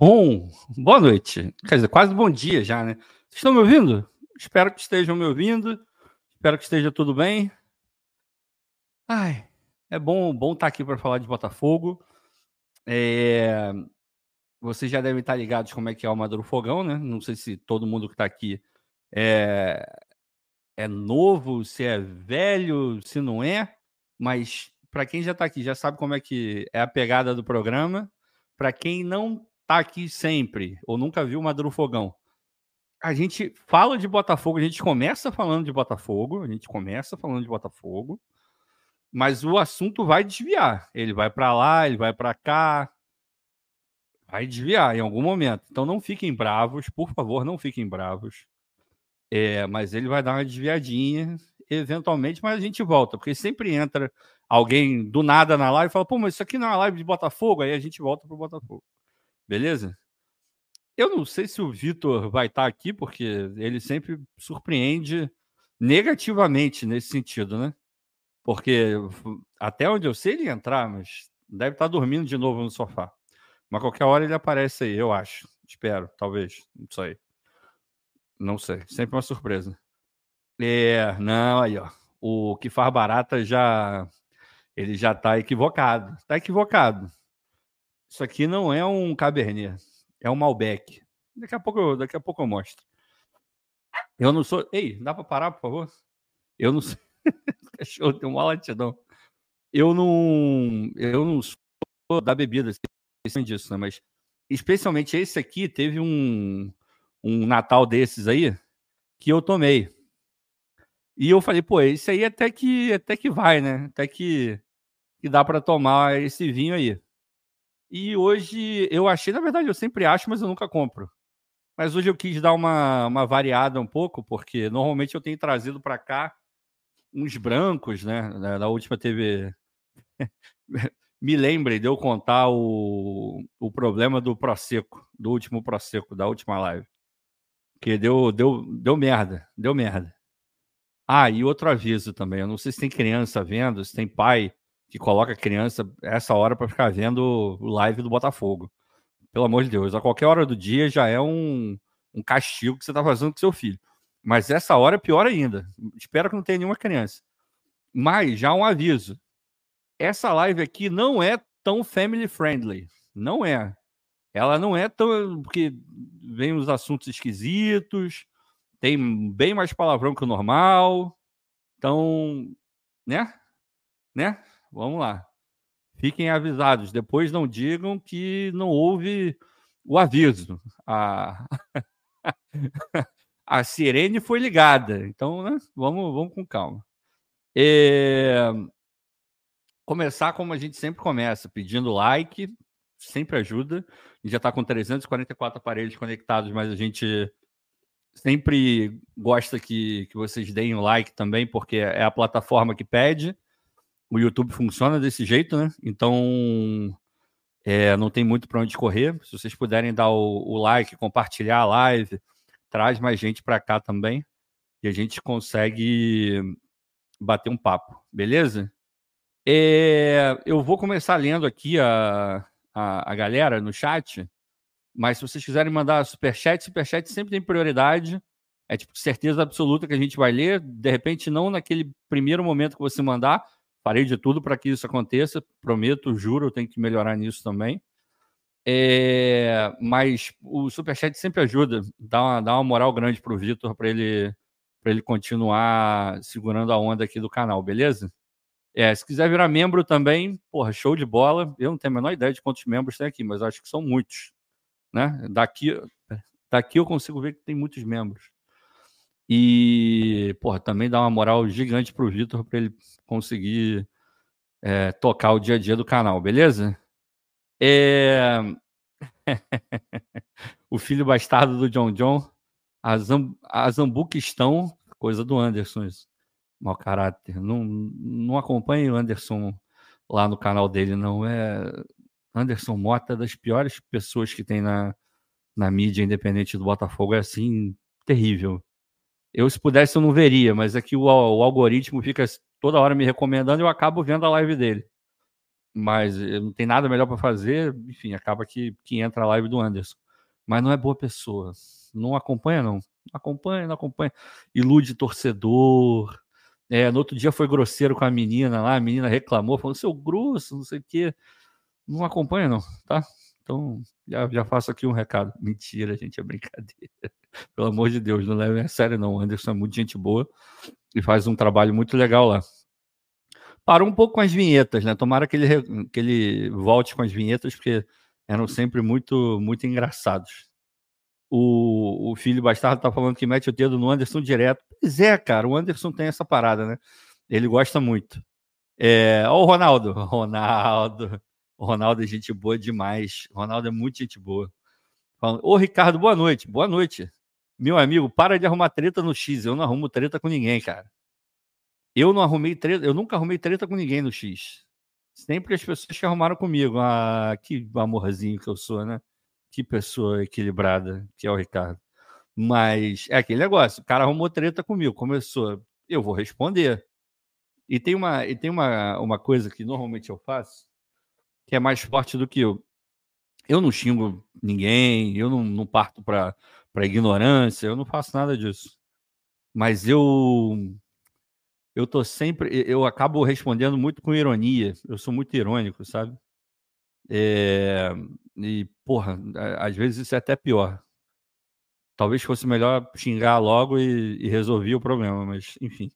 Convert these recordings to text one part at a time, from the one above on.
Bom, boa noite. Quer dizer, quase bom dia já, né? Vocês estão me ouvindo? Espero que estejam me ouvindo. Espero que esteja tudo bem. Ai, é bom, bom estar aqui para falar de Botafogo. É... Vocês já devem estar ligados como é que é o Maduro Fogão, né? Não sei se todo mundo que está aqui é... é novo, se é velho, se não é, mas para quem já está aqui, já sabe como é que é a pegada do programa. Para quem não está aqui sempre ou nunca viu Maduro Fogão, a gente fala de Botafogo, a gente começa falando de Botafogo, a gente começa falando de Botafogo, mas o assunto vai desviar. Ele vai para lá, ele vai para cá, vai desviar em algum momento. Então não fiquem bravos, por favor, não fiquem bravos. É, mas ele vai dar uma desviadinha, eventualmente, mas a gente volta, porque sempre entra alguém do nada na live e fala: pô, mas isso aqui não é uma live de Botafogo, aí a gente volta para o Botafogo. Beleza? Eu não sei se o Vitor vai estar aqui, porque ele sempre surpreende negativamente nesse sentido, né? Porque até onde eu sei ele entrar, mas deve estar dormindo de novo no sofá. Mas qualquer hora ele aparece aí, eu acho. Espero, talvez. Não sei. Não sei. Sempre uma surpresa. É, não, aí, ó. O que faz barata já. Ele já tá equivocado. Tá equivocado. Isso aqui não é um Cabernet. É um Malbec. Daqui a pouco, daqui a pouco eu mostro. Eu não sou. Ei, dá para parar, por favor? Eu não sei. Cachorro tem uma latidão. Eu não. Eu não sou da bebida, esquecem disso, né? Mas especialmente esse aqui teve um, um Natal desses aí que eu tomei. E eu falei, pô, esse aí até que até que vai, né? Até que, que dá para tomar esse vinho aí. E hoje eu achei, na verdade, eu sempre acho, mas eu nunca compro. Mas hoje eu quis dar uma, uma variada um pouco, porque normalmente eu tenho trazido para cá uns brancos, né? Na última teve. Me lembre de eu contar o, o problema do Proseco, do último Proseco, da última live. Que deu, deu, deu merda, deu merda. Ah, e outro aviso também. Eu não sei se tem criança vendo, se tem pai que coloca a criança essa hora para ficar vendo o live do Botafogo. Pelo amor de Deus, a qualquer hora do dia já é um, um castigo que você está fazendo com seu filho. Mas essa hora é pior ainda. Espero que não tenha nenhuma criança. Mas já um aviso. Essa live aqui não é tão family friendly. Não é. Ela não é tão. Porque vem os assuntos esquisitos, tem bem mais palavrão que o normal. Então, né? Né? Vamos lá. Fiquem avisados. Depois não digam que não houve o aviso. A, a sirene foi ligada. Então, né? vamos, vamos com calma. É... Começar como a gente sempre começa, pedindo like, sempre ajuda. A gente já está com 344 aparelhos conectados, mas a gente sempre gosta que, que vocês deem o like também, porque é a plataforma que pede o YouTube funciona desse jeito, né? Então é, não tem muito para onde correr. Se vocês puderem dar o, o, like, compartilhar a live, traz mais gente para cá também e a gente consegue bater um papo, beleza? É, eu vou começar lendo aqui a, a, a, galera no chat, mas se vocês quiserem mandar superchat, superchat sempre tem prioridade. É tipo certeza absoluta que a gente vai ler. De repente, não naquele primeiro momento que você mandar, Farei de tudo para que isso aconteça, prometo, juro, eu tenho que melhorar nisso também. É, mas o Superchat sempre ajuda, dá uma, dá uma moral grande para o Vitor, para ele, ele continuar segurando a onda aqui do canal, beleza? É, se quiser virar membro também, porra, show de bola. Eu não tenho a menor ideia de quantos membros tem aqui, mas acho que são muitos. Né? Daqui, daqui eu consigo ver que tem muitos membros. E, porra, também dá uma moral gigante pro Vitor para ele conseguir é, tocar o dia a dia do canal, beleza? É... o filho bastardo do John John, a, Zam... a Zambuquistão, coisa do Anderson, isso. Mau caráter. Não, não acompanhe o Anderson lá no canal dele, não. É Anderson Mota, das piores pessoas que tem na, na mídia independente do Botafogo, é assim, terrível. Eu, se pudesse, eu não veria, mas aqui o, o algoritmo fica toda hora me recomendando e eu acabo vendo a live dele. mas não tem nada melhor para fazer, enfim, acaba que, que entra a live do Anderson. Mas não é boa pessoa. Não acompanha, não. Acompanha, não acompanha. Ilude torcedor. É, no outro dia foi grosseiro com a menina lá, a menina reclamou, falou, seu grosso, não sei o quê. Não acompanha, não, tá? Então, já, já faço aqui um recado. Mentira, gente, é brincadeira. Pelo amor de Deus, não leve a sério, não. O Anderson é muito gente boa e faz um trabalho muito legal lá. Parou um pouco com as vinhetas, né? Tomara que ele, que ele volte com as vinhetas, porque eram sempre muito, muito engraçados. O, o filho bastardo tá falando que mete o dedo no Anderson direto. Pois é, cara, o Anderson tem essa parada, né? Ele gosta muito. É, ó, o Ronaldo. Ronaldo. O Ronaldo é gente boa demais. O Ronaldo é muito gente boa. Falando, Ô, Ricardo, boa noite. Boa noite. Meu amigo, para de arrumar treta no X. Eu não arrumo treta com ninguém, cara. Eu não arrumei treta, eu nunca arrumei treta com ninguém no X. Sempre as pessoas que arrumaram comigo. Ah, que amorzinho que eu sou, né? Que pessoa equilibrada que é o Ricardo. Mas é aquele negócio, o cara arrumou treta comigo, começou, eu vou responder. E tem uma, e tem uma, uma coisa que normalmente eu faço, que é mais forte do que eu. Eu não xingo ninguém, eu não, não parto para ignorância, eu não faço nada disso. Mas eu eu tô sempre, eu acabo respondendo muito com ironia. Eu sou muito irônico, sabe? É, e, porra, às vezes isso é até pior. Talvez fosse melhor xingar logo e, e resolver o problema, mas, enfim,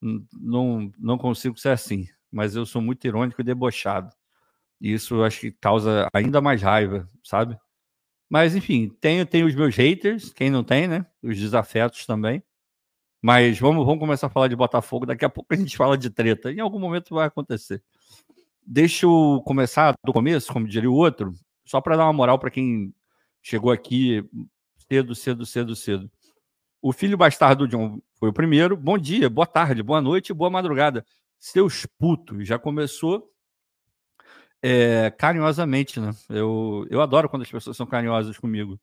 não, não consigo ser assim. Mas eu sou muito irônico e debochado. Isso acho que causa ainda mais raiva, sabe? Mas, enfim, tenho, tenho os meus haters, quem não tem, né? Os desafetos também. Mas vamos, vamos começar a falar de Botafogo. Daqui a pouco a gente fala de treta. Em algum momento vai acontecer. Deixa eu começar do começo, como diria o outro, só para dar uma moral para quem chegou aqui cedo, cedo, cedo, cedo. O filho bastardo do John foi o primeiro. Bom dia, boa tarde, boa noite, boa madrugada. Seus putos, já começou é, carinhosamente, né? Eu, eu adoro quando as pessoas são carinhosas comigo.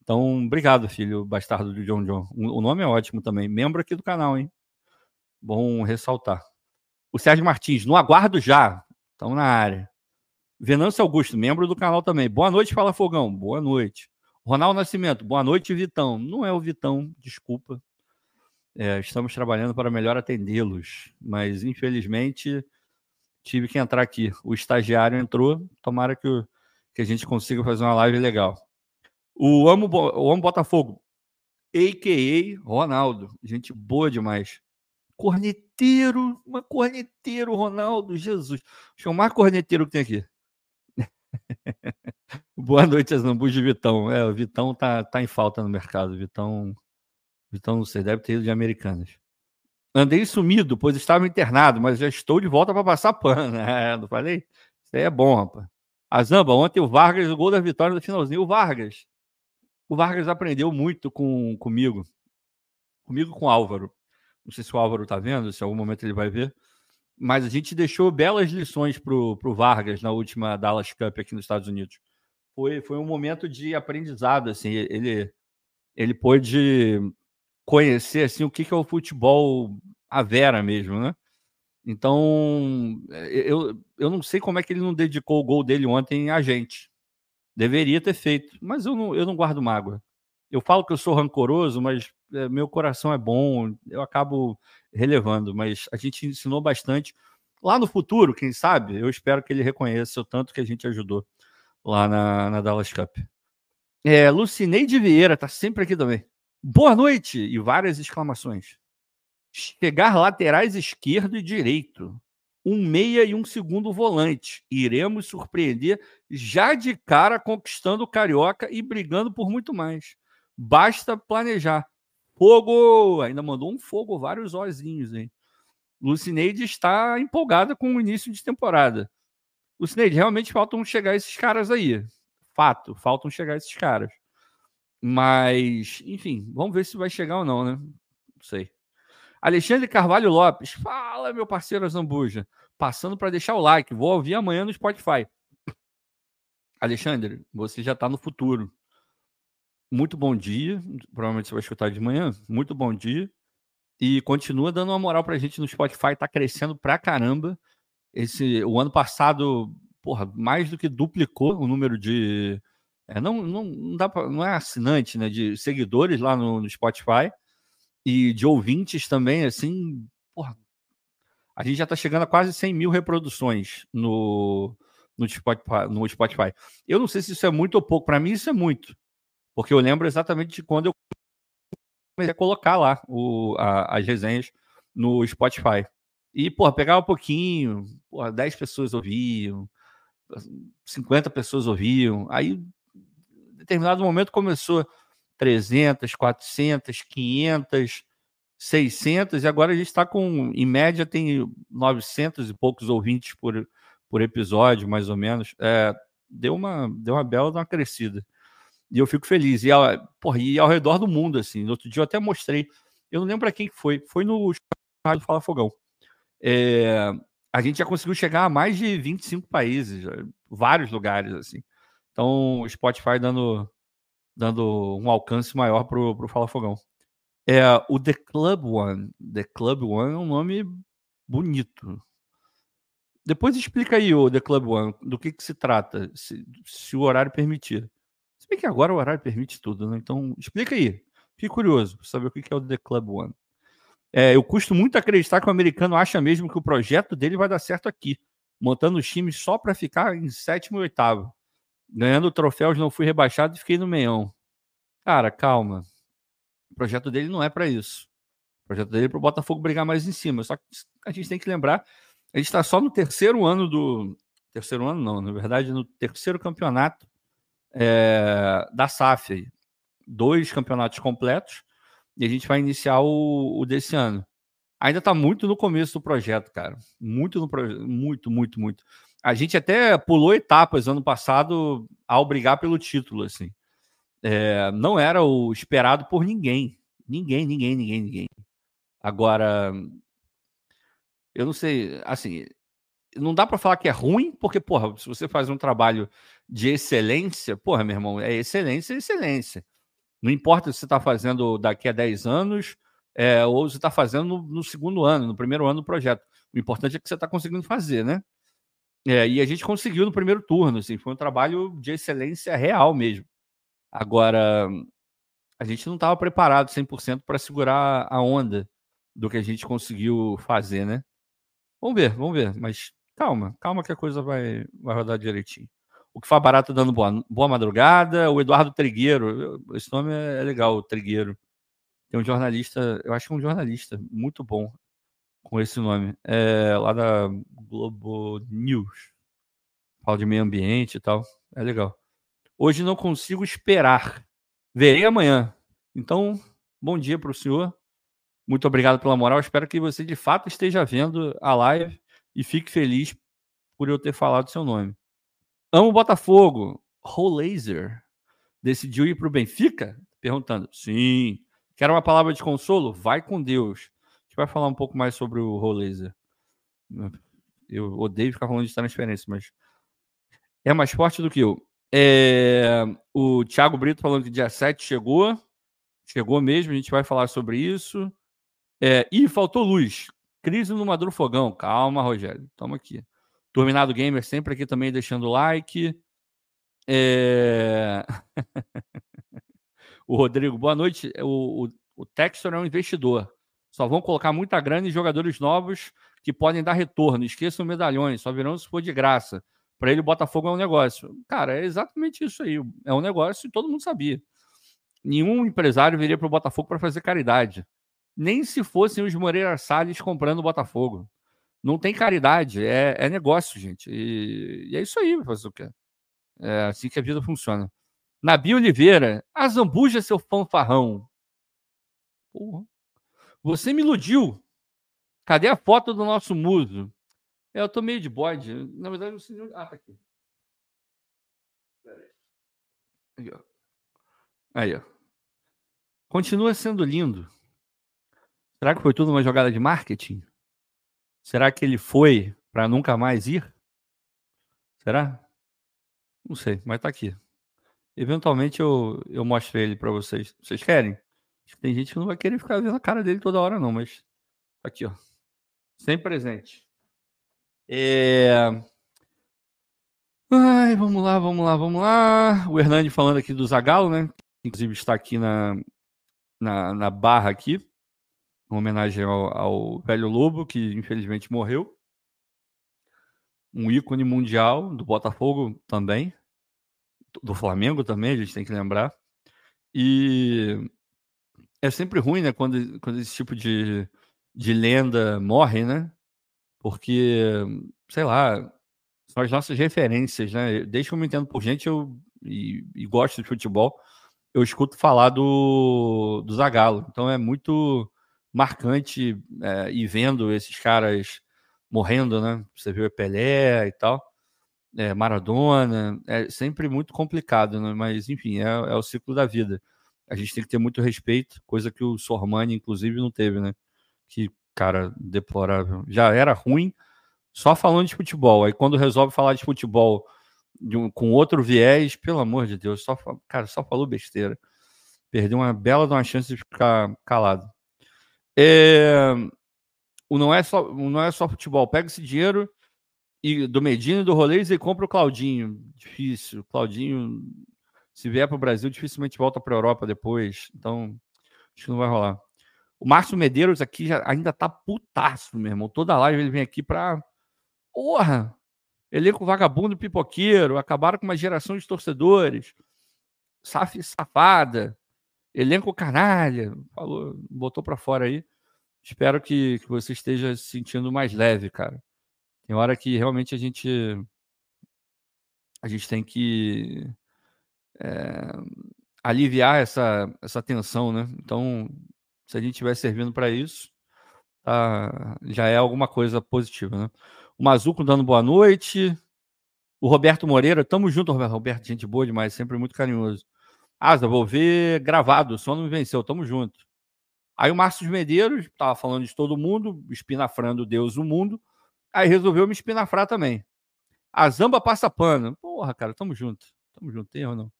Então, obrigado, filho bastardo de John John. O nome é ótimo também. Membro aqui do canal, hein? Bom ressaltar. O Sérgio Martins, no aguardo já. Estão na área. Venâncio Augusto, membro do canal também. Boa noite, Fala Fogão. Boa noite. Ronaldo Nascimento, boa noite, Vitão. Não é o Vitão, desculpa. É, estamos trabalhando para melhor atendê-los, mas infelizmente tive que entrar aqui. O estagiário entrou. Tomara que, que a gente consiga fazer uma live legal. O Amo, o Amo Botafogo, a.k.a. Ronaldo. Gente boa demais. Corneteiro, uma corneteiro, Ronaldo, Jesus. Que é corneteiro que tem aqui. Boa noite, Azambu de Vitão. É, o Vitão tá, tá em falta no mercado. Vitão, Vitão, sei, deve ter ido de Americanas. Andei sumido, pois estava internado, mas já estou de volta para passar pano. É, não falei? Isso aí é bom, rapaz. A Zamba, ontem o Vargas, o gol da vitória no finalzinho. O Vargas, o Vargas aprendeu muito com, comigo, comigo com o Álvaro. Não sei se o Álvaro está vendo, se em algum momento ele vai ver, mas a gente deixou belas lições para o Vargas na última Dallas Cup aqui nos Estados Unidos. Foi, foi um momento de aprendizado, assim, ele, ele pôde conhecer assim, o que, que é o futebol a vera mesmo, né? Então, eu, eu não sei como é que ele não dedicou o gol dele ontem a gente. Deveria ter feito, mas eu não, eu não guardo mágoa. Eu falo que eu sou rancoroso, mas é, meu coração é bom, eu acabo relevando, mas a gente ensinou bastante. Lá no futuro, quem sabe, eu espero que ele reconheça o tanto que a gente ajudou lá na, na Dallas Cup. É, Lucineide Vieira tá sempre aqui também. Boa noite! E várias exclamações. Chegar laterais esquerdo e direito um meia e um segundo volante. Iremos surpreender já de cara conquistando o Carioca e brigando por muito mais. Basta planejar. Fogo! Ainda mandou um fogo, vários ozinhos, hein? Lucineide está empolgada com o início de temporada. Lucineide, realmente faltam chegar esses caras aí. Fato, faltam chegar esses caras. Mas, enfim, vamos ver se vai chegar ou não, né? Não sei. Alexandre Carvalho Lopes, fala, meu parceiro Zambuja. Passando para deixar o like, vou ouvir amanhã no Spotify. Alexandre, você já está no futuro. Muito bom dia. Provavelmente você vai escutar de manhã. Muito bom dia. E continua dando uma moral para a gente no Spotify. Está crescendo pra caramba. esse, o ano passado, porra, mais do que duplicou o número de. É, não, não, não, dá pra, não é assinante, né? De seguidores lá no, no Spotify e de ouvintes também, assim, porra, a gente já está chegando a quase 100 mil reproduções no, no, Spotify, no Spotify. Eu não sei se isso é muito ou pouco. Para mim, isso é muito. Porque eu lembro exatamente de quando eu comecei a colocar lá o, a, as resenhas no Spotify. E, porra, pegava um pouquinho, porra, 10 pessoas ouviam, 50 pessoas ouviam. Aí, determinado momento, começou 300, 400, 500, 600, e agora a gente está com, em média, tem 900 e poucos ouvintes por, por episódio, mais ou menos. É, deu, uma, deu uma bela uma crescida. E eu fico feliz. E, porra, e ao redor do mundo, assim. No outro dia eu até mostrei. Eu não lembro para quem foi. Foi no Rádio Fala Fogão. É, a gente já conseguiu chegar a mais de 25 países, vários lugares, assim. Então, o Spotify dando, dando um alcance maior pro, pro Fala Fogão. É, o The Club One. The Club One é um nome bonito. Depois explica aí, o The Club One, do que, que se trata, se, se o horário permitir. Se bem que agora o horário permite tudo, né? Então, explica aí. Fique curioso para saber o que, que é o The Club One. É, eu custo muito acreditar que o americano acha mesmo que o projeto dele vai dar certo aqui, montando os times só para ficar em sétimo e oitavo. Ganhando troféus, não fui rebaixado e fiquei no meião. Cara, calma. O projeto dele não é para isso. O projeto dele é para o Botafogo brigar mais em cima. Só que a gente tem que lembrar, a gente está só no terceiro ano do. Terceiro ano, não, na verdade, no terceiro campeonato é, da SAF. Dois campeonatos completos e a gente vai iniciar o, o desse ano. Ainda está muito no começo do projeto, cara. Muito no projeto. Muito, muito, muito. A gente até pulou etapas ano passado ao brigar pelo título, assim é, não era o esperado por ninguém. Ninguém, ninguém, ninguém, ninguém. Agora, eu não sei, assim, não dá para falar que é ruim, porque, porra, se você faz um trabalho de excelência, porra, meu irmão, é excelência, é excelência. Não importa se você está fazendo daqui a 10 anos é, ou você está fazendo no, no, segundo ano, no primeiro ano do projeto. O importante é que você está conseguindo fazer, né? É, e a gente conseguiu no primeiro turno, assim, foi um trabalho de excelência real mesmo. Agora, a gente não estava preparado 100% para segurar a onda do que a gente conseguiu fazer, né? Vamos ver, vamos ver. Mas calma, calma que a coisa vai, vai rodar direitinho. O que foi barato dando boa, boa madrugada. O Eduardo Trigueiro, esse nome é legal, o Trigueiro. Tem um jornalista, eu acho que é um jornalista muito bom com esse nome. É lá da Globo News. Fala de meio ambiente e tal. É legal. Hoje não consigo esperar. Verei amanhã. Então, bom dia para o senhor. Muito obrigado pela moral. Espero que você de fato esteja vendo a live e fique feliz por eu ter falado seu nome. Amo Botafogo. Laser decidiu ir para o Benfica? Perguntando. Sim. Quer uma palavra de consolo? Vai com Deus. Gente vai falar um pouco mais sobre o Laser. Eu odeio ficar falando de transferência, mas é mais forte do que eu. É, o Thiago Brito falando que dia 7 chegou. Chegou mesmo, a gente vai falar sobre isso. É, e faltou luz. Crise no Maduro Fogão. Calma, Rogério. Toma aqui. Terminado Gamer sempre aqui também deixando like. É... o Rodrigo, boa noite. O, o, o Textor é um investidor. Só vão colocar muita grana em jogadores novos que podem dar retorno. Esqueçam medalhões, só virão se for de graça. Para ele, o Botafogo é um negócio. Cara, é exatamente isso aí. É um negócio e todo mundo sabia. Nenhum empresário viria para o Botafogo para fazer caridade. Nem se fossem os Moreira Salles comprando o Botafogo. Não tem caridade, é, é negócio, gente. E, e, é isso aí, fazer o quê? É assim que a vida funciona. Nabi Oliveira, a Zambuja, seu fanfarrão. Porra. Você me iludiu. Cadê a foto do nosso muso? É, eu tô meio de bode. Na verdade, não sei. Ah, tá aqui. Aí. Aí, ó. Continua sendo lindo. Será que foi tudo uma jogada de marketing? Será que ele foi para nunca mais ir? Será? Não sei, mas tá aqui. Eventualmente eu, eu mostro ele para vocês. Vocês querem? Tem gente que não vai querer ficar vendo a cara dele toda hora, não, mas aqui, ó. Sem presente. É... Ai, vamos lá, vamos lá, vamos lá. O Hernani falando aqui do Zagalo, né? Inclusive está aqui na, na, na barra aqui, em homenagem ao, ao velho Lobo, que infelizmente morreu. Um ícone mundial do Botafogo também, do Flamengo também, a gente tem que lembrar. E é sempre ruim, né, quando, quando esse tipo de, de lenda morre, né? Porque, sei lá, são as nossas referências, né? Desde que eu me entendo por gente eu, e, e gosto de futebol, eu escuto falar do, do Zagallo. Então é muito marcante é, ir vendo esses caras morrendo, né? Você viu Pelé e tal, é, Maradona, é sempre muito complicado, né? Mas enfim, é, é, o ciclo da vida. A gente tem que ter muito respeito, coisa que o Sormani, inclusive, não teve, né? Que cara deplorável. Já era ruim só falando de futebol. Aí quando resolve falar de futebol de um, com outro viés, pelo amor de Deus, só, cara, só falou besteira. Perdeu uma bela uma chance de ficar calado. É, o não é só não é só futebol. Pega esse dinheiro e do Medina e do Rolês e compra o Claudinho. Difícil. Claudinho, se vier para o Brasil, dificilmente volta para a Europa depois. Então, acho que não vai rolar. O Márcio Medeiros aqui já, ainda tá putaço, meu irmão. Toda live ele vem aqui para Porra! Elenco vagabundo pipoqueiro, acabaram com uma geração de torcedores. Saf safada, elenco canalha. Falou, botou para fora aí. Espero que, que você esteja se sentindo mais leve, cara. Tem hora que realmente a gente a gente tem que é, aliviar essa, essa tensão, né? Então, se a gente estiver servindo para isso, tá, já é alguma coisa positiva, né? O Mazuco dando boa noite. O Roberto Moreira, tamo junto, Roberto. Gente boa demais, sempre muito carinhoso. Asa, vou ver gravado, som não me venceu, tamo junto. Aí o Márcio Medeiros tava falando de todo mundo, espinafrando Deus o mundo. Aí resolveu me espinafrar também. A Zamba passa pano. Porra, cara, tamo junto. Tamo junto, tem erro não.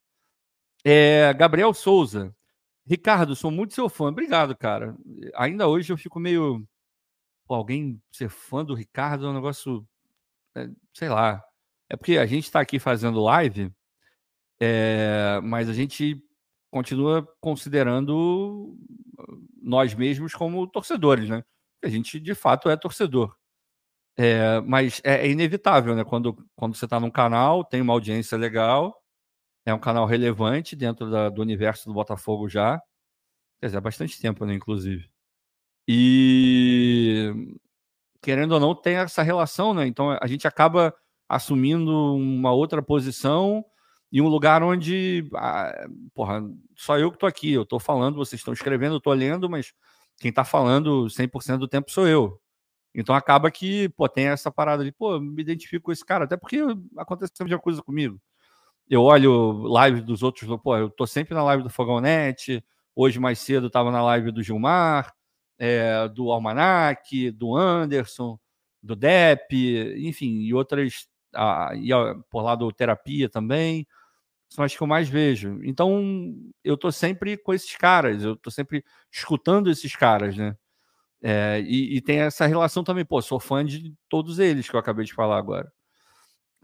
É, Gabriel Souza. Ricardo, sou muito seu fã. Obrigado, cara. Ainda hoje eu fico meio pô, alguém ser fã do Ricardo é um negócio, é, sei lá. É porque a gente está aqui fazendo live, é, mas a gente continua considerando nós mesmos como torcedores, né? A gente de fato é torcedor. É, mas é, é, inevitável, né? Quando, quando você está num canal, tem uma audiência legal, é um canal relevante dentro da, do universo do Botafogo já. Quer dizer, há bastante tempo, né? Inclusive. E querendo ou não, tem essa relação, né? Então a gente acaba assumindo uma outra posição em um lugar onde, ah, porra, só eu que tô aqui, eu tô falando, vocês estão escrevendo, eu tô lendo, mas quem tá falando 100% do tempo sou eu. Então acaba que, pô, tem essa parada de, pô, me identifico com esse cara, até porque aconteceu a mesma coisa comigo. Eu olho live dos outros, pô, eu tô sempre na live do Fogão Net, hoje mais cedo tava na live do Gilmar, é, do Almanac, do Anderson, do Depp, enfim, e outras, a, e por lá do Terapia também, são as que eu mais vejo. Então, eu estou sempre com esses caras, eu estou sempre escutando esses caras, né? É, e, e, tem essa relação também, pô, sou fã de todos eles que eu acabei de falar agora.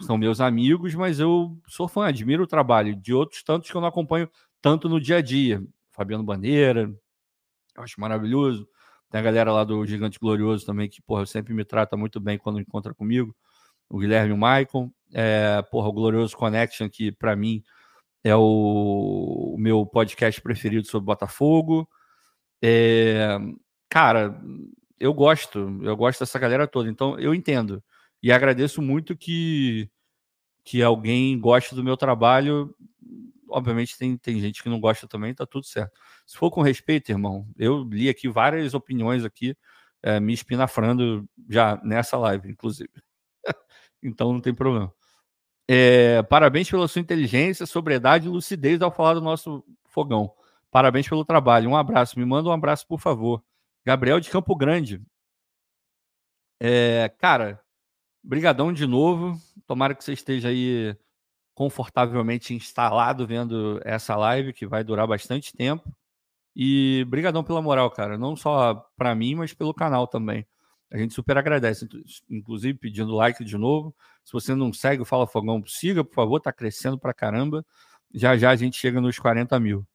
São meus amigos, mas eu sou fã, admiro o trabalho de outros tantos que eu não acompanho tanto no dia a dia. Fabiano Bandeira, acho maravilhoso. Tem a galera lá do Gigante Glorioso também, que, porra, sempre me trata muito bem quando encontra comigo. O Guilherme e o Maicon. É, porra, o Glorioso Connection, que para mim é o, o, meu podcast preferido sobre Botafogo. É, cara, eu gosto, eu gosto dessa galera toda, então eu entendo. E agradeço muito que, que alguém goste do meu trabalho. Obviamente tem, tem gente que não gosta também, tá tudo certo. Se for com respeito, irmão, eu li aqui várias opiniões aqui, é, me espinafrando já nessa live, inclusive. então não tem problema. É, parabéns pela sua inteligência, sobriedade e lucidez ao falar do nosso fogão. Parabéns pelo trabalho. Um abraço. Me manda um abraço, por favor. Gabriel de Campo Grande. É, cara, brigadão de novo. Tomara que você esteja aí confortavelmente instalado vendo essa live, que vai durar bastante tempo. E brigadão pela moral, cara. Não só para mim, mas pelo canal também. A gente super agradece, inclusive pedindo like de novo. Se você não segue o Fala Fogão, siga, por favor, tá crescendo pra caramba. Já já a gente chega nos 40 mil.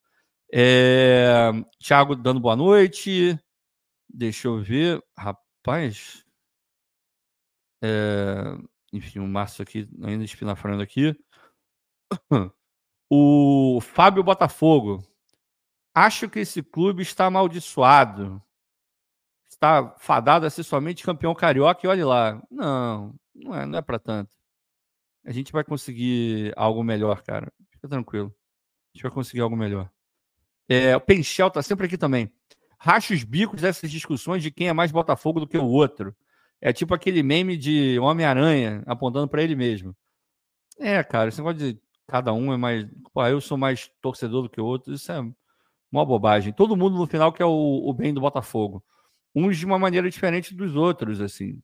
É... Thiago dando boa noite. Deixa eu ver. Rapaz. É... Enfim, o Márcio aqui ainda espinafrando aqui. O Fábio Botafogo. Acho que esse clube está amaldiçoado. Está fadado a ser somente campeão carioca e olhe lá. Não, não é, não é para tanto. A gente vai conseguir algo melhor, cara. Fica tranquilo. A gente vai conseguir algo melhor. É, o Penchel tá sempre aqui também. Racha os bicos dessas discussões de quem é mais Botafogo do que o outro. É tipo aquele meme de Homem-Aranha apontando para ele mesmo. É, cara, esse negócio de cada um é mais. Pô, eu sou mais torcedor do que o outro, isso é uma bobagem. Todo mundo no final quer o, o bem do Botafogo. Uns de uma maneira diferente dos outros, assim.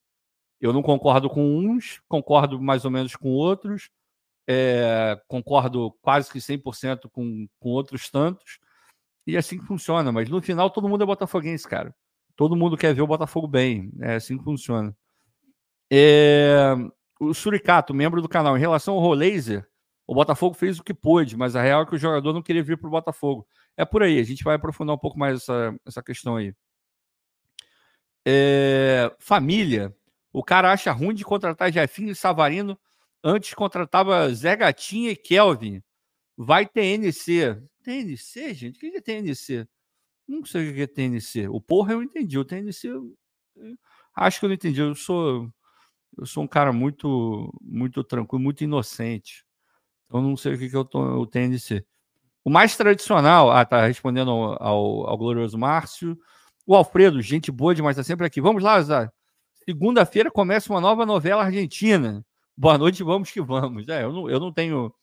Eu não concordo com uns, concordo mais ou menos com outros, é, concordo quase que 100% com, com outros tantos, e é assim funciona. Mas no final todo mundo é botafoguense, cara. Todo mundo quer ver o Botafogo bem. É assim que funciona. É... O Suricato, membro do canal, em relação ao Rolaser, o Botafogo fez o que pôde, mas a real é que o jogador não queria vir para o Botafogo. É por aí, a gente vai aprofundar um pouco mais essa, essa questão aí. É... Família. O cara acha ruim de contratar Jefinho e Savarino. Antes contratava Zé Gatinha e Kelvin. Vai TNC. TNC, gente? O que é TNC? Não sei o que é TNC. O porra eu entendi. O TNC eu, acho que eu não entendi. Eu sou eu sou um cara muito muito tranquilo, muito inocente. Então não sei o que, eu tô, o TNC. O mais tradicional, ah, tá respondendo ao, ao, ao glorioso Márcio. O Alfredo, gente boa demais, tá sempre aqui. Vamos lá, Zé. Segunda-feira começa uma nova novela argentina. Boa noite, vamos que vamos. É, eu, não, eu não tenho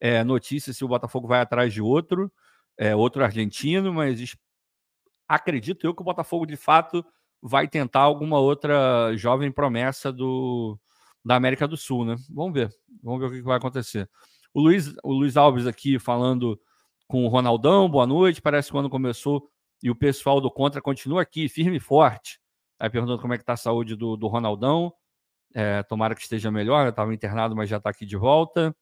é, notícia se o Botafogo vai atrás de outro, é, outro argentino, mas acredito eu que o Botafogo de fato vai tentar alguma outra jovem promessa do, da América do Sul, né? Vamos ver, vamos ver o que vai acontecer. O Luiz, o Luiz Alves aqui falando com o Ronaldão, boa noite. Parece que quando começou e o pessoal do Contra continua aqui, firme e forte. Aí perguntando como é que tá a saúde do, do Ronaldão. É, tomara que esteja melhor, estava internado, mas já está aqui de volta.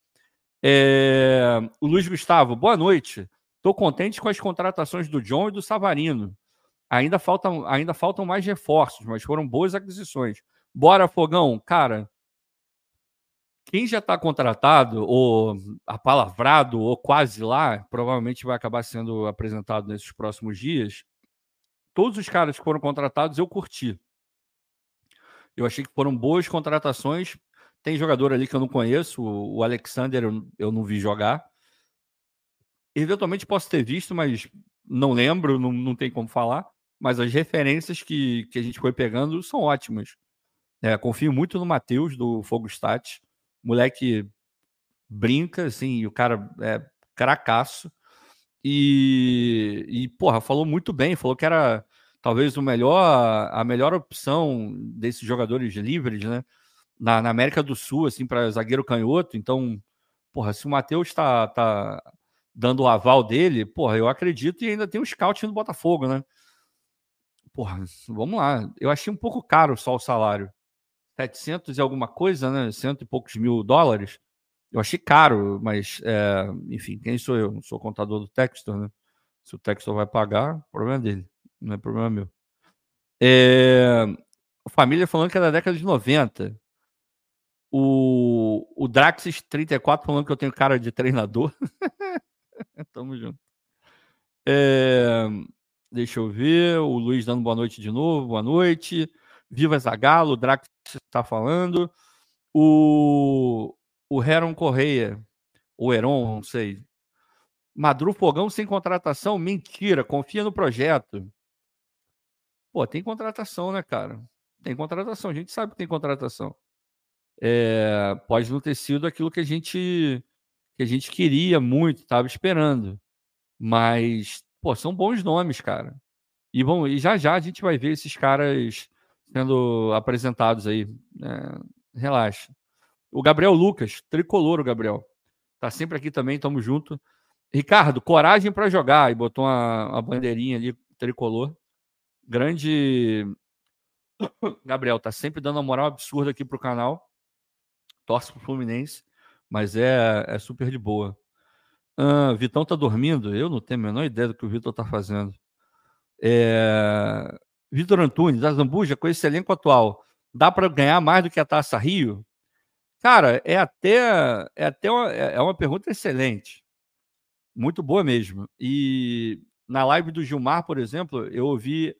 É, o Luiz Gustavo, boa noite. Estou contente com as contratações do John e do Savarino. Ainda faltam, ainda faltam mais reforços, mas foram boas aquisições. Bora, Fogão. Cara, quem já está contratado, ou apalavrado, ou quase lá, provavelmente vai acabar sendo apresentado nesses próximos dias. Todos os caras que foram contratados eu curti. Eu achei que foram boas contratações. Tem jogador ali que eu não conheço, o Alexander eu, não vi jogar. Eventualmente posso ter visto, mas não lembro, não, não tem como falar. Mas as referências que, que a gente foi pegando são ótimas. É, confio muito no Matheus, do Fogo Stats. Moleque brinca, assim, o cara é cracaço. E, e, porra, falou muito bem, falou que era talvez o melhor, a melhor opção desses jogadores livres, né? Na, na América do Sul, assim, para zagueiro canhoto. Então, porra, se o Matheus está tá dando o aval dele, porra, eu acredito e ainda tem o scout no Botafogo, né? Porra, vamos lá. Eu achei um pouco caro só o salário. 700 e alguma coisa, né? Cento e poucos mil dólares. Eu achei caro, mas, é, enfim, quem sou eu? Sou contador do Textor, né? Se o Textor vai pagar, problema dele, não é problema meu. É, a família falando que é da década de 90. O, o Draxis 34 falando que eu tenho cara de treinador. Tamo junto. É, deixa eu ver. O Luiz dando boa noite de novo. Boa noite. Viva Zagalo. O Drax está falando. O, o Heron Correia. O Heron, não sei. Madru Fogão sem contratação? Mentira. Confia no projeto. Pô, tem contratação, né, cara? Tem contratação. A gente sabe que tem contratação. É, pode não ter sido aquilo que a gente que a gente queria muito, estava esperando. Mas, pô, são bons nomes, cara. E, bom, e já já a gente vai ver esses caras sendo apresentados aí. É, relaxa. O Gabriel Lucas, tricolor, o Gabriel. Tá sempre aqui também, tamo junto. Ricardo, coragem para jogar. E botou uma, uma bandeirinha ali, tricolor. Grande. Gabriel tá sempre dando uma moral absurda aqui pro canal. Torce pro Fluminense, mas é, é super de boa. Ah, Vitão tá dormindo? Eu não tenho a menor ideia do que o Vitor tá fazendo. É... Vitor Antunes, da Zambuja, com esse elenco atual, dá para ganhar mais do que a Taça Rio? Cara, é até, é até uma, é, é uma pergunta excelente. Muito boa mesmo. E na live do Gilmar, por exemplo, eu ouvi,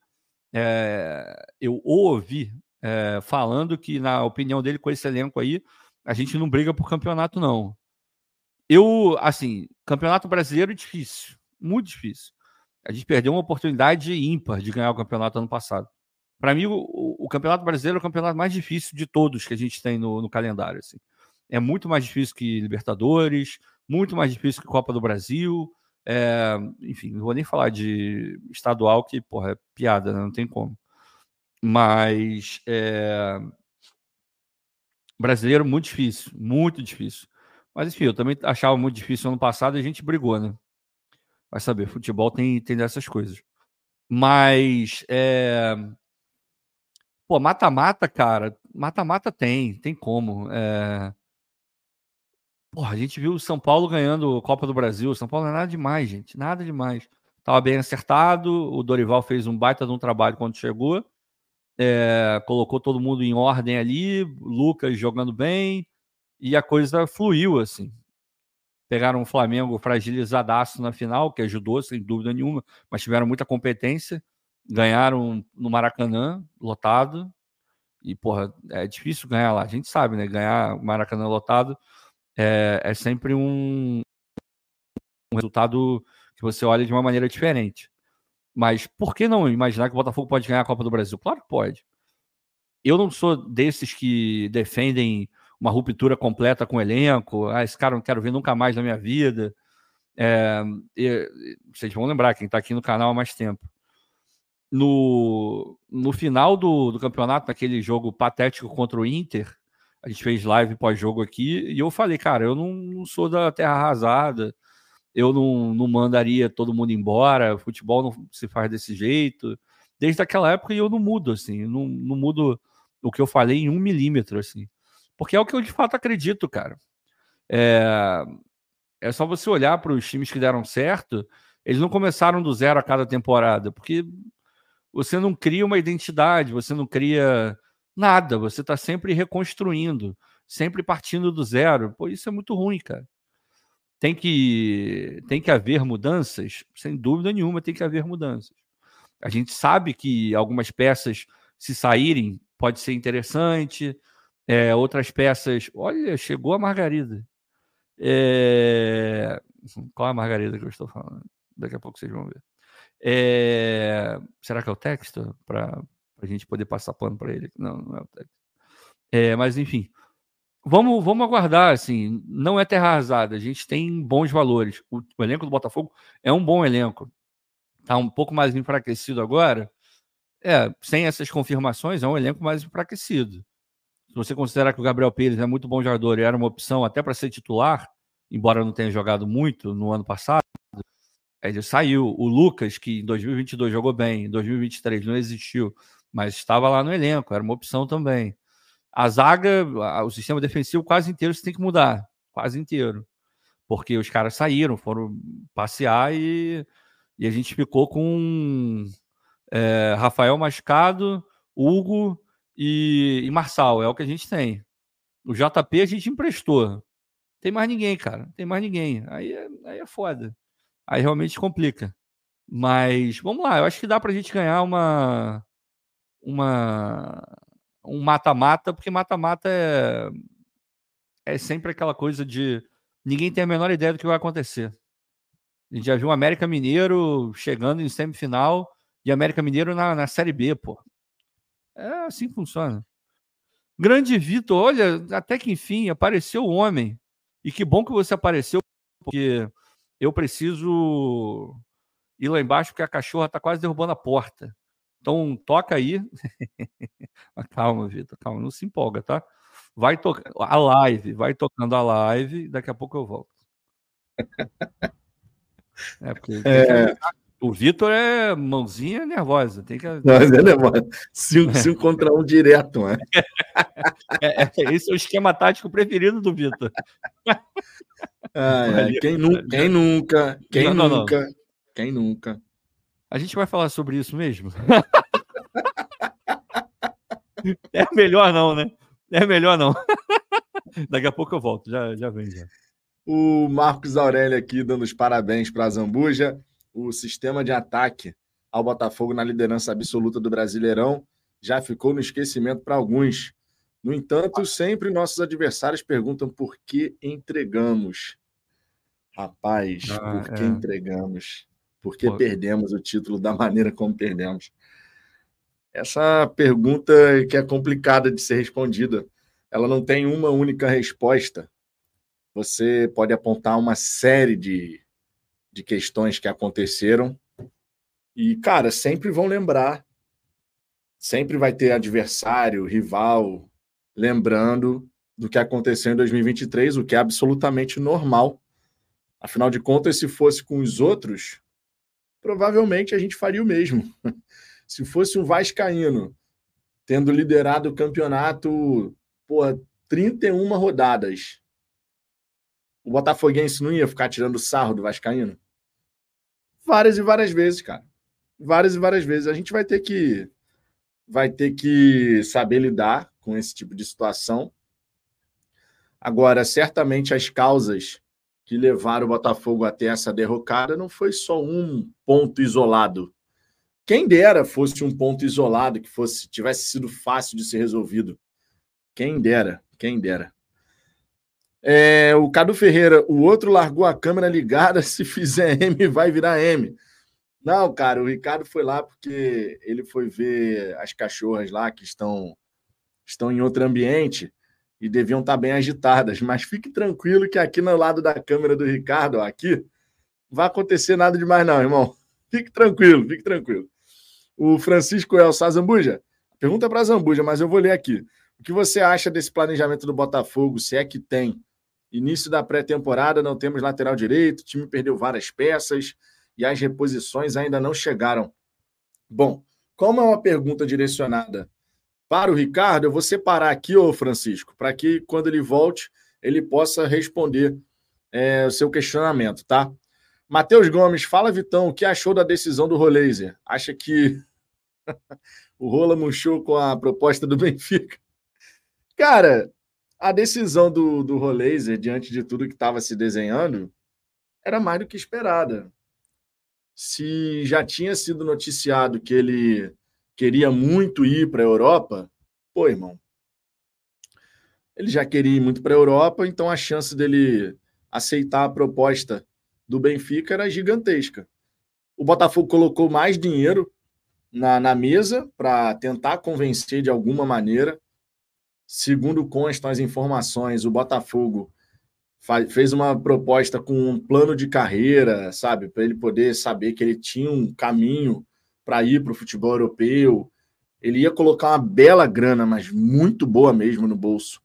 é, eu ouvi é, falando que, na opinião dele, com esse elenco aí, a gente não briga por campeonato, não. Eu, assim, campeonato brasileiro é difícil, muito difícil. A gente perdeu uma oportunidade ímpar de ganhar o campeonato ano passado. Para mim, o, o, campeonato brasileiro é o campeonato mais difícil de todos que a gente tem no, no calendário. Assim. É muito mais difícil que Libertadores, muito mais difícil que Copa do Brasil. É, enfim, não vou nem falar de estadual, que, porra, é piada, né? não tem como. Mas é, brasileiro, muito difícil, muito difícil. Mas enfim, eu também achava muito difícil ano passado e a gente brigou, né? Vai saber, futebol tem, tem dessas coisas. Mas, é... pô, mata-mata, cara, mata-mata tem, tem como. É... A gente viu o São Paulo ganhando Copa do Brasil. São Paulo não é nada demais, gente, nada demais. Tava bem acertado, o Dorival fez um baita de um trabalho quando chegou. É... colocou todo mundo em ordem ali, Lucas jogando bem, e a coisa fluiu assim. Pegaram o Flamengo fragilizadaço na final, que ajudou, sem dúvida nenhuma, mas tiveram muita competência. Ganharam no Maracanã, lotado. E, porra, é difícil ganhar lá. A gente sabe, né? Ganhar Maracanã lotado é, é sempre um, um resultado que você olha de uma maneira diferente. Mas por que não imaginar que o Botafogo pode ganhar a Copa do Brasil? Claro que pode. Eu não sou desses que defendem uma ruptura completa com o elenco. Ah, esse cara não quero ver nunca mais na minha vida. É, vocês vão lembrar, quem está aqui no canal há mais tempo. No, no final do, do campeonato, naquele jogo patético contra o Inter, a gente fez live pós-jogo aqui e eu falei, cara, eu não, não, sou da terra arrasada, eu não, não mandaria todo mundo embora, futebol não se faz desse jeito. Desde aquela época eu não mudo, assim, não, não mudo o que eu falei em um milímetro, assim. Porque é o que eu de fato acredito, cara. É, é só você olhar para os times que deram certo, eles não começaram do zero a cada temporada, porque você não cria uma identidade, você não cria nada, você está sempre reconstruindo, sempre partindo do zero. Pô, isso é muito ruim, cara. Tem que, tem que haver mudanças, sem dúvida nenhuma, tem que haver mudanças. A gente sabe que algumas peças, se saírem, pode ser interessante, é, outras peças. Olha, chegou a Margarida. É... Qual é a Margarida que eu estou falando? Daqui a pouco vocês vão ver. É... Será que é o texto? Para a gente poder passar pano para ele? Não, não é o texto. É, mas enfim, vamos, vamos aguardar. Assim, não é terra arrasada. A gente tem bons valores. O, o elenco do Botafogo é um bom elenco. Está um pouco mais enfraquecido agora. É, sem essas confirmações, é um elenco mais enfraquecido se você considerar que o Gabriel Pires é muito bom jogador e era uma opção até para ser titular, embora não tenha jogado muito no ano passado, ele saiu. O Lucas, que em 2022 jogou bem, em 2023 não existiu, mas estava lá no elenco, era uma opção também. A zaga, o sistema defensivo quase inteiro você tem que mudar, quase inteiro. Porque os caras saíram, foram passear e, e a gente ficou com é, Rafael machucado, Hugo e, e Marçal, é o que a gente tem. O JP a gente emprestou. Tem mais ninguém, cara. Tem mais ninguém. Aí é, aí é foda. Aí realmente complica. Mas vamos lá, eu acho que dá pra gente ganhar uma. uma um mata-mata, porque mata-mata é, é sempre aquela coisa de ninguém tem a menor ideia do que vai acontecer. A gente já viu o América Mineiro chegando em semifinal e América Mineiro na, na Série B, pô. É assim que funciona. Grande Vitor, olha, até que enfim apareceu o homem. E que bom que você apareceu, porque eu preciso ir lá embaixo, porque a cachorra está quase derrubando a porta. Então, toca aí. calma, Vitor, calma, não se empolga, tá? Vai tocando a live, vai tocando a live, daqui a pouco eu volto. É, porque é... O Vitor é mãozinha nervosa. Tem que... Não, é nervosa. Cinco, cinco contra um direto, mano. É, é, esse é o esquema tático preferido do Vitor. Ah, é. Quem, nu quem nunca? Quem não, nunca? Não. Quem nunca? A gente vai falar sobre isso mesmo? é melhor não, né? É melhor não. Daqui a pouco eu volto, já, já vem já. O Marcos Aurélio aqui dando os parabéns para a Zambuja. O sistema de ataque ao Botafogo na liderança absoluta do Brasileirão já ficou no esquecimento para alguns. No entanto, sempre nossos adversários perguntam por que entregamos. Rapaz, ah, por que é. entregamos? Por que Pô. perdemos o título da maneira como perdemos? Essa pergunta que é complicada de ser respondida. Ela não tem uma única resposta. Você pode apontar uma série de, de questões que aconteceram. E, cara, sempre vão lembrar. Sempre vai ter adversário, rival, lembrando do que aconteceu em 2023, o que é absolutamente normal. Afinal de contas, se fosse com os outros, provavelmente a gente faria o mesmo. se fosse um Vascaíno tendo liderado o campeonato por 31 rodadas, o Botafoguense não ia ficar tirando sarro do Vascaíno? Várias e várias vezes, cara. Várias e várias vezes. A gente vai ter que vai ter que saber lidar com esse tipo de situação. Agora, certamente as causas que levaram o Botafogo até essa derrocada não foi só um ponto isolado. Quem dera fosse um ponto isolado que fosse tivesse sido fácil de ser resolvido. Quem dera, quem dera. É, o Cadu Ferreira, o outro largou a câmera ligada, se fizer M vai virar M. Não, cara, o Ricardo foi lá porque ele foi ver as cachorras lá que estão estão em outro ambiente e deviam estar bem agitadas. Mas fique tranquilo que aqui no lado da câmera do Ricardo, aqui, não vai acontecer nada demais, não, irmão. Fique tranquilo, fique tranquilo. O Francisco Elsa Zambuja, pergunta para Zambuja, mas eu vou ler aqui. O que você acha desse planejamento do Botafogo, se é que tem? Início da pré-temporada, não temos lateral direito, o time perdeu várias peças e as reposições ainda não chegaram. Bom, como é uma pergunta direcionada para o Ricardo, eu vou separar aqui, ô Francisco, para que quando ele volte, ele possa responder é, o seu questionamento, tá? Matheus Gomes, fala, Vitão, o que achou da decisão do Rolaser? Acha que o Rola murchou com a proposta do Benfica? Cara, a decisão do, do Rolaser, diante de tudo que estava se desenhando, era mais do que esperada. Se já tinha sido noticiado que ele queria muito ir para a Europa, pô, irmão, ele já queria ir muito para a Europa, então a chance dele aceitar a proposta do Benfica era gigantesca. O Botafogo colocou mais dinheiro na, na mesa para tentar convencer de alguma maneira. Segundo constam as informações, o Botafogo fez uma proposta com um plano de carreira, sabe, para ele poder saber que ele tinha um caminho para ir para o futebol europeu. Ele ia colocar uma bela grana, mas muito boa mesmo no bolso,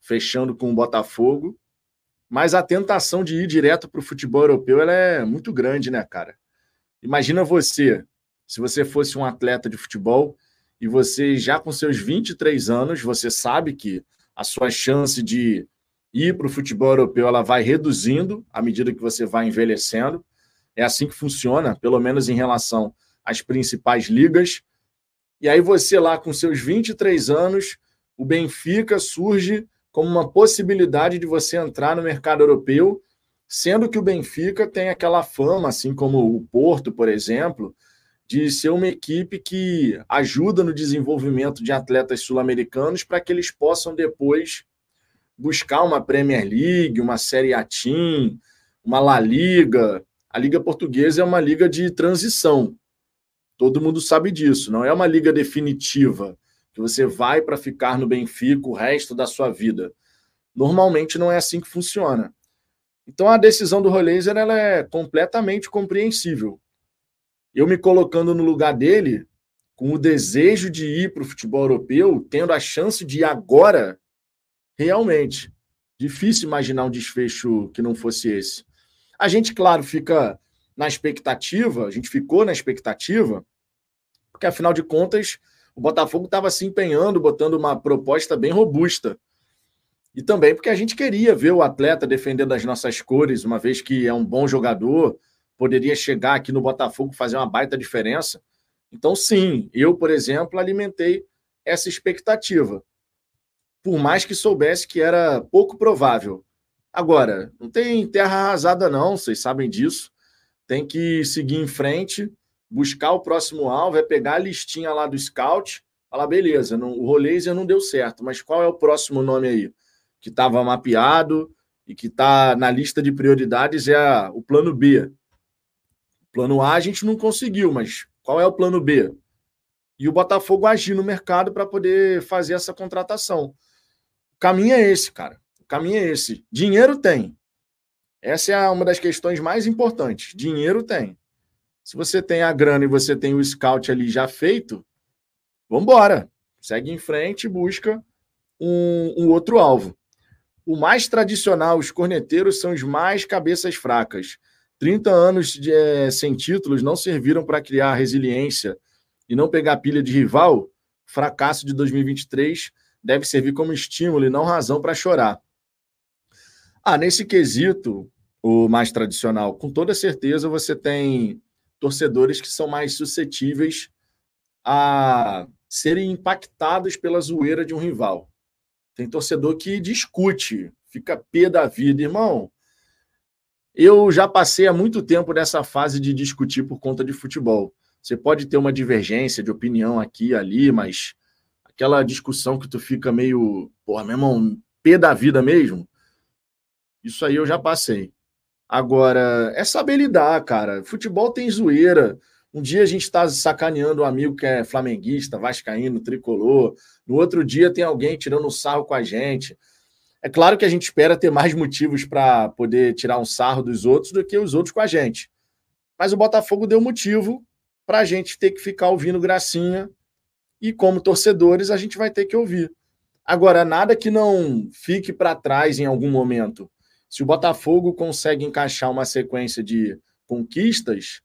fechando com o Botafogo. Mas a tentação de ir direto para o futebol europeu ela é muito grande, né, cara? Imagina você, se você fosse um atleta de futebol e você já com seus 23 anos, você sabe que a sua chance de ir para o futebol europeu ela vai reduzindo à medida que você vai envelhecendo. É assim que funciona, pelo menos em relação as principais ligas. E aí você lá com seus 23 anos, o Benfica surge como uma possibilidade de você entrar no mercado europeu, sendo que o Benfica tem aquela fama, assim como o Porto, por exemplo, de ser uma equipe que ajuda no desenvolvimento de atletas sul-americanos para que eles possam depois buscar uma Premier League, uma Série A Team, uma La Liga. A Liga Portuguesa é uma liga de transição. Todo mundo sabe disso. Não é uma liga definitiva que você vai para ficar no Benfica o resto da sua vida. Normalmente não é assim que funciona. Então a decisão do Rolaser ela é completamente compreensível. Eu me colocando no lugar dele, com o desejo de ir para o futebol europeu, tendo a chance de ir agora, realmente difícil imaginar um desfecho que não fosse esse. A gente, claro, fica na expectativa, a gente ficou na expectativa, porque afinal de contas o Botafogo estava se empenhando, botando uma proposta bem robusta. E também porque a gente queria ver o atleta defendendo as nossas cores, uma vez que é um bom jogador, poderia chegar aqui no Botafogo fazer uma baita diferença. Então, sim, eu, por exemplo, alimentei essa expectativa. Por mais que soubesse que era pouco provável. Agora, não tem terra arrasada, não, vocês sabem disso. Tem que seguir em frente, buscar o próximo alvo, é pegar a listinha lá do scout, falar, beleza, não, o Rolaser não deu certo, mas qual é o próximo nome aí? Que estava mapeado e que está na lista de prioridades é a, o plano B. Plano A a gente não conseguiu, mas qual é o plano B? E o Botafogo agir no mercado para poder fazer essa contratação. O caminho é esse, cara. O caminho é esse. Dinheiro tem. Essa é uma das questões mais importantes. Dinheiro tem. Se você tem a grana e você tem o scout ali já feito, vamos embora. Segue em frente e busca um, um outro alvo. O mais tradicional, os corneteiros são os mais cabeças fracas. 30 anos de, é, sem títulos não serviram para criar resiliência e não pegar pilha de rival. Fracasso de 2023 deve servir como estímulo e não razão para chorar. Ah, nesse quesito, o mais tradicional, com toda certeza você tem torcedores que são mais suscetíveis a serem impactados pela zoeira de um rival. Tem torcedor que discute, fica pé da vida, irmão. Eu já passei há muito tempo nessa fase de discutir por conta de futebol. Você pode ter uma divergência de opinião aqui e ali, mas aquela discussão que tu fica meio, porra, meu irmão, pé da vida mesmo, isso aí eu já passei. Agora, é saber lidar, cara. Futebol tem zoeira. Um dia a gente está sacaneando um amigo que é flamenguista, vascaíno, tricolor. No outro dia tem alguém tirando um sarro com a gente. É claro que a gente espera ter mais motivos para poder tirar um sarro dos outros do que os outros com a gente. Mas o Botafogo deu motivo para a gente ter que ficar ouvindo gracinha e, como torcedores, a gente vai ter que ouvir. Agora, nada que não fique para trás em algum momento. Se o Botafogo consegue encaixar uma sequência de conquistas,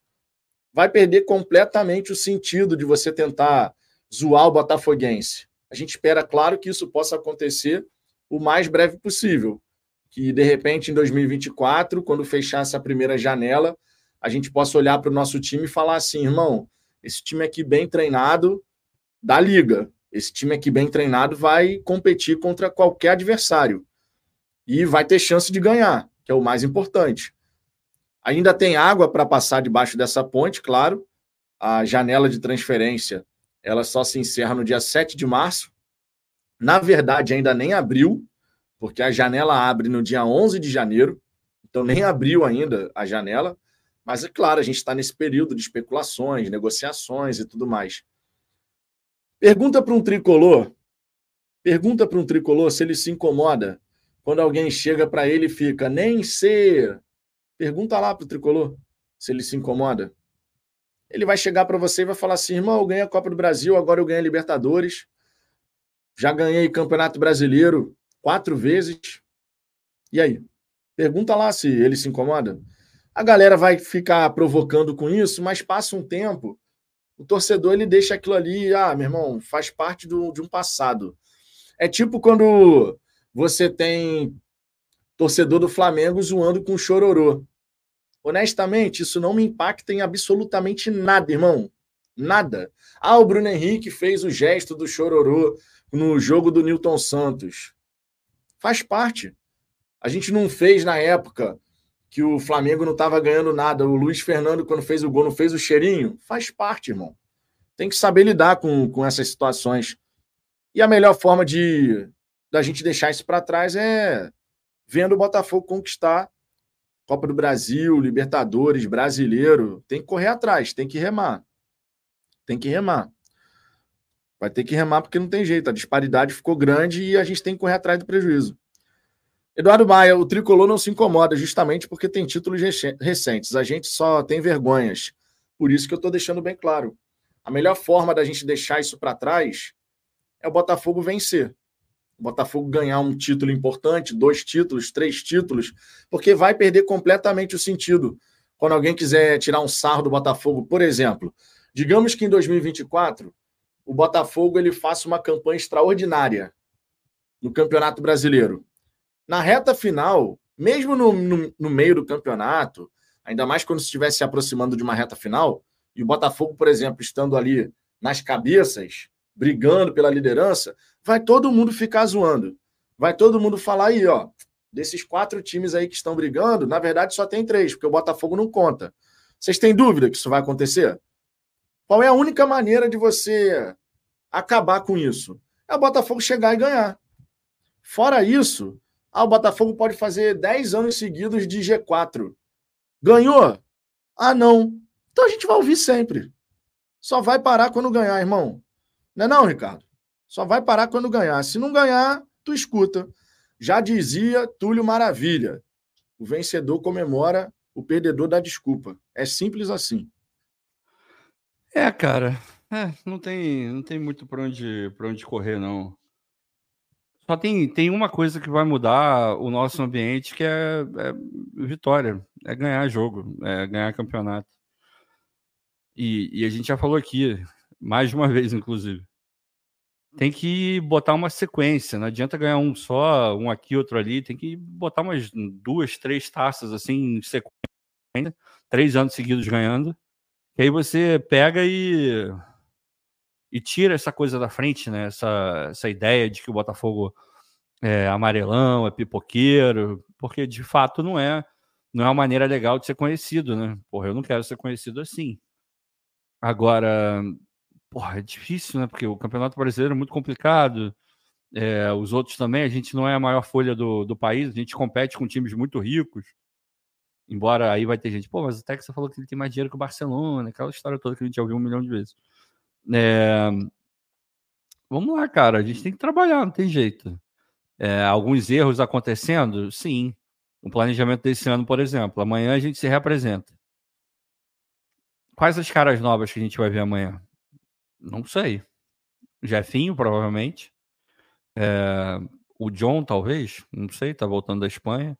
vai perder completamente o sentido de você tentar zoar o botafoguense. A gente espera, claro, que isso possa acontecer o mais breve possível. Que, de repente, em 2024, quando fechar essa primeira janela, a gente possa olhar para o nosso time e falar assim: irmão, esse time aqui bem treinado da liga. Esse time aqui bem treinado vai competir contra qualquer adversário e vai ter chance de ganhar, que é o mais importante. Ainda tem água para passar debaixo dessa ponte, claro. A janela de transferência ela só se encerra no dia 7 de março. Na verdade, ainda nem abriu, porque a janela abre no dia 11 de janeiro, então nem abriu ainda a janela. Mas é claro, a gente está nesse período de especulações, negociações e tudo mais. Pergunta para um tricolor, pergunta para um tricolor se ele se incomoda quando alguém chega para ele e fica nem ser. Pergunta lá para o tricolor se ele se incomoda. Ele vai chegar para você e vai falar assim: irmão, eu ganhei a Copa do Brasil, agora eu ganhei a Libertadores. Já ganhei Campeonato Brasileiro quatro vezes. E aí? Pergunta lá se ele se incomoda. A galera vai ficar provocando com isso, mas passa um tempo, o torcedor ele deixa aquilo ali, ah, meu irmão, faz parte do, de um passado. É tipo quando você tem torcedor do Flamengo zoando com chororô. Honestamente, isso não me impacta em absolutamente nada, irmão. Nada. Ah, o Bruno Henrique fez o gesto do chororô no jogo do Newton Santos. Faz parte. A gente não fez na época que o Flamengo não estava ganhando nada. O Luiz Fernando, quando fez o gol, não fez o cheirinho. Faz parte, irmão. Tem que saber lidar com, com essas situações. E a melhor forma de da gente deixar isso para trás é vendo o Botafogo conquistar Copa do Brasil, Libertadores, Brasileiro. Tem que correr atrás, tem que remar. Tem que remar. Vai ter que remar porque não tem jeito. A disparidade ficou grande e a gente tem que correr atrás do prejuízo. Eduardo Maia, o tricolor não se incomoda justamente porque tem títulos recentes. A gente só tem vergonhas. Por isso que eu estou deixando bem claro. A melhor forma da gente deixar isso para trás é o Botafogo vencer. Botafogo ganhar um título importante, dois títulos, três títulos, porque vai perder completamente o sentido. quando alguém quiser tirar um sarro do Botafogo, por exemplo, digamos que em 2024 o Botafogo ele faça uma campanha extraordinária no Campeonato Brasileiro. Na reta final, mesmo no, no, no meio do campeonato, ainda mais quando estivesse se aproximando de uma reta final, e o Botafogo, por exemplo, estando ali nas cabeças, brigando pela liderança, vai todo mundo ficar zoando. Vai todo mundo falar aí, ó, desses quatro times aí que estão brigando, na verdade só tem três, porque o Botafogo não conta. Vocês têm dúvida que isso vai acontecer? Qual é a única maneira de você acabar com isso? É o Botafogo chegar e ganhar. Fora isso, ah, o Botafogo pode fazer 10 anos seguidos de G4. Ganhou? Ah, não. Então a gente vai ouvir sempre. Só vai parar quando ganhar, irmão. Não é não, Ricardo? Só vai parar quando ganhar. Se não ganhar, tu escuta. Já dizia Túlio Maravilha. O vencedor comemora, o perdedor dá desculpa. É simples assim. É, cara. É, não tem, não tem muito para onde, onde correr, não. Só tem, tem uma coisa que vai mudar o nosso ambiente, que é, é vitória, é ganhar jogo, é ganhar campeonato. E, e, a gente já falou aqui, mais de uma vez, inclusive. Tem que botar uma sequência, não adianta ganhar um só, um aqui, outro ali, tem que botar umas duas, três taças assim em sequência, três anos seguidos ganhando, que aí você pega e e tira essa coisa da frente, né? Essa, essa ideia de que o Botafogo é amarelão, é pipoqueiro, porque de fato não é, não é uma maneira legal de ser conhecido, né? Porra, eu não quero ser conhecido assim. Agora, porra, é difícil, né? Porque o Campeonato Brasileiro é muito complicado. É, os outros também, a gente não é a maior folha do, do país, a gente compete com times muito ricos. Embora aí vai ter gente, pô, mas o Texas falou que ele tem mais dinheiro que o Barcelona, aquela história toda que a gente já ouviu um milhão de vezes. É... Vamos lá, cara. A gente tem que trabalhar, não tem jeito. É, alguns erros acontecendo? Sim. O planejamento desse ano, por exemplo. Amanhã a gente se representa. Quais as caras novas que a gente vai ver amanhã? Não sei. Jefinho, provavelmente. É... O John, talvez. Não sei, tá voltando da Espanha.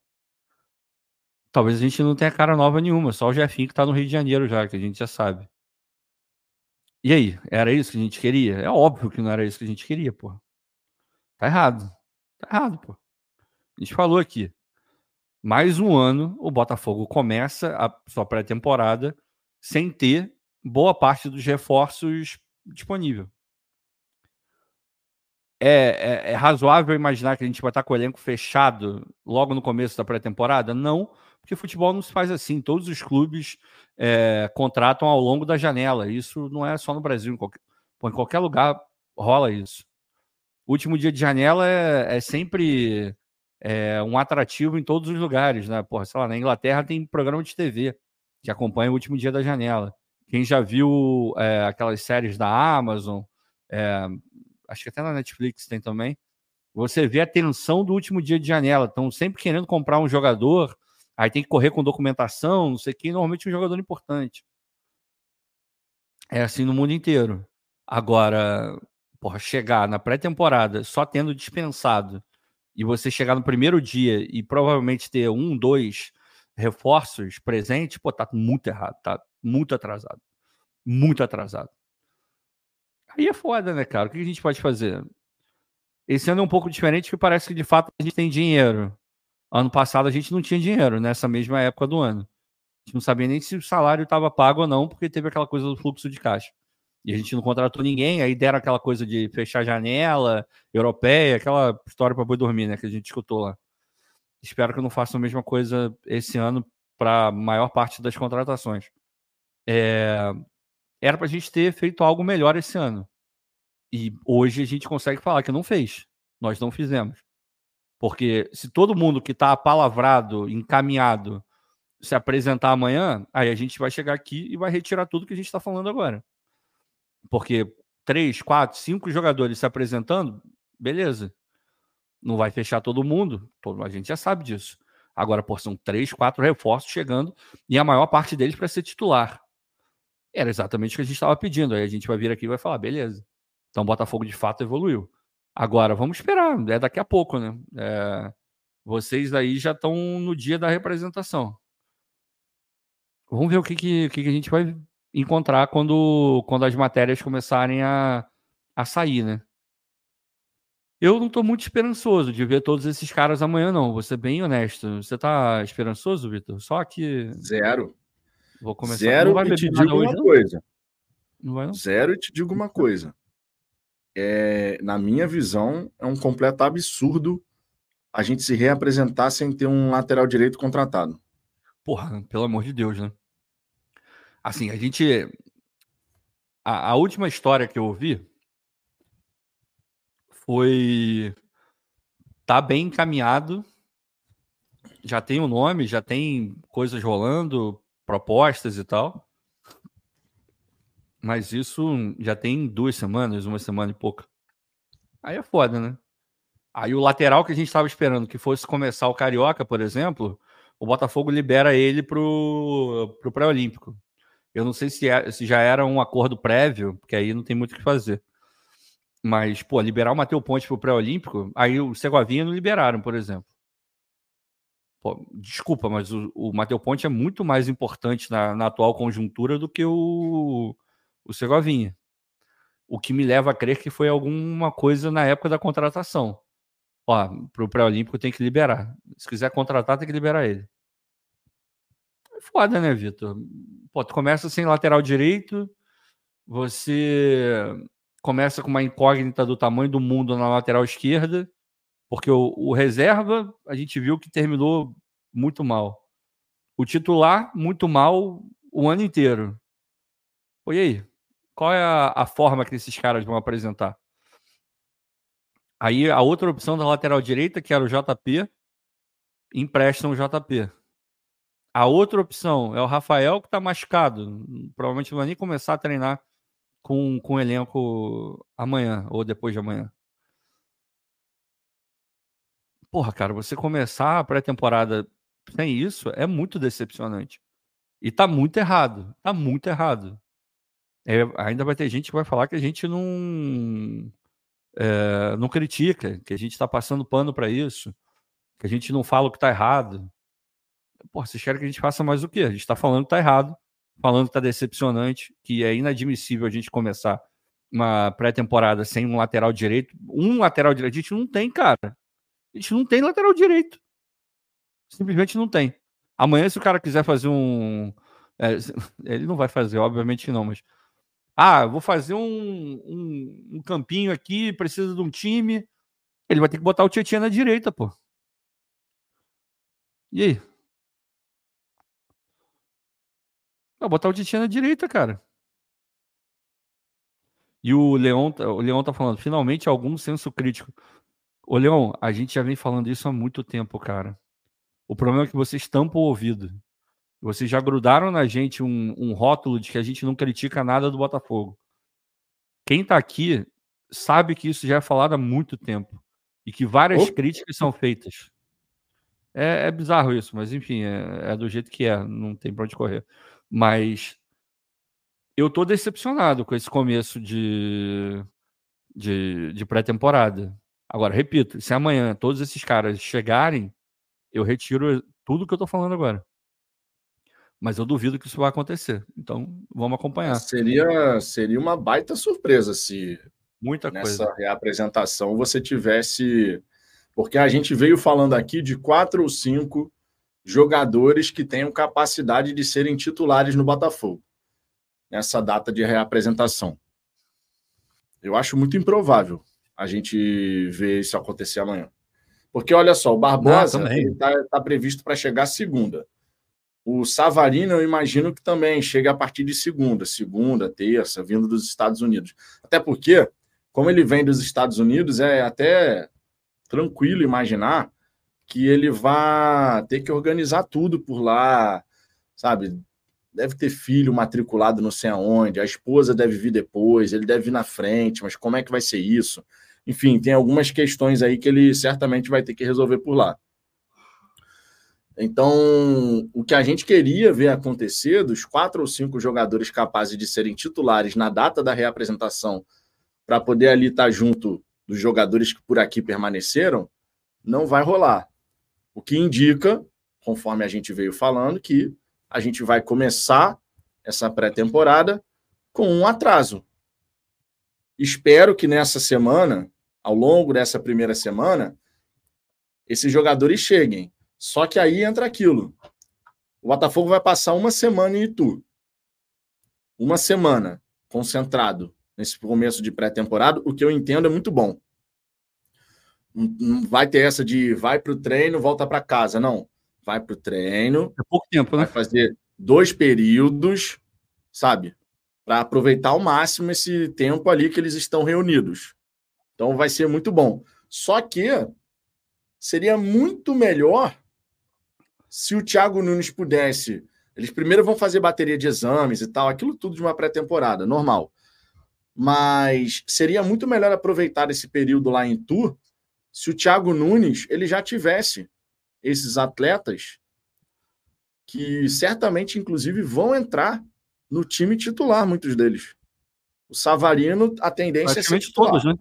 Talvez a gente não tenha cara nova nenhuma, só o Jefinho que tá no Rio de Janeiro já, que a gente já sabe. E aí, era isso que a gente queria? É óbvio que não era isso que a gente queria, pô. Tá errado. Tá errado, pô. A gente falou aqui. Mais um ano, o Botafogo começa a sua pré-temporada sem ter boa parte dos reforços disponível. É, é, é, razoável imaginar que a gente vai estar com o elenco fechado logo no começo da pré-temporada? Não, porque futebol não se faz assim. Todos os clubes é, contratam ao longo da janela. Isso não é só no Brasil, em qualquer, em qualquer lugar rola isso. O último dia de janela é, é sempre é, um atrativo em todos os lugares, né? Porra, sei lá, na Inglaterra tem programa de TV que acompanha o último dia da janela. Quem já viu é, aquelas séries da Amazon, é, acho que até na Netflix tem também, você vê a tensão do último dia de janela. Estão sempre querendo comprar um jogador Aí tem que correr com documentação, não sei o que, normalmente um jogador importante. É assim no mundo inteiro. Agora, porra, chegar na pré-temporada só tendo dispensado e você chegar no primeiro dia e provavelmente ter um, dois reforços presentes, pô, tá muito errado, tá muito atrasado. Muito atrasado. Aí é foda, né, cara? O que a gente pode fazer? Esse ano é um pouco diferente, porque parece que de fato a gente tem dinheiro. Ano passado a gente não tinha dinheiro nessa mesma época do ano. A gente não sabia nem se o salário estava pago ou não, porque teve aquela coisa do fluxo de caixa. E a gente não contratou ninguém, aí deram aquela coisa de fechar janela europeia, aquela história para boi dormir, né, que a gente escutou lá. Espero que eu não faça a mesma coisa esse ano para a maior parte das contratações. É... Era para a gente ter feito algo melhor esse ano. E hoje a gente consegue falar que não fez. Nós não fizemos. Porque se todo mundo que está apalavrado, encaminhado, se apresentar amanhã, aí a gente vai chegar aqui e vai retirar tudo que a gente está falando agora. Porque três, quatro, cinco jogadores se apresentando, beleza. Não vai fechar todo mundo, todo, a gente já sabe disso. Agora, por são três, quatro reforços chegando e a maior parte deles para ser titular. Era exatamente o que a gente estava pedindo. Aí a gente vai vir aqui e vai falar, beleza. Então o Botafogo de fato evoluiu. Agora, vamos esperar, é daqui a pouco, né? É, vocês aí já estão no dia da representação. Vamos ver o que, que, que a gente vai encontrar quando, quando as matérias começarem a, a sair, né? Eu não estou muito esperançoso de ver todos esses caras amanhã, não. Vou ser bem honesto. Você está esperançoso, Vitor? Só que. Zero. Vou começar. Zero e te digo uma coisa. Não vai, não? Zero e te digo uma coisa. É, na minha visão, é um completo absurdo a gente se reapresentar sem ter um lateral direito contratado. Porra, pelo amor de Deus, né? Assim, a gente. A, a última história que eu ouvi foi. Tá bem encaminhado. Já tem o um nome, já tem coisas rolando, propostas e tal. Mas isso já tem duas semanas, uma semana e pouca. Aí é foda, né? Aí o lateral que a gente estava esperando que fosse começar o Carioca, por exemplo, o Botafogo libera ele pro, pro pré-olímpico. Eu não sei se, é, se já era um acordo prévio, porque aí não tem muito o que fazer. Mas, pô, liberar o Matheus Ponte pro pré-olímpico, aí o Segovinha não liberaram, por exemplo. Pô, desculpa, mas o, o Matheus Ponte é muito mais importante na, na, atual conjuntura do que o, o Segovinha. O que me leva a crer que foi alguma coisa na época da contratação. Ó, pro pré-olímpico tem que liberar. Se quiser contratar, tem que liberar ele. É foda, né, Vitor? Pô, tu começa sem lateral direito, você começa com uma incógnita do tamanho do mundo na lateral esquerda, porque o, o reserva a gente viu que terminou muito mal. O titular, muito mal o ano inteiro. Pô, e aí? Qual é a, a forma que esses caras vão apresentar? Aí a outra opção da lateral direita, que era o JP, emprestam o JP. A outra opção é o Rafael, que está machucado. Provavelmente não vai nem começar a treinar com, com o elenco amanhã ou depois de amanhã. Porra, cara, você começar a pré-temporada sem isso é muito decepcionante. E tá muito errado. Tá muito errado. É, ainda vai ter gente que vai falar que a gente não, é, não critica, que a gente está passando pano para isso, que a gente não fala o que está errado. Pô, vocês querem que a gente faça mais o quê? A gente está falando que está errado falando que está decepcionante, que é inadmissível a gente começar uma pré-temporada sem um lateral direito. Um lateral direito a gente não tem, cara. A gente não tem lateral direito. Simplesmente não tem. Amanhã, se o cara quiser fazer um. É, ele não vai fazer, obviamente não, mas. Ah, vou fazer um, um, um campinho aqui, precisa de um time. Ele vai ter que botar o Tietchan na direita, pô. E aí? Botar o Tietchan na direita, cara. E o Leão, tá, o Leão tá falando, finalmente algum senso crítico. Ô, Leão, a gente já vem falando isso há muito tempo, cara. O problema é que vocês tampam o ouvido. Vocês já grudaram na gente um, um rótulo de que a gente não critica nada do Botafogo. Quem tá aqui sabe que isso já é falado há muito tempo. E que várias Opa. críticas são feitas. É, é, bizarro isso, mas enfim, é, é do jeito que é, não tem pra onde correr. Mas eu tô decepcionado com esse começo de, de, de pré-temporada. Agora, repito, se amanhã todos esses caras chegarem, eu retiro tudo que eu tô falando agora. Mas eu duvido que isso vai acontecer. Então, vamos acompanhar. Seria, seria uma baita surpresa se Muita nessa coisa. reapresentação você tivesse. Porque a gente veio falando aqui de quatro ou cinco jogadores que tenham capacidade de serem titulares no Botafogo nessa data de reapresentação. Eu acho muito improvável a gente ver isso acontecer amanhã. Porque olha só, o Barbosa está tá previsto para chegar segunda. O Savarino, eu imagino que também chega a partir de segunda, segunda, terça, vindo dos Estados Unidos. Até porque, como ele vem dos Estados Unidos, é até tranquilo imaginar que ele vai ter que organizar tudo por lá, sabe? Deve ter filho matriculado não sei aonde, a esposa deve vir depois, ele deve vir na frente, mas como é que vai ser isso? Enfim, tem algumas questões aí que ele certamente vai ter que resolver por lá. Então, o que a gente queria ver acontecer dos quatro ou cinco jogadores capazes de serem titulares na data da reapresentação, para poder ali estar junto dos jogadores que por aqui permaneceram, não vai rolar. O que indica, conforme a gente veio falando, que a gente vai começar essa pré-temporada com um atraso. Espero que nessa semana, ao longo dessa primeira semana, esses jogadores cheguem. Só que aí entra aquilo. O Botafogo vai passar uma semana em Itu. Uma semana concentrado nesse começo de pré-temporada, o que eu entendo é muito bom. Não vai ter essa de vai para o treino, volta para casa. Não. Vai para o treino. É pouco tempo, né? Vai fazer dois períodos, sabe? Para aproveitar ao máximo esse tempo ali que eles estão reunidos. Então vai ser muito bom. Só que seria muito melhor se o Thiago Nunes pudesse. Eles primeiro vão fazer bateria de exames e tal, aquilo tudo de uma pré-temporada, normal. Mas seria muito melhor aproveitar esse período lá em Tour se o Thiago Nunes ele já tivesse esses atletas que certamente, inclusive, vão entrar no time titular, muitos deles. O Savarino, a tendência é ser titular. Todos, né?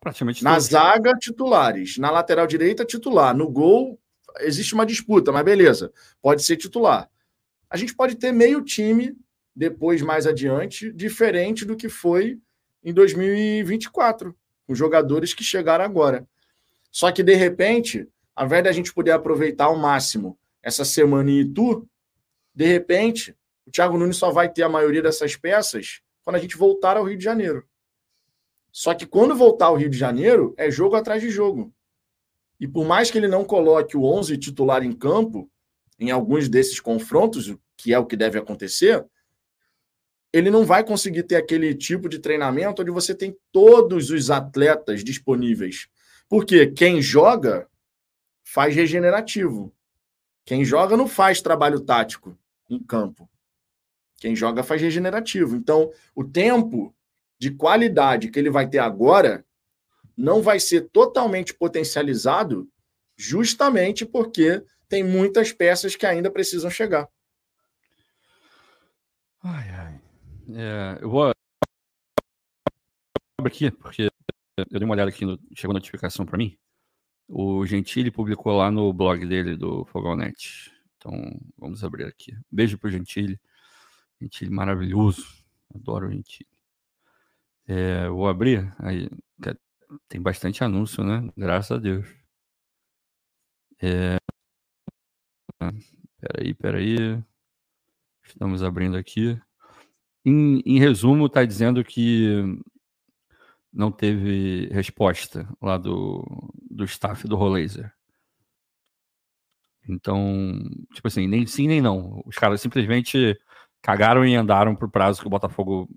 Praticamente Na todos. zaga, titulares. Na lateral direita, titular. No gol, existe uma disputa, mas beleza. Pode ser titular. A gente pode ter meio time depois, mais adiante, diferente do que foi em 2024, com jogadores que chegaram agora. Só que, de repente, ao invés da gente poder aproveitar ao máximo essa semana em Itu, de repente, o Thiago Nunes só vai ter a maioria dessas peças quando a gente voltar ao Rio de Janeiro. Só que quando voltar ao Rio de Janeiro, é jogo atrás de jogo. E por mais que ele não coloque o 11 titular em campo, em alguns desses confrontos, que é o que deve acontecer, ele não vai conseguir ter aquele tipo de treinamento onde você tem todos os atletas disponíveis. Porque quem joga faz regenerativo. Quem joga não faz trabalho tático em campo. Quem joga faz regenerativo. Então, o tempo de qualidade que ele vai ter agora não vai ser totalmente potencializado, justamente porque tem muitas peças que ainda precisam chegar. Ai, ai. É, eu vou aqui, porque eu dei uma olhada aqui, no, chegou notificação para mim. O Gentili publicou lá no blog dele do Fogalnet. Então, vamos abrir aqui. Beijo pro Gentili. Gentili maravilhoso. Adoro o Gentili. É, vou abrir. Aí, tem bastante anúncio, né? Graças a Deus. É... Peraí, peraí. Estamos abrindo aqui. Em, em resumo, está dizendo que não teve resposta lá do, do staff do Rolaser. Então, tipo assim, nem sim nem não. Os caras simplesmente cagaram e andaram pro prazo que o Botafogo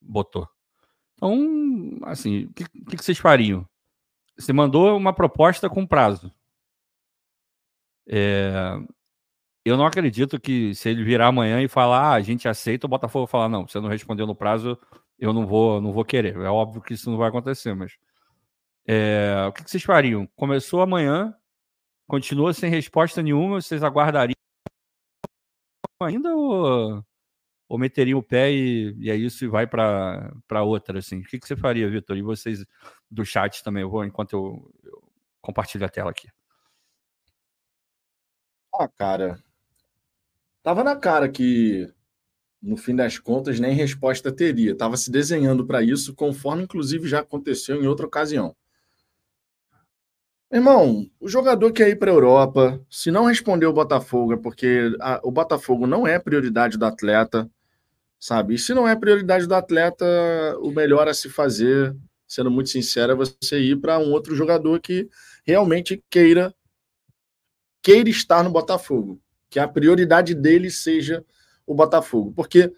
botou. Então, assim, o que, que, vocês fariam? Você mandou uma proposta com prazo. É, eu não acredito que se ele virar amanhã e falar, ah, a gente aceita, o Botafogo falar, não, você não respondeu no prazo, eu não vou, não vou querer. É óbvio que isso não vai acontecer, mas é, o que, vocês fariam? Começou amanhã, continua sem resposta nenhuma, vocês aguardariam ainda ou ou meteria o pé e, e é isso e vai para outra, assim. O que, que você faria, Vitor? E vocês do chat também, eu vou enquanto eu, eu compartilho a tela aqui. Ah, cara, tava na cara que no fim das contas nem resposta teria. Tava se desenhando para isso, conforme inclusive já aconteceu em outra ocasião. Irmão, o jogador quer ir para a Europa. Se não responder o Botafogo, é porque a, o Botafogo não é prioridade do atleta sabe? E se não é prioridade do atleta, o melhor a se fazer, sendo muito sincero, é você ir para um outro jogador que realmente queira queira estar no Botafogo, que a prioridade dele seja o Botafogo, porque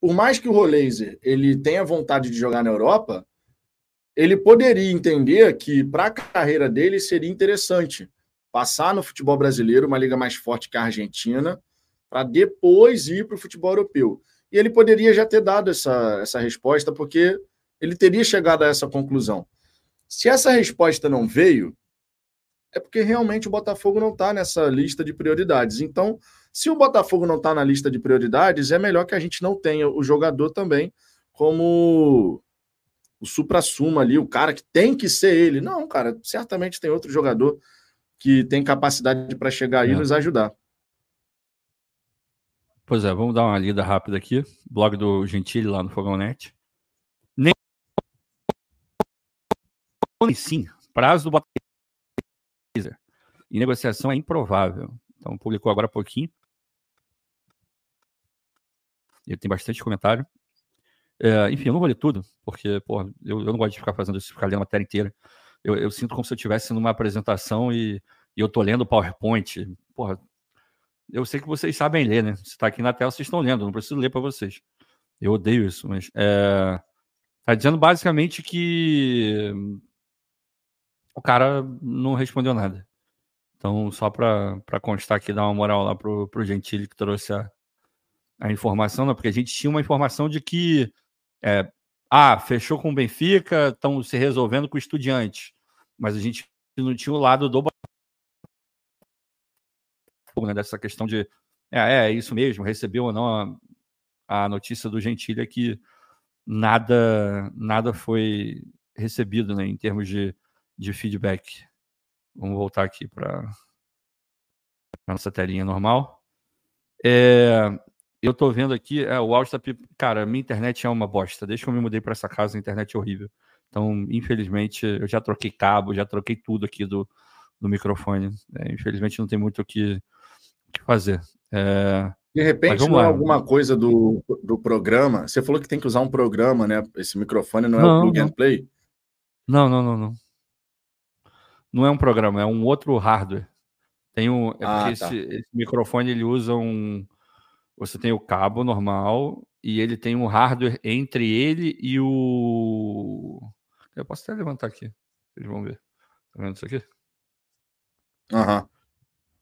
por mais que o Rolaser ele tenha vontade de jogar na Europa, ele poderia entender que para a carreira dele seria interessante passar no futebol brasileiro, uma liga mais forte que a Argentina, para depois ir para o futebol europeu. E ele poderia já ter dado essa, essa resposta, porque ele teria chegado a essa conclusão. Se essa resposta não veio, é porque realmente o Botafogo não está nessa lista de prioridades. Então, se o Botafogo não está na lista de prioridades, é melhor que a gente não tenha o jogador também como o supra-suma ali, o cara que tem que ser ele. Não, cara, certamente tem outro jogador que tem capacidade para chegar aí e é. nos ajudar. Pois é, vamos dar uma lida rápida aqui. Blog do Gentili lá no Fogãonet. Nem sim, prazo do Botafogo em negociação é improvável. Então publicou agora há pouquinho. Ele tem bastante comentário. É, enfim, eu não vou ler tudo, porque porra, eu, eu não gosto de ficar fazendo isso, ficar lendo a matéria inteira. Eu, eu sinto como se eu estivesse numa apresentação e, e eu tô lendo o PowerPoint. Porra, eu sei que vocês sabem ler, né? Se está aqui na tela, vocês estão lendo, não preciso ler para vocês. Eu odeio isso, mas é, tá dizendo basicamente que o cara não respondeu nada. Então, só para constar aqui, dar uma moral lá pro, pro Gentili que trouxe a, a informação, né? porque a gente tinha uma informação de que é, ah, fechou com o Benfica, estão se resolvendo com o Estudiante, mas a gente não tinha o lado do né, dessa questão de é, é isso mesmo, recebeu ou não a, a notícia do Gentili que nada nada foi recebido né, em termos de, de feedback. Vamos voltar aqui para a nossa telinha normal. É, eu estou vendo aqui, é, o áudio está. Cara, minha internet é uma bosta. Desde que eu me mudei para essa casa, a internet é horrível. Então, infelizmente, eu já troquei cabo, já troquei tudo aqui do, do microfone. É, infelizmente, não tem muito o que, o que fazer. É, de repente, não é alguma coisa do, do programa. Você falou que tem que usar um programa, né? Esse microfone não é não, o plug não. and play? Não, não, não, não não é um programa, é um outro hardware. Tem um, é ah, tá. esse, esse, microfone ele usa um. Você tem o cabo normal e ele tem um hardware entre ele e o. Eu posso até levantar aqui. Vocês vão ver. Tá vendo isso aqui? Aham. Uhum.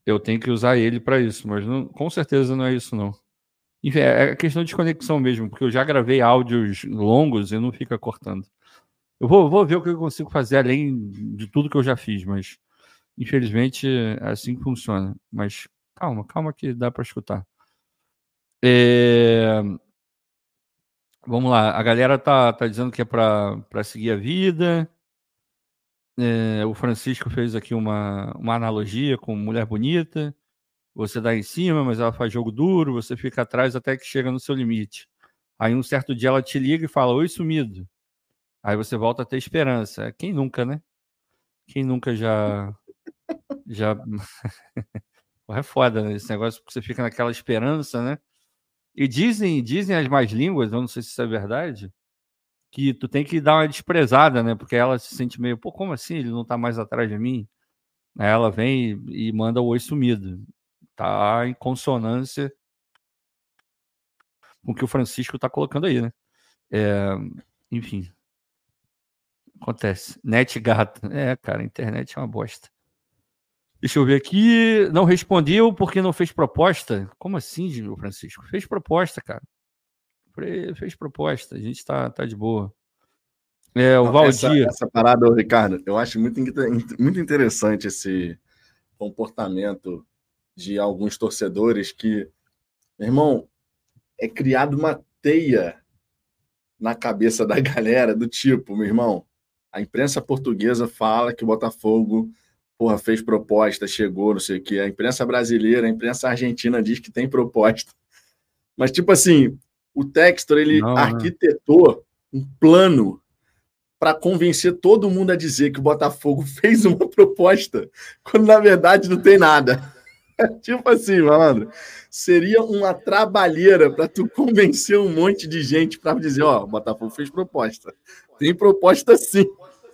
Eu tenho que usar ele para isso, mas não, com certeza não é isso, não. Enfim, é questão de conexão mesmo, porque eu já gravei áudios longos e não fica cortando. Eu vou, vou ver o que eu consigo fazer além de tudo que eu já fiz, mas infelizmente é assim que funciona. Mas calma, calma que dá para escutar. É... Vamos lá, a galera tá, tá dizendo que é para seguir a vida. É, o Francisco fez aqui uma, uma analogia com mulher bonita. Você dá em cima, mas ela faz jogo duro, você fica atrás até que chega no seu limite. Aí um certo dia ela te liga e fala: Oi, sumido. Aí você volta a ter esperança. Quem nunca, né? Quem nunca já. já. é foda, né? Esse negócio que você fica naquela esperança, né? E dizem, dizem as mais línguas, eu não sei se isso é verdade, que tu tem que dar uma desprezada, né? Porque ela se sente meio, pô, como assim? Ele não tá mais atrás de mim? Aí ela vem e, e manda o oi sumido. Tá em consonância com o que o Francisco tá colocando aí, né? É, enfim, Acontece. Net gato. É, cara, a internet é uma bosta. Deixa eu ver aqui. Não respondeu porque não fez proposta. Como assim, Francisco? Fez proposta, cara. Fez proposta. A gente tá, tá de boa. É, o Valdir. Essa, essa parada, Ricardo, eu acho muito, muito interessante esse comportamento de alguns torcedores que, meu irmão, é criado uma teia na cabeça da galera do tipo, meu irmão, a imprensa portuguesa fala que o Botafogo porra, fez proposta, chegou, não sei o quê. A imprensa brasileira, a imprensa argentina diz que tem proposta. Mas, tipo assim, o Textor, ele não, arquitetou um plano para convencer todo mundo a dizer que o Botafogo fez uma proposta, quando na verdade não tem nada. tipo assim, malandro, seria uma trabalheira para tu convencer um monte de gente para dizer, ó, oh, o Botafogo fez proposta. Tem proposta sim.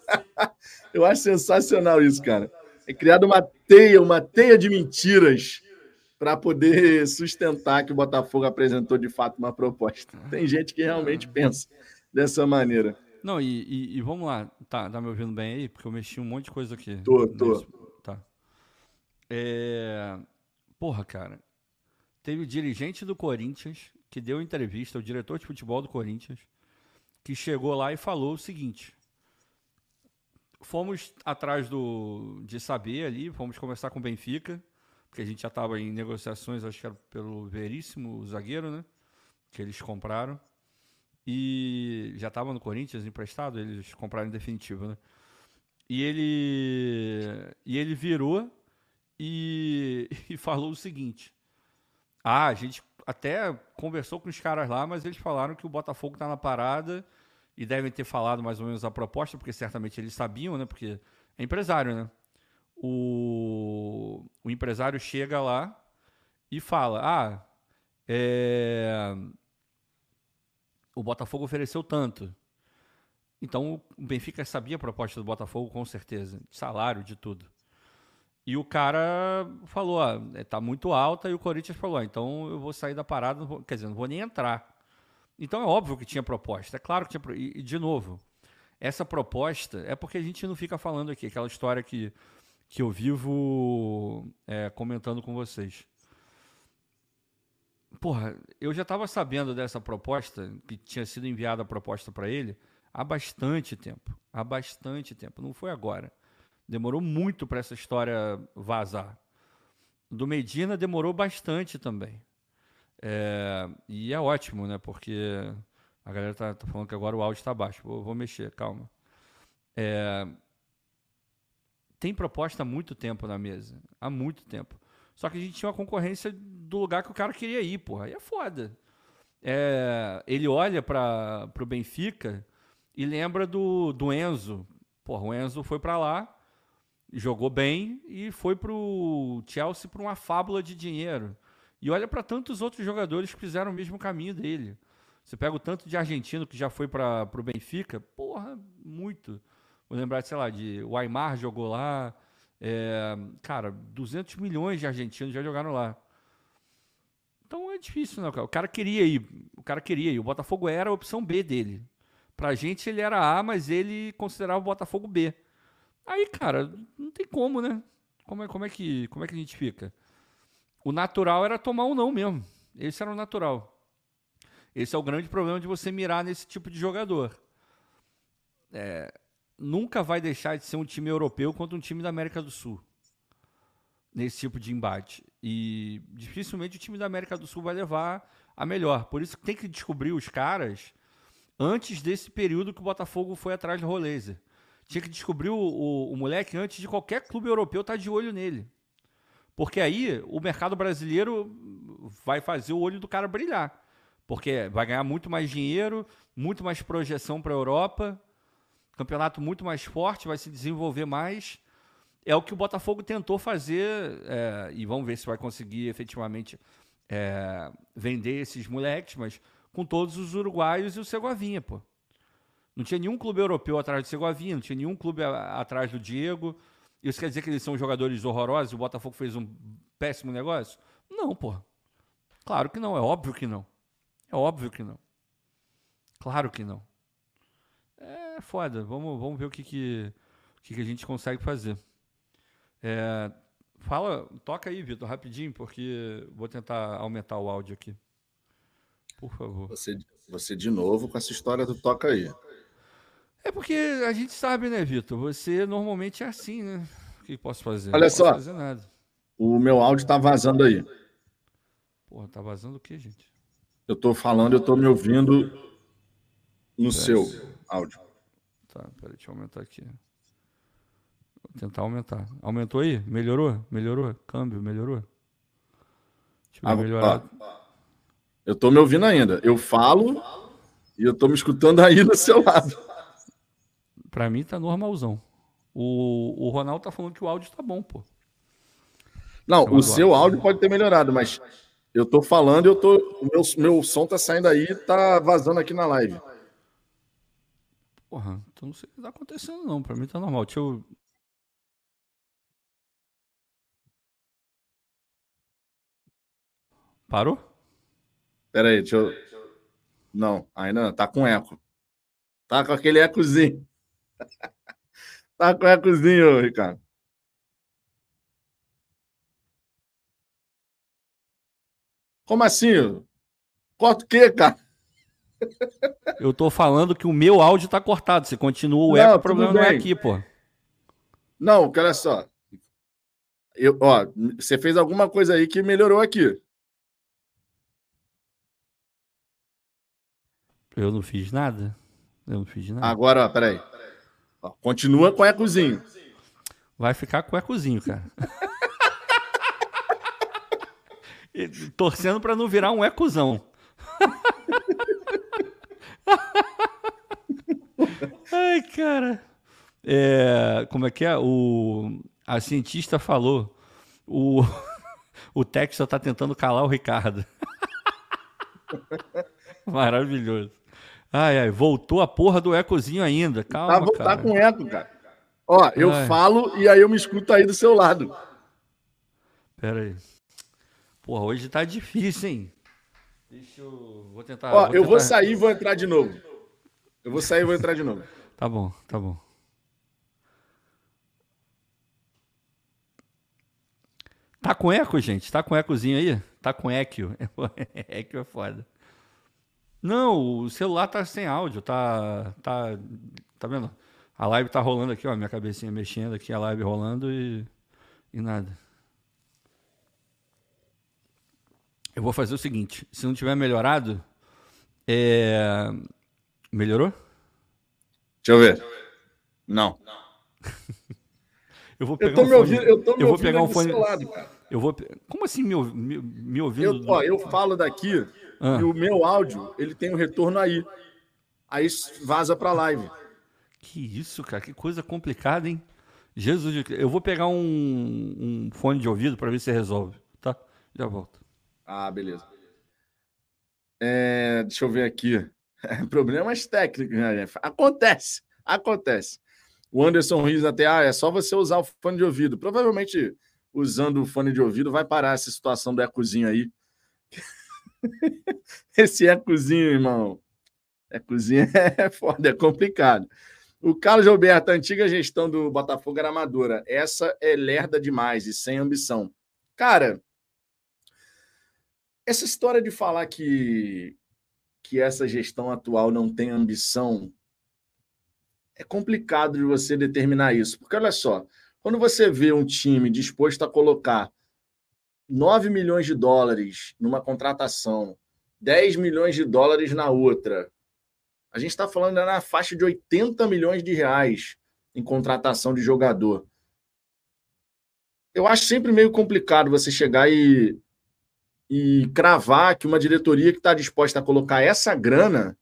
Eu acho sensacional isso, cara. É criada uma teia, uma teia de mentiras para poder sustentar que o Botafogo apresentou de fato uma proposta. Tem gente que realmente pensa dessa maneira. Não, e, e, e, vamos lá. Tá, tá me ouvindo bem aí? Porque eu mexi um monte de coisa aqui. Tô, tô. Tá. É... Porra, cara. Teve o dirigente do Corinthians que deu entrevista, o diretor de futebol do Corinthians, que chegou lá e falou o seguinte: fomos atrás do, de saber ali, fomos conversar com o Benfica, porque a gente já estava em negociações, acho que era pelo Veríssimo, zagueiro, né? Que eles compraram. E já estava no Corinthians emprestado, eles compraram em definitivo, né? E ele, e ele virou e, e falou o seguinte: Ah, a gente até conversou com os caras lá, mas eles falaram que o Botafogo está na parada e devem ter falado mais ou menos a proposta, porque certamente eles sabiam, né? Porque é empresário, né? O, o empresário chega lá e fala: Ah, é... o Botafogo ofereceu tanto. Então o Benfica sabia a proposta do Botafogo com certeza, de salário, de tudo. E o cara falou, ó, é, tá muito alta, e o Corinthians falou, então eu vou sair da parada, quer dizer, não vou nem entrar. Então é óbvio que tinha proposta, é claro que tinha. E, de novo, essa proposta é porque a gente não fica falando aqui, aquela história que, que eu vivo é, comentando com vocês. Porra, eu já estava sabendo dessa proposta, que tinha sido enviada a proposta para ele, há bastante tempo. Há bastante tempo, não foi agora. Demorou muito para essa história vazar. Do Medina demorou bastante também. É, e é ótimo, né? Porque a galera tá, tá falando que agora o áudio está baixo. Vou, vou, mexer, calma. É, tem proposta há muito tempo na mesa. Há muito tempo. Só que a gente tinha uma concorrência do lugar que o cara queria ir, porra. Aí é foda. É, ele olha para o Benfica e lembra do, do Enzo. Porra, o Enzo foi para lá jogou bem e foi para o Chelsea por uma fábula de dinheiro. E olha para tantos outros jogadores que fizeram o mesmo caminho dele. Você pega o tanto de argentino que já foi para o Benfica, porra, muito. Vou lembrar, sei lá, de o Aymar jogou lá. É, cara, 200 milhões de argentinos já jogaram lá. Então é difícil, né? O cara queria ir. O cara queria ir. O Botafogo era a opção B dele. Pra gente ele era A, mas ele considerava o Botafogo B. Aí, cara, não tem como, né? Como é, como é, que, como é que a gente fica? O natural era tomar um não mesmo. Esse era o natural. Esse é o grande problema de você mirar nesse tipo de jogador. É, nunca vai deixar de ser um time europeu contra um time da América do Sul. Nesse tipo de embate. E dificilmente o time da América do Sul vai levar a melhor. Por isso que tem que descobrir os caras antes desse período que o Botafogo foi atrás do Rolezer. Tinha que descobrir o, o, o moleque antes de qualquer clube europeu estar tá de olho nele. Porque aí o mercado brasileiro vai fazer o olho do cara brilhar. Porque vai ganhar muito mais dinheiro, muito mais projeção para a Europa, campeonato muito mais forte, vai se desenvolver mais. É o que o Botafogo tentou fazer, é, e vamos ver se vai conseguir efetivamente é, vender esses moleques, mas com todos os uruguaios e o Segovinha, pô. Não tinha nenhum clube europeu atrás do Segovia, não tinha nenhum clube a, atrás do Diego. Isso quer dizer que eles são jogadores horrorosos? O Botafogo fez um péssimo negócio? Não, pô. Claro que não, é óbvio que não. É óbvio que não. Claro que não. É foda. Vamos, vamos ver o que, que, o que, que a gente consegue fazer. É, fala, toca aí, Vitor, rapidinho, porque vou tentar aumentar o áudio aqui. Por favor. Você, você de novo com essa história do toca aí. É porque a gente sabe, né, Vitor? Você normalmente é assim, né? O que posso fazer? Olha só. fazer. O meu áudio tá vazando aí. Porra, tá vazando o quê, gente? Eu tô falando, eu tô me ouvindo no seu áudio. Tá, peraí, deixa eu aumentar aqui. Vou tentar aumentar. Aumentou aí? Melhorou? Melhorou? Câmbio, melhorou? Deixa eu ah, melhorar. Eu tô me ouvindo ainda. Eu falo e eu tô me escutando aí do seu lado. Pra mim tá normalzão. O, o Ronaldo tá falando que o áudio tá bom, pô. Não, o seu áudio pode ter melhorado, mas eu tô falando, eu tô. Meu, meu som tá saindo aí tá vazando aqui na live. Porra, então não sei o que tá acontecendo, não. Pra mim tá normal. Deixa eu. Parou? Pera aí, deixa eu. Não, ainda não. Tá com eco. Tá com aquele ecozinho. Tá com ecozinho, Ricardo. Como assim? Corta o quê, cara? Eu tô falando que o meu áudio tá cortado. Você continua o eco, o problema bem. não é aqui, pô. Não, olha só. Eu, ó, você fez alguma coisa aí que melhorou aqui. Eu não fiz nada. Eu não fiz nada. Agora, ó, peraí. Ó, continua com ecozinho. Vai ficar com ecozinho, cara. Torcendo para não virar um ecozão. Ai, cara. É, como é que é? O, a cientista falou. O, o Texas está tentando calar o Ricardo. Maravilhoso. Ai, ai, voltou a porra do ecozinho ainda. Calma, tá, cara. Tá com eco, cara. Ó, eu ai. falo e aí eu me escuto aí do seu lado. Pera aí. Porra, hoje tá difícil, hein? Deixa eu. Vou tentar. Ó, vou eu vou sair e vou entrar de novo. Eu vou sair e vou entrar de novo. Tá bom, tá bom. Tá com eco, gente? Tá com ecozinho aí? Tá com eco. eco é foda. Não, o celular tá sem áudio, tá. Tá, tá vendo? A live tá rolando aqui, ó. Minha cabecinha mexendo aqui, a live rolando e. E nada. Eu vou fazer o seguinte: se não tiver melhorado. É... Melhorou? Deixa eu ver. Não. eu vou pegar eu tô um me ouvindo, eu tô me eu vou pegar um fone. Lado, eu vou. Como assim me, me, me ouvindo? Eu, ó, eu falo daqui ah. e o meu áudio ele tem um retorno aí. Aí vaza para live. Que isso, cara? Que coisa complicada, hein? Jesus, eu vou pegar um, um fone de ouvido para ver se resolve, tá? Já volto. Ah, beleza. É, deixa eu ver aqui. Problemas técnicos, né? Acontece, acontece. O Anderson Rios até, ah, é só você usar o fone de ouvido. Provavelmente, usando o fone de ouvido, vai parar essa situação do ecozinho aí. Esse ecozinho, irmão. Ecozinho é foda, é complicado. O Carlos Roberto, a antiga gestão do Botafogo era amadora. Essa é lerda demais e sem ambição. Cara, essa história de falar que que essa gestão atual não tem ambição, é complicado de você determinar isso. Porque olha só, quando você vê um time disposto a colocar 9 milhões de dólares numa contratação, 10 milhões de dólares na outra, a gente está falando na faixa de 80 milhões de reais em contratação de jogador. Eu acho sempre meio complicado você chegar e e cravar que uma diretoria que está disposta a colocar essa grana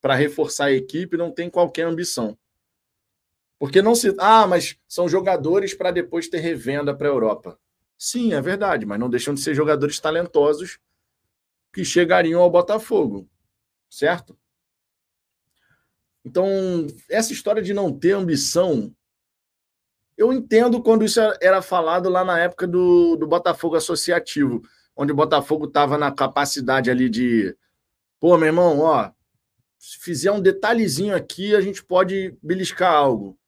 para reforçar a equipe não tem qualquer ambição. Porque não se. Ah, mas são jogadores para depois ter revenda para a Europa. Sim, é verdade, mas não deixam de ser jogadores talentosos que chegariam ao Botafogo, certo? Então, essa história de não ter ambição, eu entendo quando isso era falado lá na época do, do Botafogo Associativo onde o Botafogo estava na capacidade ali de, pô, meu irmão, ó, se fizer um detalhezinho aqui, a gente pode beliscar algo.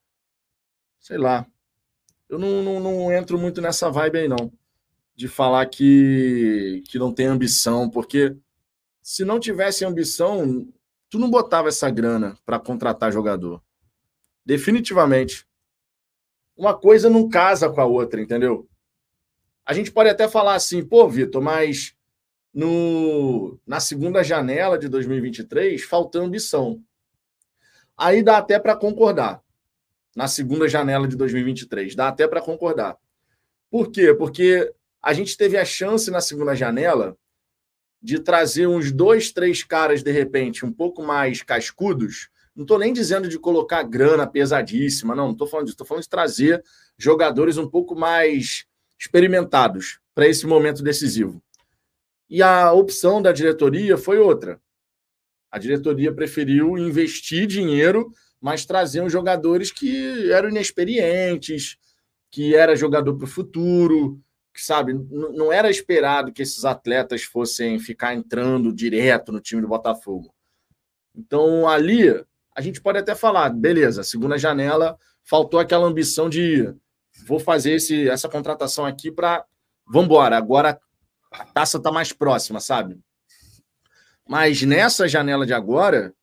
Sei lá. Eu não, não, não entro muito nessa vibe aí, não. De falar que, que não tem ambição, porque se não tivesse ambição, tu não botava essa grana para contratar jogador. Definitivamente. Uma coisa não casa com a outra, entendeu? A gente pode até falar assim, pô, Vitor, mas no, na segunda janela de 2023 faltou ambição. Aí dá até para concordar. Na segunda janela de 2023, dá até para concordar. Por quê? Porque a gente teve a chance na segunda janela de trazer uns dois, três caras, de repente, um pouco mais cascudos. Não estou nem dizendo de colocar grana pesadíssima, não, não estou falando disso. Estou falando de trazer jogadores um pouco mais experimentados para esse momento decisivo. E a opção da diretoria foi outra. A diretoria preferiu investir dinheiro, mas uns jogadores que eram inexperientes, que era jogador para o futuro, que sabe, não era esperado que esses atletas fossem ficar entrando direto no time do Botafogo. Então ali a gente pode até falar, beleza, segunda janela faltou aquela ambição de vou fazer esse, essa contratação aqui para. Vamos embora, agora a taça está mais próxima, sabe? Mas nessa janela de agora,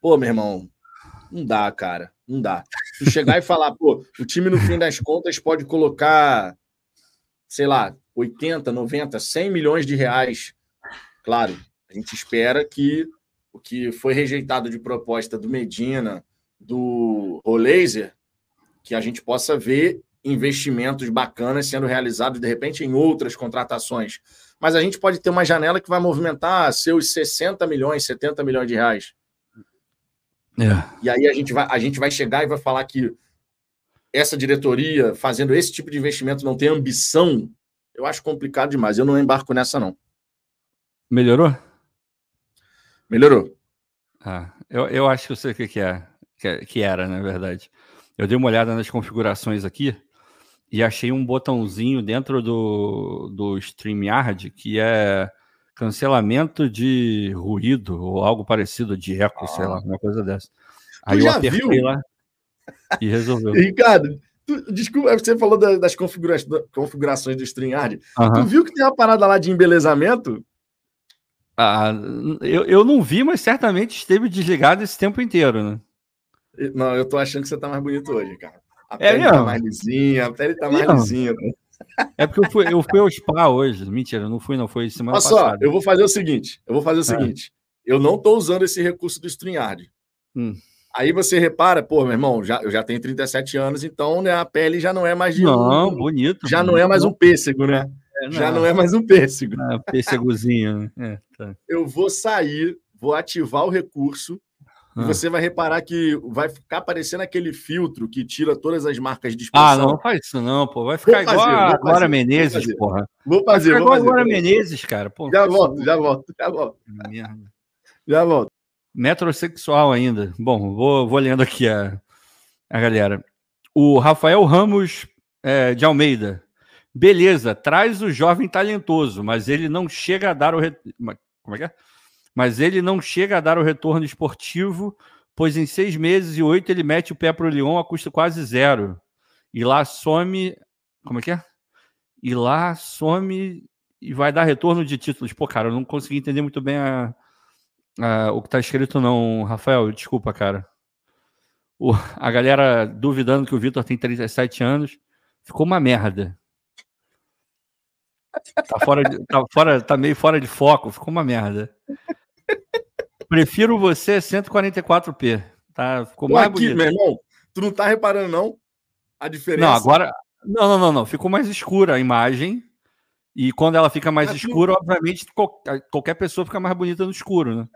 pô, meu irmão, não dá, cara. Não dá. Tu chegar e falar, pô, o time no fim das contas pode colocar, sei lá, 80, 90, 100 milhões de reais. Claro, a gente espera que o que foi rejeitado de proposta do Medina, do Rolaser, que a gente possa ver investimentos bacanas sendo realizados, de repente, em outras contratações. mas a gente pode ter uma janela que vai movimentar seus 60 milhões, 70 milhões de reais. É. E aí a gente, vai, a gente vai chegar e vai falar que essa diretoria fazendo esse tipo de investimento não tem ambição. Eu acho complicado demais. Eu não embarco nessa, não. Melhorou? Melhorou. Ah, eu, eu acho que eu sei o que, que é. Que, que era, na verdade. Eu dei uma olhada nas configurações aqui e achei um botãozinho dentro do, do StreamYard que é cancelamento de ruído ou algo parecido de eco, ah. sei lá, uma coisa dessa. Aí eu apertei viu? lá e resolveu. Ricardo, tu, desculpa, você falou das configura configurações do StreamYard. Uhum. Tu viu que tem uma parada lá de embelezamento? Ah, eu, eu não vi, mas certamente esteve desligado esse tempo inteiro, né? Não, eu tô achando que você tá mais bonito hoje, cara. A é pele tá mesmo? tá mais lisinha, a pele tá é mais lisinha. Né? É porque eu fui, eu fui ao spa hoje. Mentira, não fui, não. Foi semana Olha passada. Olha só, eu vou fazer o seguinte: eu vou fazer o é. seguinte. Eu não tô usando esse recurso do StreamYard. Hum. Aí você repara, pô, meu irmão, já, eu já tenho 37 anos, então né, a pele já não é mais de Não, um, bonito. Já bonito. não é mais um pêssego, né? É, não. Já não é mais um pêssego. É, pêssegozinho. Né? É, tá. Eu vou sair, vou ativar o recurso e ah. você vai reparar que vai ficar aparecendo aquele filtro que tira todas as marcas de expressão. Ah, não faz isso não, pô. Vai ficar fazer, igual a Glória Menezes, vou porra. Vou fazer, vai vou fazer. igual a Glória Menezes, cara. Pô, já volto, já volto, já volto. Merda. Já volto. Metrosexual ainda. Bom, vou, vou lendo aqui a, a galera. O Rafael Ramos é, de Almeida. Beleza, traz o jovem talentoso, mas ele não chega a dar o. Re... Como é que é? Mas ele não chega a dar o retorno esportivo, pois em seis meses e oito ele mete o pé para o Lyon a custo quase zero. E lá some. Como é que é? E lá some e vai dar retorno de títulos. Pô, cara, eu não consegui entender muito bem a, a, o que está escrito, não, Rafael. Desculpa, cara. O, a galera duvidando que o Vitor tem 37 anos. Ficou uma merda. Tá fora, de, tá fora, tá meio fora de foco, ficou uma merda. Prefiro você 144p. Tá? Ficou Pô, mais aqui, bonito. meu irmão, tu não tá reparando, não? A diferença. Não, agora. Não, não, não, não. Ficou mais escura a imagem. E quando ela fica mais Mas escura, tu... obviamente, qualquer pessoa fica mais bonita no escuro, né?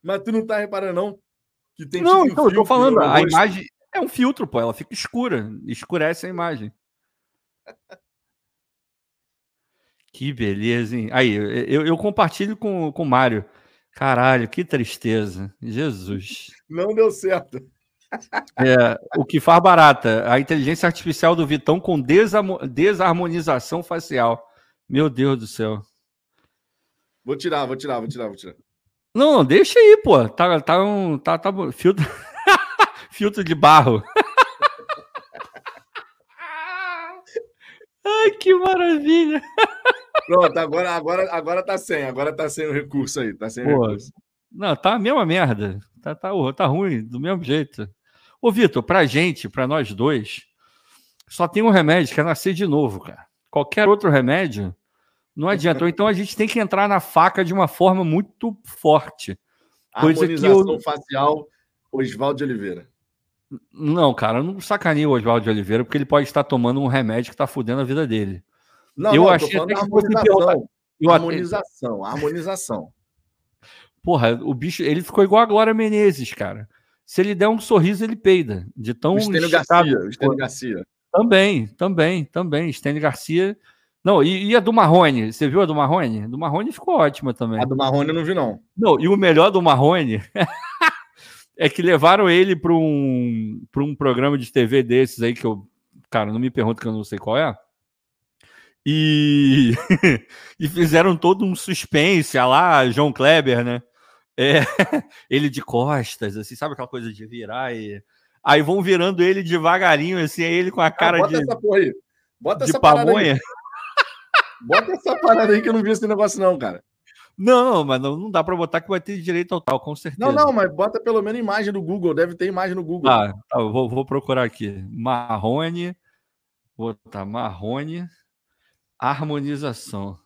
Mas tu não tá reparando, não? Que tem não, tipo, então, um eu tô falando, a imagem é um filtro, pô. Ela fica escura. Escurece a imagem. Que beleza, hein? Aí, eu, eu compartilho com, com o Mário. Caralho, que tristeza. Jesus. Não deu certo. É, o que faz barata, a inteligência artificial do Vitão com desarmonização facial. Meu Deus do céu. Vou tirar, vou tirar, vou tirar, vou tirar. Não, não deixa aí, pô. Tá, tá um. Tá, tá, filtro, filtro de barro. Ai, que maravilha! Pronto, agora, agora, agora tá sem, agora tá sem o recurso aí, tá sem Pô, recurso. Não, tá a mesma merda. Tá, tá, tá ruim, do mesmo jeito. Ô, Vitor, pra gente, pra nós dois, só tem um remédio que é nascer de novo, cara. Qualquer outro remédio não adianta. então a gente tem que entrar na faca de uma forma muito forte. Coisa Harmonização que eu... facial, Oswaldo de Oliveira. Não, cara, eu não sacaneio o Oswaldo de Oliveira, porque ele pode estar tomando um remédio que está fudendo a vida dele. Não, eu não, achei até que harmonização. Eu... Harmonização, harmonização. Porra, o bicho, ele ficou igual a Glória Menezes, cara. Se ele der um sorriso, ele peida. De tão. O Stênio Garcia. O Stênio Garcia. Também, também, também. Stênio Garcia. Não, e, e, a do Marrone? Você viu a do Marrone? A do Marrone ficou ótima também. A do Marrone eu não vi, não. Não, e o melhor do Marrone é que levaram ele para um, um programa de TV desses aí que eu. Cara, não me pergunto que eu não sei qual é. E, e fizeram todo um suspense, a lá João Kleber, né? É, ele de costas, assim, sabe aquela coisa de virar e. Aí vão virando ele devagarinho, assim, aí ele com a cara ah, bota de. Essa porra aí. Bota de essa pamonha. Bota essa parada aí que eu não vi esse negócio, não, cara. Não, mas não, não dá para botar que vai ter direito ao tal, com certeza. Não, não, mas bota pelo menos imagem do Google. Deve ter imagem no Google. Ah, tá, vou, vou procurar aqui. Marrone. Vou botar Marrone. Harmonização.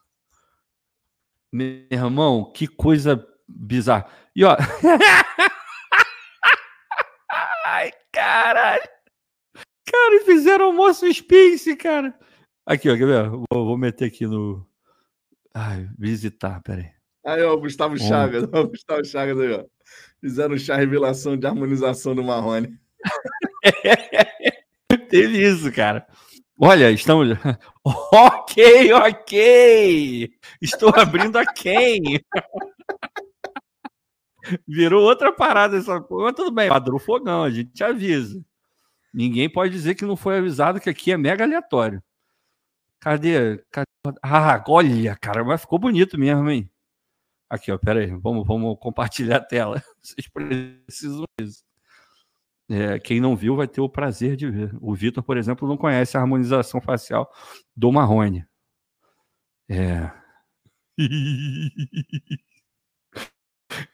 Meu irmão, que coisa bizarra. E ó. Ai, caralho. Cara, fizeram almoço Spince, cara. Aqui, ó, quer ver? Vou, vou meter aqui no. Ai, visitar, peraí. Aí, ó, o Gustavo Chagas, ó, o Gustavo Chagas aí, ó. Fizeram chá revelação de harmonização do Marrone. Teve isso, cara. Olha, estamos. ok, ok! Estou abrindo a quem? Virou outra parada essa coisa. Mas tudo bem, padrão fogão, a gente te avisa. Ninguém pode dizer que não foi avisado que aqui é mega aleatório. Cadê? Cadê? Ah, olha, cara, mas ficou bonito mesmo, hein? Aqui, ó, pera aí, vamos, vamos compartilhar a tela. Vocês precisam disso. É, quem não viu vai ter o prazer de ver. O Vitor, por exemplo, não conhece a harmonização facial do Marrone. É.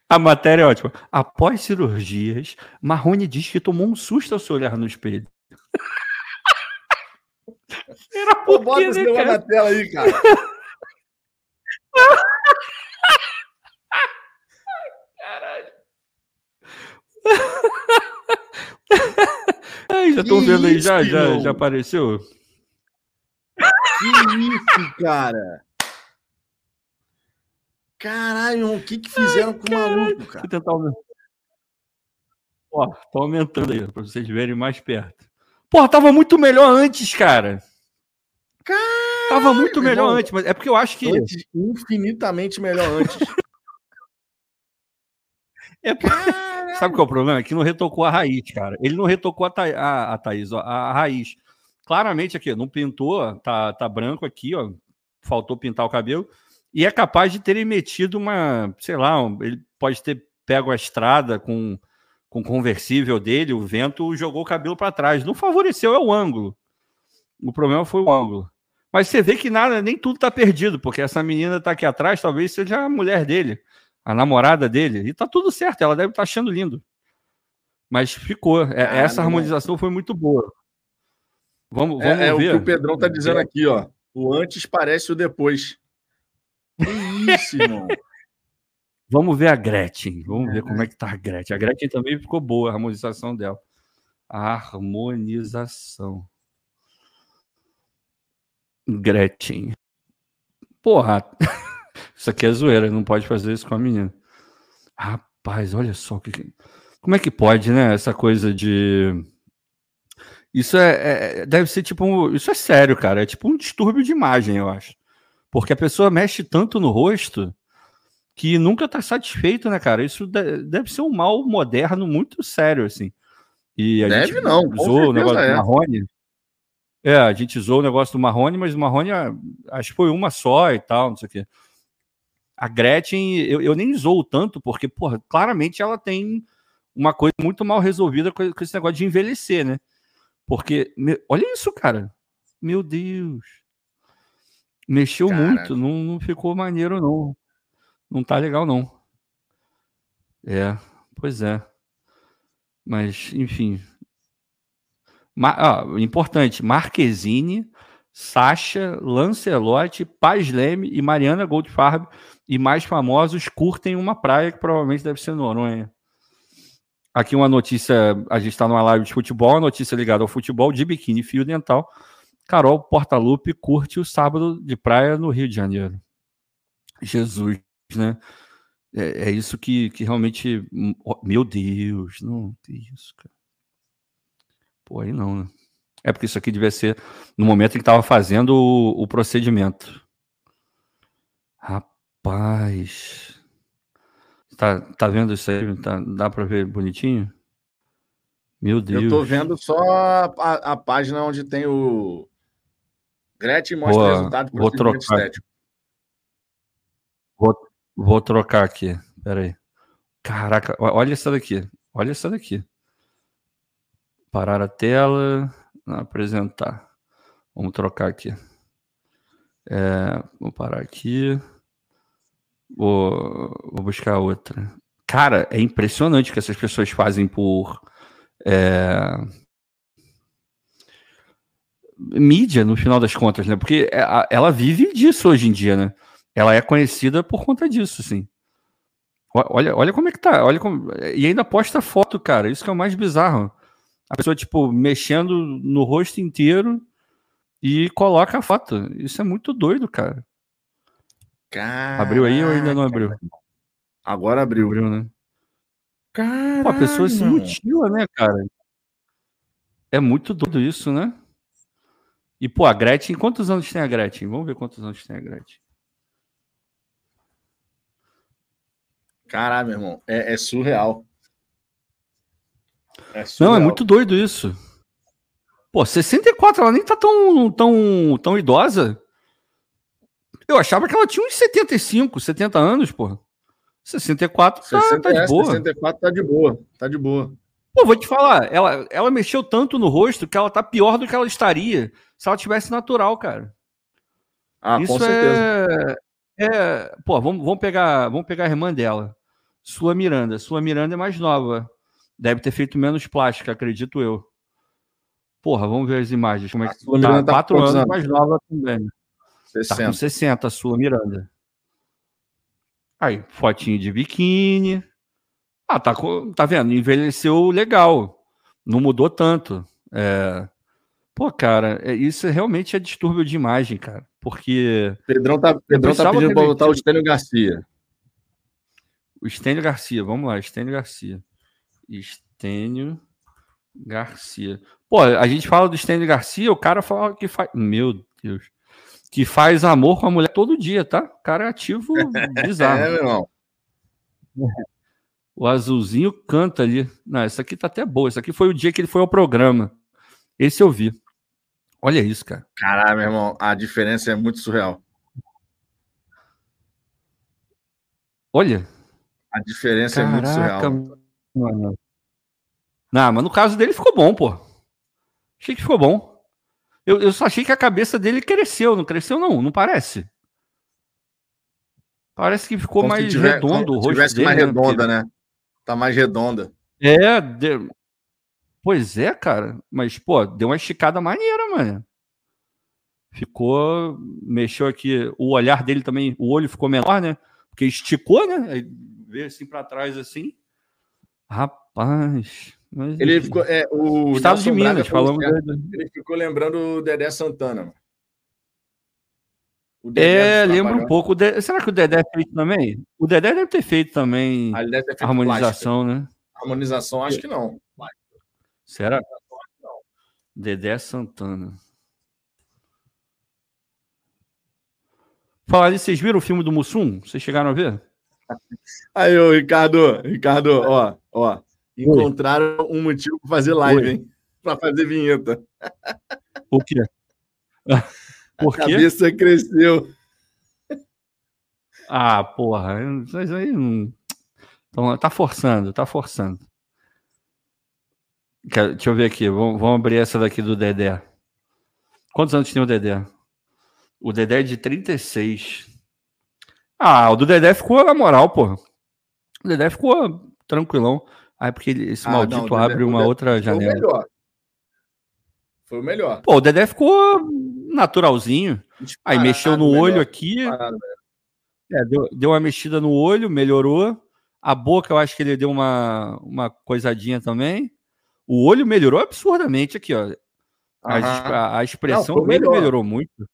A matéria é ótima. Após cirurgias, Marrone diz que tomou um susto ao se olhar no espelho. Era Pô, bota esse né, na tela aí, cara. Caralho. Ai, já estão vendo aí, já, já, já apareceu? Que isso, cara? Caralho, o que que fizeram Ai, com o maluco, cara? Vou tentar aumentar. Ó, tá aumentando aí, pra vocês verem mais perto. Porra, tava muito melhor antes, cara. Caralho, tava muito melhor irmão. antes, mas é porque eu acho que. Antes, infinitamente melhor antes. É. Sabe qual é o problema? É que não retocou a raiz, cara. Ele não retocou a, Tha... a, a Thaís, ó, a raiz. Claramente aqui, não pintou, tá, tá branco aqui, ó. Faltou pintar o cabelo e é capaz de terem metido uma, sei lá, um, ele pode ter pego a estrada com, com o conversível dele, o vento jogou o cabelo para trás. Não favoreceu, é o ângulo. O problema foi o ângulo. Mas você vê que nada, nem tudo está perdido, porque essa menina está aqui atrás, talvez seja a mulher dele, a namorada dele, e tá tudo certo, ela deve estar tá achando lindo. Mas ficou. É, ah, essa harmonização foi muito boa. Vamos, vamos é, é ver. É o que o Pedrão está dizendo é. aqui, ó. O antes parece o depois. Que isso, irmão? Vamos ver a Gretchen. Vamos é. ver como é que tá a Gretchen. A Gretchen também ficou boa, a harmonização dela. A harmonização. Gretchen. Porra. Isso aqui é zoeira, não pode fazer isso com a menina. Rapaz, olha só que. Como é que pode, né? Essa coisa de. Isso é, é, deve ser tipo um, isso é sério, cara. É tipo um distúrbio de imagem, eu acho. Porque a pessoa mexe tanto no rosto que nunca está satisfeito, né, cara? Isso deve ser um mal moderno muito sério, assim. E a deve gente não, usou o negócio é. do Marrone. É, a gente usou o negócio do Marrone, mas o Marrone acho que foi uma só e tal, não sei o quê. A Gretchen, eu, eu nem usou tanto, porque, porra, claramente ela tem uma coisa muito mal resolvida com, com esse negócio de envelhecer, né? Porque, me, olha isso, cara. Meu Deus. Mexeu Cara. muito, não, não ficou maneiro, não. Não tá legal, não. É, pois é. Mas, enfim. Ma ah, importante: Marquezine, Sasha, Lancelotti, Paz Leme e Mariana Goldfarb e mais famosos curtem uma praia que provavelmente deve ser Noronha. Aqui uma notícia, a gente está numa live de futebol, notícia ligada ao futebol de biquíni fio dental. Carol Portalupe curte o sábado de praia no Rio de Janeiro. Jesus, né? É, é isso que, que realmente. Meu Deus, não tem isso, cara. Pô, aí não, né? É porque isso aqui devia ser no momento em que estava fazendo o, o, procedimento. Rapaz. Tá, tá vendo isso aí? Tá, dá para ver bonitinho? Meu Deus. Eu tô vendo só a, a, página onde tem o, Gretchen mostra vou, resultado vou trocar. estético. Vou, vou trocar aqui. Pera aí. Caraca, olha essa daqui. Olha essa daqui. Parar a tela. Apresentar. Vamos trocar aqui. É, vou parar aqui. Vou, vou buscar outra. Cara, é impressionante o que essas pessoas fazem por. É, mídia, no final das contas, né? Porque é, ela vive disso hoje em dia, né? Ela é conhecida por conta disso, sim. Olha, olha como é que tá. Olha como... E ainda posta foto, cara. Isso que é o mais bizarro. A pessoa, tipo, mexendo no rosto inteiro e coloca a foto. Isso é muito doido, cara. Caraca. Abriu aí ou ainda não abriu? Agora abriu. Abriu, né? Caraca, Pô, a pessoa se mutila, né, cara? É muito doido isso, né? E, pô, a Gretchen, quantos anos tem a Gretchen? Vamos ver quantos anos tem a Gretchen. Caralho, meu irmão, é, é surreal. é surreal. Não, é muito doido isso. Pô, 64, ela nem tá tão, tão, tão idosa. Eu achava que ela tinha uns 75, 70 anos, pô. 64 tá, 60, tá de boa. 64 tá de boa, tá de boa. Pô, vou te falar, ela, ela mexeu tanto no rosto que ela tá pior do que ela estaria se ela tivesse natural, cara. Ah, Isso com certeza. É, é, pô, vamos, vamos, pegar, vamos pegar a irmã dela, Sua Miranda. Sua Miranda é mais nova. Deve ter feito menos plástica, acredito eu. Porra, vamos ver as imagens. Como é que Sua tá? Miranda tá quatro anos, anos mais nova também. 60. Tá com 60, Sua Miranda. Aí, fotinho de biquíni. Ah, tá, tá vendo? Envelheceu legal. Não mudou tanto. É... Pô, cara, é, isso realmente é distúrbio de imagem, cara. Porque. Pedrão tá, Pedrão tá pedindo pra botar o Estênio Garcia. O Estênio Garcia, vamos lá, Estênio Garcia. Estênio Garcia. Pô, a gente fala do Estênio Garcia, o cara fala que faz. Meu Deus. Que faz amor com a mulher todo dia, tá? O cara é ativo bizarro. é, meu irmão. O azulzinho canta ali. Não, essa aqui tá até boa. Essa aqui foi o dia que ele foi ao programa. Esse eu vi. Olha isso, cara. Caralho, meu irmão, a diferença é muito surreal. Olha. A diferença Caraca, é muito surreal. Mano. Não, mas no caso dele ficou bom, pô. Achei que ficou bom. Eu, eu só achei que a cabeça dele cresceu. Não cresceu, não. Não parece. Parece que ficou como mais tiver, redondo o rosto dele. mais né? redonda, né? Tá mais redonda. É, de... pois é, cara. Mas, pô, deu uma esticada maneira, mano. Ficou, mexeu aqui, o olhar dele também, o olho ficou menor, né? Porque esticou, né? Aí veio assim para trás, assim. Rapaz. Mas, ele ficou, é, o Estado Nelson de Minas, falamos. Ele ficou lembrando o Dedé Santana, mano. É, lembra um pouco. Será que o Dedé fez também? O Dedé deve ter feito também ah, ter feito harmonização, plástica. né? Harmonização, acho que não. Será? Dedé Santana. Falar vocês viram o filme do Mussum? Vocês chegaram a ver? Aí, ô, Ricardo, Ricardo, ó, ó. Encontraram Oi. um motivo para fazer live, Oi. hein? Para fazer vinheta. O quê? Por a cabeça cresceu. Ah, porra. Isso aí não. Então, tá forçando, tá forçando. Deixa eu ver aqui. Vamos, vamos abrir essa daqui do Dedé. Quantos anos tem o Dedé? O Dedé é de 36. Ah, o do Dedé ficou na moral, pô. O Dedé ficou tranquilão. Aí porque esse ah, maldito não, abre Dedé, uma outra janela. Foi o melhor. Foi o melhor. Pô, o Dedé ficou naturalzinho. Aí mexeu no olho aqui. É, deu, deu uma mexida no olho, melhorou. A boca, eu acho que ele deu uma, uma coisadinha também. O olho melhorou absurdamente aqui, ó. A, a, a expressão Não, dele melhorou muito.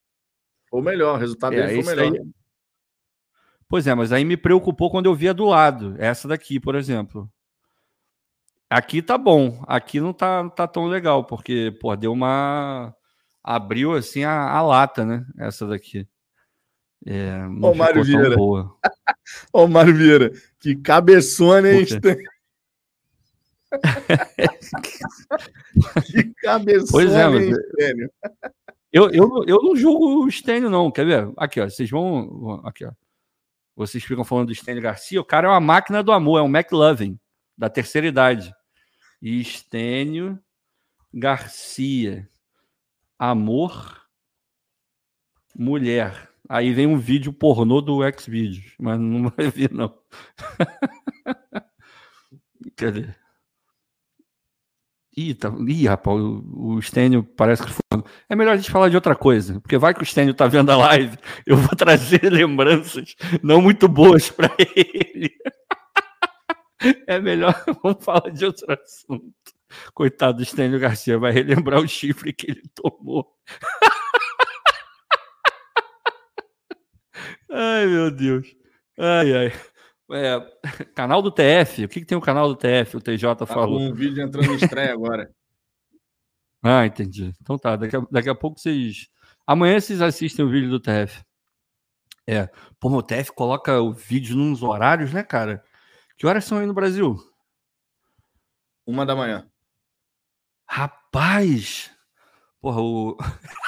Foi o melhor, o resultado é, dele foi melhor. Aí... Pois é, mas aí me preocupou quando eu via do lado. Essa daqui, por exemplo. Aqui tá bom. Aqui não tá, tá tão legal, porque, pô, deu uma. Abriu assim a, a lata, né? Essa daqui. É, Ô, Mário Vieira. Ô, Mário Vieira, que cabeçona, hein? que cabeçona, pois é, mas... hein, eu, eu, eu não julgo o Stênio, não. Quer ver? Aqui, ó. Vocês vão. Aqui, ó. Vocês ficam falando do Stênio Garcia. O cara é uma máquina do amor, é um McLovin, da terceira idade. E Stênio Garcia. Amor. Mulher. Aí vem um vídeo pornô do Xvideos, mas não vai vir, não. Cadê? Ih, tá... Ih, rapaz, o, o Stênio parece que foi. É melhor a gente falar de outra coisa, porque vai que o Stênio tá vendo a live, eu vou trazer lembranças não muito boas para ele. É melhor, vamos falar de outro assunto. Coitado do Stênio Garcia, vai relembrar o chifre que ele tomou. Ai, meu Deus. Ai, ai. É, canal do TF. O que, que tem o canal do TF? O TJ tá falou. Um vídeo entrando em estreia agora. Ah, entendi. Então tá. Daqui a, daqui a pouco vocês. Amanhã vocês assistem o vídeo do TF. É. Pô, o TF coloca o vídeo nos horários, né, cara? Que horas são aí no Brasil? Uma da manhã. Rapaz! Porra, o.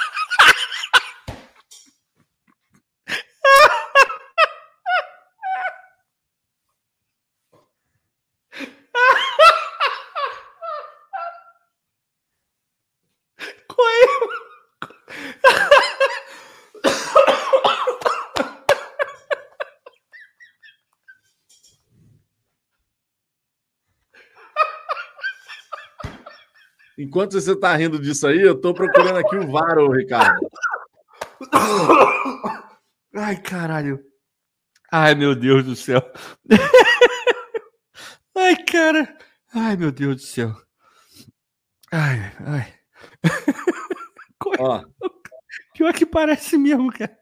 Enquanto você está rindo disso aí, eu estou procurando aqui o VAR, ô, Ricardo. Ai, caralho. Ai, meu Deus do céu. Ai, cara. Ai, meu Deus do céu. Ai, ai. Ó. Pior que parece mesmo, cara.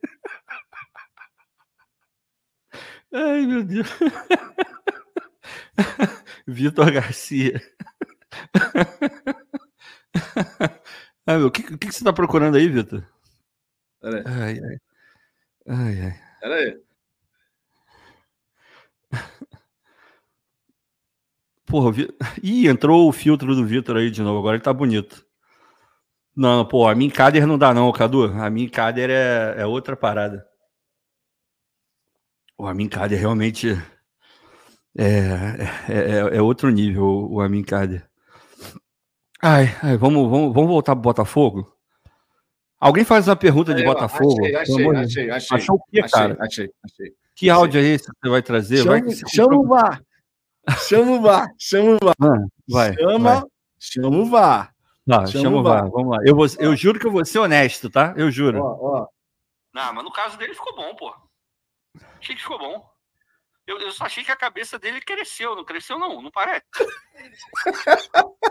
Ai, meu Deus. Vitor Garcia. ah, meu, o que, que, que, você tá procurando aí, Vitor? Pera aí. Ai, ai. Ai, ai. Pera aí. Porra, vi... Ih, entrou o filtro do Vitor aí de novo. Agora ele tá bonito. Não, pô, a Mincader não dá, não, Cadu. A Mincader é, é outra parada. O Amincader realmente é, é, é, é, outro nível, o Amincader. Ai, ai, vamos, vamos, vamos voltar pro Botafogo? Alguém faz uma pergunta de Botafogo? Achei, achei, achei, achei. Achou o quê, cara? Achei, achei. Que áudio é esse que você vai trazer? Chama, vai chama o VAR. Chama o VAR. Chama o VAR. Ah, vai, chama, vai. chama o VAR. Tá, chama, chama o VAR. VAR. Vamos lá. Eu, vou, eu juro que eu vou ser honesto, tá? Eu juro. Ó, ó. Não, mas no caso dele ficou bom, pô. Achei que ficou bom. Eu, eu só achei que a cabeça dele cresceu. Não cresceu, não. Não parece.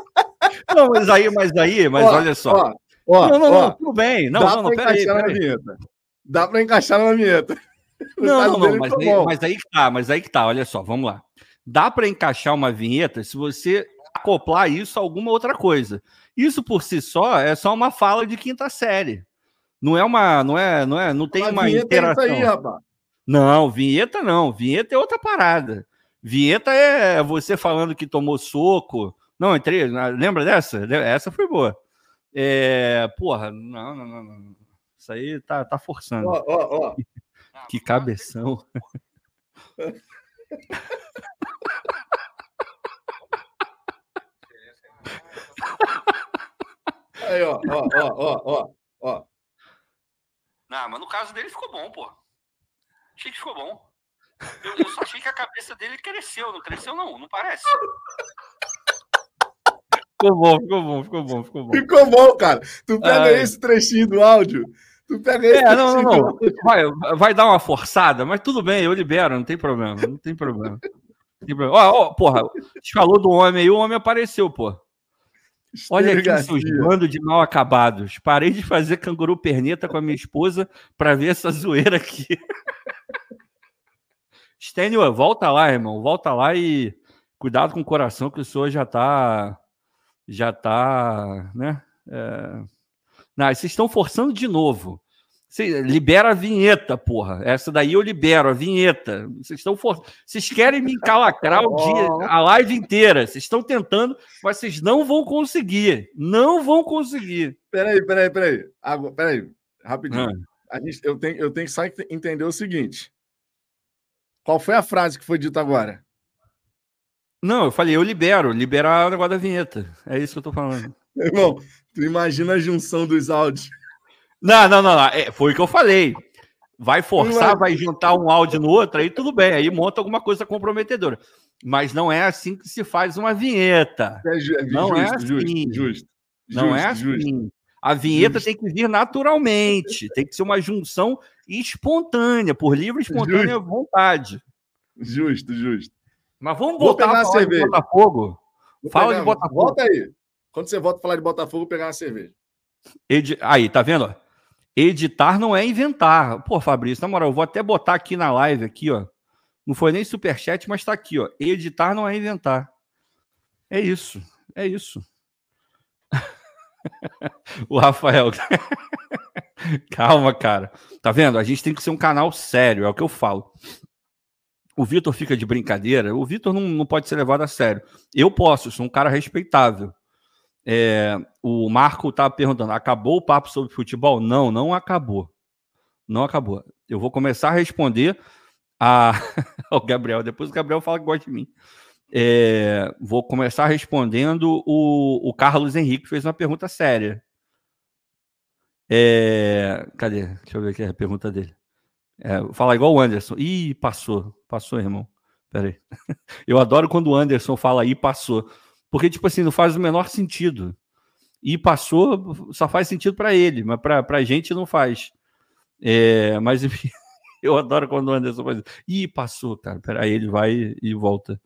não, mas aí, mas aí, mas ó, olha só. Ó, ó, não, não, não, tudo bem. Não, dá não, não, peraí. encaixar na vinheta. Dá pra encaixar na vinheta. Não, não, não, mas aí, mas aí que tá, mas aí que tá, olha só, vamos lá. Dá para encaixar uma vinheta se você acoplar isso a alguma outra coisa. Isso por si só é só uma fala de quinta série. Não é uma, não é, não é, não tem uma, uma interação. É isso aí, rapaz. Não, vinheta não. Vinheta é outra parada. Vinheta é você falando que tomou soco. Não, entrei. Lembra dessa? Essa foi boa. É, porra, não, não, não, não. Isso aí tá, tá forçando. Ó, ó, ó. Que cabeção. Aí, ó, ó, ó, ó, ó, ó. Não, mas no caso dele ficou bom, pô. Achei que ficou bom. Eu, eu, só achei que a cabeça dele cresceu. Não cresceu, não. Não parece. Ficou bom, ficou bom, ficou bom, ficou bom. Ficou bom, cara. Tu pega Ai. esse trechinho do áudio. Tu pega esse é, não, não, não. Vai, vai dar uma forçada, mas tudo bem, eu libero, não tem problema. Não tem problema. Não tem problema. Ó, ó, porra, falou do homem aí, o homem apareceu, pô. Olha aqui seus de mal acabados. Parei de fazer canguru perneta com a minha esposa para ver essa zoeira aqui. Stênio, volta lá, irmão. Volta lá e cuidado com o coração, que o senhor já tá. Já tá. Né? É... Não, vocês estão forçando de novo. Você libera a vinheta, porra. Essa daí eu libero, a vinheta. Vocês estão for... Vocês querem me encalacrar o dia, a live inteira. Vocês estão tentando, mas vocês não vão conseguir. Não vão conseguir. Peraí, peraí, peraí. Agora, peraí, rapidinho. Ah. A gente, eu, tenho, eu tenho que entender o seguinte. Qual foi a frase que foi dita agora? Não, eu falei, eu libero, liberar o negócio da vinheta. É isso que eu tô falando. Irmão, tu imagina a junção dos áudios. Não, não, não, não. É, foi o que eu falei. Vai forçar, vai juntar um áudio no outro, aí tudo bem, aí monta alguma coisa comprometedora. Mas não é assim que se faz uma vinheta. É, ju é não justo, é assim. Justo, justo, não é assim. A vinheta tem que vir naturalmente, tem que ser uma junção espontânea, por livre e espontânea vontade. Justo, justo. Mas vamos voltar a falar de Botafogo. Vou Fala pegar, de Botafogo. Volta aí. Quando você volta a falar de Botafogo, pegar uma cerveja. Ed... Aí, tá vendo? Editar não é inventar. Pô, Fabrício, na moral, eu vou até botar aqui na live, aqui, ó. Não foi nem superchat, mas tá aqui, ó. Editar não é inventar. É isso. É isso. o Rafael. Calma, cara. Tá vendo? A gente tem que ser um canal sério, é o que eu falo. O Vitor fica de brincadeira. O Vitor não, não pode ser levado a sério. Eu posso, sou um cara respeitável. É, o Marco tá perguntando: acabou o papo sobre futebol? Não, não acabou. Não acabou. Eu vou começar a responder a... ao Gabriel. Depois o Gabriel fala que gosta de mim. É, vou começar respondendo. O, o Carlos Henrique fez uma pergunta séria. É, cadê? Deixa eu ver aqui a pergunta dele. É, falar igual o Anderson. Ih, passou. Passou, irmão. Pera aí. Eu adoro quando o Anderson fala aí, passou. Porque, tipo assim, não faz o menor sentido. E passou, só faz sentido para ele, mas para a gente não faz. É, mas, enfim, eu adoro quando o Anderson faz. Ih, passou, cara. Peraí, ele vai e volta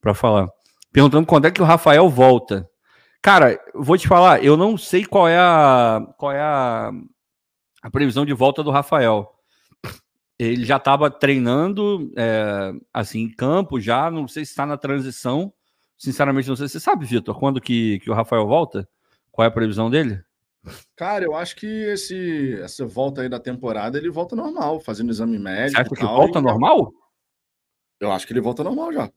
para falar. Perguntando quando é que o Rafael volta. Cara, vou te falar, eu não sei qual é a, qual é a, a previsão de volta do Rafael. Ele já estava treinando, é, assim, em campo já, não sei se está na transição. Sinceramente, não sei. Você sabe, Vitor, quando que, que o Rafael volta? Qual é a previsão dele? Cara, eu acho que esse, essa volta aí da temporada ele volta normal, fazendo exame médico. Você acha que volta normal? Eu acho que ele volta normal já.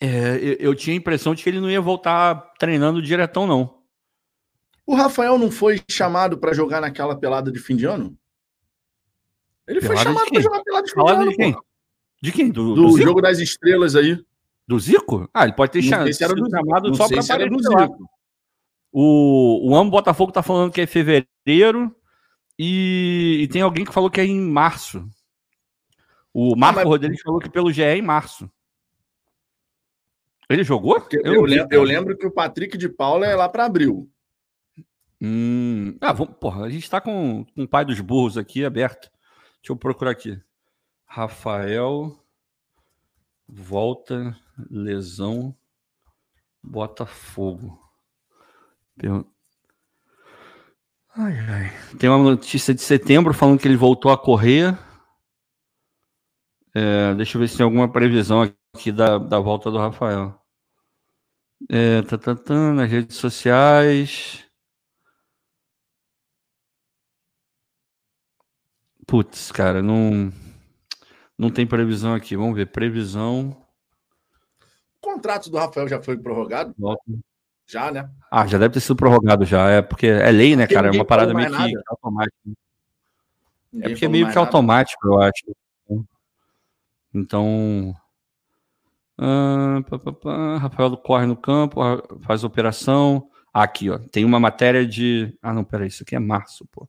É, eu, eu, tinha a impressão de que ele não ia voltar treinando diretão, não. O Rafael não foi chamado para jogar naquela pelada de fim de ano? Ele pelada foi chamado para jogar pelada de pelada de quem? De quem? Do, do, do jogo das estrelas aí. Do Zico? Ah, ele pode ter chamado, se do, chamado só para aparecer do Zico. O, o Amo Botafogo tá falando que é fevereiro e, e, tem alguém que falou que é em março. O Marco ah, mas... Rodrigues falou que pelo GE é em março. Ele jogou? Eu, eu, lembro, eu, lembro, que o Patrick de Paula é lá para abril. Hum, ah, vamos, porra, a gente está com, com o pai dos burros aqui aberto. Deixa eu procurar aqui. Rafael volta lesão Botafogo. Ai, ai. Tem uma notícia de setembro falando que ele voltou a correr. É, deixa eu ver se tem alguma previsão aqui da, da volta do Rafael. É, tá, tá, tá, nas redes sociais. Putz, cara, não, não tem previsão aqui. Vamos ver. Previsão. O contrato do Rafael já foi prorrogado? Já, né? Ah, já deve ter sido prorrogado já. É porque é lei, né, porque cara? É uma parada meio que automática. é porque é meio que automático, nada. eu acho. Então, ah, pá, pá, pá. Rafael corre no campo, faz operação. Aqui, ó. Tem uma matéria de. Ah, não, peraí, isso aqui é março, pô.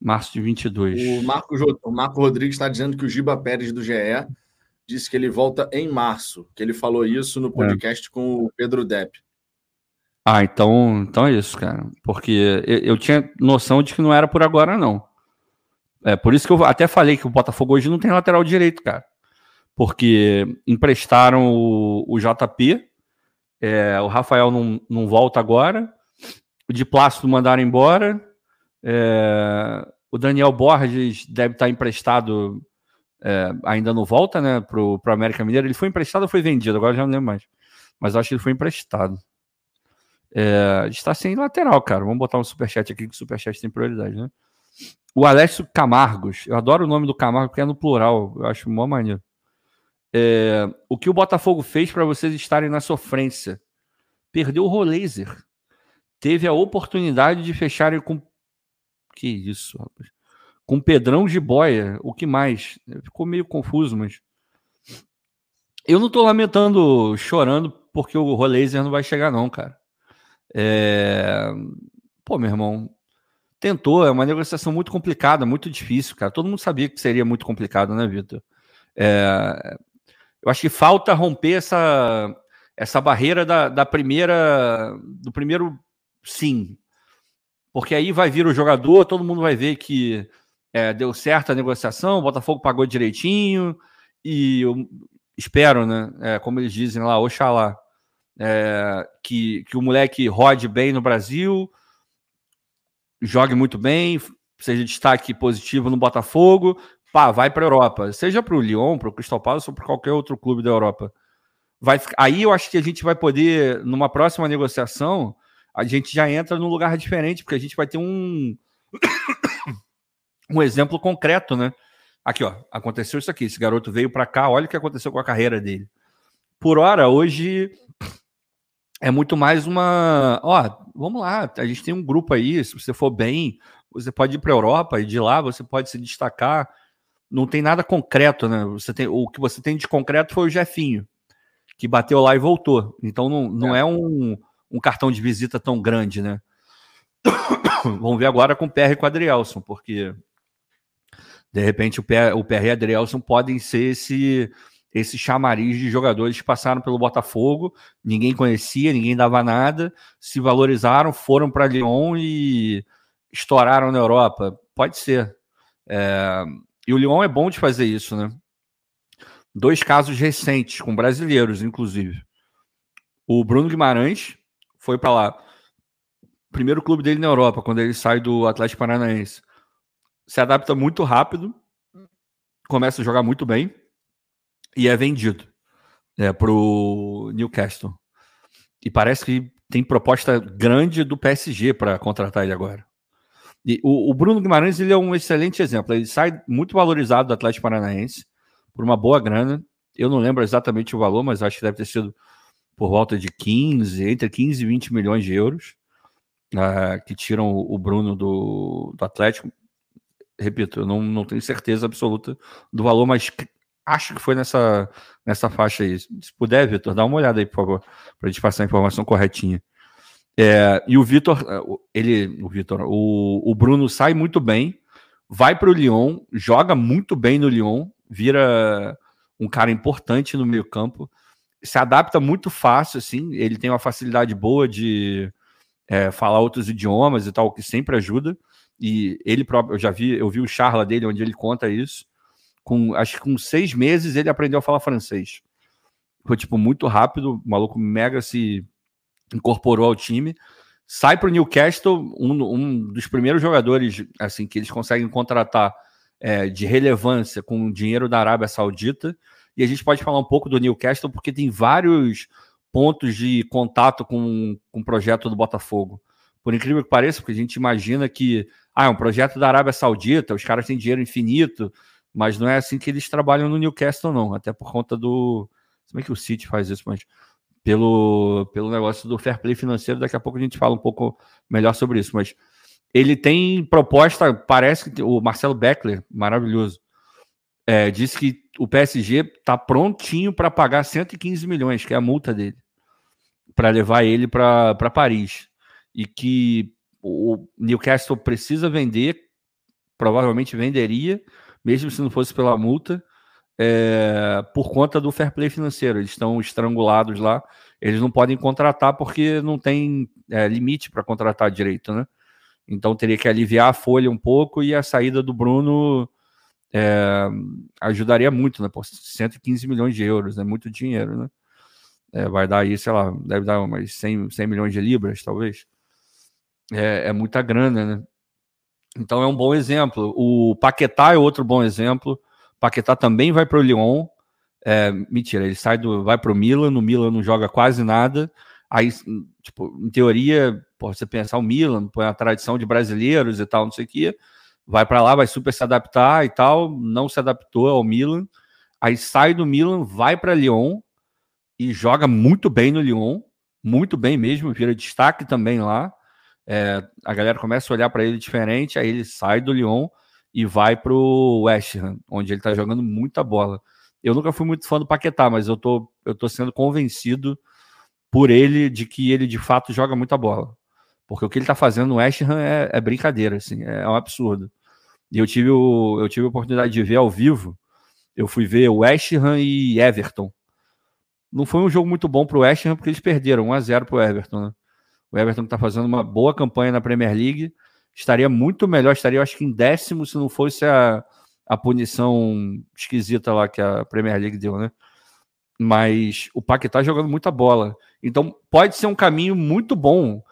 Março de 22. O Marco, o Marco Rodrigues está dizendo que o Giba Pérez do GE disse que ele volta em março, que ele falou isso no é. podcast é. com o Pedro Depp. Ah, então, então é isso, cara. Porque eu, eu, tinha noção de que não era por agora, não. É por isso que eu até falei que o Botafogo hoje não tem lateral direito, cara porque emprestaram o, o JP, é, o Rafael não, não volta agora, o de Plácido mandaram embora, é, o Daniel Borges deve estar emprestado, é, ainda não volta, né, para o América Mineiro. Ele foi emprestado ou foi vendido? Agora já não lembro mais. Mas acho que ele foi emprestado. É, está sem lateral, cara. Vamos botar um superchat aqui, que o superchat tem prioridade, né? O Alessio Camargos. Eu adoro o nome do Camargo porque é no plural. Eu acho mó maneiro. É, o que o Botafogo fez para vocês estarem na sofrência? Perdeu o Rolaser. Teve a oportunidade de fecharem com. Que isso, rapaz. Com Pedrão de Boia. O que mais? Ficou meio confuso, mas. Eu não tô lamentando, chorando, porque o Rolaser não vai chegar, não, cara. É... Pô, meu irmão, tentou, é uma negociação muito complicada, muito difícil, cara. Todo mundo sabia que seria muito complicado, né, Vitor? É, eu acho que falta romper essa, essa barreira da, da primeira do primeiro sim. Porque aí vai vir o jogador, todo mundo vai ver que é, deu certo a negociação, o Botafogo pagou direitinho, e eu espero, né? É, como eles dizem lá, Oxalá, é, que, que o moleque rode bem no Brasil, jogue muito bem, seja destaque positivo no Botafogo, pá, vai para a Europa, seja para o Lyon, para o Crystal Palace ou para qualquer outro clube da Europa. Vai, aí eu acho que a gente vai poder, numa próxima negociação, a gente já entra num lugar diferente, porque a gente vai ter um, um exemplo concreto, né? Aqui, ó, aconteceu isso aqui. Esse garoto veio para cá, olha o que aconteceu com a carreira dele. Por hora, hoje é muito mais uma. Ó, vamos lá, a gente tem um grupo aí. Se você for bem, você pode ir para a Europa e de lá você pode se destacar. Não tem nada concreto, né? Você tem, o que você tem de concreto foi o Jefinho, que bateu lá e voltou. Então não, não é, é um, um cartão de visita tão grande, né? Vamos ver agora com o PR e com o Adrielson, porque de repente o PR, o e Adrielson podem ser esse esse chamariz de jogadores que passaram pelo Botafogo, ninguém conhecia, ninguém dava nada, se valorizaram, foram para Lyon e estouraram na Europa. Pode ser. É... E o Lyon é bom de fazer isso, né? Dois casos recentes, com brasileiros, inclusive. O Bruno Guimarães foi para lá. Primeiro clube dele na Europa, quando ele sai do Atlético Paranaense. Se adapta muito rápido, começa a jogar muito bem e é vendido é, para o Newcastle. E parece que tem proposta grande do PSG para contratar ele agora. E o, o, Bruno Guimarães ele é um excelente exemplo. Ele sai muito valorizado do Atlético Paranaense por uma boa grana. Eu não lembro exatamente o valor, mas acho que deve ter sido por volta de 15, entre 15 e 20 milhões de euros, uh, que tiram o Bruno do, do Atlético. Repito, eu não, não tenho certeza absoluta do valor, mas acho que foi nessa, nessa faixa aí. Se puder, Vitor, dá uma olhada aí, por favor, para a gente passar a informação corretinha. É, e o Vitor, ele, o Vitor, o, o Bruno sai muito bem, vai para o Lyon, joga muito bem no Lyon, vira um cara importante no meio campo, se adapta muito fácil, assim, ele tem uma facilidade boa de é, falar outros idiomas e tal, que sempre ajuda. E ele próprio, eu já vi, eu vi o charla dele, onde ele conta isso com acho que com seis meses ele aprendeu a falar francês. Foi tipo muito rápido, o maluco mega se incorporou ao time. Sai para o Newcastle, um, um, dos primeiros jogadores assim que eles conseguem contratar é, de relevância com dinheiro da Arábia Saudita. E a gente pode falar um pouco do Newcastle porque tem vários pontos de contato com, com o projeto do Botafogo. Por incrível que pareça, porque a gente imagina que ah, é um projeto da Arábia Saudita, os caras têm dinheiro infinito, mas não é assim que eles trabalham no Newcastle, não. Até por conta do. Como é que o City faz isso, mas pelo, pelo negócio do fair play financeiro, daqui a pouco a gente fala um pouco melhor sobre isso. Mas ele tem proposta, parece que o Marcelo Beckler, maravilhoso, é, disse que o PSG está prontinho para pagar 115 milhões, que é a multa dele, para levar ele para Paris. E que o Newcastle precisa vender, provavelmente venderia, mesmo se não fosse pela multa, é, por conta do fair play financeiro. Eles estão estrangulados lá, eles não podem contratar porque não tem é, limite para contratar direito, né? Então teria que aliviar a folha um pouco e a saída do Bruno é, ajudaria muito, né? Por 115 milhões de euros, é né? muito dinheiro, né? É, vai dar aí, sei lá, deve dar umas 100, 100 milhões de libras, talvez. É, é muita grana, né? Então é um bom exemplo. O Paquetá é outro bom exemplo. Paquetá também vai para o Lyon. É, mentira, ele sai do, vai para o Milan. No Milan não joga quase nada. Aí, tipo, em teoria, pô, você pensar o Milan, põe a tradição de brasileiros e tal, não sei o quê. Vai para lá, vai super se adaptar e tal. Não se adaptou ao Milan. Aí sai do Milan, vai para Lyon e joga muito bem no Lyon, muito bem mesmo, vira destaque também lá é, a galera começa a olhar para ele diferente, aí ele sai do Lyon e vai para o West Ham, onde ele está jogando muita bola. Eu nunca fui muito fã do Paquetá, mas eu tô, eu tô sendo convencido por ele de que ele de fato joga muita bola. Porque o que ele está fazendo no West Ham é, é, brincadeira, assim, é um absurdo. E eu tive, o, eu tive a oportunidade de ver ao vivo. Eu fui ver West Ham e Everton. Não foi um jogo muito bom para o West Ham, porque eles perderam 1 a 0 para o Everton. Né? O Everton está fazendo uma boa campanha na Premier League. Estaria muito melhor, estaria, acho que em décimo, se não fosse a, a punição esquisita lá que a Premier League deu, né? Mas o Paquetá jogando muita bola. Então pode ser um caminho muito bom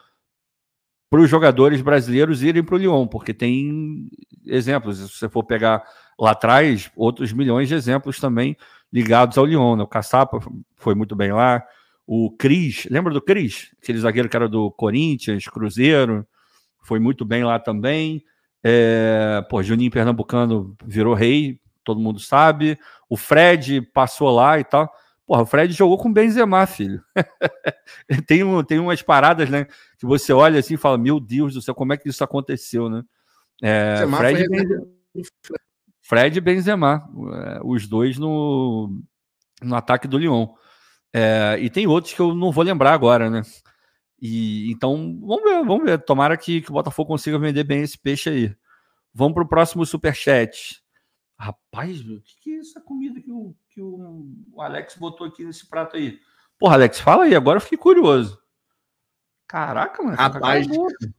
para os jogadores brasileiros irem para o Lyon, porque tem exemplos. Se você for pegar lá atrás, outros milhões de exemplos também ligados ao Lyon. Né? O Caçapa foi muito bem lá. O Cris, lembra do Cris? Aquele zagueiro que era do Corinthians, Cruzeiro, foi muito bem lá também. É, pô, Juninho Pernambucano virou rei, todo mundo sabe. O Fred passou lá e tal. Porra, o Fred jogou com Benzema, filho. tem, um, tem umas paradas, né? Que você olha assim e fala: Meu Deus do céu, como é que isso aconteceu, né? É, Fred, e Benzema, Fred e Benzema, é, os dois no, no ataque do Lyon. É, e tem outros que eu não vou lembrar agora, né? E então, vamos ver, vamos ver. Tomara que, que o Botafogo consiga vender bem esse peixe aí. Vamos para o próximo superchat. Rapaz, o que, que é essa comida que o, que o Alex botou aqui nesse prato aí? Porra, Alex, fala aí, agora eu fiquei curioso. Caraca, mano. Rapaz,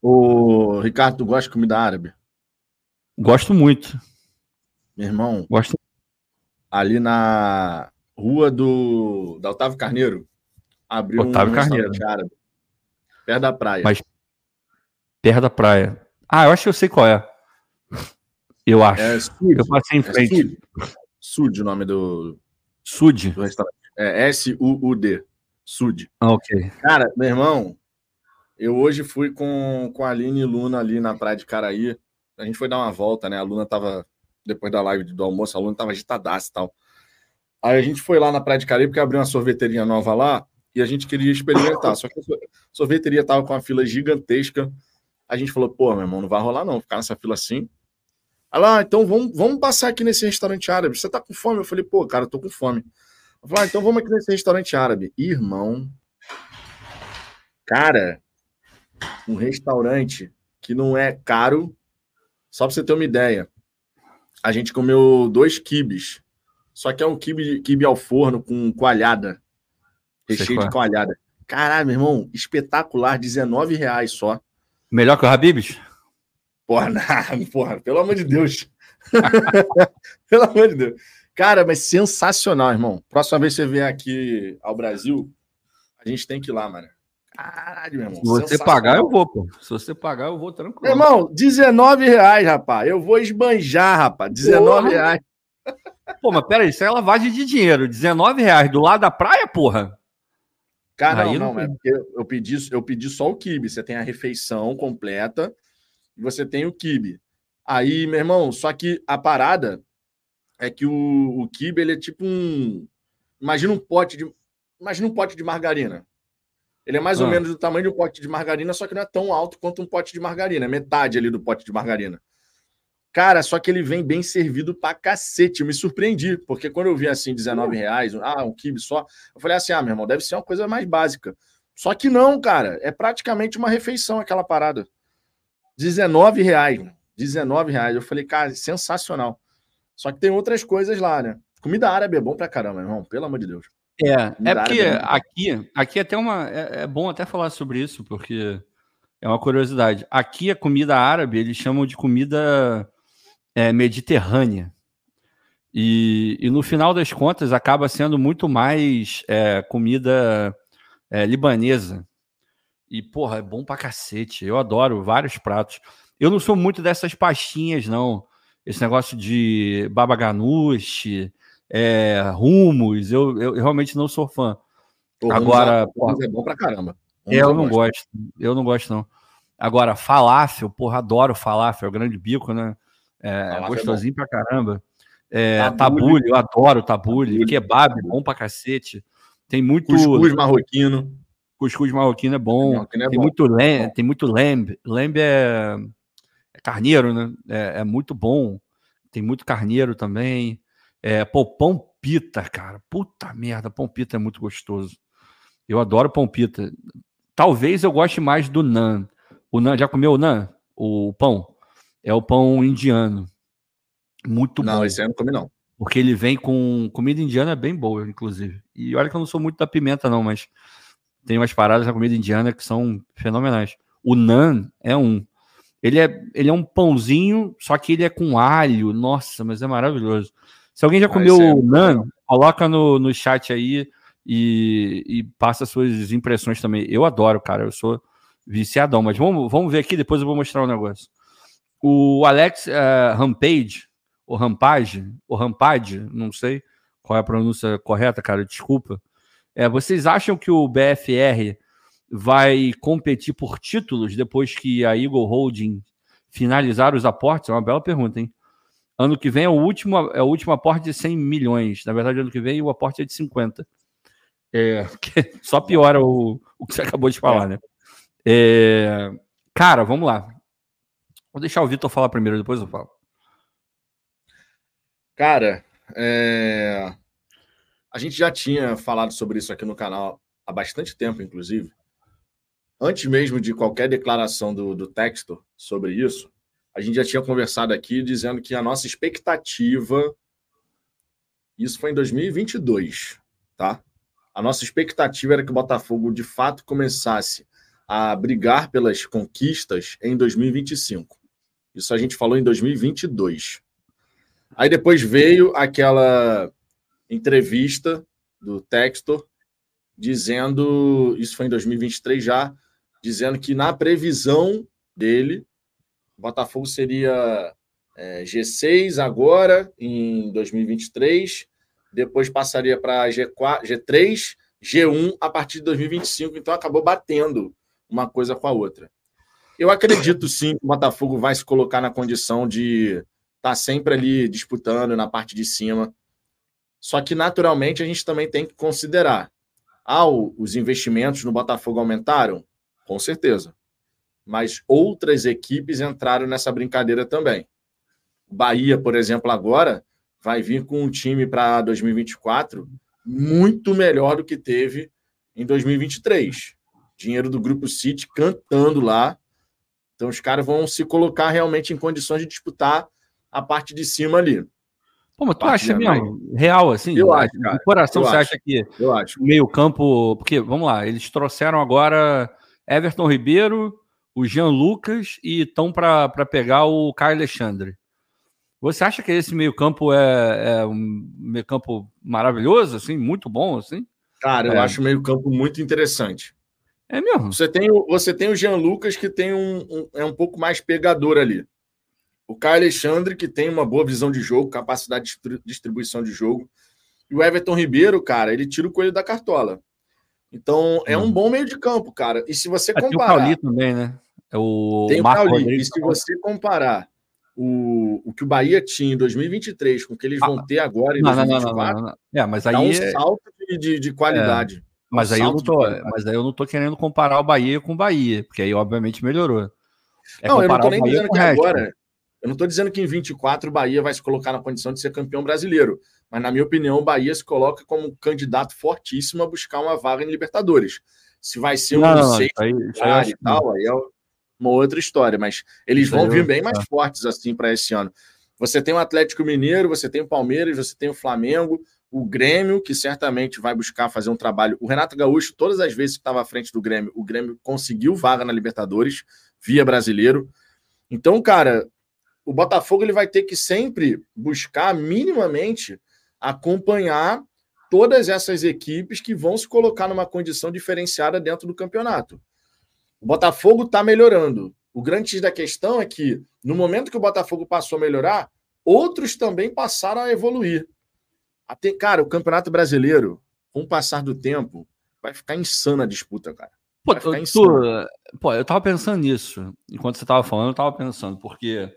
o Ricardo, tu gosta de comida árabe? Gosto muito. Meu irmão, gosto. Ali na rua do da Otávio Carneiro, abriu Otávio um Carneiro. árabe. Perto da praia. Mas perto da praia. Ah, eu acho que eu sei qual é. Eu acho. É Sud. Eu passei em é frente. É Sud. Sud, o nome do, Sud. do restaurante. É S-U-U-D. Sud. Ah, ok. Cara, meu irmão, eu hoje fui com, com a Aline e Luna ali na praia de Caraí. A gente foi dar uma volta, né? A Luna tava, depois da live do almoço, a Luna tava agitadaça e tal. Aí a gente foi lá na praia de Caraí, porque abriu uma sorveteria nova lá e a gente queria experimentar. Só que a sorveteria tava com uma fila gigantesca. A gente falou, pô, meu irmão, não vai rolar não, ficar nessa fila assim. Lá, ah, então vamos, vamos passar aqui nesse restaurante árabe. Você tá com fome? Eu falei, pô, cara, eu tô com fome. Eu falei, ah, então vamos aqui nesse restaurante árabe. Irmão, cara, um restaurante que não é caro, só pra você ter uma ideia. A gente comeu dois quibes, só que é um quibe, quibe ao forno com coalhada, recheio de é. coalhada. Caralho, meu irmão, espetacular, 19 reais só. Melhor que o Habibs? Porra, não, porra, pelo amor de Deus. pelo amor de Deus. Cara, mas sensacional, irmão. Próxima vez que você vier aqui ao Brasil, a gente tem que ir lá, mano. Caralho, meu irmão. Se você pagar, eu vou, pô. Se você pagar, eu vou tranquilo. Meu irmão, 19 reais, rapaz. Eu vou esbanjar, rapaz. 19 porra. reais. Pô, mas peraí, isso é lavagem de dinheiro. 19 reais do lado da praia, porra? Cara, não, não, não, é porque eu pedi, eu pedi só o kibe. Você tem a refeição completa e você tem o kibe. Aí, meu irmão, só que a parada é que o, o kibe, ele é tipo um... Imagina um pote de... Imagina um pote de margarina. Ele é mais ah. ou menos do tamanho de um pote de margarina, só que não é tão alto quanto um pote de margarina. É metade ali do pote de margarina. Cara, só que ele vem bem servido pra cacete. Eu me surpreendi, porque quando eu vi assim, 19 reais, ah, um kibe só, eu falei assim: ah, meu irmão, deve ser uma coisa mais básica. Só que não, cara, é praticamente uma refeição aquela parada. 19 reais, 19 reais. Eu falei, cara, sensacional. Só que tem outras coisas lá, né? Comida árabe é bom pra caramba, irmão, pelo amor de Deus. É, é porque é aqui, aqui é até uma. É, é, bom até falar sobre isso, porque é uma curiosidade. Aqui a comida árabe, eles chamam de comida é, mediterrânea. E, e, no final das contas acaba sendo muito mais é, comida é, libanesa. E, porra, é bom pra cacete. Eu adoro vários pratos. Eu não sou muito dessas pastinhas, não. Esse negócio de baba ganoush, é, rumos, eu, eu, realmente não sou fã. O Agora, é bom pra caramba. É, eu não gosto. Eu não gosto, não. Agora, falafel, porra, adoro falafel, é o grande bico, né? É, é gostosinho é pra caramba. É, tabule. eu adoro tabule. tabule. Kebab, bom pra cacete. Tem muito. Cuscuz marroquino. Cuscuz marroquino é bom. Marroquino é tem, bom. Muito lamb, tem muito lamb. Lamb é, é carneiro, né? É, é, muito bom. Tem muito carneiro também. É, pô, pão pita, cara. Puta merda, pão pita é muito gostoso. Eu adoro pão pita. Talvez eu goste mais do nan. O nan, já comeu o nan? O pão? É o pão indiano. Muito não, bom. Não, esse eu não comi, não. Porque ele vem com comida indiana é bem boa, inclusive. E olha que eu não sou muito da pimenta, não, mas tem umas paradas na comida indiana que são fenomenais. O nan é um. Ele é, ele é um pãozinho, só que ele é com alho. Nossa, mas é maravilhoso. Se alguém já ah, comeu é o nan, coloca no, no chat aí e, e passa suas impressões também. Eu adoro, cara. Eu sou viciadão. Mas vamos, vamos ver aqui, depois eu vou mostrar o um negócio. O Alex uh, Rampage, ou Rampage, ou Rampage, não sei qual é a pronúncia correta, cara, desculpa. É, vocês acham que o BFR vai competir por títulos depois que a Eagle Holding finalizar os aportes? É uma bela pergunta, hein? Ano que vem é o último, é o último aporte de 100 milhões. Na verdade, ano que vem o aporte é de 50. É, só piora o, o que você acabou de falar, né? É, cara, vamos lá. Vou deixar o Vitor falar primeiro, depois eu falo. Cara, é... a gente já tinha falado sobre isso aqui no canal há bastante tempo, inclusive. Antes mesmo de qualquer declaração do, do texto sobre isso, a gente já tinha conversado aqui dizendo que a nossa expectativa. Isso foi em 2022, tá? A nossa expectativa era que o Botafogo de fato começasse a brigar pelas conquistas em 2025. Isso a gente falou em 2022. Aí depois veio aquela entrevista do Textor dizendo, isso foi em 2023 já, dizendo que na previsão dele, o Botafogo seria é, G6 agora, em 2023, depois passaria para G4, G3, G1 a partir de 2025, então acabou batendo uma coisa com a outra. Eu acredito sim que o Botafogo vai se colocar na condição de estar tá sempre ali disputando na parte de cima. Só que, naturalmente, a gente também tem que considerar. Ah, os investimentos no Botafogo aumentaram? Com certeza. Mas outras equipes entraram nessa brincadeira também. Bahia, por exemplo, agora vai vir com um time para 2024 muito melhor do que teve em 2023 dinheiro do Grupo City cantando lá. Então os caras vão se colocar realmente em condições de disputar a parte de cima ali. Pô, mas tu acha mesmo? Real, assim? Eu acho, cara. De coração, você acho. acha que eu acho. meio campo... Porque, vamos lá, eles trouxeram agora Everton Ribeiro, o Jean Lucas e estão para pegar o Caio Alexandre. Você acha que esse meio campo é, é um meio campo maravilhoso, assim, muito bom, assim? Cara, eu é. acho o meio campo muito interessante. É mesmo. Você tem, o, você tem o Jean Lucas, que tem um, um, é um pouco mais pegador ali. O Caio Alexandre, que tem uma boa visão de jogo, capacidade de distribuição de jogo. E o Everton Ribeiro, cara, ele tira o coelho da cartola. Então, é um bom meio de campo, cara. E se você comparar. Tem o Cauli também, né? É o tem o Cauli. E se você comparar o, o que o Bahia tinha em 2023 com o que eles vão ah, ter agora em não, 2024, não, não, não, É, mas aí dá um é salto de, de, de qualidade. É. Mas aí, eu não tô, mas aí eu não tô querendo comparar o Bahia com o Bahia, porque aí obviamente melhorou. É não, eu não tô nem dizendo que agora. Eu não estou dizendo que em 24 o Bahia vai se colocar na condição de ser campeão brasileiro. Mas, na minha opinião, o Bahia se coloca como candidato fortíssimo a buscar uma vaga em Libertadores. Se vai ser um não, seis aí, e tal, aí é uma outra história. Mas eles vão vir bem mais fortes assim para esse ano. Você tem o Atlético Mineiro, você tem o Palmeiras, você tem o Flamengo, o Grêmio, que certamente vai buscar fazer um trabalho. O Renato Gaúcho, todas as vezes que estava à frente do Grêmio, o Grêmio conseguiu vaga na Libertadores, via brasileiro. Então, cara, o Botafogo ele vai ter que sempre buscar minimamente acompanhar todas essas equipes que vão se colocar numa condição diferenciada dentro do campeonato. O Botafogo está melhorando. O grande X da questão é que, no momento que o Botafogo passou a melhorar, outros também passaram a evoluir. Até, cara, o Campeonato Brasileiro, com o passar do tempo, vai ficar insana a disputa, cara. Pô, tu, pô, eu tava pensando nisso. Enquanto você tava falando, eu tava pensando, porque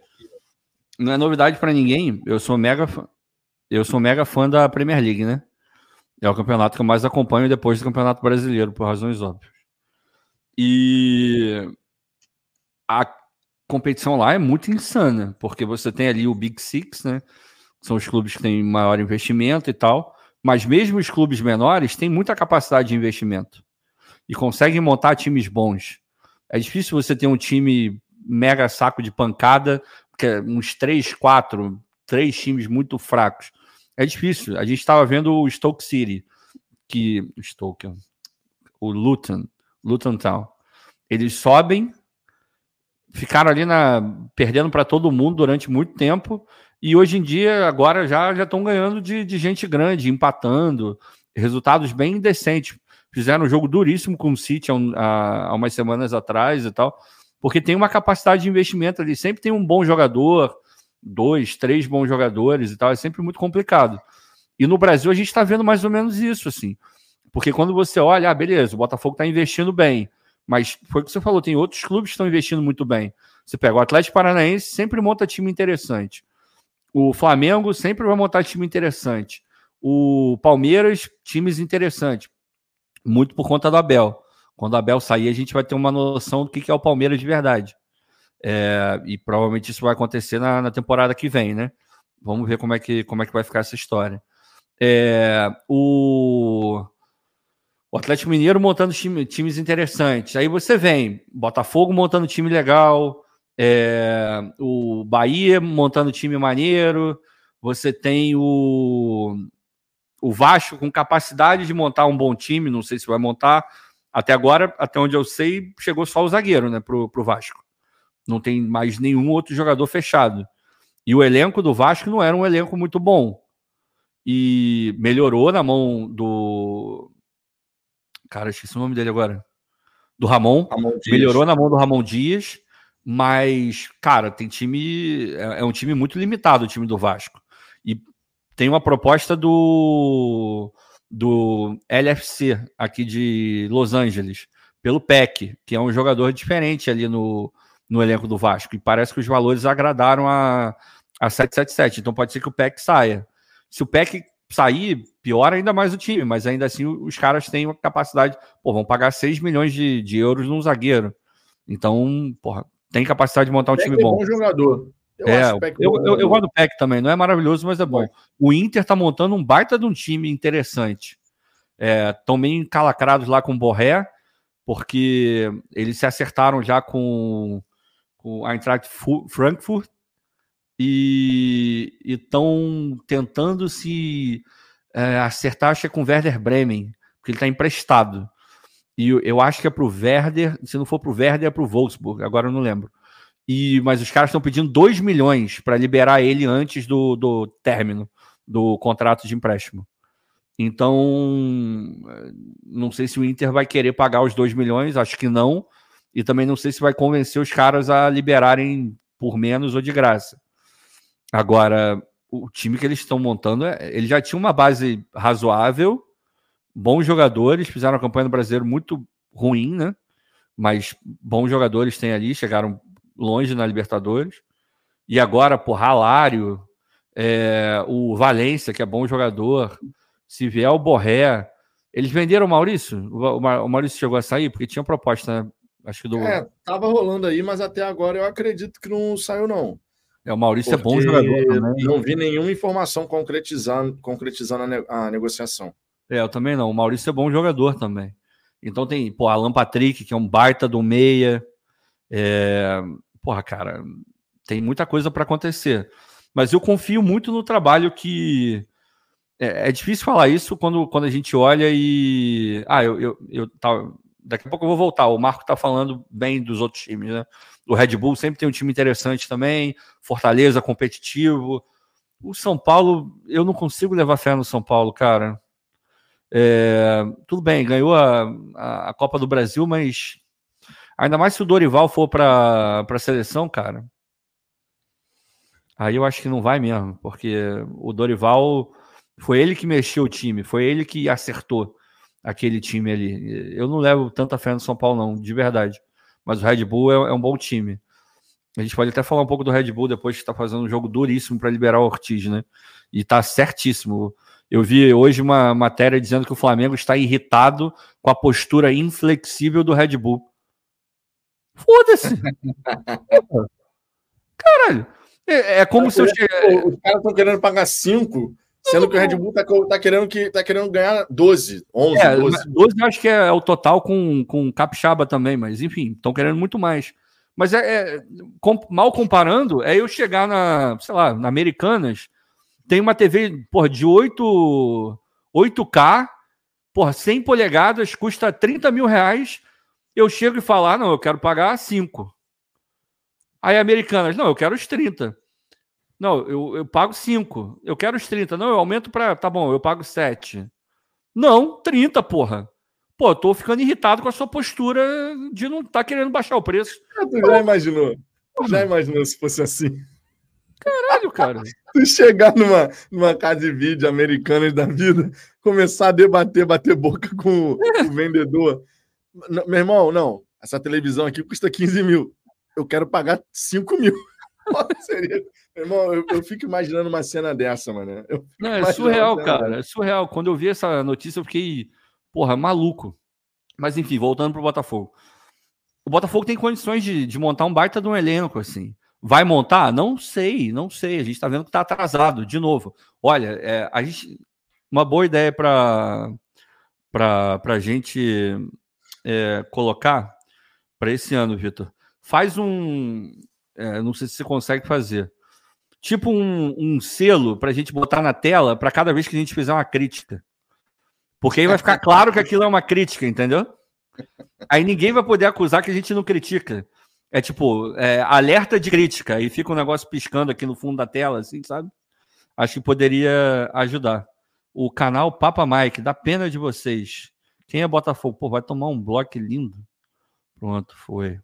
não é novidade para ninguém. Eu sou mega fã, eu sou mega fã da Premier League, né? É o campeonato que eu mais acompanho depois do Campeonato Brasileiro, por razões óbvias. E a competição lá é muito insana, porque você tem ali o Big Six, né? são os clubes que têm maior investimento e tal, mas mesmo os clubes menores têm muita capacidade de investimento e conseguem montar times bons. É difícil você ter um time mega saco de pancada, uns três, quatro, três times muito fracos. É difícil. A gente estava vendo o Stoke City, que Stoke, o Luton, Luton Town. Eles sobem, ficaram ali na perdendo para todo mundo durante muito tempo e hoje em dia, agora já já estão ganhando de, de gente grande, empatando, resultados bem decentes. fizeram um jogo duríssimo com o City há, um, há, há umas semanas atrás e tal, porque tem uma capacidade de investimento ali. Sempre tem um bom jogador, dois, três bons jogadores e tal. É sempre muito complicado. E no Brasil a gente está vendo mais ou menos isso, assim. Porque quando você olha, ah, beleza, o Botafogo está investindo bem. Mas foi o que você falou, tem outros clubes que estão investindo muito bem. Você pega o Atlético Paranaense, sempre monta time interessante. O Flamengo sempre vai montar time interessante. O Palmeiras, times interessantes. Muito por conta do Abel. Quando Abel sair, a gente vai ter uma noção do que é o Palmeiras de verdade. É, e provavelmente isso vai acontecer na, na, temporada que vem, né? Vamos ver como é que, como é que vai ficar essa história. É, o, o Atlético Mineiro montando time, times interessantes. Aí você vem, Botafogo montando time legal, é, o Bahia montando time maneiro, você tem o, o Vasco com capacidade de montar um bom time, não sei se vai montar. Até agora, até onde eu sei, chegou só o zagueiro né, pro, pro Vasco. Não tem mais nenhum outro jogador fechado. E o elenco do Vasco não era um elenco muito bom. E melhorou na mão do. Cara, esqueci o nome dele agora. Do Ramon. Ramon melhorou na mão do Ramon Dias. Mas, cara, tem time. É, é um time muito limitado, o time do Vasco. E tem uma proposta do. Do LFC, aqui de Los Angeles, pelo PEC, que é um jogador diferente ali no, no elenco do Vasco. E parece que os valores agradaram a, a 777. Então pode ser que o PEC saia. Se o PEC sair, piora ainda mais o time, mas ainda assim os caras têm a capacidade. Pô, vão pagar 6 milhões de, de euros num zagueiro. Então, porra, tem capacidade de montar um time é bom. bom jogador. Eu, é, eu, eu, eu, gosto do PEC também, não é maravilhoso, mas é bom. O Inter tá montando um baita de um time interessante. Estão é, meio encalacrados lá com o Borré, porque eles se acertaram já com, com a Eintracht Frankfurt e estão tentando se é, acertar, acho que é com o Werder Bremen, porque ele está emprestado. E eu, eu acho que é para o Werder, se não for para o Werder, é para o Wolfsburg, agora eu não lembro. E, mas os caras estão pedindo 2 milhões para liberar ele antes do, do término do contrato de empréstimo. Então, não sei se o Inter vai querer pagar os 2 milhões, acho que não. E também não sei se vai convencer os caras a liberarem por menos ou de graça. Agora, o time que eles estão montando, é, ele já tinha uma base razoável, bons jogadores, fizeram uma campanha no brasileiro muito ruim, né? Mas bons jogadores tem ali, chegaram longe na Libertadores. E agora, por Ralário, é, o Valência, que é bom jogador, se vier o Borré. Eles venderam o Maurício? O, o Maurício chegou a sair? Porque tinha proposta, né? Acho que do. É, tava rolando aí, mas até agora eu acredito que não saiu, não. É, o Maurício Porque é bom jogador também. Não vi nenhuma informação concretizando, concretizando a, ne a, negociação. É, eu também não. O Maurício é bom jogador também. Então tem, pô, Alan Patrick, que é um baita do meia. É, porra, cara, tem muita coisa para acontecer. Mas eu confio muito no trabalho que. É, é, difícil falar isso quando, quando a gente olha e. Ah, eu, eu, eu tá, daqui a pouco eu vou voltar. O Marco tá falando bem dos outros times, né? O Red Bull sempre tem um time interessante também, Fortaleza competitivo. O São Paulo, eu não consigo levar fé no São Paulo, cara. É, tudo bem, ganhou a, a, Copa do Brasil, mas ainda mais se o Dorival for para a seleção, cara. Aí eu acho que não vai mesmo, porque o Dorival foi ele que mexeu o time, foi ele que acertou aquele time ali. Eu não levo tanta fé no São Paulo, não, de verdade mas o Red Bull é, é um bom time. A gente pode até falar um pouco do Red Bull depois que está fazendo um jogo duríssimo para liberar o Ortiz, né? E está certíssimo. Eu vi hoje uma matéria dizendo que o Flamengo está irritado com a postura inflexível do Red Bull. Foda-se! Caralho! É, é como se eu. Os caras estão querendo pagar 5 Sendo que o Red Bull tá, tá, querendo, que, tá querendo ganhar 12, 11, é, 12. 12 eu acho que é, o total com, com Capixaba também, mas enfim, estão querendo muito mais. Mas é, é com, mal comparando, é eu chegar na, sei lá, na Americanas, tem uma TV, porra, de 8, 8K, porra, 100 polegadas, custa 30 mil reais. Eu chego e falo, ah, não, eu quero pagar 5. Aí Americanas, não, eu quero os 30. Não, eu, eu pago 5. Eu quero os 30. Não, eu aumento para. Tá bom, eu pago 7. Não, 30, porra. pô, tô ficando irritado com a sua postura de não estar tá querendo baixar o preço. Ah, tu já imaginou? Tu já imaginou se fosse assim? Caralho, cara. tu chegar numa, numa casa de vídeo americana da vida, começar a debater, bater boca com o vendedor. Meu irmão, não. Essa televisão aqui custa 15 mil. Eu quero pagar 5 mil. Seria... Meu irmão, eu, eu, fico imaginando uma cena dessa, mano. Não, é surreal, cara. Dessa. É surreal. Quando eu vi essa notícia, eu fiquei, porra, maluco. Mas enfim, voltando pro Botafogo. O Botafogo tem condições de, de montar um baita de um elenco, assim. Vai montar? Não sei, não sei. A gente está vendo que está atrasado, de novo. Olha, é, a gente, uma boa ideia para a gente é, colocar para esse ano, Vitor. Faz um. É, não sei se você consegue fazer. Tipo um, um selo para a gente botar na tela para cada vez que a gente fizer uma crítica. Porque aí vai ficar claro que aquilo é uma crítica, entendeu? Aí ninguém vai poder acusar que a gente não critica. É tipo, é, alerta de crítica, e fica um negócio piscando aqui no fundo da tela, assim, sabe? Acho que poderia ajudar. O canal Papa Mike, dá pena de vocês. Quem é Botafogo? Pô, vai tomar um bloco lindo. Pronto, foi.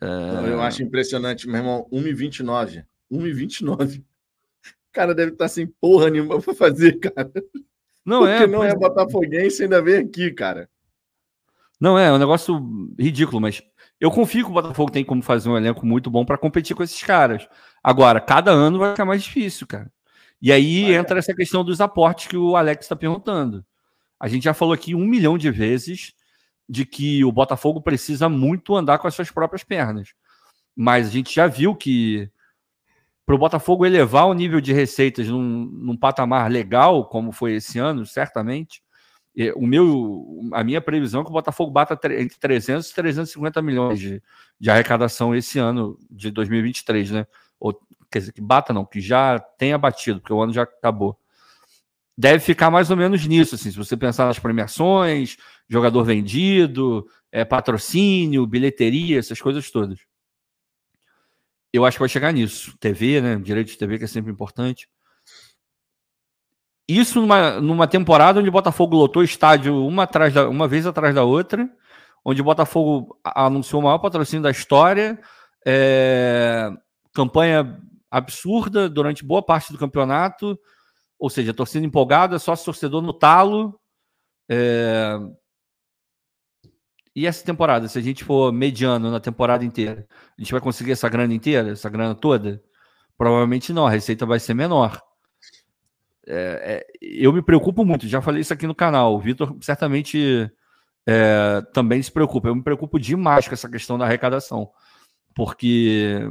É... Eu acho impressionante, meu irmão, 1,29. 1,29. O cara deve estar sem porra nenhuma para fazer, cara. Não Porque é. não é botafoguense ainda vem aqui, cara. Não é, é um negócio ridículo, mas eu confio que o Botafogo tem como fazer um elenco muito bom para competir com esses caras. Agora, cada ano vai ficar mais difícil, cara. E aí ah, entra é. essa questão dos aportes que o Alex está perguntando. A gente já falou aqui um milhão de vezes de que o Botafogo precisa muito andar com as suas próprias pernas. Mas a gente já viu que para o Botafogo elevar o nível de receitas num, num patamar legal, como foi esse ano, certamente, o meu, a minha previsão é que o Botafogo bata entre 300 e 350 milhões de, de arrecadação esse ano de 2023, né? Ou, quer dizer, que bata não, que já tenha batido, porque o ano já acabou. Deve ficar mais ou menos nisso, assim, se você pensar nas premiações, jogador vendido, é, patrocínio, bilheteria, essas coisas todas. Eu acho que vai chegar nisso. TV, né? Direito de TV, que é sempre importante. Isso numa, numa temporada onde o Botafogo lotou estádio uma, atrás da, uma vez atrás da outra, onde o Botafogo anunciou o maior patrocínio da história, é, campanha absurda durante boa parte do campeonato, ou seja, torcida empolgada, só torcedor no talo. É, e essa temporada, se a gente for mediano na temporada inteira, a gente vai conseguir essa grana inteira, essa grana toda? Provavelmente não, a receita vai ser menor. É, é, eu me preocupo muito, já falei isso aqui no canal. O Vitor certamente é, também se preocupa. Eu me preocupo demais com essa questão da arrecadação, porque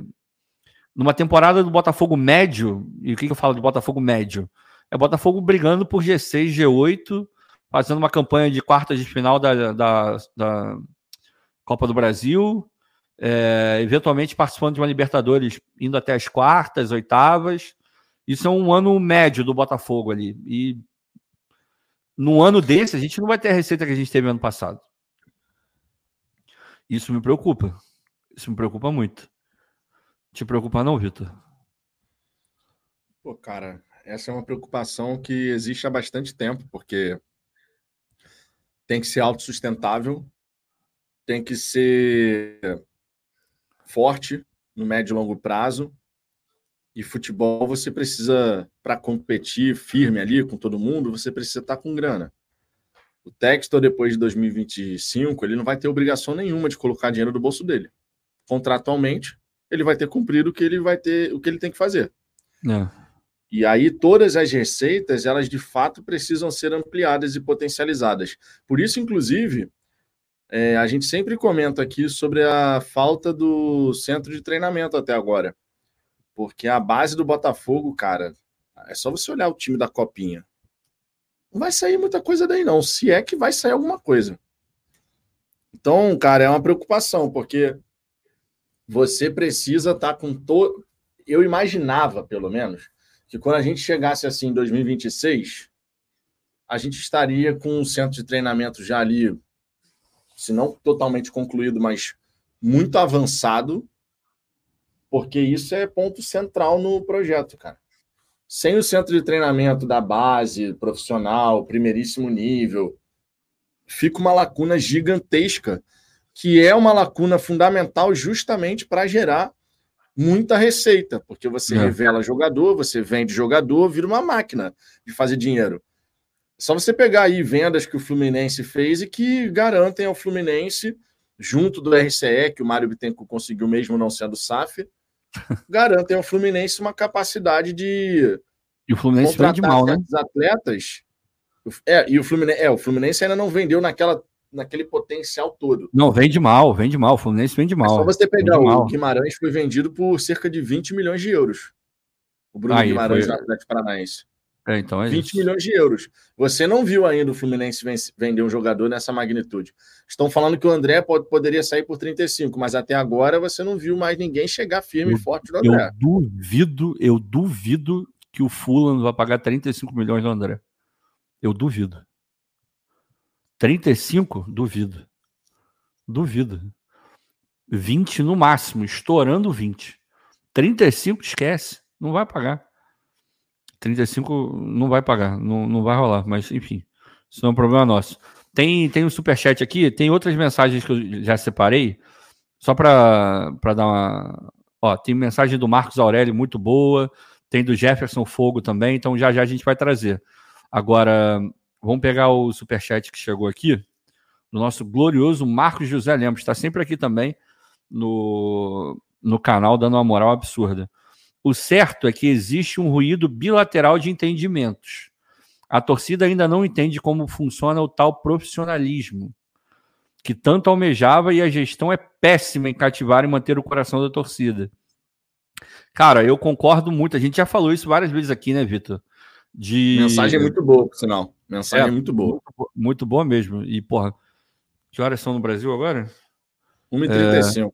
numa temporada do Botafogo médio, e o que, que eu falo de Botafogo médio? É Botafogo brigando por G6, G8, fazendo uma campanha de quartas de final da, da, da Copa do Brasil, é, eventualmente participando de uma Libertadores, indo até as quartas, oitavas isso é um ano médio do Botafogo ali. E num ano desse, a gente não vai ter a receita que a gente teve ano passado. Isso me preocupa. Isso me preocupa muito. Te preocupa não, Vitor? Pô, cara, essa é uma preocupação que existe há bastante tempo, porque tem que ser autossustentável, tem que ser forte no médio e longo prazo, e futebol você precisa, para competir firme ali com todo mundo, você precisa estar tá com grana. O Textor, depois de 2025, ele não vai ter obrigação nenhuma de colocar dinheiro do bolso dele. Contratualmente, ele vai ter cumprido o que ele vai ter, o que ele tem que fazer. É. E aí todas as receitas, elas de fato precisam ser ampliadas e potencializadas. Por isso, inclusive, é, a gente sempre comenta aqui sobre a falta do centro de treinamento até agora. Porque a base do Botafogo, cara, é só você olhar o time da Copinha. Não vai sair muita coisa daí, não. Se é que vai sair alguma coisa. Então, cara, é uma preocupação, porque você precisa estar tá com todo. Eu imaginava, pelo menos, que quando a gente chegasse assim em 2026, a gente estaria com um centro de treinamento já ali, se não totalmente concluído, mas muito avançado, porque isso é ponto central no projeto, cara. Sem o centro de treinamento da base, profissional, primeiríssimo nível, fica uma lacuna gigantesca, que é uma lacuna fundamental justamente para gerar muita receita, porque você é. revela jogador, você vende jogador, vira uma máquina de fazer dinheiro. Só você pegar aí vendas que o Fluminense fez e que garantem ao Fluminense, junto do RCE, que o Mário Bittencourt conseguiu mesmo não sendo SAF, garantem ao Fluminense uma capacidade de e o Fluminense vende mal, né? atletas. É, e o Fluminense, é, o Fluminense ainda não vendeu naquela, naquele potencial todo. Não, vende mal, vende mal. O Fluminense vende mal. É só você pegar o mal. Guimarães foi vendido por cerca de 20 milhões de euros. O Bruno Aí, Guimarães foi... do Atlético Paranaense. É, então é 20 isso. milhões de euros. Você não viu ainda o Fluminense vender um jogador nessa magnitude. Estão falando que o André pode, poderia sair por 35, mas até agora você não viu mais ninguém chegar firme eu, e forte no André. Eu duvido, eu duvido que o Fulham vai pagar 35 milhões no André. Eu duvido. 35? Duvido. Duvido. 20 no máximo, estourando 20. 35 esquece, não vai pagar. 35 não vai pagar, não, não vai rolar, mas enfim, isso não é um problema nosso. Tem, tem um superchat aqui, tem outras mensagens que eu já separei, só para dar uma. Ó, tem mensagem do Marcos Aurélio muito boa. Tem do Jefferson Fogo também, então já já a gente vai trazer. Agora, vamos pegar o superchat que chegou aqui, do nosso glorioso Marcos José Lemos, está sempre aqui também no, no canal, dando uma moral absurda. O certo é que existe um ruído bilateral de entendimentos. A torcida ainda não entende como funciona o tal profissionalismo que tanto almejava e a gestão é péssima em cativar e manter o coração da torcida. Cara, eu concordo muito. A gente já falou isso várias vezes aqui, né, Vitor? De... Mensagem muito boa, por sinal. Mensagem é, muito boa. Muito, muito, boa mesmo. E, porra, que horas são no Brasil agora? 1h35. É...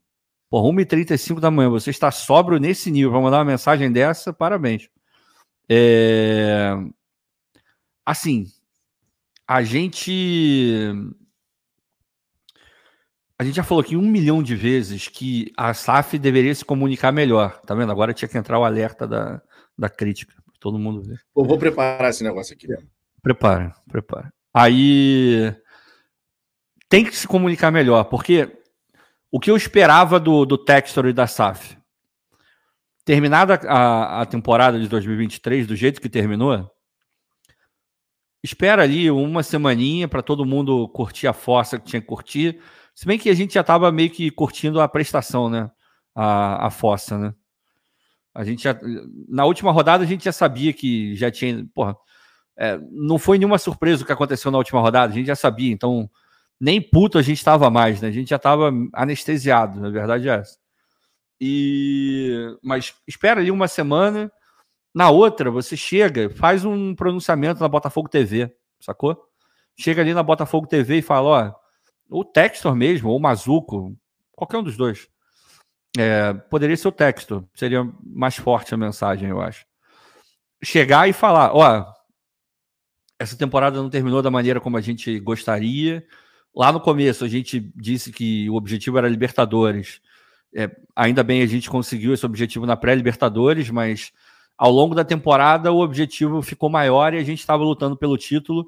Porra, 1h35 da manhã. Você está sóbrio nesse nível para mandar uma mensagem dessa, parabéns. É... Assim, a gente a gente já falou aqui um milhão de vezes que a SAF deveria se comunicar melhor. Tá vendo? Agora tinha que entrar o alerta da, da crítica. Todo mundo ver. Pô, vou preparar esse negócio aqui. Né? Prepara, prepara. Aí tem que se comunicar melhor, porque o que eu esperava do, do Textor e da SAF? Terminada a, a temporada de 2023 do jeito que terminou, espera ali uma semaninha para todo mundo curtir a força que tinha que curtir se bem que a gente já estava meio que curtindo a prestação, né? A, a fossa, né? A gente já, na última rodada a gente já sabia que já tinha. Porra, é, não foi nenhuma surpresa o que aconteceu na última rodada, a gente já sabia, então nem puto a gente estava mais, né? A gente já estava anestesiado, na verdade é essa. E mas espera ali uma semana, na outra você chega, faz um pronunciamento na Botafogo TV, sacou? Chega ali na Botafogo TV e fala, ó, o Textor mesmo, ou o Mazuco, qualquer um dos dois. É, poderia ser o Textor, seria mais forte a mensagem, eu acho. Chegar e falar: ó, essa temporada não terminou da maneira como a gente gostaria. Lá no começo a gente disse que o objetivo era Libertadores. É, ainda bem a gente conseguiu esse objetivo na pré-Libertadores, mas ao longo da temporada o objetivo ficou maior e a gente estava lutando pelo título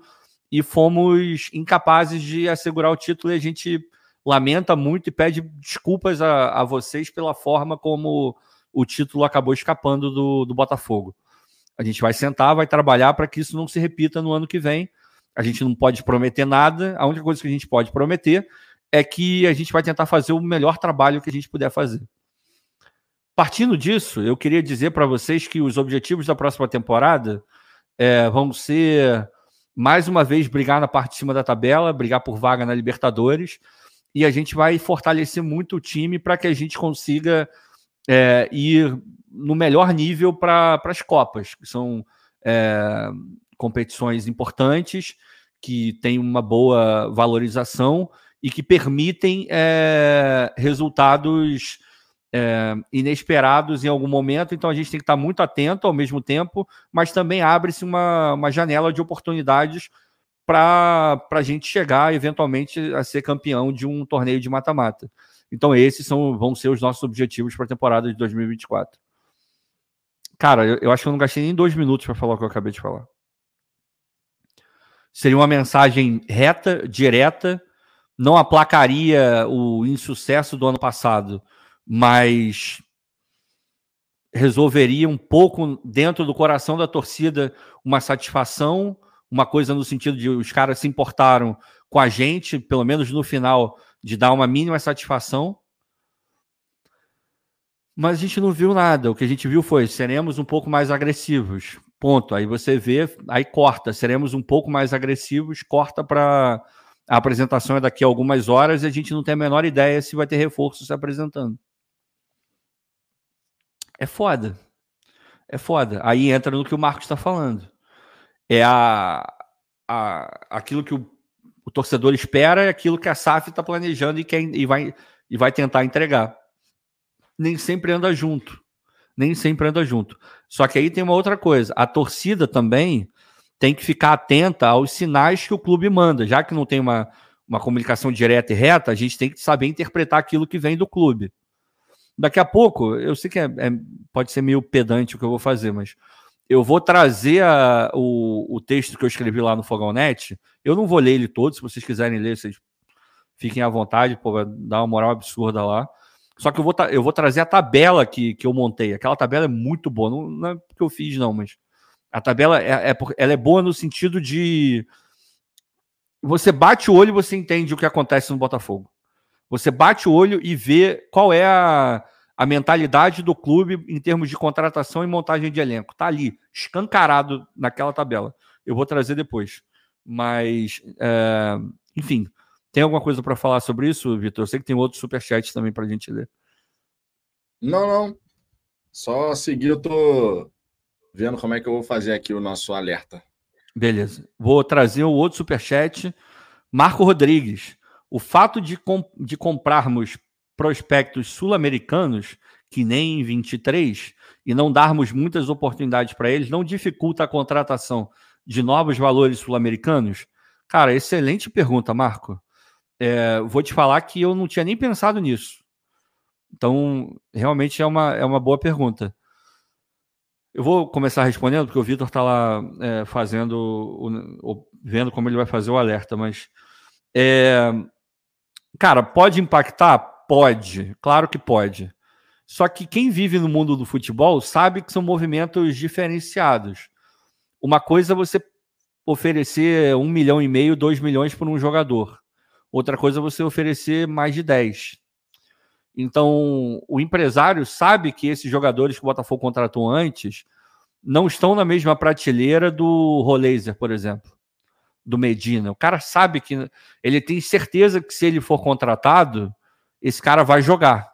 e fomos incapazes de assegurar o título e a gente lamenta muito e pede desculpas a, a vocês pela forma como o título acabou escapando do, do Botafogo. A gente vai sentar, vai trabalhar para que isso não se repita no ano que vem. A gente não pode prometer nada. A única coisa que a gente pode prometer é que a gente vai tentar fazer o melhor trabalho que a gente puder fazer. Partindo disso, eu queria dizer para vocês que os objetivos da próxima temporada é, vão ser mais uma vez brigar na parte de cima da tabela, brigar por vaga na Libertadores, e a gente vai fortalecer muito o time para que a gente consiga é, ir no melhor nível para as Copas, que são é, competições importantes, que têm uma boa valorização e que permitem é, resultados é, inesperados em algum momento, então a gente tem que estar muito atento ao mesmo tempo, mas também abre-se uma, uma janela de oportunidades para a gente chegar eventualmente a ser campeão de um torneio de mata-mata. Então, esses são, vão ser os nossos objetivos para a temporada de 2024. Cara, eu, eu, acho que eu não gastei nem dois minutos para falar o que eu acabei de falar. Seria uma mensagem reta, direta, não aplacaria o insucesso do ano passado, mas resolveria um pouco dentro do coração da torcida uma satisfação, uma coisa no sentido de os caras se importaram com a gente, pelo menos no final, de dar uma mínima satisfação. Mas a gente não viu nada. O que a gente viu foi seremos um pouco mais agressivos. Ponto. Aí você vê, aí corta. Seremos um pouco mais agressivos, corta para a apresentação é daqui a algumas horas e a gente não tem a menor ideia se vai ter reforço se apresentando. É foda. É foda. Aí entra no que o Marcos está falando. É a, a, aquilo que o, o torcedor espera, aquilo que a SAF está planejando e, quer, e, vai, e vai tentar entregar. Nem sempre anda junto. Nem sempre anda junto. Só que aí tem uma outra coisa. A torcida também tem que ficar atenta aos sinais que o clube manda. Já que não tem uma, uma comunicação direta e reta, a gente tem que saber interpretar aquilo que vem do clube. Daqui a pouco, eu sei que é, é, pode ser meio pedante o que eu vou fazer, mas eu vou trazer a, o, o texto que eu escrevi lá no Fogão Net. Eu não vou ler ele todo, se vocês quiserem ler, vocês fiquem à vontade, pô, vai dar uma moral absurda lá. Só que eu vou, eu vou trazer a tabela que, que eu montei. Aquela tabela é muito boa, não, não é porque eu fiz, não, mas a tabela é, é, ela é boa no sentido de você bate o olho e você entende o que acontece no Botafogo. Você bate o olho e vê qual é a, a mentalidade do clube em termos de contratação e montagem de elenco. Tá ali, escancarado naquela tabela. Eu vou trazer depois. Mas, é, enfim, tem alguma coisa para falar sobre isso, Vitor? Eu sei que tem outros superchats também para a gente ler. Não, não. Só seguir, eu tô vendo como é que eu vou fazer aqui o nosso alerta. Beleza. Vou trazer o outro superchat. Marco Rodrigues o fato de, comp de comprarmos prospectos sul-americanos, que nem em 23, e não darmos muitas oportunidades para eles, não dificulta a contratação de novos valores sul-americanos? Cara, excelente pergunta, Marco. É, vou te falar que eu não tinha nem pensado nisso. Então, realmente é uma, é uma boa pergunta. Eu vou começar respondendo, porque o Vitor está lá é, fazendo, o, vendo como ele vai fazer o alerta, mas é, Cara, pode impactar? Pode, claro que pode. Só que quem vive no mundo do futebol sabe que são movimentos diferenciados. Uma coisa é você oferecer um milhão e meio, dois milhões por um jogador. Outra coisa é você oferecer mais de dez. Então, o empresário sabe que esses jogadores que o Botafogo contratou antes não estão na mesma prateleira do Roleiser, por exemplo do Medina. O cara sabe que ele tem certeza que se ele for contratado, esse cara vai jogar.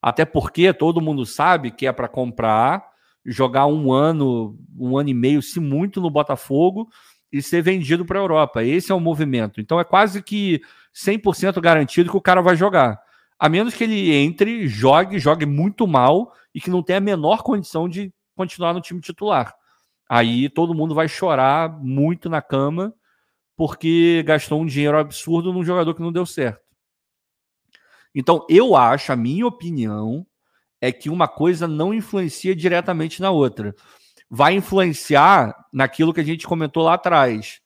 Até porque todo mundo sabe que é para comprar, jogar um ano, um ano e meio, se muito, no Botafogo e ser vendido para a Europa. Esse é o movimento. Então é quase que 100% garantido que o cara vai jogar. A menos que ele entre, jogue, jogue muito mal e que não tenha a menor condição de continuar no time titular. Aí todo mundo vai chorar muito na cama porque gastou um dinheiro absurdo num jogador que não deu certo. Então, eu acho, a minha opinião, é que uma coisa não influencia diretamente na outra. Vai influenciar naquilo que a gente comentou lá atrás.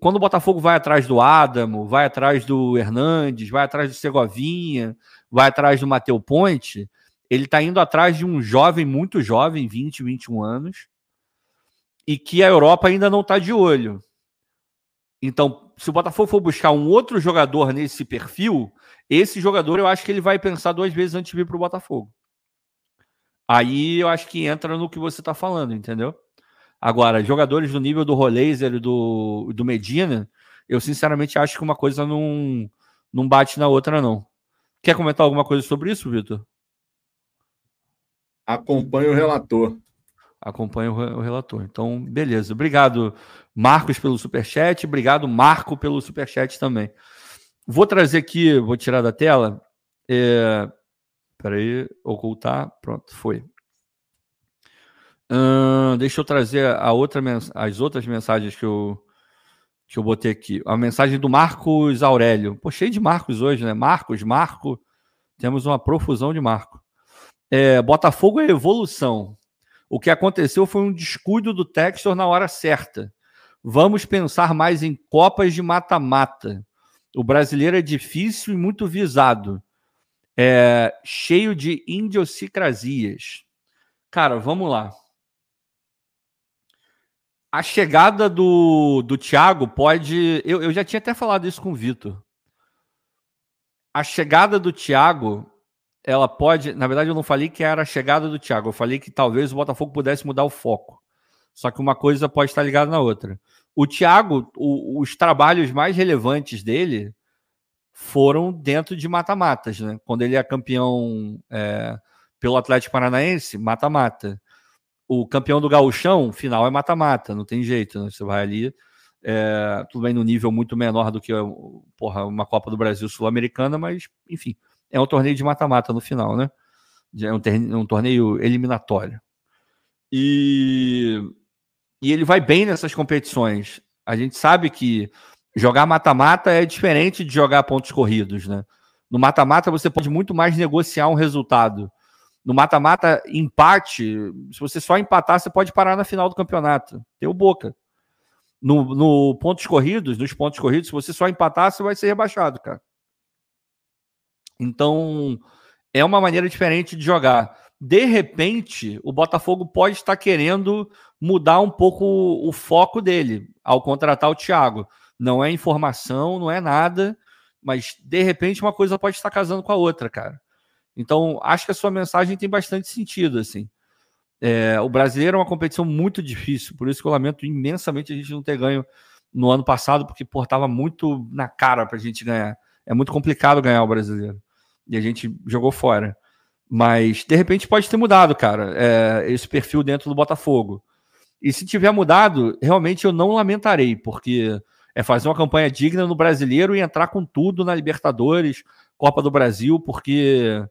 Quando o Botafogo vai atrás do Adamo, vai atrás do Hernandes, vai atrás do Segovinha, vai atrás do Mateu Ponte, ele está indo atrás de um jovem, muito jovem, 20, 21 anos, e que a Europa ainda não está de olho. Então, se o Botafogo for buscar um outro jogador nesse perfil, esse jogador eu acho que ele vai pensar duas vezes antes de vir para o Botafogo. Aí eu acho que entra no que você está falando, entendeu? Agora, jogadores do nível do Rolaser e do, do Medina, eu sinceramente acho que uma coisa não, não bate na outra, não. Quer comentar alguma coisa sobre isso, Vitor? Acompanhe o relator acompanha o relator. Então, beleza. Obrigado, Marcos, pelo superchat. Obrigado, Marco, pelo superchat também. Vou trazer aqui, vou tirar da tela. É... Peraí, ocultar. Pronto, foi. Hum, deixa eu trazer a outra as outras mensagens que eu, que eu botei aqui. A mensagem do Marcos Aurélio. Pô, cheio de Marcos hoje, né? Marcos, Marco. Temos uma profusão de Marco. É, Botafogo é evolução. O que aconteceu foi um descuido do Textor na hora certa. Vamos pensar mais em Copas de mata-mata. O brasileiro é difícil e muito visado. É, cheio de idiosincrasias. Cara, vamos lá. A chegada do, do Thiago pode. Eu, eu já tinha até falado isso com o Vitor. A chegada do Thiago, ela pode. Na verdade, eu não falei que era a chegada do Thiago. Eu falei que talvez o Botafogo pudesse mudar o foco. Só que uma coisa pode estar ligada na outra. O Thiago, o, os trabalhos mais relevantes dele foram dentro de mata-matas, né? Quando ele é campeão é, pelo Atlético Paranaense, mata-mata. O campeão do Gauchão, final é mata-mata, não tem jeito, né? Você vai ali, é, tudo bem no nível muito menor do que porra, uma Copa do Brasil Sul-Americana, mas, enfim, é um torneio de mata-mata no final, né? É um, um torneio eliminatório. E e ele vai bem nessas competições. A gente sabe que jogar mata-mata é diferente de jogar pontos corridos, né? No mata-mata você pode muito mais negociar um resultado. No mata-mata, empate, se você só empatar, você pode parar na final do campeonato. Tem o Boca. No, no pontos corridos, nos pontos corridos, se você só empatar, você vai ser rebaixado, cara. Então, é uma maneira diferente de jogar de repente, o Botafogo pode estar querendo mudar um pouco o foco dele ao contratar o Thiago. Não é informação, não é nada, mas de repente uma coisa pode estar casando com a outra, cara. Então, acho que a sua mensagem tem bastante sentido, assim. É, o brasileiro é uma competição muito difícil, por isso que eu lamento imensamente a gente não ter ganho no ano passado, porque portava muito na cara para a gente ganhar. É muito complicado ganhar o brasileiro. E a gente jogou fora. Mas, de repente, pode ter mudado, cara, é, esse perfil dentro do Botafogo. E se tiver mudado, realmente eu não lamentarei, porque é fazer uma campanha digna no brasileiro e entrar com tudo na Libertadores, Copa do Brasil, porque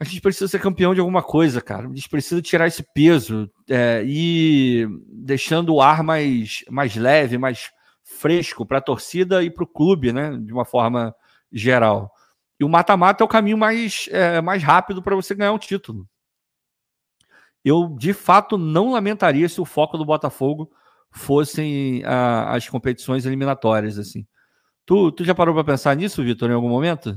a gente precisa ser campeão de alguma coisa, cara. A gente precisa tirar esse peso é, e deixando o ar mais, mais leve, mais fresco para a torcida e para o clube, né? De uma forma geral. E o mata-mata é o caminho mais, é, mais rápido para você ganhar um título. Eu, de fato, não lamentaria se o foco do Botafogo fossem a, as competições eliminatórias. assim. Tu, tu já parou para pensar nisso, Vitor, em algum momento?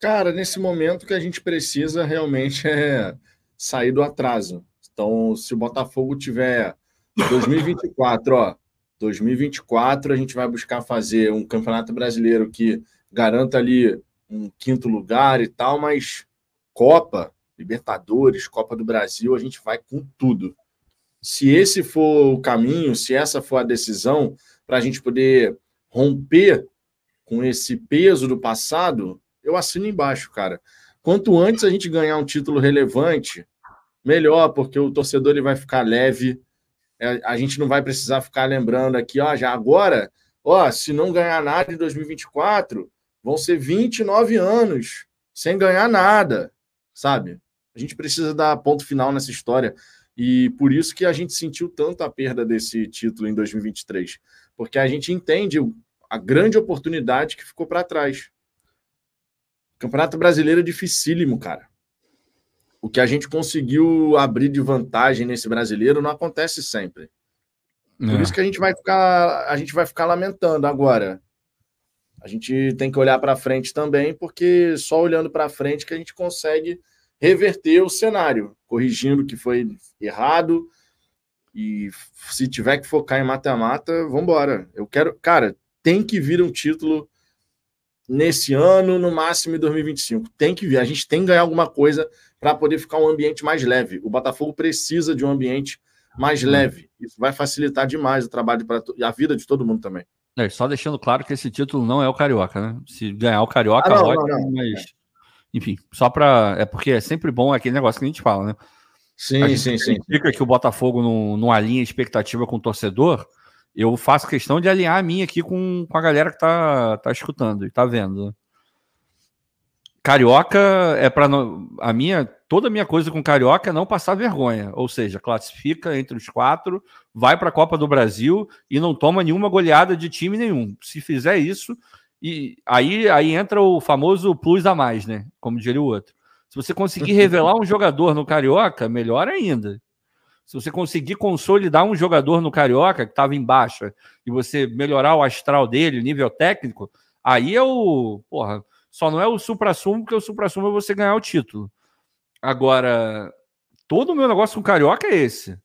Cara, nesse momento que a gente precisa realmente é sair do atraso. Então, se o Botafogo tiver 2024, ó, 2024 a gente vai buscar fazer um campeonato brasileiro que garanta ali um quinto lugar e tal, mas Copa, Libertadores, Copa do Brasil, a gente vai com tudo. Se esse for o caminho, se essa for a decisão, para a gente poder romper com esse peso do passado, eu assino embaixo, cara. Quanto antes a gente ganhar um título relevante, melhor, porque o torcedor ele vai ficar leve. É, a gente não vai precisar ficar lembrando aqui, ó, já agora, ó, se não ganhar nada em 2024, Vão ser 29 anos sem ganhar nada, sabe? A gente precisa dar ponto final nessa história. E por isso que a gente sentiu tanto a perda desse título em 2023. Porque a gente entende a grande oportunidade que ficou para trás. O Campeonato Brasileiro é dificílimo, cara. O que a gente conseguiu abrir de vantagem nesse brasileiro não acontece sempre. Por é. isso que a gente vai ficar, a gente vai ficar lamentando agora a gente tem que olhar para frente também, porque só olhando para frente que a gente consegue reverter o cenário, corrigindo o que foi errado. E se tiver que focar em mata-mata, vamos embora. Eu quero, cara, tem que vir um título nesse ano, no máximo em 2025. Tem que vir. A gente tem que ganhar alguma coisa para poder ficar um ambiente mais leve. O Botafogo precisa de um ambiente mais hum. leve. Isso vai facilitar demais o trabalho para a vida de todo mundo também. É, só deixando claro que esse título não é o Carioca, né? Se ganhar o Carioca, ah, não, ótimo, não, não. mas. Enfim, só para. É porque é sempre bom aquele negócio que a gente fala, né? Sim, a gente sim, sim. Fica que o Botafogo não, não alinha expectativa com o torcedor. Eu faço questão de alinhar a minha aqui com, com a galera que tá, tá escutando e tá vendo. Né? Carioca é para a minha toda a minha coisa com Carioca é não passar vergonha, ou seja, classifica entre os quatro, vai para a Copa do Brasil e não toma nenhuma goleada de time nenhum. Se fizer isso, e aí aí entra o famoso plus a mais, né? Como diria o outro. Se você conseguir revelar um jogador no Carioca, melhor ainda. Se você conseguir consolidar um jogador no Carioca que estava em baixa e você melhorar o astral dele, nível técnico, aí é o. Porra, só não é o supra-sumo, porque o supra-sumo é você ganhar o título. Agora, todo o meu negócio com o Carioca é esse.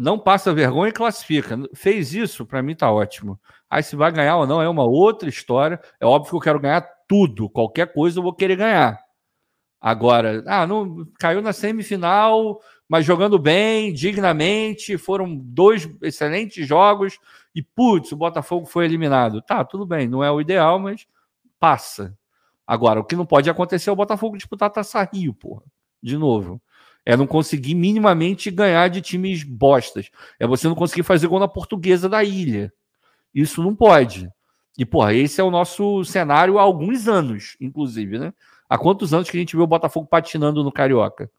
Não passa vergonha e classifica. Fez isso, para mim tá ótimo. Aí se vai ganhar ou não é uma outra história. É óbvio que eu quero ganhar tudo. Qualquer coisa eu vou querer ganhar. Agora, ah, não caiu na semifinal, mas jogando bem, dignamente, foram dois excelentes jogos e putz, o Botafogo foi eliminado. Tá, tudo bem, não é o ideal, mas passa. Agora, o que não pode acontecer é o Botafogo disputar a Taça Rio, porra. De novo. É não conseguir minimamente ganhar de times bostas. É você não conseguir fazer gol na portuguesa da ilha. Isso não pode. E, porra, esse é o nosso cenário há alguns anos, inclusive, né? Há quantos anos que a gente vê o Botafogo patinando no Carioca?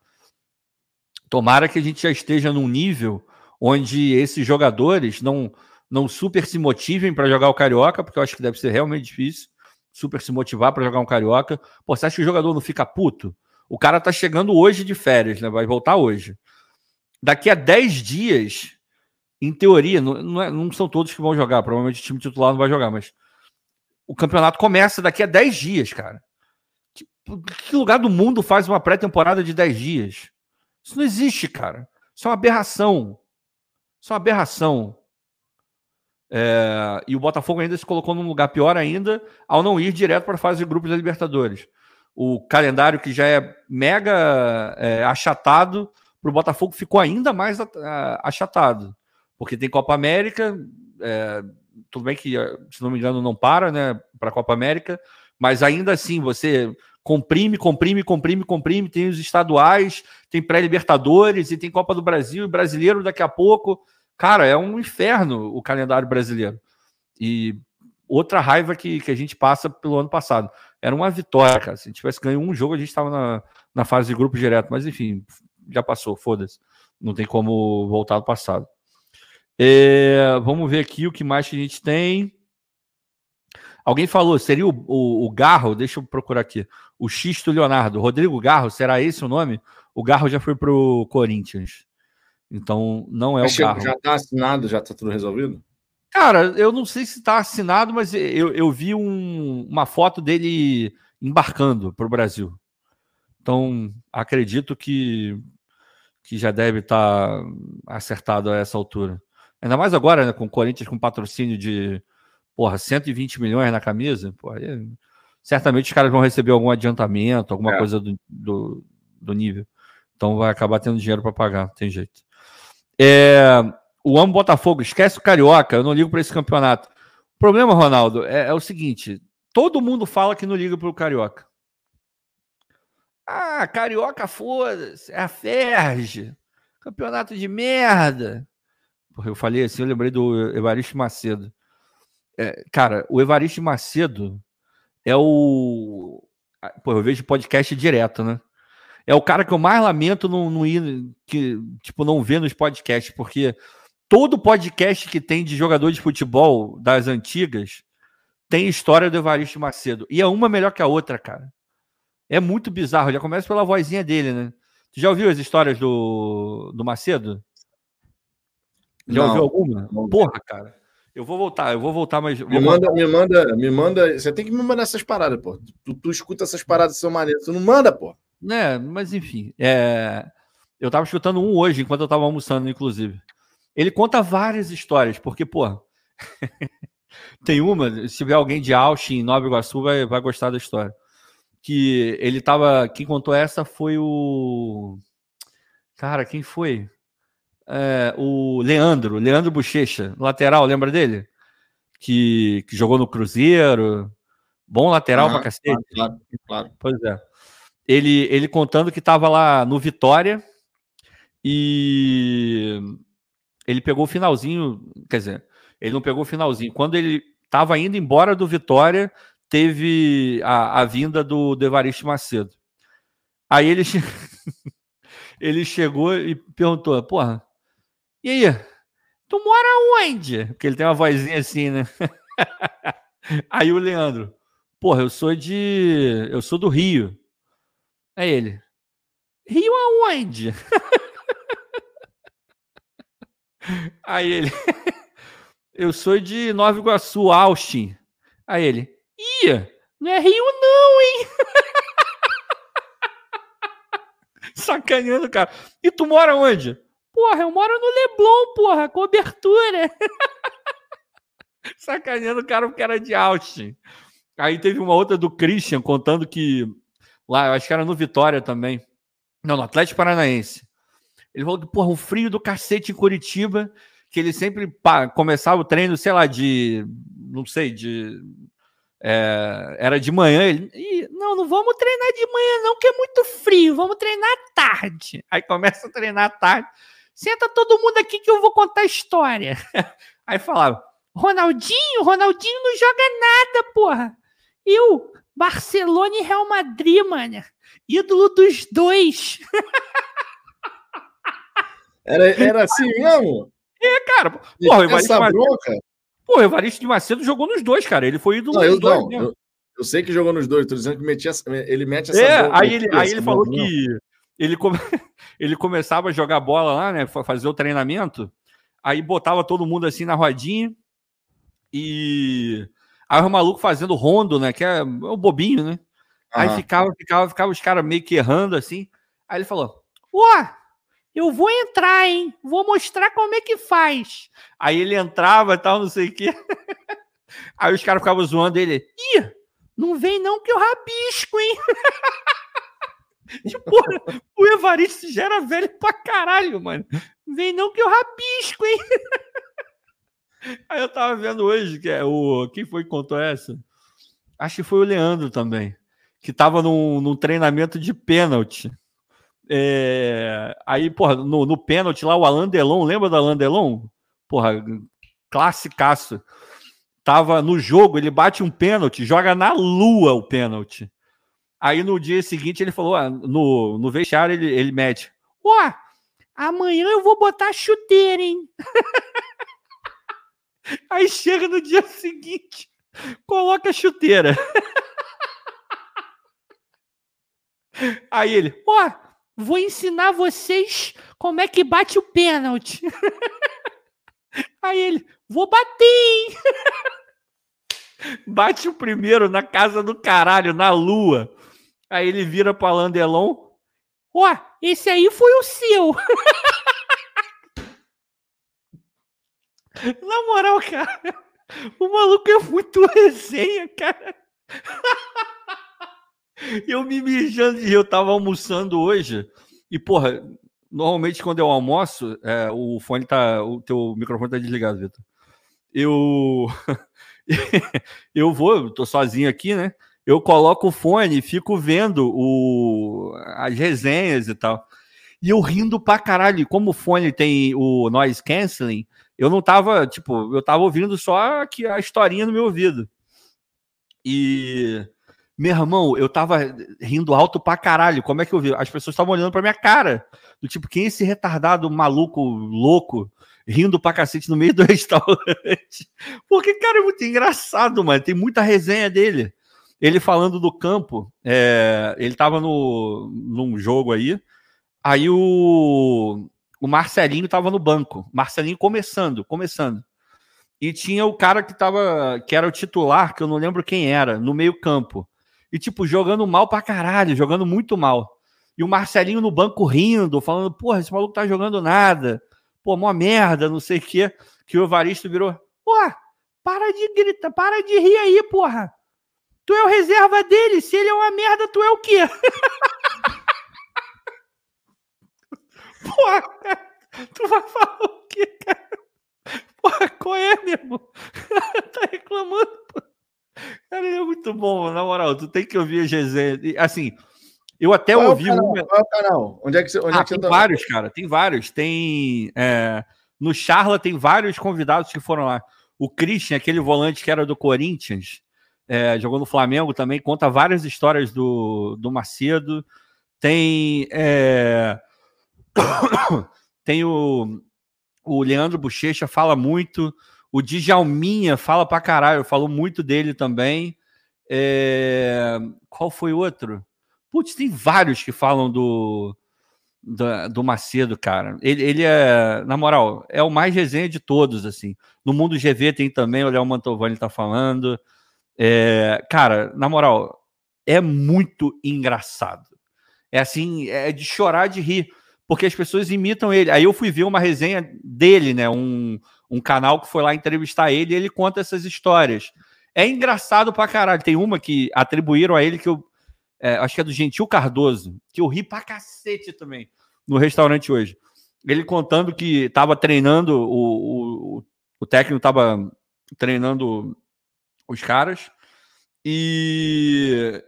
Tomara que a gente já esteja num nível onde esses jogadores não, não super se motivem para jogar o Carioca, porque eu acho que deve ser realmente difícil super se motivar para jogar um Carioca. Pô, você acha que o jogador não fica puto? O cara tá chegando hoje de férias, né? Vai voltar hoje. Daqui a 10 dias, em teoria, não, não, é, não são todos que vão jogar, provavelmente o time titular não vai jogar, mas o campeonato começa daqui a 10 dias, cara. Que lugar do mundo faz uma pré-temporada de 10 dias? Isso não existe, cara. Isso é uma aberração. Isso é uma aberração. É... e o Botafogo ainda se colocou num lugar pior ainda ao não ir direto para a fase de grupos da Libertadores. O calendário que já é mega é, achatado para o Botafogo ficou ainda mais achatado. Porque tem Copa América, é... tudo bem que, se não me engano, não para né, para a Copa América, mas ainda assim você comprime, comprime, comprime, comprime. Tem os estaduais, tem pré-libertadores e tem Copa do Brasil e brasileiro daqui a pouco. Cara, é um inferno o calendário brasileiro. E outra raiva que, que a gente passa pelo ano passado. Era uma vitória, cara. Se a gente tivesse ganho um jogo, a gente estava na, na fase de grupo direto. Mas enfim, já passou, foda-se. Não tem como voltar ao passado. É, vamos ver aqui o que mais que a gente tem. Alguém falou, seria o, o, o, Garro, deixa eu procurar aqui, o Xisto Leonardo, Rodrigo Garro, será esse o nome? O Garro já foi pro Corinthians. Então, não é mas o Garro. Já está assinado, já está tudo resolvido? Cara, eu não sei se está assinado, mas eu, eu vi um, uma foto dele embarcando para o Brasil. Então, acredito que, que já deve estar tá acertado a essa altura. Ainda mais agora, né, com o Corinthians com patrocínio de porra, 120 milhões na camisa, porra, aí, certamente os caras vão receber algum adiantamento, alguma é. coisa do, do, do, nível. Então vai acabar tendo dinheiro para pagar, tem jeito. É, o Amo Botafogo, esquece o Carioca, eu não ligo para esse campeonato. O problema, Ronaldo, é, é o seguinte: todo mundo fala que não liga para o Carioca. Ah, Carioca, foda-se, é a Ferge, campeonato de merda. Porra, eu falei assim, eu lembrei do Evaristo Macedo. É, cara, o Evaristo Macedo é o. Pô, eu vejo podcast direto, né? É o cara que eu mais lamento não, não ir, que, tipo, não ver nos podcasts, porque todo podcast que tem de jogador de futebol das antigas tem história do Evaristo Macedo. E é uma melhor que a outra, cara. É muito bizarro. Já começa pela vozinha dele, né? Tu já ouviu as histórias do, do Macedo? Já não, ouviu alguma? Não. Porra, cara. Eu vou voltar, eu vou voltar, mas. Me manda, voltar. me manda, me manda. Você tem que me mandar essas paradas, pô. Tu, tu escuta essas paradas são maneiras. Tu não manda, pô. Né, mas enfim. É... Eu tava escutando um hoje, enquanto eu tava almoçando, inclusive. Ele conta várias histórias, porque, pô. tem uma, se tiver alguém de Austin, em Nova Iguaçu, vai, vai gostar da história. Que ele tava. Quem contou essa foi o. Cara, quem foi? é, o Leandro, Leandro Bochecha, lateral, lembra dele? Que, que jogou no Cruzeiro. Bom lateral ah, pra cacete. Claro, claro. Pois é. Ele, ele contando que estava lá no Vitória e ele pegou o finalzinho, quer dizer, ele não pegou o finalzinho. Quando ele estava indo embora do Vitória, teve a, a vinda do, Evaristo Macedo. Aí ele, ele chegou e perguntou: Porra, e aí? Tu mora onde? Porque ele tem uma vozinha assim, né? aí o Leandro, porra, eu sou de. Eu sou do Rio. É ele. Rio aonde? Aí ele. Eu sou de Nova Iguaçu, Austin. Aí ele. Ia, não é Rio, não, hein? Sacaneando, cara. E tu mora onde? Porra, eu moro no Leblon, porra, cobertura. Sacaneando o cara porque era de Austin. Aí teve uma outra do Christian contando que lá, eu acho que era no Vitória também. Não, no Atlético Paranaense. Ele falou que, porra, um frio do cacete em Curitiba, que ele sempre pá, começava o treino, sei lá, de. Não sei, de. É, era de manhã. Ele, não, não vamos treinar de manhã, não, que é muito frio, vamos treinar à tarde. Aí começa a treinar à tarde. Senta todo mundo aqui que eu vou contar a história. Aí falava: Ronaldinho, Ronaldinho não joga nada, porra. Eu, Barcelona e Real Madrid, mano. Ídolo dos dois. Era, era assim mesmo? É, cara. Porra, o Evaristo Macedo, Pô, o Evaristo de Macedo jogou nos dois, cara. Ele foi ídolo não, eu, dois. Não, eu, eu, sei que jogou nos dois, tô dizendo que metia, ele mete essa É, aí ele, aí ele falou que ele, come... ele começava a jogar bola lá, né? Fazer o treinamento. Aí botava todo mundo assim na rodinha. E aí o maluco fazendo rondo, né? Que é o bobinho, né? Aí ficava, ficava, ficava os caras meio que errando assim. Aí ele falou: Ué, eu vou entrar, hein? Vou mostrar como é que faz. Aí ele entrava e tal, não sei o quê. Aí os caras ficavam zoando ele. Ih, não vem não que eu rabisco, hein? Porra, o Evaristo já era velho pra caralho, mano. Vem não que eu rabisco, hein? Aí eu tava vendo hoje, que é o. Quem foi que contou essa? Acho que foi o Leandro também. Que tava num, num treinamento de pênalti. É... Aí, porra, no, no pênalti lá, o Alain Delon, lembra do Alain Delon? Porra, classicaço. Tava no jogo, ele bate um pênalti, joga na lua o pênalti. Aí no dia seguinte ele falou, ah, no, no vestiário ele, ele mete, ó, amanhã eu vou botar chuteira, hein? Aí chega no dia seguinte, coloca chuteira. Aí ele, ó, vou ensinar vocês como é que bate o pênalti. Aí ele, vou bater? Bate o primeiro na casa do caralho, na lua. Aí ele vira para Landelon. Ó, esse aí foi o seu. na moral, cara, o maluco é muito resenha, cara. Eu me mijando e eu tava almoçando hoje. E, porra, normalmente quando eu almoço, é, o fone tá. O teu microfone tá desligado, Vitor. Eu. eu vou, eu tô sozinho aqui, né? Eu coloco o fone e fico vendo o, as resenhas e tal. E eu rindo pra caralho. Como o fone tem o noise canceling, eu não tava, tipo, eu tava ouvindo só aqui a historinha no meu ouvido. E meu irmão, eu tava rindo alto pra caralho. Como é que eu vi? As pessoas estavam olhando pra minha cara. Do tipo, quem é esse retardado maluco, louco, rindo pra cacete no meio do restaurante? Porque, cara, é muito engraçado, mano. Tem muita resenha dele. Ele falando do campo, é, ele tava no, num jogo aí. Aí o, o Marcelinho tava no banco. Marcelinho começando, começando. E tinha o cara que tava, que era o titular, que eu não lembro quem era, no meio-campo e, tipo, jogando mal pra caralho, jogando muito mal. E o Marcelinho no banco rindo, falando, porra, esse maluco tá jogando nada. Pô, mó merda, não sei o quê. Que o Evaristo virou, porra, para de gritar, para de rir aí, porra. Tu é o reserva dele, se ele é uma merda, tu é o quê? porra, tu vai falar o quê, cara? Porra, qual é, meu irmão? tá reclamando, porra. Cara, ele é muito bom, na moral. Tu tem que ouvir a GZ. Assim, eu até qual ouvi. É o canal? Qual é canal? Onde é que você. Onde ah, é que tem você tá? vários, cara. Tem vários. Tem. É... No Charla tem vários convidados que foram lá. O Christian, aquele volante que era do Corinthians, é, jogou no Flamengo também, conta várias histórias do, do Macedo. Tem. É... tem o, o Leandro Bochecha, fala muito. O Djalminha fala pra caralho, falou muito dele também. É... Qual foi outro? Putz, tem vários que falam do, do, do Macedo, cara. Ele, ele é, na moral, é o mais resenha de todos, assim. No mundo GV tem também, o Léo Mantovani tá falando. É, cara, na moral, é muito engraçado. É assim, é de chorar de rir, porque as pessoas imitam ele. Aí eu fui ver uma resenha dele, né? Um, um canal que foi lá entrevistar ele e ele conta essas histórias. É engraçado pra caralho. Tem uma que atribuíram a ele que eu. É, acho que é do Gentil Cardoso, que eu ri pra cacete também no restaurante hoje. Ele contando que tava treinando, o, o, o técnico tava treinando os caras e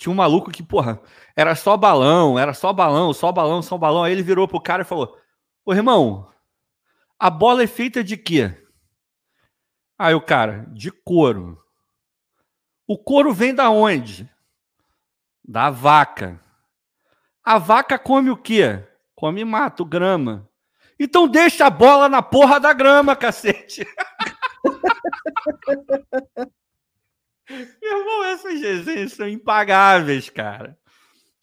tinha um maluco que, porra, era só balão, era só balão, só balão, só balão. Aí ele virou pro cara e falou: Ô irmão, a bola é feita de quê? Aí o cara, de couro. O couro vem da onde? Da vaca. A vaca come o quê? Come mato, grama. Então deixa a bola na porra da grama, cacete. Meu irmão, essas resenhas são impagáveis, cara.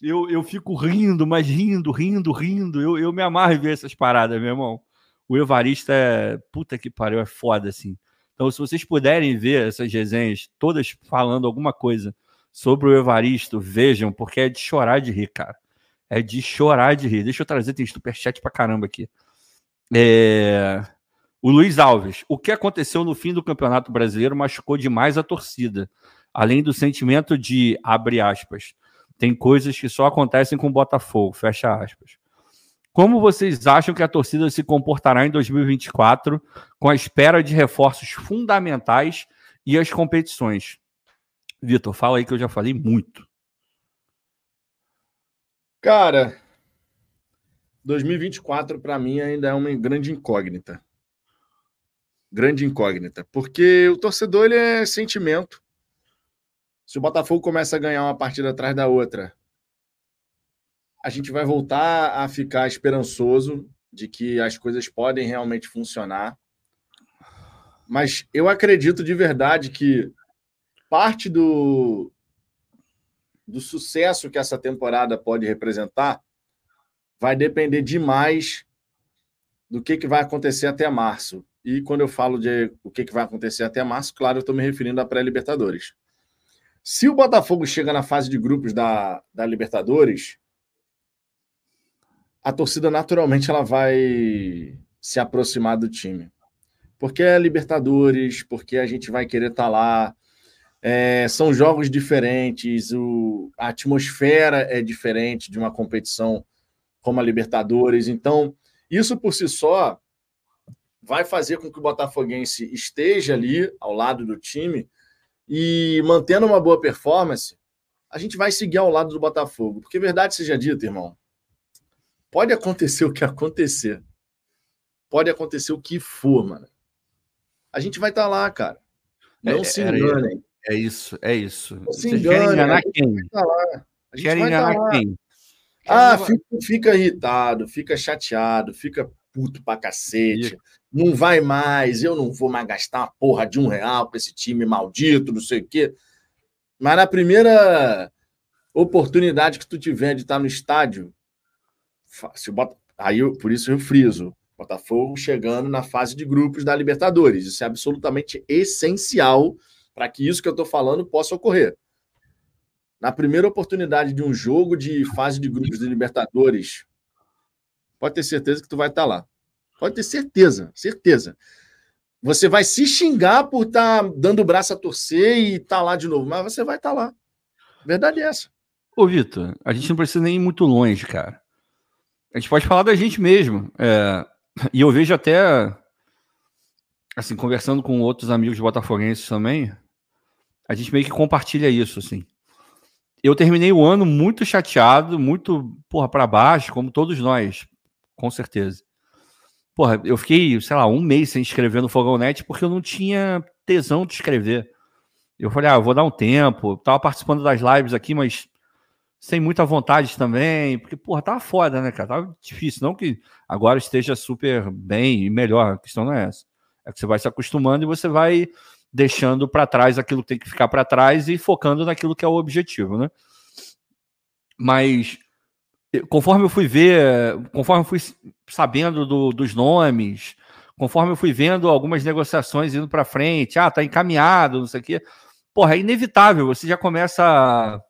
Eu, eu fico rindo, mas rindo, rindo, rindo. Eu, eu me amarro em ver essas paradas, meu irmão. O Evarista é. Puta que pariu, é foda, assim. Então, se vocês puderem ver essas resenhas, todas falando alguma coisa sobre o Evaristo, vejam, porque é de chorar de rir, cara. É de chorar de rir. Deixa eu trazer, tem superchat pra caramba aqui. É... O Luiz Alves, o que aconteceu no fim do Campeonato Brasileiro machucou demais a torcida. Além do sentimento de, abre aspas, tem coisas que só acontecem com o Botafogo, fecha aspas. Como vocês acham que a torcida se comportará em 2024 com a espera de reforços fundamentais e as competições? Vitor, fala aí que eu já falei muito. Cara, 2024 para mim ainda é uma grande incógnita. Grande incógnita, porque o torcedor ele é sentimento. Se o Botafogo começa a ganhar uma partida atrás da outra a gente vai voltar a ficar esperançoso de que as coisas podem realmente funcionar. Mas eu acredito de verdade que parte do, do sucesso que essa temporada pode representar vai depender demais do que, que vai acontecer até março. E quando eu falo de o que, vai acontecer até março, claro, eu estou me referindo à pré-Libertadores. Se o Botafogo chega na fase de grupos da, da Libertadores, a torcida naturalmente ela vai se aproximar do time. Porque é Libertadores, porque a gente vai querer estar tá lá. É, são jogos diferentes, o, a atmosfera é diferente de uma competição como a Libertadores. Então, isso por si só vai fazer com que o Botafoguense esteja ali ao lado do time e mantendo uma boa performance, a gente vai seguir ao lado do Botafogo. Porque verdade seja dita, irmão, Pode acontecer o que acontecer. Pode acontecer o que for, mano. A gente vai estar tá lá, cara. Não é, se enganem. É isso, é isso. Não se enganem. Querem enganar quem? Tá querem enganar tá quem? Ah, fica, fica, irritado, fica chateado, fica puto pra cacete. Não vai mais, eu não vou mais gastar uma porra de um real com esse time maldito, não sei o quê. Mas na primeira oportunidade que tu tiver de estar no estádio, se Bota... Aí, eu, por isso eu friso. Botafogo chegando na fase de grupos da Libertadores. Isso é absolutamente essencial para que isso que eu estou falando possa ocorrer. Na primeira oportunidade de um jogo de fase de grupos de Libertadores, pode ter certeza que tu vai estar tá lá. Pode ter certeza, certeza. Você vai se xingar por estar tá dando o braço a torcer e estar tá lá de novo, mas você vai estar tá lá. Verdade é essa. Ô, Vitor, a gente não precisa nem ir muito longe, cara. A gente pode falar da gente mesmo. É, e eu vejo até, assim, conversando com outros amigos botafoguenses também, a gente meio que compartilha isso, assim. Eu terminei o ano muito chateado, muito, porra, para baixo, como todos nós, com certeza. Porra, eu fiquei, sei lá, um mês sem escrever no Fogão Net porque eu não tinha tesão de escrever. Eu falei, ah, eu vou dar um tempo. Eu tava participando das lives aqui, mas sem muita vontade também, porque, porra, tava foda, né, cara? Tava difícil. Não que agora esteja super bem e melhor, a questão não é essa. É que você vai se acostumando e você vai deixando para trás aquilo que tem que ficar para trás e focando naquilo que é o objetivo, né? Mas conforme eu fui ver, conforme eu fui sabendo do, dos nomes, conforme eu fui vendo algumas negociações indo para frente, ah, tá encaminhado, não sei o quê. Porra, é inevitável, você já começa a...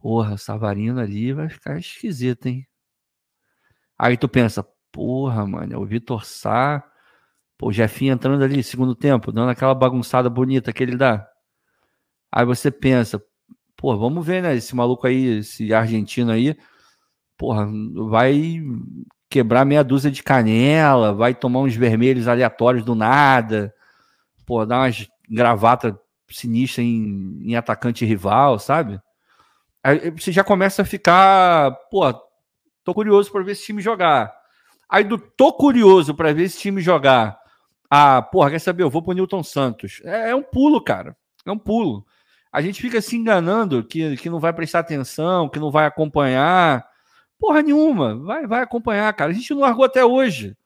Porra, Savarino ali vai ficar esquisito, hein? Aí tu pensa, porra, mano, é o Vitor Sá, pô, o Jefinho entrando ali, segundo tempo, dando aquela bagunçada bonita que ele dá. Aí você pensa, pô, vamos ver, né? Esse maluco aí, esse argentino aí, porra, vai quebrar meia dúzia de canela, vai tomar uns vermelhos aleatórios do nada, pô, dar umas gravatas sinistras em, em atacante rival, sabe? Aí você já começa a ficar, pô, tô curioso para ver esse time jogar. Aí do tô curioso para ver esse time jogar. Ah, porra, quer saber? Eu vou pro Newton Santos. É, é um pulo, cara. É um pulo a gente fica se enganando que, que não vai prestar atenção, que não vai acompanhar. Porra nenhuma, vai, vai acompanhar, cara. A gente não largou até hoje.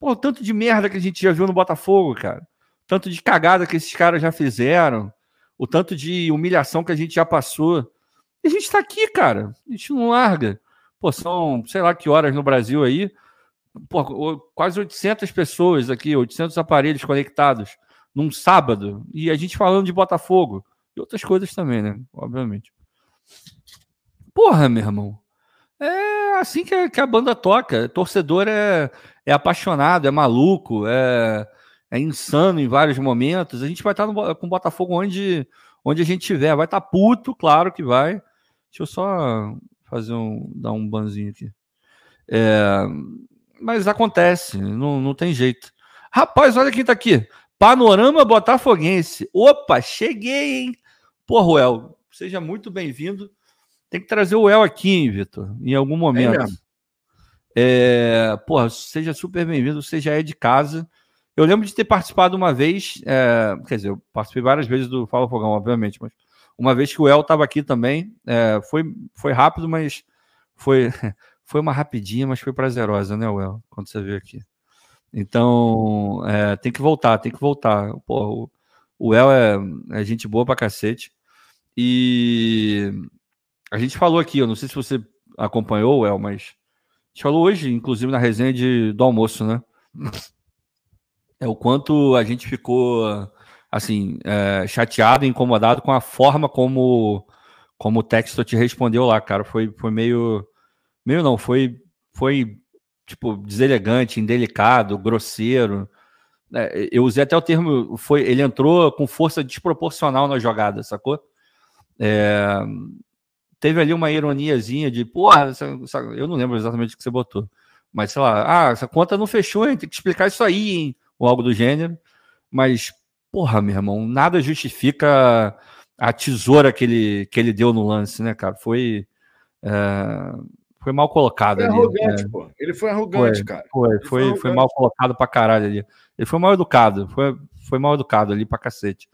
Pô, tanto de merda que a gente já viu no Botafogo, cara. Tanto de cagada que esses caras já fizeram. O tanto de humilhação que a gente já passou. E a gente tá aqui, cara. A gente não larga. Pô, são sei lá que horas no Brasil aí. Pô, quase 800 pessoas aqui, 800 aparelhos conectados num sábado. E a gente falando de Botafogo. E outras coisas também, né? Obviamente. Porra, meu irmão. É assim que a, que a banda toca. Torcedor é, é apaixonado, é maluco, é, é insano em vários momentos. A gente vai estar no, com o Botafogo onde, onde a gente estiver. Vai estar puto, claro que vai. Deixa eu só fazer um, dar um banzinho aqui. É, mas acontece, não, não tem jeito. Rapaz, olha quem tá aqui. Panorama Botafoguense. Opa, cheguei, hein? Pô, Ruel, seja muito bem-vindo. Tem que trazer o El aqui, hein, Vitor, em algum momento. É, é porra, seja super bem-vindo, você já é de casa. Eu lembro de ter participado uma vez, é, quer dizer, eu participei várias vezes do Fala Fogão, obviamente, mas uma vez que o El estava aqui também, é, foi, foi rápido, mas foi, foi uma rapidinha, mas foi prazerosa, né, El, quando você veio aqui. Então, é, tem que voltar, tem que voltar. Pô, o, o El é, é gente boa pra cacete. E a gente falou aqui, eu não sei se você acompanhou, El, mas a gente falou hoje, inclusive na resenha de, do almoço, né? É o quanto a gente ficou assim é, chateado, incomodado com a forma como como o texto te respondeu lá, cara. Foi, foi meio meio não, foi foi tipo deselegante, indelicado, grosseiro. É, eu usei até o termo, foi ele entrou com força desproporcional na jogada, sacou? É, teve ali uma ironiazinha de, porra, eu não lembro exatamente o que você botou, mas sei lá, ah, essa conta não fechou, hein? tem que explicar isso aí, hein? ou algo do gênero. Mas, porra, meu irmão, nada justifica a tesoura que ele, que ele deu no lance, né, cara? Foi. É, foi mal colocado foi ali. Arrogante, né? pô. Ele foi arrogante, foi, cara. Foi, foi, foi, foi, mal colocado pra caralho ali. Ele foi mal educado, foi, foi mal educado ali pra cacete.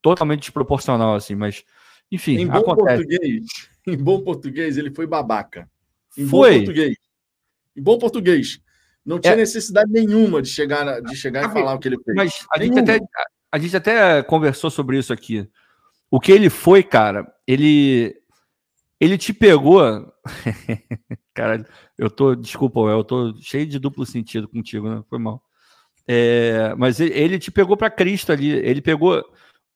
Totalmente desproporcional, assim, mas enfim, em bom acontece. português, em bom português, ele foi babaca. Em foi. bom português. Em bom português. Não tinha é. necessidade nenhuma de chegar, de chegar e falar o que ele fez. Mas a gente, até, a gente até conversou sobre isso aqui. O que ele foi, cara, ele ele te pegou. cara, eu tô, desculpa, eu tô cheio de duplo sentido contigo, né? Foi mal. É, mas ele, te pegou para Cristo ali. Ele pegou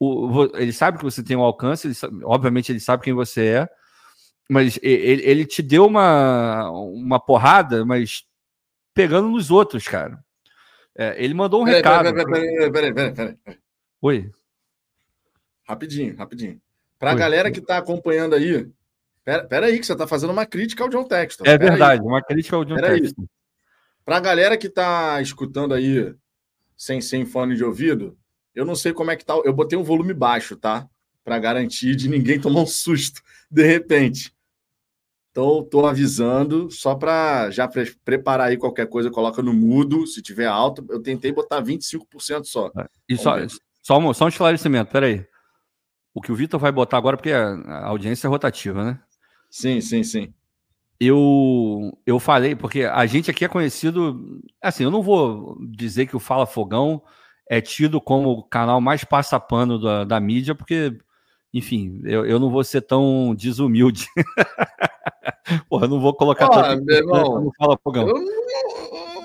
o, ele sabe que você tem um alcance, ele sabe, obviamente ele sabe quem você é, mas ele, ele te deu uma, uma porrada, mas pegando nos outros, cara. É, ele mandou um peraí, recado. Peraí, peraí, peraí, peraí, Oi. Rapidinho, rapidinho. Para a galera que está acompanhando aí, pera, pera aí que você está fazendo uma crítica ao John Texton. É verdade, aí. uma crítica ao John pera Texton. Para a galera que está escutando aí sem, sem fone de ouvido, eu não sei como é que tá. Eu botei um volume baixo, tá? Para garantir de ninguém tomar um susto de repente. Então, estou avisando, só para já pre preparar aí qualquer coisa, coloca no mudo, se tiver alto. Eu tentei botar 25% só. É, e só, só, um, só um esclarecimento, peraí. O que o Vitor vai botar agora, porque a audiência é rotativa, né? Sim, sim, sim. Eu, eu falei, porque a gente aqui é conhecido. Assim, eu não vou dizer que o Fala Fogão é tido como o canal mais passapano da, da mídia, porque enfim, eu, eu não vou ser tão desumilde. Porra, não vou colocar. Ah, meu irmão. Não fala fogão.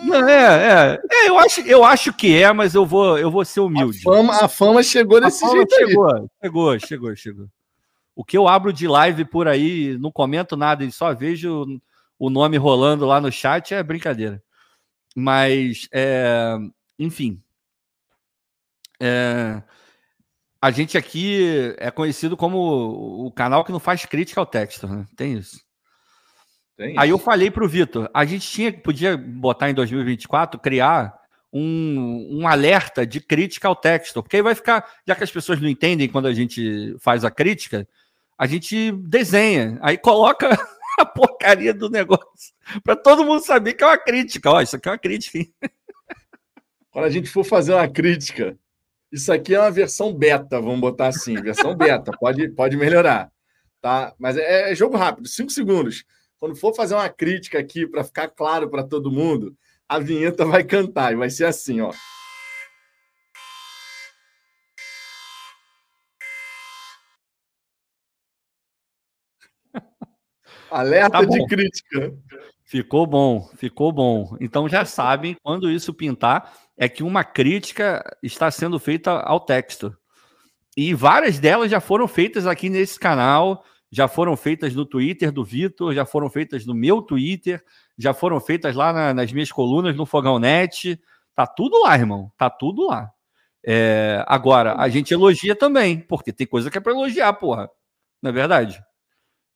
Não, é, é, é, eu acho, eu acho que é, mas eu vou, eu vou ser humilde. A fama, a fama chegou desse jeito chegou. Chegou, chegou, chegou. O que eu abro de live por aí, não comento nada e só vejo o nome rolando lá no chat é brincadeira. Mas, é, enfim, é, a gente aqui é conhecido como o canal que não faz crítica ao texto, né? Tem isso. Tem isso. Aí eu falei para o Vitor, a gente tinha podia botar em 2024 criar um, um alerta de crítica ao texto, porque aí vai ficar, já que as pessoas não entendem quando a gente faz a crítica, a gente desenha, aí coloca a porcaria do negócio para todo mundo saber que é uma crítica. Ó, isso aqui é uma crítica. Quando a gente for fazer uma crítica, isso aqui é uma versão beta, vamos botar assim, versão beta, pode, pode melhorar, tá? Mas é, é jogo rápido, cinco segundos. Quando for fazer uma crítica aqui para ficar claro para todo mundo, a vinheta vai cantar e vai ser assim, ó. Alerta tá de crítica. Ficou bom, ficou bom. Então já sabem, quando isso pintar, é que uma crítica está sendo feita ao texto. E várias delas já foram feitas aqui nesse canal, já foram feitas no Twitter do Vitor, já foram feitas no meu Twitter, já foram feitas lá na, nas minhas colunas no Fogão Net. Tá tudo lá, irmão. Tá tudo lá. É, agora, a gente elogia também, porque tem coisa que é para elogiar, porra. Não é verdade?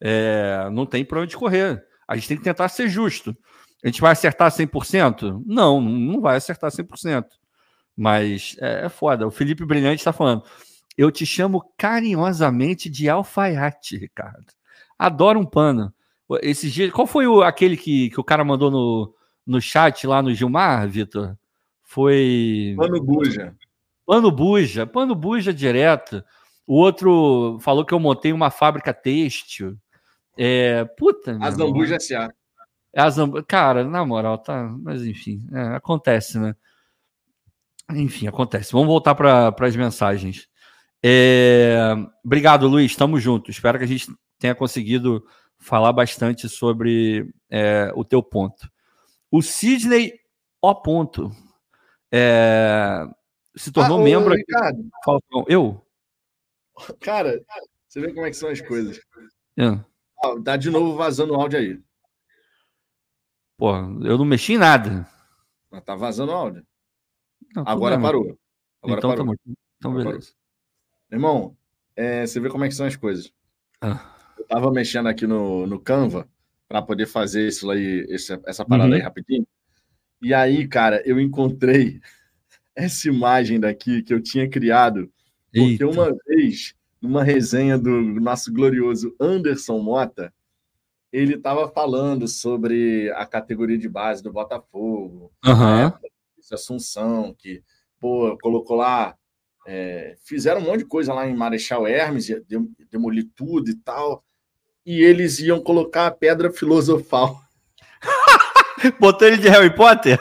É, não tem para onde correr. A gente tem que tentar ser justo. A gente vai acertar 100%? Não, não vai acertar 100%. Mas é, é foda. O Felipe Brilhante está falando. Eu te chamo carinhosamente de alfaiate, Ricardo. Adoro um pano. Esses dias, qual foi o, aquele que, que o cara mandou no, no chat lá no Gilmar, Vitor? Foi. Pano buja. Pano buja, pano buja direto. O outro falou que eu montei uma fábrica têxtil. É, puta. A Zambuja S.A. A Zambu... Cara, na moral, tá. Mas enfim, é, acontece, né? Enfim, acontece. Vamos voltar para as mensagens. É... Obrigado, Luiz. Estamos juntos. Espero que a gente tenha conseguido falar bastante sobre é, o teu ponto. O Sidney O. Ponto é... se tornou ah, membro. Ricardo. Eu? Cara, você vê como é que são as coisas. É. Tá de novo vazando o áudio aí. Pô, eu não mexi em nada. Mas tá vazando o áudio. Não, Agora bem, parou. Agora então, parou. Tá então, beleza. Parou. Irmão, é, você vê como é que são as coisas. Ah. Eu tava mexendo aqui no, no Canva para poder fazer isso aí, esse, essa parada uhum. aí rapidinho. E aí, cara, eu encontrei essa imagem daqui que eu tinha criado. Porque Eita. uma vez numa resenha do nosso glorioso Anderson Mota, ele estava falando sobre a categoria de base do Botafogo, uhum. Assunção, que pô, colocou lá, é, fizeram um monte de coisa lá em Marechal Hermes, demolir tudo e tal, e eles iam colocar a pedra filosofal. Botou ele de Harry Potter?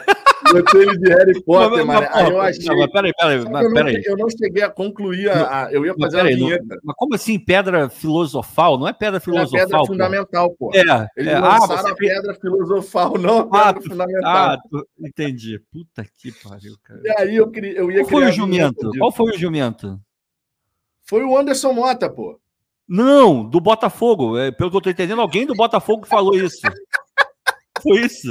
Ele de Harry Potter, mas, mas, eu achei. Não, mas peraí, peraí, mas, eu, peraí. Não, eu não cheguei a concluir a. a eu ia fazer mas, a vinheta. Não, mas como assim pedra filosofal? Não é pedra filosofal? É pedra fundamental, pô. É, Eles é. lançaram ah, você... a pedra filosofal, não a pedra ah, fundamental. Ah, tu... entendi. Puta que pariu, cara. E aí eu, queria, eu ia Qual foi o jumento? Qual foi o jumento? Foi o Anderson Mota, pô. Não, do Botafogo. É, pelo que eu tô entendendo, alguém do Botafogo falou isso. foi isso.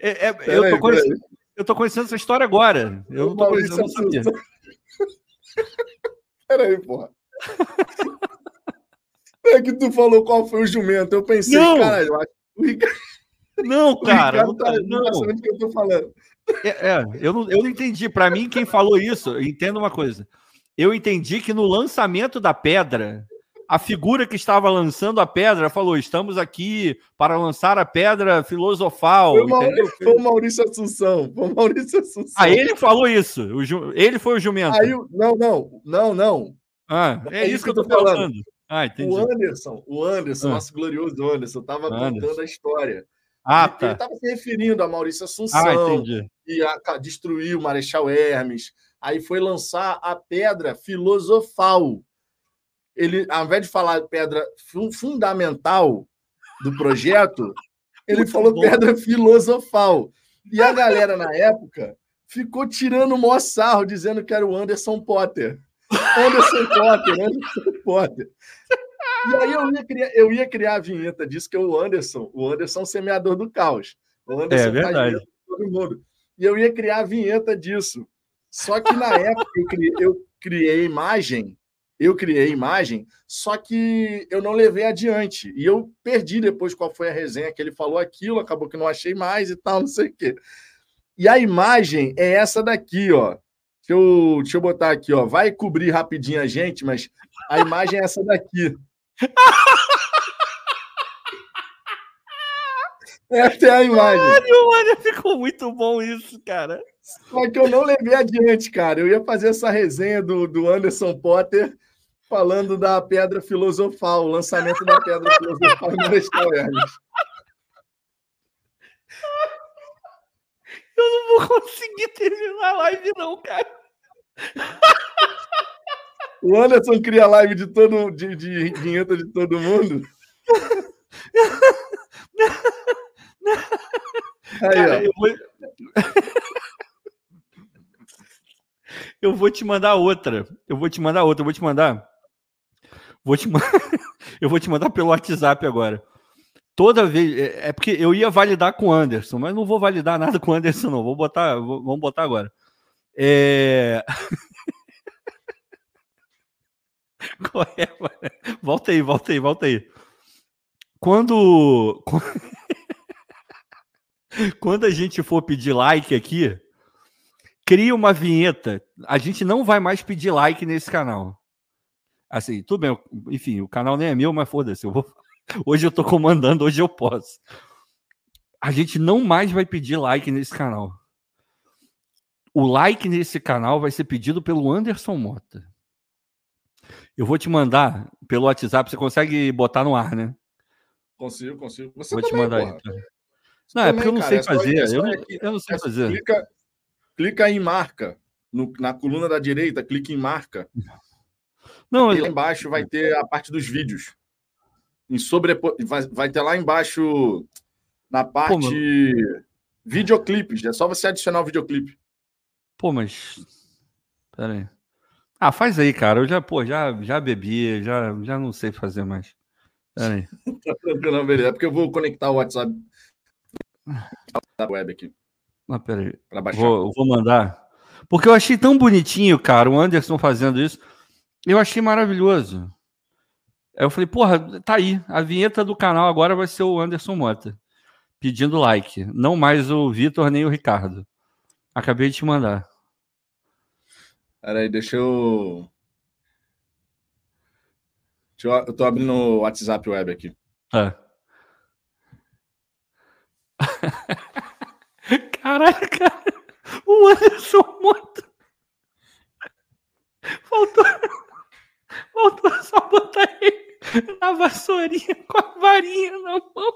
É, é, eu, tô conhecendo, eu tô conhecendo essa história agora. Eu não tô conhecendo, não sabia. Peraí, porra. É que tu falou qual foi o jumento. Eu pensei, não. cara, eu acho o Ricardo. Não, cara. não, tá, não. tá o que eu tô falando. É, é, eu, não, eu não entendi. Para mim, quem falou isso, entenda uma coisa. Eu entendi que no lançamento da pedra, a figura que estava lançando a pedra falou: estamos aqui para lançar a pedra filosofal. Foi, Maurício, foi o Maurício Assunção. Foi o Maurício Assunção. Ah, ele falou isso. O ju... Ele foi o jumento. Aí, não, não, não, não. Ah, é, isso que eu tô falando. falando. Ah, entendi. O Anderson, o Anderson, ah. nosso glorioso Anderson, estava contando a história. Ah, tá. Ele estava se referindo a Maurício Assunção. Ah. E a, destruir o Marechal Hermes. Aí foi lançar a pedra filosofal ele, ao invés de falar pedra fundamental do projeto, ele Muito falou bom. pedra filosofal. E a galera na época ficou tirando o maior sarro, dizendo que era o Anderson Potter. Anderson Potter, Anderson Potter. E aí eu ia, criar, eu ia criar a vinheta disso, que é o Anderson, o Anderson semeador do caos. O Anderson é verdade. todo mundo. E eu ia criar a vinheta disso. Só que na época eu criei, eu criei imagem, eu criei imagem, só que eu não levei adiante. E eu perdi depois qual foi a resenha que ele falou aquilo, acabou que não achei mais e tal, não sei o quê. E a imagem é essa daqui, ó. Deixa eu, deixa eu botar aqui, ó. Vai cobrir rapidinho a gente, mas a imagem é essa daqui. Essa é a imagem. Caralho, mano, ficou muito bom isso, cara. Só que eu não levei adiante, cara. Eu ia fazer essa resenha do, do Anderson Potter falando da Pedra Filosofal, o lançamento da Pedra Filosofal no Hermes. Eu não vou conseguir terminar a live, não, cara. O Anderson cria live de todo de, de vinheta de todo mundo. Aí, cara, eu, vou... eu vou te mandar outra. Eu vou te mandar outra. Eu vou te mandar. Vou te eu vou te mandar pelo WhatsApp agora. Toda vez. É, é porque eu ia validar com o Anderson, mas não vou validar nada com o Anderson, não. Vou botar. Vou, vamos botar agora. É. É, volta aí, volta aí, volta aí. Quando. Quando a gente for pedir like aqui, cria uma vinheta. A gente não vai mais pedir like nesse canal. Assim, tudo bem, enfim, o canal nem é meu, mas foda-se, eu vou... hoje eu tô comandando, hoje eu posso. A gente não mais vai pedir like nesse canal. O like nesse canal vai ser pedido pelo Anderson Mota. Eu vou te mandar pelo WhatsApp, você consegue botar no ar, né? Consigo, consigo. Você vou também, te mandar aí. Não, é porque eu não cara, sei é fazer. É eu, não, eu não sei é fazer. Clica, clica em marca. No, na coluna da direita, clique em marca. Não, e lá embaixo vai ter a parte dos vídeos. Em sobrepo... vai, vai ter lá embaixo na parte Pô, videoclipes. É só você adicionar o videoclipe. Pô, mas. Pera aí. Ah, faz aí, cara. Eu já, pô, já, já bebi, já, já não sei fazer mais. Pera aí. tá tranquilo, beleza. É porque eu vou conectar o WhatsApp da web aqui. Ah, pera aí. Pra baixar. Vou, vou mandar. Porque eu achei tão bonitinho, cara, o Anderson fazendo isso. Eu achei maravilhoso. Aí eu falei, porra, tá aí. A vinheta do canal agora vai ser o Anderson Mota. Pedindo like. Não mais o Vitor nem o Ricardo. Acabei de te mandar. Peraí, deixa eu. Deixa eu... eu tô abrindo o WhatsApp web aqui. É. Caralho, cara. O Anderson Mota. Faltou. Faltou só botar ele na vassourinha com a varinha na mão.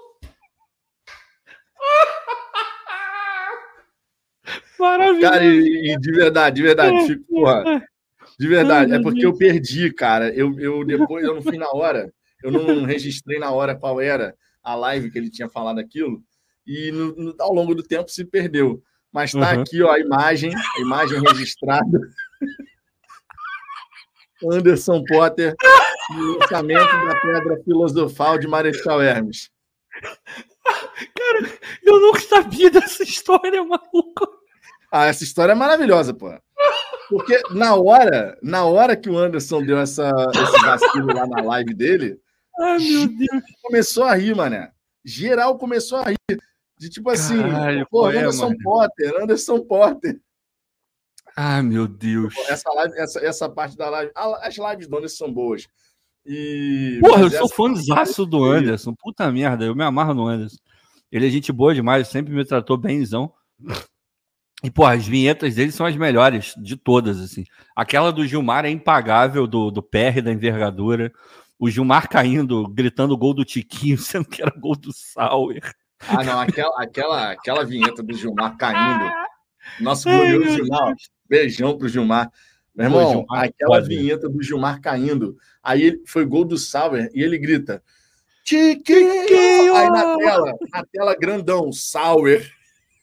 Maravilhoso. Cara, e, e, de verdade, de verdade, é, fico, porra, de verdade, é porque eu perdi, cara. Eu, eu depois, eu não fui na hora, eu não registrei na hora qual era a live que ele tinha falado aquilo, e no, no, ao longo do tempo se perdeu. Mas tá uhum. aqui, ó, a imagem, a imagem registrada. Anderson Potter no lançamento da Pedra Filosofal de Marechal Hermes. Cara, eu não sabia dessa história, maluco. Ah, essa história é maravilhosa, pô. Porque na hora, na hora que o Anderson deu essa, esse vacilo lá na live dele, Ai, meu Deus. começou a rir, mané. Geral começou a rir. De tipo assim, Caralho, pô, Anderson é, Potter, Anderson Potter. Ah, meu Deus. Essa, live, essa, essa parte da live. As lives do Anderson são boas. E... Porra, eu sou fãzaço do Anderson. Puta merda, eu me amarro no Anderson. Ele é gente boa demais, sempre me tratou bemzão. E, pô, as vinhetas dele são as melhores de todas, assim. Aquela do Gilmar é impagável, do, do PR da envergadura. O Gilmar caindo, gritando gol do Tiquinho, sendo que era gol do Sauer. Ah, não, aquela, aquela, aquela vinheta do Gilmar caindo. Nosso glorioso Gilmar, Beijão pro Gilmar. Meu irmão, aquela vinheta do Gilmar caindo, aí foi gol do Sauer e ele grita: Tiquinho! Aí na tela, na tela grandão, Sauer.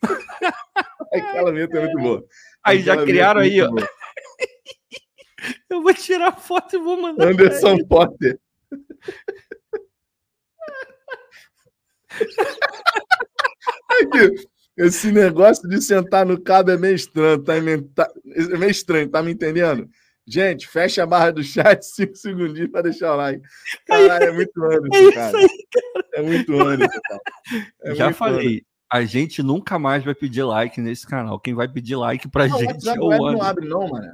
aquela vinheta é muito boa. Aí já criaram é aí, ó. Eu vou tirar foto e vou mandar. Anderson Potter. Aqui, esse negócio de sentar no cabo é meio estranho, tá, tá, é meio estranho, tá me entendendo? Gente, fecha a barra do chat, cinco segundinhos para deixar o like. Caralho, é muito Anderson, é cara. É muito Anderson, cara. É Já falei, Anderson. a gente nunca mais vai pedir like nesse canal. Quem vai pedir like pra não, gente é o Anderson. não abre não, mano.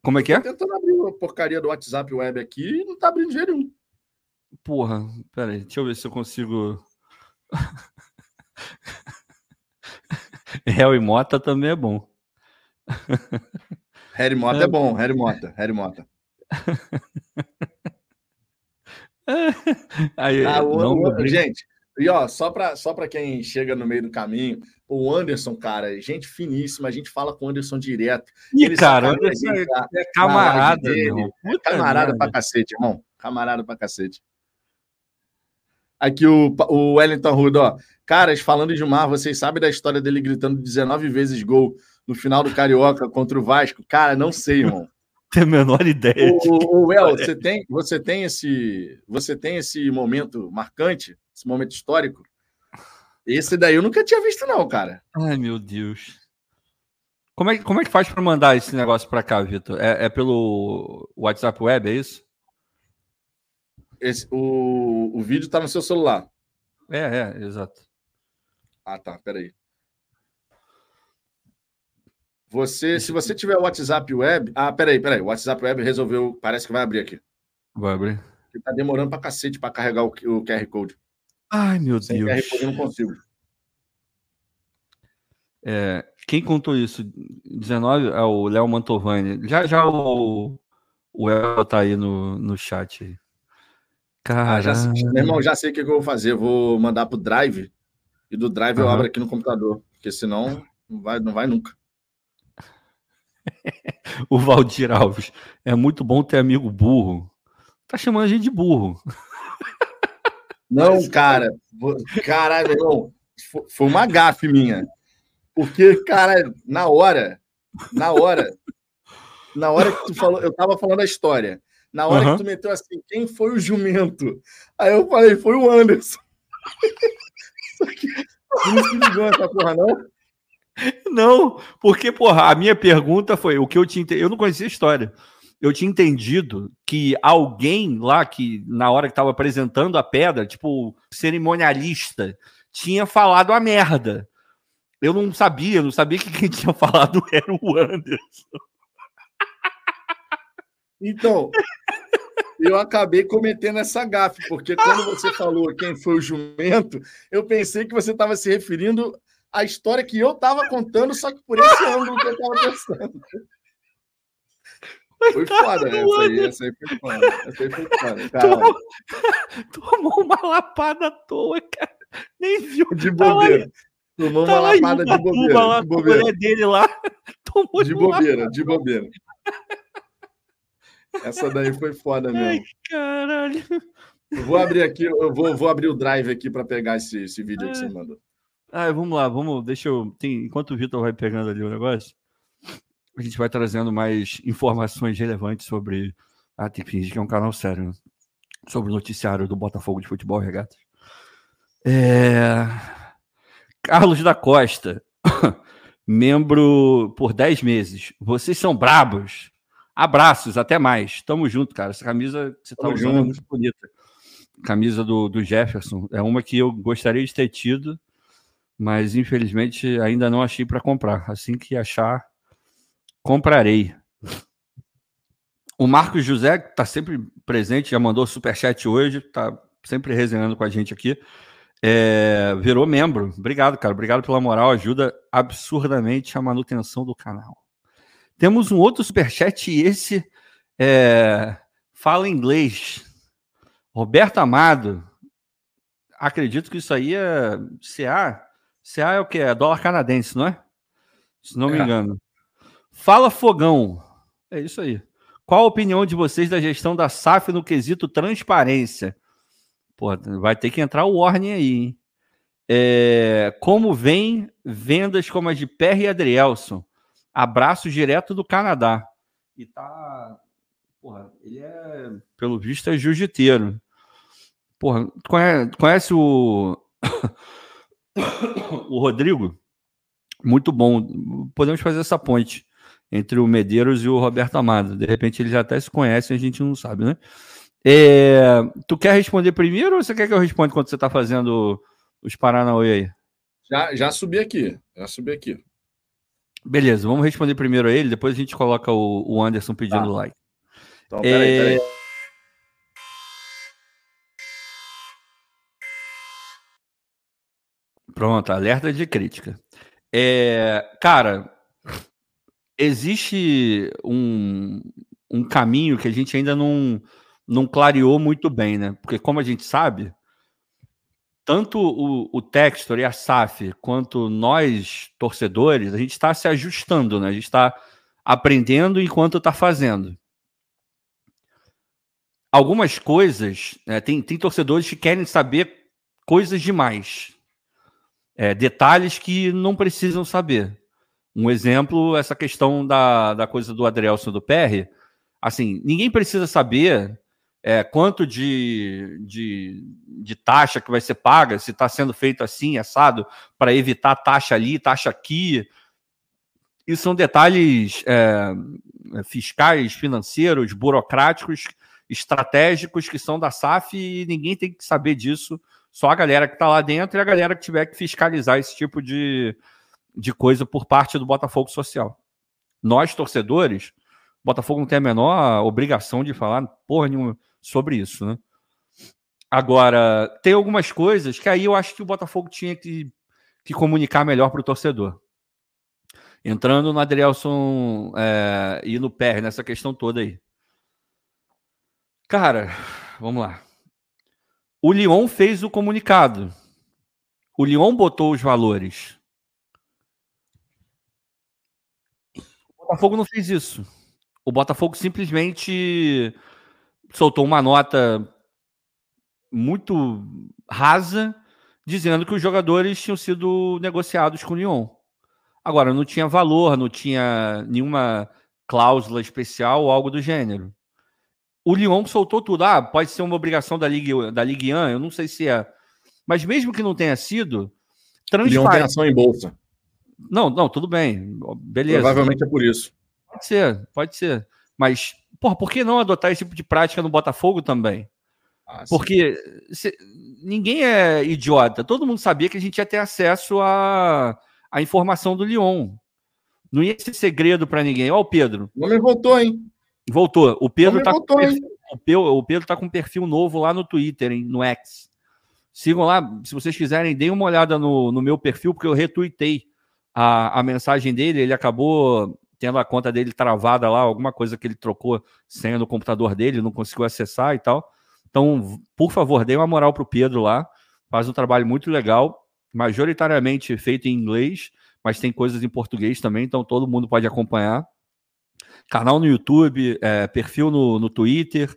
Como é que é? Tô tentando abrir a porcaria do WhatsApp web aqui e não tá abrindo de jeito nenhum. Porra, peraí, deixa eu ver se eu consigo. Harry Mota também é bom. Harry Mota é, é bom, Harry Mota, Harry Mota. Aí, ah, o, não, o, gente, e ó, só para só quem chega no meio do caminho, o Anderson, cara, gente finíssima, a gente fala com o Anderson direto. E, ele cara, Anderson é, é camarada, dele, é camarada pra cacete, irmão. Camarada pra cacete. Aqui o, o Wellington Rudo, ó. Caras, falando de Mar, vocês sabem da história dele gritando 19 vezes gol no final do Carioca contra o Vasco? Cara, não sei, irmão. Tem a menor ideia. O, o Well, você tem, você tem esse, você tem esse momento marcante, esse momento histórico? Esse daí eu nunca tinha visto não, cara. Ai, meu Deus. Como é, como é que faz para mandar esse negócio para cá, Vitor? É, é, pelo WhatsApp Web, é isso? Esse, o, o vídeo tá no seu celular. É, é, exato. Ah, tá, peraí. Você, se você tiver o WhatsApp Web. Ah, peraí, peraí. O WhatsApp Web resolveu. Parece que vai abrir aqui. Vai abrir. Ele tá demorando pra cacete pra carregar o, o QR Code. Ai, meu Sem Deus. QR Code eu não consigo. É, quem contou isso? 19 é o Léo Mantovani. Já já o, o El tá aí no, no chat. Cara, ah, já, meu irmão, já sei o que eu vou fazer. Eu vou mandar pro Drive e do Drive uhum. eu abro aqui no computador, porque senão não vai, não vai nunca. o Valdir Alves. É muito bom ter amigo burro. Tá chamando a gente de burro. Não, cara. Caralho, meu irmão. Foi uma gafe minha. Porque, cara, na hora, na hora, na hora que tu falou, eu tava falando a história. Na hora uhum. que tu meteu assim, quem foi o jumento? Aí eu falei, foi o Anderson. Só que não se ligou essa porra, não? Não, porque, porra, a minha pergunta foi o que eu tinha. Eu não conhecia a história. Eu tinha entendido que alguém lá que, na hora que estava apresentando a pedra, tipo, cerimonialista, tinha falado a merda. Eu não sabia, não sabia que quem tinha falado era o Anderson. Então, eu acabei cometendo essa gafe, porque quando você falou quem foi o jumento, eu pensei que você estava se referindo à história que eu estava contando, só que por esse ângulo que eu estava pensando. Foi foda essa aí, essa aí foi foda. Essa aí foi foda. Tomou, tomou uma lapada à toa, cara. Nem viu. De bobeira. Tomou uma lapada de bobeira. Lá, de bobeira. dele lá. Tomou de bobeira, de bobeira. Essa daí foi foda mesmo. Ai, caralho. Eu vou abrir aqui, eu vou, vou abrir o drive aqui para pegar esse, esse vídeo que você mandou. Ah, vamos lá, vamos. Deixa eu. Tem, enquanto o Vitor vai pegando ali o negócio, a gente vai trazendo mais informações relevantes sobre. Ah, tem que fingir que é um canal sério, né? Sobre o noticiário do Botafogo de Futebol Regatas. É... Carlos da Costa, membro por 10 meses. Vocês são brabos. Abraços, até mais. Tamo junto, cara. Essa camisa que você tá usando é junto. é muito bonita. Camisa do, do Jefferson. É uma que eu gostaria de ter tido, mas infelizmente ainda não achei para comprar. Assim que achar, comprarei. O Marcos José, que está sempre presente, já mandou superchat hoje, está sempre resenhando com a gente aqui. É, virou membro. Obrigado, cara. Obrigado pela moral. Ajuda absurdamente a manutenção do canal. Temos um outro superchat e esse é, fala inglês. Roberto Amado. Acredito que isso aí é CA. CA é o que? É dólar canadense, não é? Se não me é. engano. Fala Fogão. É isso aí. Qual a opinião de vocês da gestão da SAF no quesito transparência? Pô, vai ter que entrar o Warning aí, hein? É, como vem vendas como as de Perry e Adrielson? Abraço direto do Canadá. E tá. Porra, ele é, pelo visto, é jiu-jiteiro. Porra, conhece, conhece o. o Rodrigo? Muito bom. Podemos fazer essa ponte entre o Medeiros e o Roberto Amado. De repente eles até se conhecem, a gente não sabe, né? É, tu quer responder primeiro ou você quer que eu responda quando você está fazendo os Paranauê aí? Já, já subi aqui, já subi aqui. Beleza, vamos responder primeiro a ele, depois a gente coloca o, o Anderson pedindo tá. like. Então, peraí, é... peraí. Pronto, alerta de crítica. É, cara, existe um, um caminho que a gente ainda não, não clareou muito bem, né? Porque, como a gente sabe, tanto o, o Textor e a SAF, quanto nós, torcedores, a gente está se ajustando, né? A gente está aprendendo enquanto está fazendo. Algumas coisas, né, tem, tem torcedores que querem saber coisas demais. É, detalhes que não precisam saber. Um exemplo, essa questão da, da coisa do Adrielson do PR. Assim, ninguém precisa saber é, quanto de, de, de, taxa que vai ser paga, se está sendo feito assim, assado, para evitar taxa ali, taxa aqui. Isso são detalhes é, fiscais, financeiros, burocráticos, estratégicos que são da SAF e ninguém tem que saber disso, só a galera que está lá dentro e a galera que tiver que fiscalizar esse tipo de, de coisa por parte do Botafogo Social. Nós, torcedores, Botafogo não tem a menor obrigação de falar porra nenhuma sobre isso, né? Agora, tem algumas coisas que aí eu acho que o Botafogo tinha que, que comunicar melhor para o torcedor. Entrando no Adrielson é, e no PR, nessa questão toda aí. Cara, vamos lá. O Lyon fez o comunicado. O Lyon botou os valores. Botafogo não fez isso. O Botafogo simplesmente soltou uma nota muito rasa dizendo que os jogadores tinham sido negociados com o Lyon. Agora, não tinha valor, não tinha nenhuma cláusula especial ou algo do gênero. O Lyon soltou tudo. Ah, pode ser uma obrigação da Ligue, da Ligue 1, eu não sei se é. Mas mesmo que não tenha sido, transparente. Lyon tem ação em bolsa. Não, não, tudo bem. Beleza. Provavelmente é por isso. Pode ser, pode ser. Mas, porra, por que não adotar esse tipo de prática no Botafogo também? Ah, Porque se, ninguém é idiota. Todo mundo sabia que a gente ia ter acesso à, à informação do Lyon. Não ia ser segredo para ninguém. Ó, o Pedro. O nome voltou, hein? Voltou. O Pedro tá voltou, com perfil, o, Pedro, o Pedro tá com um perfil novo lá no Twitter, hein, no X. Sigam lá, se vocês quiserem, deem uma olhada no, no meu perfil, porque eu retuitei a, a mensagem dele, ele acabou tendo a conta dele travada lá, alguma coisa que ele trocou senha no computador dele, não conseguiu acessar e tal. Então, por favor, dê uma moral pro Pedro lá. Faz um trabalho muito legal, majoritariamente feito em inglês, mas tem coisas em português também, então todo mundo pode acompanhar. Canal no YouTube, é, perfil no, no Twitter.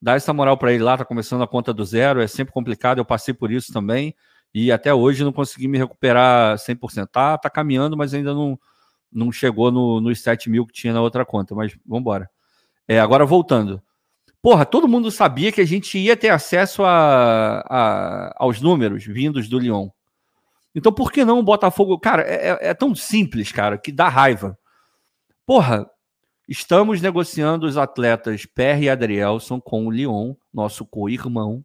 Dá essa moral para ele lá, tá começando a conta do zero, é sempre complicado, eu passei por isso também e até hoje não consegui me recuperar 100%. Tá, tá caminhando, mas ainda não, não chegou no, nos 7 mil que tinha na outra conta, mas vamos embora. É, agora voltando. Porra, todo mundo sabia que a gente ia ter acesso a, a, aos números vindos do Lyon. Então por que não o Botafogo? Cara, é, é, é tão simples, cara, que dá raiva. Porra, estamos negociando os atletas Per e Adrielson com o Lyon, nosso co-irmão,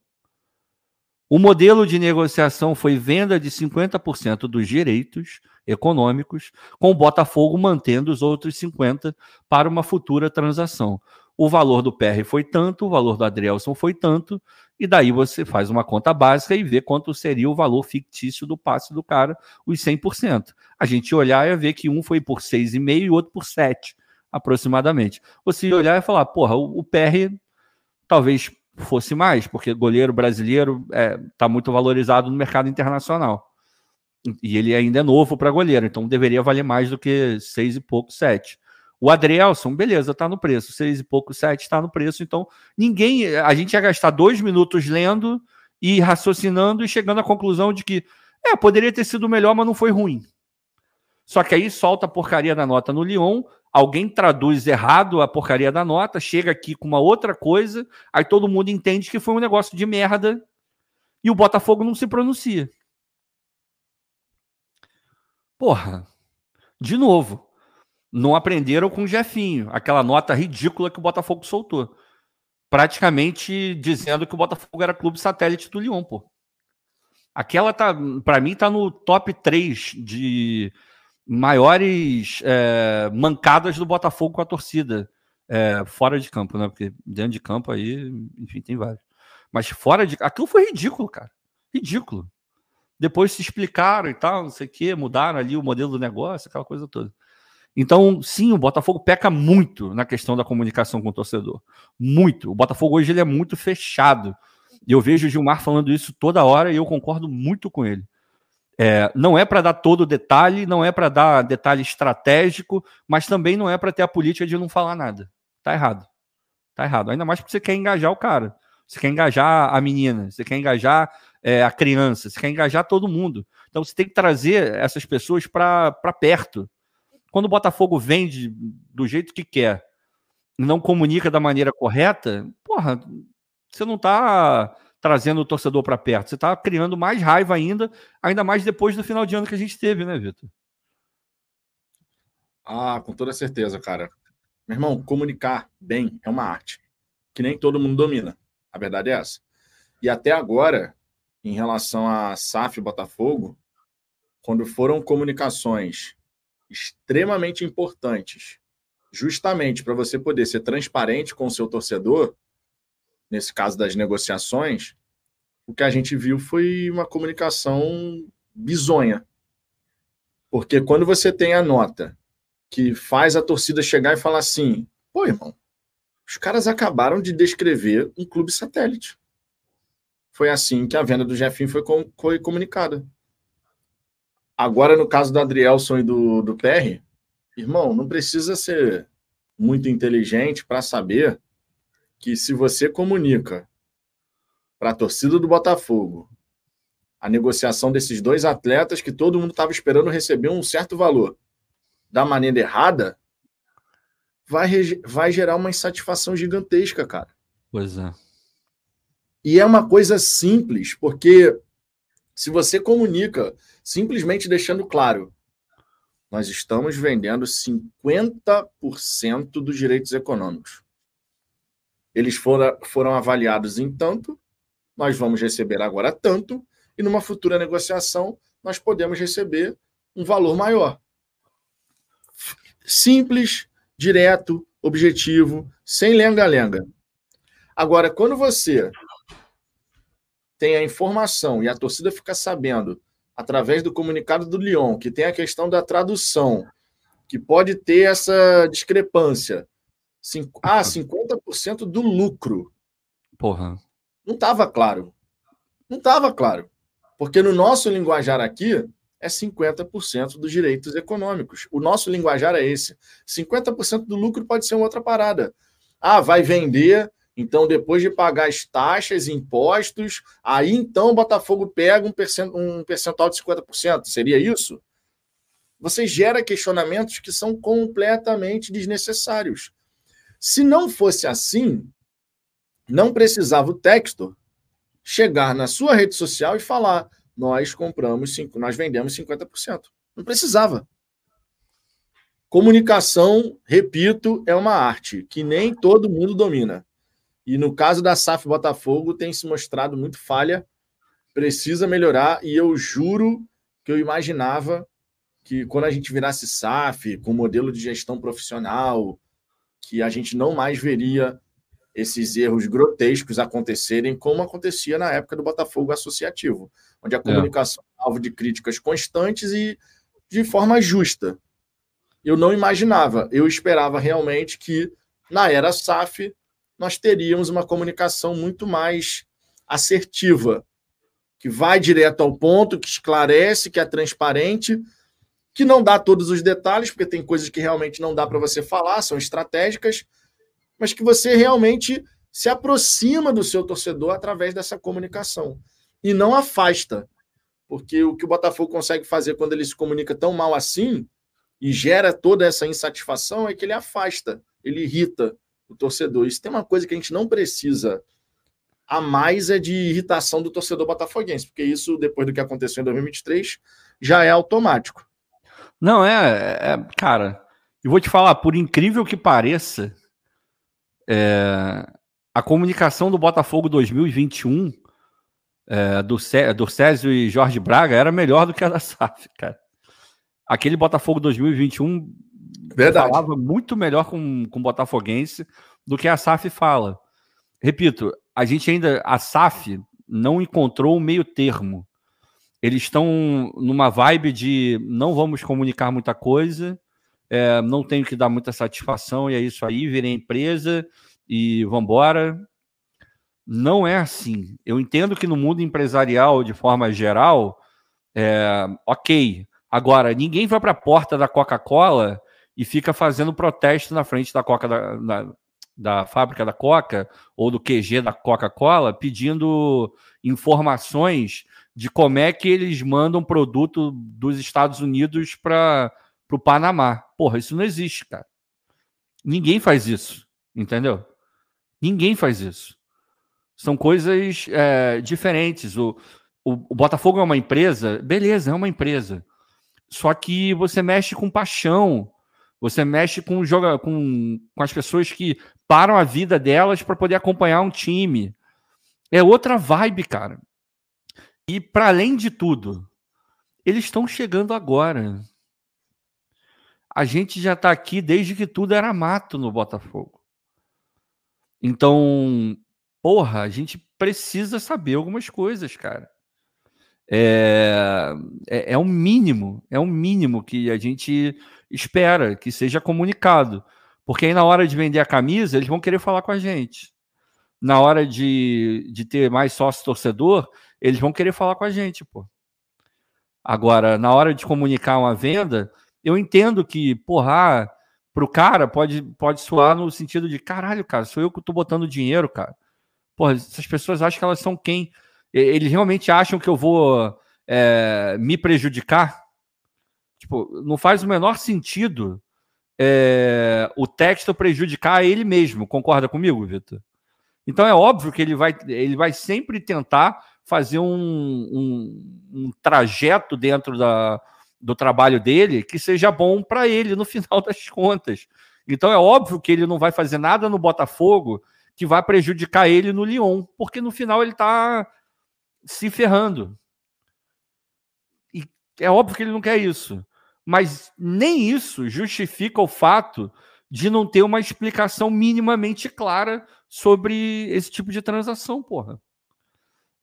o modelo de negociação foi venda de 50% dos direitos econômicos, com o Botafogo mantendo os outros 50% para uma futura transação. O valor do PR foi tanto, o valor do Adrielson foi tanto, e daí você faz uma conta básica e vê quanto seria o valor fictício do passe do cara, os 100%. A gente olhar e ver que um foi por 6,5 e o outro por 7, aproximadamente. Você olhar e falar, porra, o PR talvez fosse mais, porque goleiro brasileiro está é, tá muito valorizado no mercado internacional. E ele ainda é novo para goleiro, então deveria valer mais do que seis e pouco, sete. O Adrielson, beleza, tá no preço. Seis e pouco, sete tá no preço. Então, ninguém. A gente ia gastar dois minutos lendo e raciocinando e chegando à conclusão de que, é, poderia ter sido melhor, mas não foi ruim. Só que aí solta a porcaria da nota no Lyon, alguém traduz errado a porcaria da nota, chega aqui com uma outra coisa, aí todo mundo entende que foi um negócio de merda e o Botafogo não se pronuncia. Porra, de novo, não aprenderam com o Jefinho, aquela nota ridícula que o Botafogo soltou. Praticamente dizendo que o Botafogo era clube satélite do Lyon, pô. Aquela tá, para mim, tá no top 3 de maiores é, mancadas do Botafogo com a torcida. É, fora de campo, né? Porque dentro de campo aí, enfim, tem vários. Mas fora de. Aquilo foi ridículo, cara. Ridículo. Depois se explicaram e tal, não sei o quê, mudaram ali o modelo do negócio, aquela coisa toda. Então, sim, o Botafogo peca muito na questão da comunicação com o torcedor. Muito. O Botafogo hoje ele é muito fechado. E eu vejo o Gilmar falando isso toda hora e eu concordo muito com ele. É, não é para dar todo o detalhe, não é para dar detalhe estratégico, mas também não é para ter a política de não falar nada. Tá errado. Tá errado. Ainda mais porque você quer engajar o cara. Você quer engajar a menina, você quer engajar é, a criança, você quer engajar todo mundo. Então você tem que trazer essas pessoas para perto. Quando o Botafogo vende do jeito que quer não comunica da maneira correta, porra, você não está trazendo o torcedor para perto. Você está criando mais raiva ainda, ainda mais depois do final de ano que a gente teve, né, Vitor? Ah, com toda certeza, cara. Meu irmão, comunicar bem é uma arte que nem todo mundo domina. A verdade é essa. E até agora, em relação a SAF e Botafogo, quando foram comunicações extremamente importantes, justamente para você poder ser transparente com o seu torcedor, nesse caso das negociações, o que a gente viu foi uma comunicação bizonha. Porque quando você tem a nota que faz a torcida chegar e falar assim: pô, irmão, os caras acabaram de descrever um clube satélite. Foi assim que a venda do Jefinho foi, com, foi comunicada. Agora, no caso do Adrielson e do, do PR, irmão, não precisa ser muito inteligente para saber que se você comunica para a torcida do Botafogo a negociação desses dois atletas que todo mundo estava esperando receber um certo valor da maneira errada, vai, vai gerar uma insatisfação gigantesca, cara. Pois é. E é uma coisa simples, porque se você comunica simplesmente deixando claro, nós estamos vendendo 50% dos direitos econômicos. Eles foram, foram avaliados em tanto, nós vamos receber agora tanto, e numa futura negociação nós podemos receber um valor maior. Simples, direto, objetivo, sem lenga-lenga. Agora, quando você tem a informação e a torcida fica sabendo, através do comunicado do Lyon, que tem a questão da tradução, que pode ter essa discrepância ah, 50% do lucro. Porra. Não estava claro. Não estava claro. Porque no nosso linguajar aqui é 50% dos direitos econômicos. O nosso linguajar é esse. 50% do lucro pode ser uma outra parada. Ah, vai vender, então depois de pagar as taxas, impostos, aí então o Botafogo pega um, percentual de 50%. Seria isso? Você gera questionamentos que são completamente desnecessários. Se não fosse assim, não precisava o texto chegar na sua rede social e falar: nós compramos, nós vendemos 50%. Não precisava. Comunicação, repito, é uma arte que nem todo mundo domina. E no caso da SAF Botafogo, tem se mostrado muito falha, precisa melhorar. E eu juro que eu imaginava que quando a gente virasse SAF, com modelo de gestão profissional, que a gente não mais veria esses erros grotescos acontecerem como acontecia na época do Botafogo Associativo, onde a é. comunicação é alvo de críticas constantes e de forma justa. Eu não imaginava, eu esperava realmente que na era SAF nós teríamos uma comunicação muito mais assertiva, que vai direto ao ponto, que esclarece, que é transparente que não dá todos os detalhes, porque tem coisas que realmente não dá para você falar, são estratégicas, mas que você realmente se aproxima do seu torcedor através dessa comunicação e não afasta. Porque o que o Botafogo consegue fazer quando ele se comunica tão mal assim e gera toda essa insatisfação é que ele afasta, ele irrita o torcedor. Isso tem uma coisa que a gente não precisa a mais é de irritação do torcedor botafoguense, porque isso, depois do que aconteceu em 2023, já é automático. Não, é, é cara, eu vou te falar, por incrível que pareça, é, a comunicação do Botafogo 2021, é, do, do Césio e Jorge Braga, era melhor do que a da SAF, cara. Aquele Botafogo 2021 Verdade. falava muito melhor com, com Botafoguense do que a SAF fala. Repito, a gente ainda, a SAF não encontrou o meio termo. Eles estão numa vibe de não vamos comunicar muita coisa, é, não tenho que dar muita satisfação, e é isso aí, virei empresa e vamos embora. Não é assim. Eu entendo que no mundo empresarial, de forma geral, é, ok. Agora, ninguém vai para a porta da Coca-Cola e fica fazendo protesto na frente da Coca da, na, da fábrica da Coca ou do QG da Coca-Cola pedindo informações de como é que eles mandam produto dos Estados Unidos para o Panamá. Porra, isso não existe, cara. Ninguém faz isso, entendeu? Ninguém faz isso. São coisas é, diferentes. O, o, o Botafogo é uma empresa, beleza, é uma empresa. Só que você mexe com paixão, você mexe com, joga, com, com as pessoas que param a vida delas para poder acompanhar um time. É outra vibe, cara. E para além de tudo, eles estão chegando agora. A gente já está aqui desde que tudo era mato no Botafogo. Então, porra, a gente precisa saber algumas coisas, cara. É, é, é o mínimo, é o mínimo que a gente espera que seja comunicado. Porque aí na hora de vender a camisa, eles vão querer falar com a gente. Na hora de, de ter mais sócio torcedor, eles vão querer falar com a gente, pô. Agora, na hora de comunicar uma venda, eu entendo que, porra, pro cara pode, pode soar no sentido de caralho, cara, sou eu que tô botando dinheiro, cara. Porra, essas pessoas acham que elas são quem? Eles realmente acham que eu vou é, me prejudicar? Tipo, não faz o menor sentido é, o texto prejudicar ele mesmo. Concorda comigo, Vitor? Então é óbvio que ele vai, ele vai sempre tentar fazer um, um, um trajeto dentro da, do trabalho dele que seja bom para ele no final das contas. Então é óbvio que ele não vai fazer nada no Botafogo que vai prejudicar ele no Lyon, porque no final ele está se ferrando. E é óbvio que ele não quer isso. Mas nem isso justifica o fato de não ter uma explicação minimamente clara sobre esse tipo de transação, porra.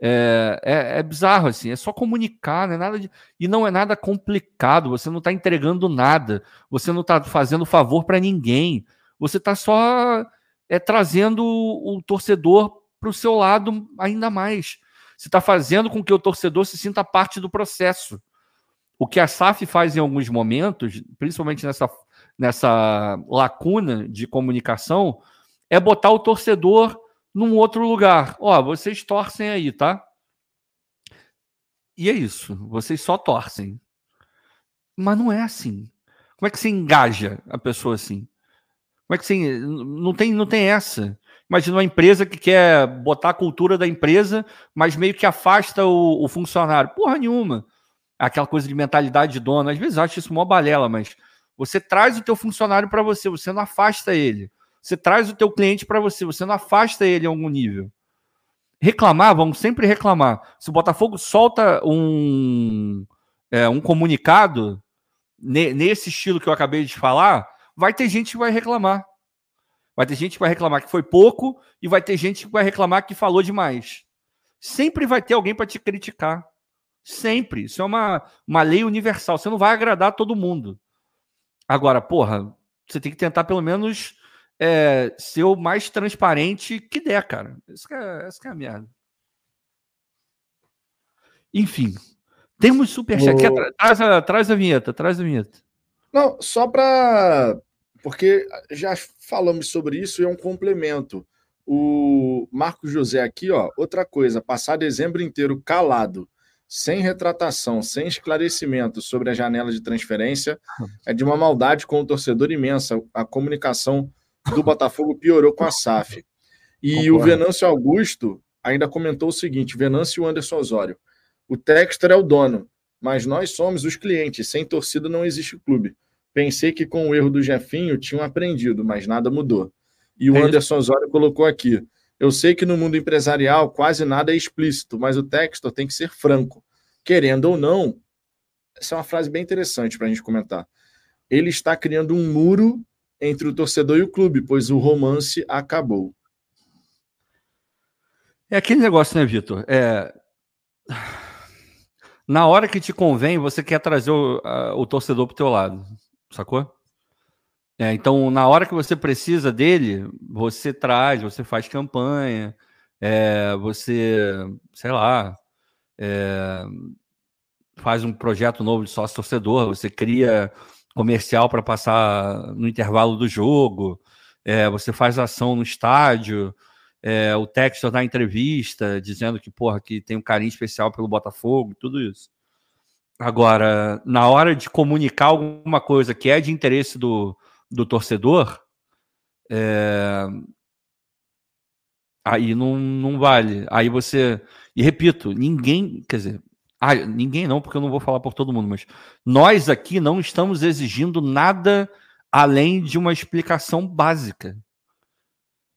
É, é, é, bizarro, assim, é só comunicar, não é nada de, e não é nada complicado, você não está entregando nada, você não está fazendo favor para ninguém, você está só é, trazendo o, torcedor para o seu lado ainda mais. Você está fazendo com que o torcedor se sinta parte do processo. O que a SAF faz em alguns momentos, principalmente nessa, nessa lacuna de comunicação, é botar o torcedor num outro lugar. Ó, vocês torcem aí, tá? E é isso. Vocês só torcem. Mas não é assim. Como é que você engaja a pessoa assim? Como é que você. Não tem, não tem essa. Imagina uma empresa que quer botar a cultura da empresa, mas meio que afasta o, o funcionário. Porra nenhuma aquela coisa de mentalidade de dono. Às vezes eu acho isso uma balela, mas você traz o teu funcionário para você, você não afasta ele. Você traz o teu cliente para você, você não afasta ele em algum nível. Reclamar, vamos sempre reclamar. Se o Botafogo solta um, é, um comunicado ne, nesse estilo que eu acabei de falar, vai ter gente que vai reclamar. Vai ter gente que vai reclamar que foi pouco e vai ter gente que vai reclamar que falou demais. Sempre vai ter alguém para te criticar. Sempre. Isso é uma, uma lei universal. Você não vai agradar todo mundo. Agora, porra, você tem que tentar pelo menos é, ser o mais transparente que der, cara. Essa é, essa é a merda. Enfim, Temos superchat. O... Tra traz, a, traz a vinheta, traz a vinheta. Não, só para. Porque já falamos sobre isso e é um complemento. O Marco José aqui, ó, outra coisa, passar dezembro inteiro calado, sem retratação, sem esclarecimento sobre a janela de transferência, é de uma maldade com o torcedor imensa. A comunicação do Botafogo piorou com a SAF. E Concordo. o Venâncio Augusto ainda comentou o seguinte: Venâncio Anderson Osório. O Textor é o dono, mas nós somos os clientes. Sem torcida não existe clube. Pensei que com o erro do Jefinho tinham aprendido, mas nada mudou. E o é Anderson Osório colocou aqui: Eu sei que no mundo empresarial quase nada é explícito, mas o Textor tem que ser franco. Querendo ou não, essa é uma frase bem interessante para a gente comentar. Ele está criando um muro entre o torcedor e o clube, pois o romance acabou. É aquele negócio, né, Vitor? É... Na hora que te convém, você quer trazer o, a, o torcedor para o teu lado, sacou? É, então, na hora que você precisa dele, você traz, você faz campanha, é, você, sei lá, é, faz um projeto novo de sócio torcedor, você cria comercial para passar no intervalo do jogo, é, você faz ação no estádio, é, o Textor dá entrevista dizendo que, porra, que tem um carinho especial pelo Botafogo, tudo isso. Agora, na hora de comunicar alguma coisa que é de interesse do, do torcedor, é... aí não, não vale. Aí você. E repito, ninguém. Quer dizer, ah, ninguém não, porque eu não vou falar por todo mundo, mas nós aqui não estamos exigindo nada além de uma explicação básica.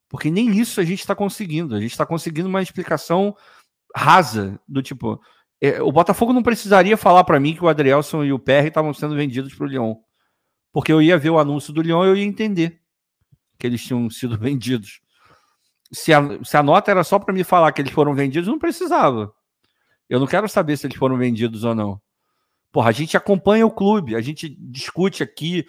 Porque nem isso a gente está conseguindo. A gente está conseguindo uma explicação rasa, do tipo. É, o Botafogo não precisaria falar para mim que o Adrielson e o PR estavam sendo vendidos para o Lyon. Porque eu ia ver o anúncio do Lyon e eu ia entender que eles tinham sido vendidos. Se a, se a nota era só para me falar que eles foram vendidos, não precisava. Eu não quero saber se eles foram vendidos ou não. Porra, a gente acompanha o clube, a gente discute aqui.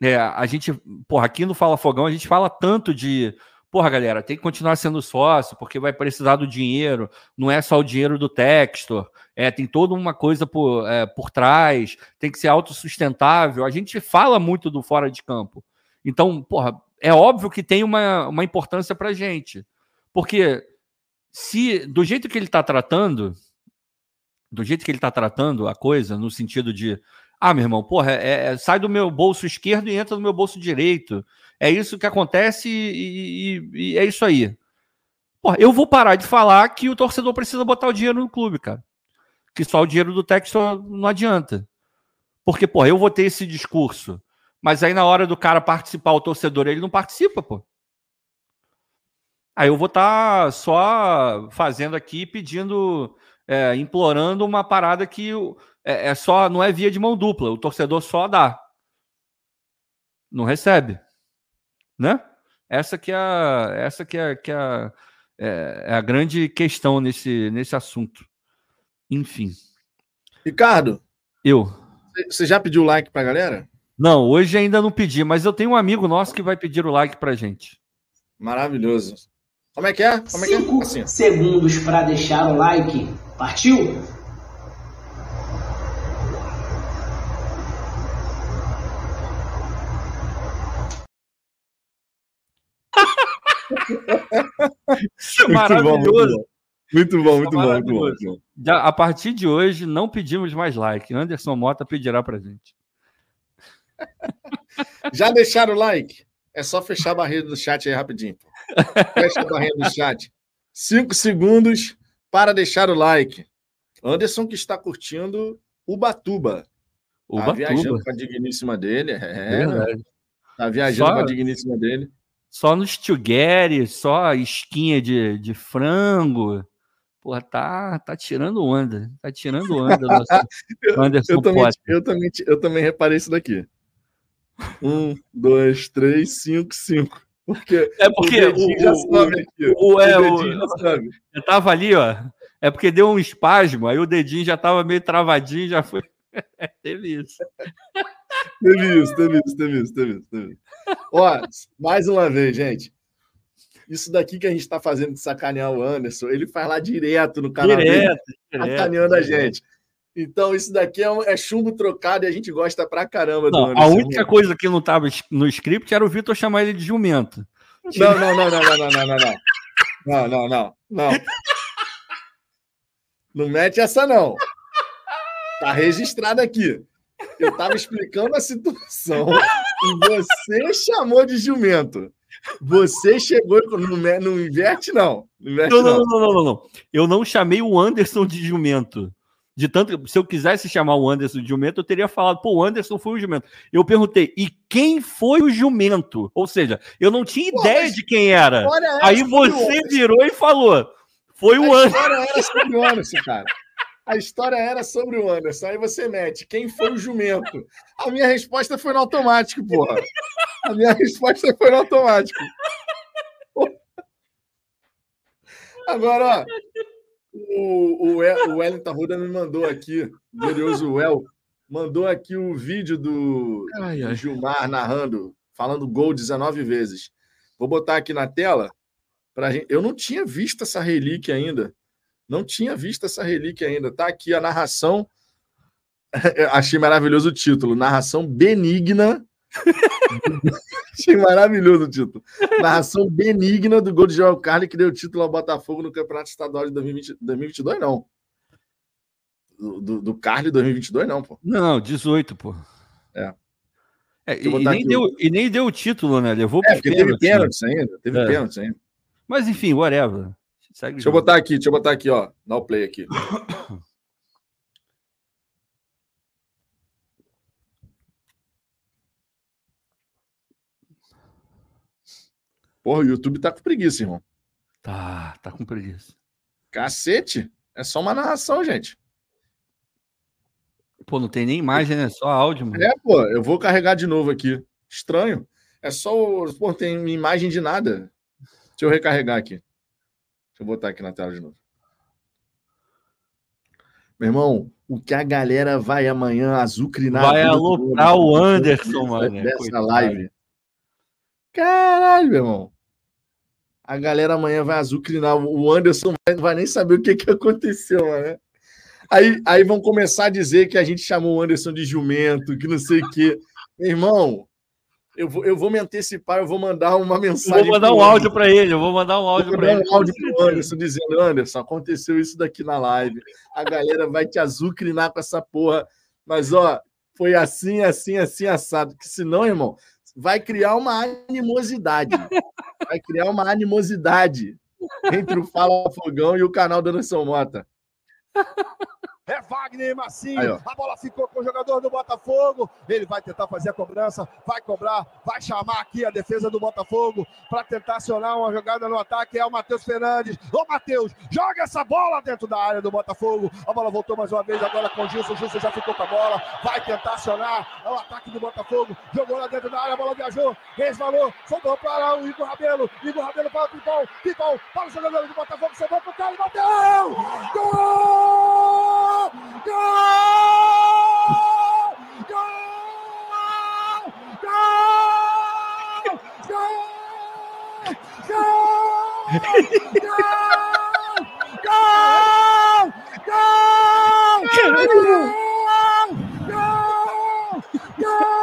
É, a gente, porra, aqui no Fala Fogão, a gente fala tanto de porra, galera, tem que continuar sendo sócio, porque vai precisar do dinheiro, não é só o dinheiro do Textor, é, tem toda uma coisa por, é, por trás, tem que ser autossustentável. A gente fala muito do fora de campo. Então, porra, é óbvio que tem uma, uma importância pra gente. Porque se, do jeito que ele está tratando, do jeito que ele está tratando a coisa, no sentido de ah, meu irmão, porra, é, é, sai do meu bolso esquerdo e entra no meu bolso direito. É isso que acontece e, e, e, é isso aí. Porra, eu vou parar de falar que o torcedor precisa botar o dinheiro no clube, cara. Que só o dinheiro do texto não adianta. Porque, porra, eu vou ter esse discurso. Mas aí na hora do cara participar, o torcedor, ele não participa, pô. Aí eu vou estar tá só fazendo aqui, pedindo, é, implorando uma parada que é, é só, não é via de mão dupla. O torcedor só dá, não recebe, né? Essa que é a, essa que é, que é, a, é, é a grande questão nesse, nesse assunto. Enfim. Ricardo. Eu. Você já pediu like pra galera? Não, hoje ainda não pedi, mas eu tenho um amigo nosso que vai pedir o like pra gente. Maravilhoso. Como é que é? Como é que é? Assim. segundos para deixar o like. Partiu? Isso é maravilhoso. Muito bom, muito bom, muito bom, muito bom. Já, a partir de hoje, não pedimos mais like. Anderson Mota pedirá pra gente. Já deixaram o like? É só fechar a barreira do chat aí rapidinho. Fecha a barreira do chat. Cinco segundos para deixar o like. Anderson que está curtindo Ubatuba. Ubatuba. Tá viajando com a digníssima dele. É, é tá viajando só... com a digníssima dele. Só no Stugeri, só esquinha de, de frango. Porra, tá, tá tirando onda. Tá tirando onda. Anderson eu, também, eu, também, eu também reparei isso daqui. Um, dois, três, cinco, cinco. Porque é porque o, o já sabe aqui. O, o, é, o, já sabe. Eu tava ali, ó. É porque deu um espasmo, aí o dedinho já tava meio travadinho, já foi. teve isso. Teve isso, teve isso, teve isso, teve isso, teve isso. Ó, mais uma vez, gente. Isso daqui que a gente está fazendo de sacanear o Anderson, ele faz lá direto no canal direto, dele, sacaneando a gente. Então, isso daqui é, um- é chumbo trocado e a gente gosta pra caramba do Não, a Anderson. única coisa que não estava no script era o Vitor chamar ele de jumento. Não, não, não, não, não, não, não, não, não. Não, não, não, não. Não mete essa, não. Tá registrado aqui. Eu tava explicando a situação e você chamou de jumento. Você chegou. e- Não, inverte, não. Não inverte, Não, não. não, não, não, não. Eu não chamei o Anderson de jumento. De tanto, se eu quisesse chamar o Anderson de jumento, eu teria falado, pô, o Anderson foi o jumento. Eu perguntei, e quem foi o jumento? Ou seja, eu não tinha Pô, ideia de quem era. Essa Aí você virou e falou, foi o Anderson. era sobre o Anderson, cara. A história era sobre o Anderson. Aí você mete quem foi o jumento. A minha resposta foi no automático, porra. A minha resposta foi no automático. Agora, ó. O, o, El- o Wellington Ruda me mandou aqui, glorioso Well, mandou aqui o vídeo do Ai, ai. Gilmar narrando, falando gol 19 vezes. Vou botar aqui na tela. Pra gente... Eu não tinha visto essa relíquia ainda. Não tinha visto essa relíquia ainda. Tá aqui a narração. Achei maravilhoso o título. Narração benigna. Achei maravilhoso o título. Narração benigna do gol de Joel Carli que deu título ao Botafogo no Campeonato Estadual de 2020... 2022, não. Do, do, do Carli 2022, não, pô. Não, 18, pô. É. É, e, nem deu, e nem deu o título, né? Levou É, porque teve pênaltis, né? ainda. Teve É. pênaltis ainda. Mas enfim, whatever. Segue Deixa eu botar aqui, deixa eu botar aqui, ó. Dá o play aqui. Porra, o YouTube tá com preguiça, irmão. Tá, tá com preguiça. Cacete. É só uma narração, gente. Pô, não tem nem imagem, né? Só áudio, mano. É, pô, eu vou carregar de novo aqui. Estranho. É só. Pô, tem imagem de nada. Deixa eu recarregar aqui. Deixa eu botar aqui na tela de novo. Meu irmão, o que a galera vai amanhã azucrinar. Vai aloprar o Anderson, dessa- mano. Dessa Coitado. live. Caralho, meu irmão. A galera amanhã vai azucrinar. O Anderson vai- não vai nem saber o que, que aconteceu, né? Aí, aí vão começar a dizer que a gente chamou o Anderson de jumento, que não sei o quê. Meu irmão, eu vou, eu vou me antecipar, eu vou mandar uma Eu mensagem. vou mandar um áudio pra ele, eu vou mandar um áudio mandar ele. um áudio pro Anderson dizendo: Anderson, aconteceu isso daqui na live. A galera vai te azucrinar com essa porra. Mas, ó, foi assim, assim, assim, assado. Que senão, irmão, vai criar uma animosidade. Vai criar uma animosidade entre o Fala Fogão e o canal do Anderson Mota. É Wagner Massinho. Aí, a bola ficou com o jogador do Botafogo. Ele vai tentar fazer a cobrança, vai cobrar, vai chamar aqui a defesa do Botafogo para tentar acionar uma jogada no ataque. É o Matheus Fernandes. Ô, Matheus, joga essa bola dentro da área do Botafogo. A bola voltou mais uma vez agora com o Gilson. O Gilson já ficou com a bola. Vai tentar acionar o ataque do Botafogo. Jogou lá dentro da área, a bola viajou, resvalou, soltou para o Igor Rabelo. Igor Rabelo para o Pipão. Pipão para o jogador do Botafogo. Sobrou para o cara e bateu! Gol! Gol! Gol! Gol! Gol! Gol! Gol! Gol! Gol! Gol! Gol!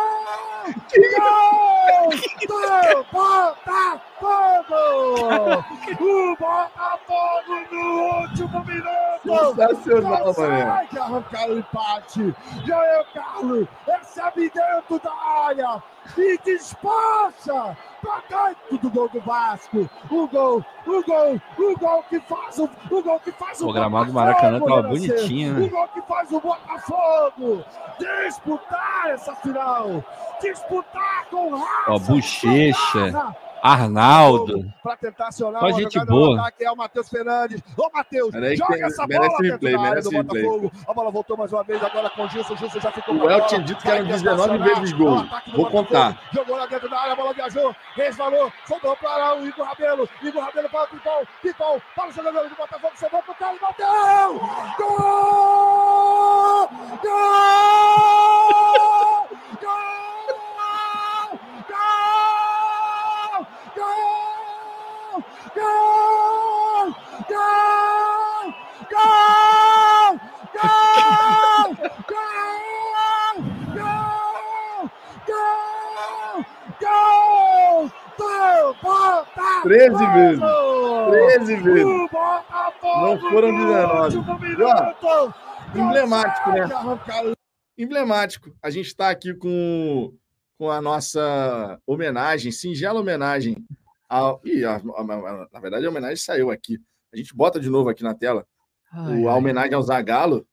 Do Botafogo! O Botafogo no último minuto! Sensacional, Consegue mané. arrancar o empate. Joel Carlos recebe dentro da área e despacha para dentro do gol do Vasco. O gol, o gol, o gol que faz o, o gol que faz o O gramado do Maracanã tava bonitinho, né? O gol que faz o Botafogo disputar essa final. Disputar com raça. Ó, Bochecha, Arnaldo. para tentar acionar Só uma gente boa. ataque é o Matheus Fernandes. Ô, Matheus, joga essa merece bola replay, dentro da área merece do replay. Botafogo. A bola voltou mais uma vez agora com o Gilson. O Gilson já ficou O com a El tinha dito que eram tentar 19 acionar vezes gol. o ataque do Vou Botafogo. contar. Jogou lá dentro da área, a bola viajou, resvalou, soltou para o Igor Rabelo. Igor Rabelo para o Pipão. Pipão para o jogador do Botafogo. Sobrou para o cara e bateu! Gol! Gol! Gol! Gol! Gol! Gol! Gol! Gol! Gol! Gol! Gol! Do Botafogo! 13 vezes! 13 vezes! Não foram 19. Ó, emblemático, né? Emblemático. A gente está aqui com, com a nossa homenagem, singela homenagem a, a, a, na verdade, a homenagem saiu aqui. A gente bota de novo aqui na tela. Ai, o, a homenagem ao Zagalo.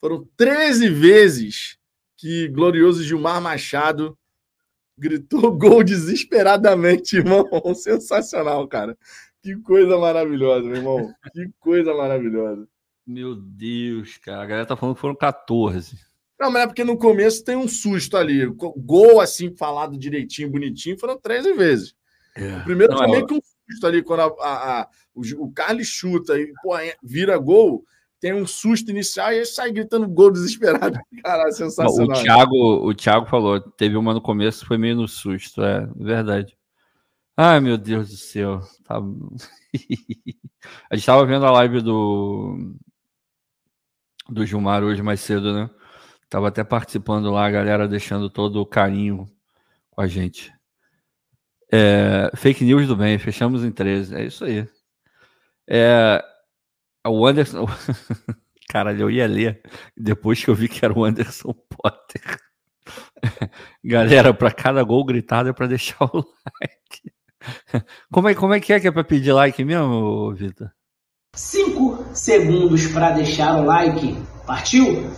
Foram 13 vezes que glorioso Gilmar Machado gritou gol desesperadamente, irmão. Sensacional, cara. Que coisa maravilhosa, meu irmão. Que coisa maravilhosa. Meu Deus, cara. A galera tá falando que foram 14. Não, mas é porque no começo tem um susto ali. Gol assim, falado direitinho, bonitinho, foram 13 vezes. É. O primeiro Não, foi meio que um susto ali, quando a, a, a, o, o Carlos chuta e pô, vira gol tem um susto inicial e aí sai gritando gol desesperado. Cara, sensacional. O Thiago, o Thiago falou, teve uma no começo, foi meio no susto, é verdade. Ai, meu Deus do céu. Tá... a gente estava vendo a live do do Gilmar hoje mais cedo, né? Tava até participando lá, a galera deixando todo o carinho com a gente. É, fake news do bem, fechamos em 13. É isso aí. É, o Anderson. Caralho, eu ia ler depois que eu vi que era o Anderson Potter. Galera, para cada gol gritado é para deixar o like. Como é, como é que é que é para pedir like mesmo, Vitor? Cinco segundos para deixar o like. Partiu?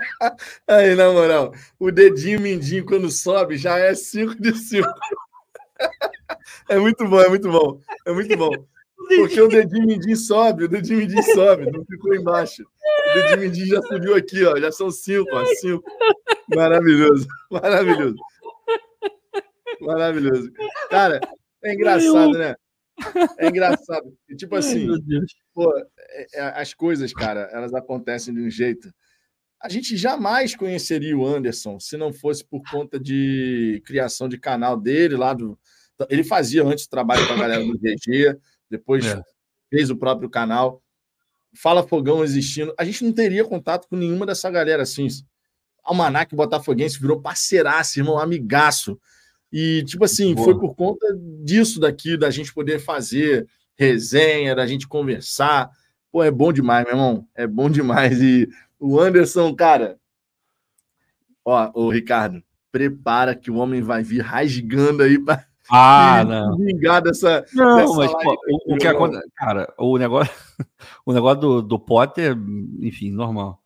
Aí, na moral, o dedinho mindinho quando sobe já é 5 de 5. É muito bom, é muito bom. É muito bom. Porque o dedinho mindinho sobe, o dedinho mindinho sobe, não ficou embaixo. O dedinho mindinho já subiu aqui, ó. Já são 5, ó. 5. Maravilhoso, maravilhoso. Maravilhoso. Cara, é engraçado, né? É engraçado. E, tipo assim, pô, é, é, as coisas, cara, elas acontecem de um jeito a gente jamais conheceria o Anderson se não fosse por conta de criação de canal dele lá do. Ele fazia antes trabalho com a galera do GG, depois é. fez o próprio canal. Fala Fogão existindo. A gente não teria contato com nenhuma dessa galera assim. Almanac Botafoguense virou parceiraço, irmão, amigaço. E, tipo assim, Boa. foi por conta disso daqui, da gente poder fazer resenha, da gente conversar. Pô, é bom demais, meu irmão. É bom demais. E o Anderson, cara. Ó, o Ricardo, prepara que o homem vai vir rasgando aí para ah, não. vingar dessa. Não, dessa mas pô, o, o, que acontece. Cara, o negócio, o negócio do, do Potter, enfim, normal.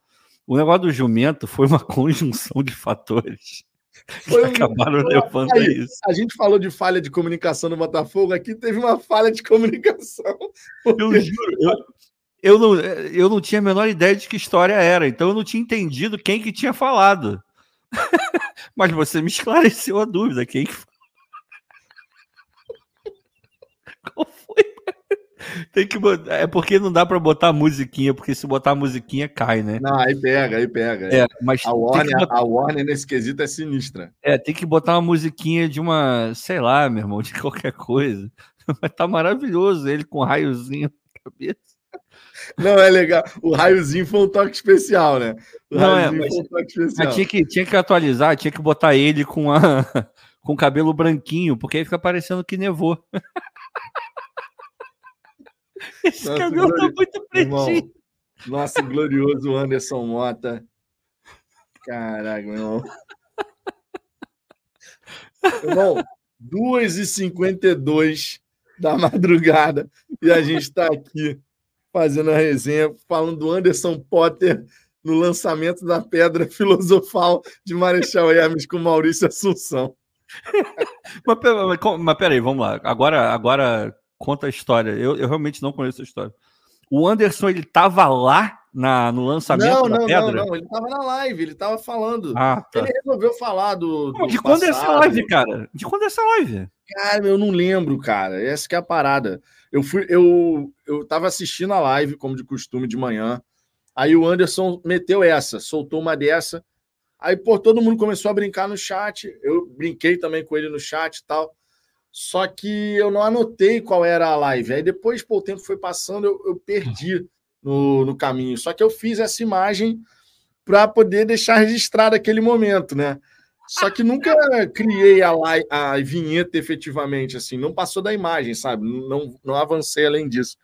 O negócio do jumento foi uma conjunção de fatores. Foi que acabaram levando aí, isso. A gente falou de falha de comunicação no Botafogo, aqui teve uma falha de comunicação. Eu juro, eu, eu não, eu não tinha a menor ideia de que história era, então eu não tinha entendido quem que tinha falado. Mas você me esclareceu a dúvida, quem que Qual foi? Tem que botar, é porque não dá para botar musiquinha, porque se botar musiquinha cai, né? Não, aí pega, aí pega. É, mas a Warner, botar... a Warner nesse quesito é sinistra. É, tem que botar uma musiquinha de uma, sei lá, meu irmão, de qualquer coisa. Mas tá maravilhoso ele com um raiozinho na cabeça. Não, é legal. O raiozinho foi um toque especial, né? O não, é, mas, um toque especial. tinha, que, tinha que atualizar, tinha que botar ele com, a, com cabelo branquinho, porque aí fica parecendo que nevou. Esse Nossa, cabelo tá glori... tá muito pretinho. Nossa, glorioso Anderson Mota. Caraca, meu irmão. Irmão, 2h52 da madrugada e a gente está aqui fazendo a resenha, falando do Anderson Potter no lançamento da Pedra Filosofal de Marechal Hermes com Maurício Assunção. mas, mas, mas peraí, vamos lá. Agora, agora conta a história. Eu, eu realmente não conheço a história. O Anderson, ele tava lá na, no lançamento não, da não, pedra? Não, não, ele tava na live, ele tava falando. Ah, tá. Ele resolveu falar do. de quando passado. é essa live, cara? De quando é essa live? Cara, eu não lembro, cara. Essa que é a parada. Eu fui, eu, eu tava assistindo a live, como de costume, de manhã. Aí o Anderson meteu essa, soltou uma dessa. Aí, pô, todo mundo começou a brincar no chat. Eu brinquei também com ele no chat e tal. Só que eu não anotei qual era a live. Aí depois, pô, o tempo foi passando, eu, eu perdi. No, no caminho. Só que eu fiz essa imagem para poder deixar registrado aquele momento, né? Só que nunca criei a, a vinheta efetivamente, assim, não passou da imagem, sabe? Não, não avancei além disso.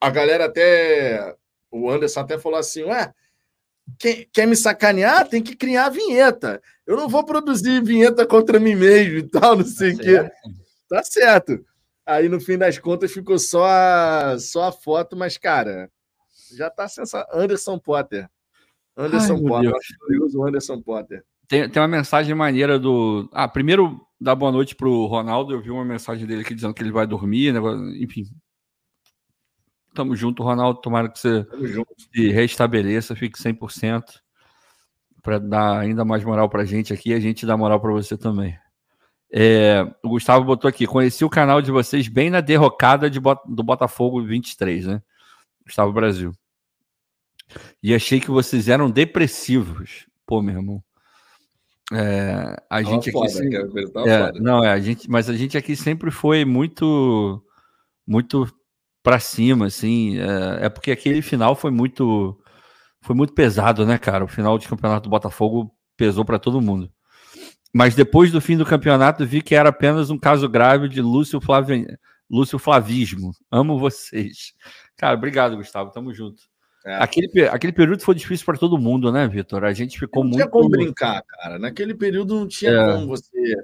A galera até. O Anderson até falou assim: ué, quer, quer me sacanear? Tem que criar a vinheta. Eu não vou produzir vinheta contra mim mesmo e tal, não sei o tá quê. Tá certo. Aí no fim das contas ficou só a, só a foto, mas, cara, já tá sensacional. Anderson Potter. Anderson Ai, Potter. Curioso Anderson Potter. Tem, tem uma mensagem maneira do. Ah, primeiro, dar boa noite pro Ronaldo. Eu vi uma mensagem dele aqui dizendo que ele vai dormir, né? Enfim. Tamo junto, Ronaldo. Tomara que você se restabeleça, fique 100% para dar ainda mais moral pra gente aqui e a gente dá moral para você também. É, o Gustavo botou aqui: conheci o canal de vocês bem na derrocada de, do Botafogo 23, né? Gustavo Brasil. E achei que vocês eram depressivos. Pô, meu irmão. É, a gente aqui. Sempre, é, não, é, a gente, mas a gente aqui sempre foi muito, muito para cima, assim. É, é, porque aquele final foi muito, foi muito pesado, né, cara? O final de campeonato do Botafogo pesou para todo mundo. Mas depois do fim do campeonato vi que era apenas um caso grave de Lúcio, Flavi... Lúcio Flavismo. Amo vocês. Cara, obrigado, Gustavo. Tamo junto. É. Aquele, aquele período foi difícil para todo mundo, né, Vitor? A gente ficou não muito. Não tinha como brincar, cara. Naquele período não tinha é. como você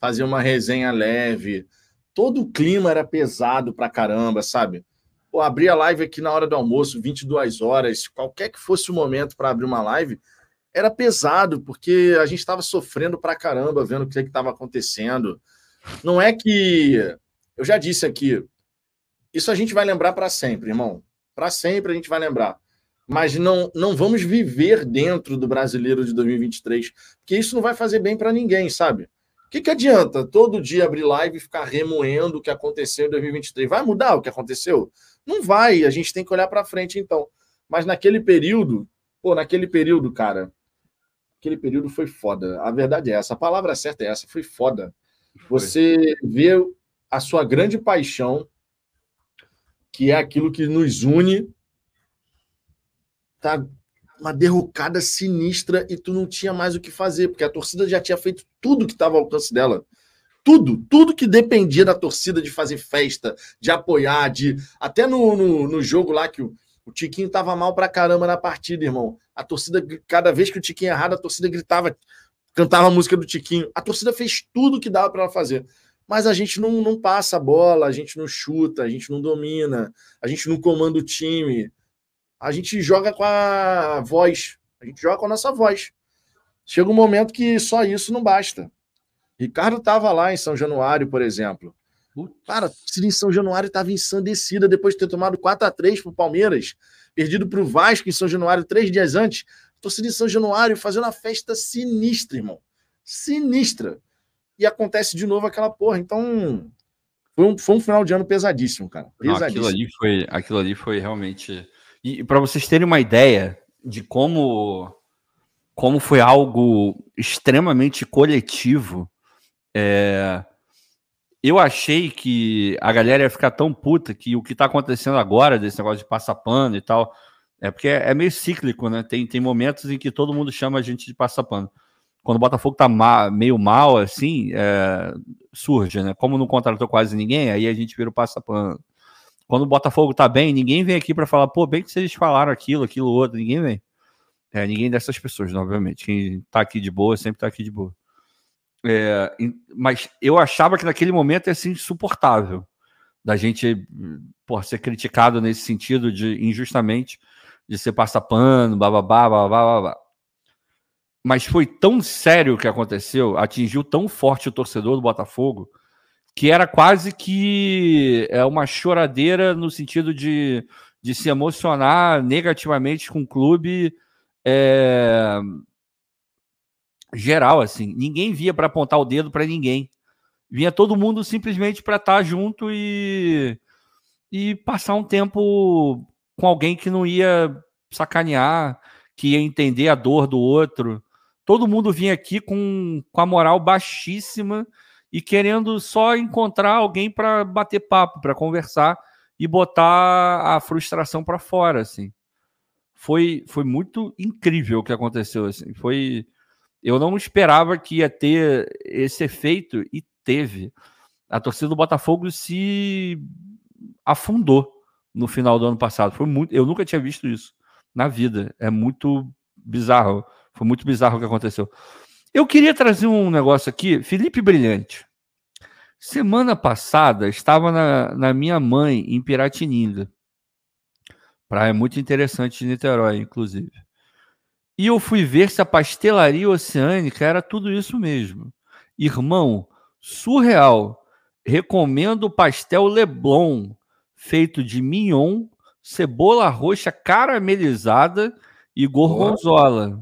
fazer uma resenha leve. Todo o clima era pesado pra caramba, sabe? Pô, abrir a live aqui na hora do almoço, 22 horas, qualquer que fosse o momento para abrir uma live, era pesado, porque a gente estava sofrendo pra caramba, vendo o que estava acontecendo. Não é que. Eu já disse aqui, isso a gente vai lembrar para sempre, irmão. Para sempre a gente vai lembrar mas não, não vamos viver dentro do brasileiro de 2023, porque isso não vai fazer bem para ninguém, sabe? O que, que adianta todo dia abrir live e ficar remoendo o que aconteceu em 2023? Vai mudar o que aconteceu? Não vai, a gente tem que olhar para frente então. Mas naquele período, pô, naquele período, cara, aquele período foi foda. A verdade é essa, a palavra certa é essa, foi foda. Você vê a sua grande paixão, que é aquilo que nos une, tá uma derrocada sinistra e tu não tinha mais o que fazer, porque a torcida já tinha feito tudo que estava ao alcance dela. Tudo, tudo que dependia da torcida de fazer festa, de apoiar, de. Até no, no, no jogo lá que o, o Tiquinho tava mal pra caramba na partida, irmão. A torcida, cada vez que o Tiquinho errado, a torcida gritava, cantava a música do Tiquinho. A torcida fez tudo que dava para ela fazer. Mas a gente não, não passa a bola, a gente não chuta, a gente não domina, a gente não comanda o time a gente joga com a voz, a gente joga com a nossa voz. Chega um momento que só isso não basta. Ricardo estava lá em São Januário, por exemplo. Cara, a em São Januário estava ensandecida depois de ter tomado 4 a 3 para o Palmeiras, perdido para o Vasco em São Januário três dias antes. Torcida em São Januário fazendo uma festa sinistra, irmão. Sinistra. E acontece de novo aquela porra. Então, foi um, foi um final de ano pesadíssimo, cara. Pesadíssimo. Não, aquilo, ali foi, aquilo ali foi realmente e para vocês terem uma ideia de como, como foi algo extremamente coletivo, é, eu achei que a galera ia ficar tão puta que o que está acontecendo agora, desse negócio de passar pano e tal, é porque é, meio cíclico, né? Tem, tem momentos em que todo mundo chama a gente de passar pano. Quando o Botafogo tá ma meio mal, assim, é, surge, né? Como não contratou quase ninguém, aí a gente vira o passa-pano. Quando o Botafogo tá bem, ninguém vem aqui para falar, pô, bem que vocês falaram aquilo, aquilo outro, ninguém vem. É, ninguém dessas pessoas, obviamente. Quem tá aqui de boa, sempre tá aqui de boa. É, mas eu achava que naquele momento ia ser insuportável da gente por ser criticado nesse sentido de injustamente de ser passapano, bababá, babá, babá. Mas foi tão sério o que aconteceu, atingiu tão forte o torcedor do Botafogo, que era quase que é uma choradeira no sentido de, de se emocionar negativamente com o clube é, geral, assim. Ninguém via para apontar o dedo para ninguém. Vinha todo mundo simplesmente para estar tá junto e, e passar um tempo com alguém que não ia sacanear, que ia entender a dor do outro. Todo mundo vinha aqui com, com a moral baixíssima e querendo só encontrar alguém para bater papo, para conversar e botar a frustração para fora, assim. Foi, foi muito incrível o que aconteceu, assim. Foi, eu não esperava que ia ter esse efeito e teve. A torcida do Botafogo se afundou no final do ano passado. Foi muito, eu nunca tinha visto isso na vida. É muito bizarro. Foi muito bizarro o que aconteceu. Eu queria trazer um negócio aqui, Felipe Brilhante. Semana passada estava na, na minha mãe em Piratininga. Praia muito interessante de Niterói, inclusive. E eu fui ver se a pastelaria oceânica era tudo isso mesmo. Irmão, surreal. Recomendo o pastel Leblon, feito de mignon, cebola roxa caramelizada e gorgonzola.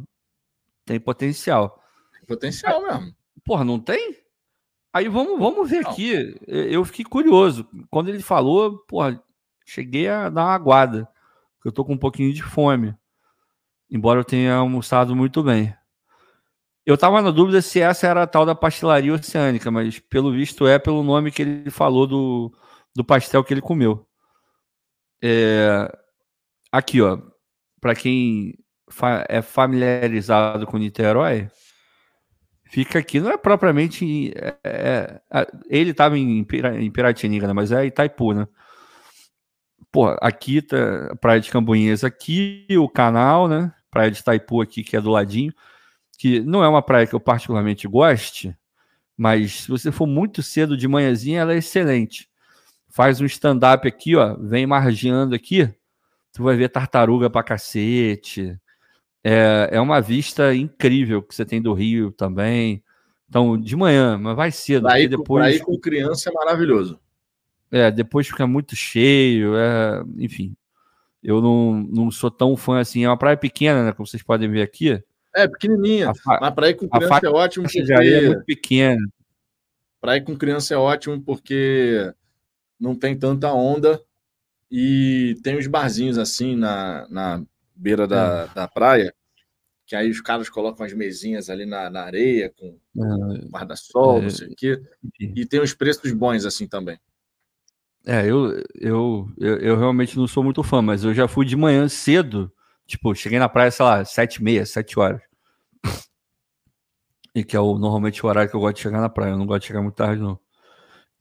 Tem potencial. Tem potencial mesmo. Porra, não tem? Aí vamos, vamos ver não. aqui. Eu fiquei curioso. Quando ele falou, porra, cheguei a dar uma aguada. Eu tô com um pouquinho de fome. Embora eu tenha almoçado muito bem. Eu tava na dúvida se essa era a tal da pastelaria oceânica, mas pelo visto é pelo nome que ele falou do, do pastel que ele comeu. É, aqui, ó. Para quem fa é familiarizado com Niterói, fica aqui, não é propriamente. É, é ele estava em, em Piratininga, né, mas é Itaipu, né? Pô, aqui tá Praia de Cambuinhas aqui, o canal, né? Praia de Itaipu aqui, que é do ladinho, que não é uma praia que eu particularmente goste, mas se você for muito cedo de manhãzinha, ela é excelente. Faz um stand-up aqui, ó, vem margeando aqui, tu vai ver tartaruga pra cacete, é, é uma vista incrível que você tem do Rio também. Então, de manhã, mas vai cedo. Pra ir, depois... pra ir com criança é maravilhoso. É, depois fica muito cheio, é, enfim. Eu não, não sou tão fã assim. É uma praia pequena, né? Como vocês podem ver aqui. É, pequenininha. A mas pra ir com criança é ótimo. Porque... é muito pequena. Pra ir com criança é ótimo porque não tem tanta onda e tem os barzinhos assim na, na beira da, é. da praia, que aí os caras colocam as mesinhas ali na, na areia com é. guarda-sol, é. não sei o quê. E tem uns preços bons assim também. É, eu, eu, eu, eu, realmente não sou muito fã, mas eu já fui de manhã cedo. Tipo, cheguei na praia, sei lá, sete e meia, sete horas. E que é o, normalmente o horário que eu gosto de chegar na praia. Eu não gosto de chegar muito tarde, não.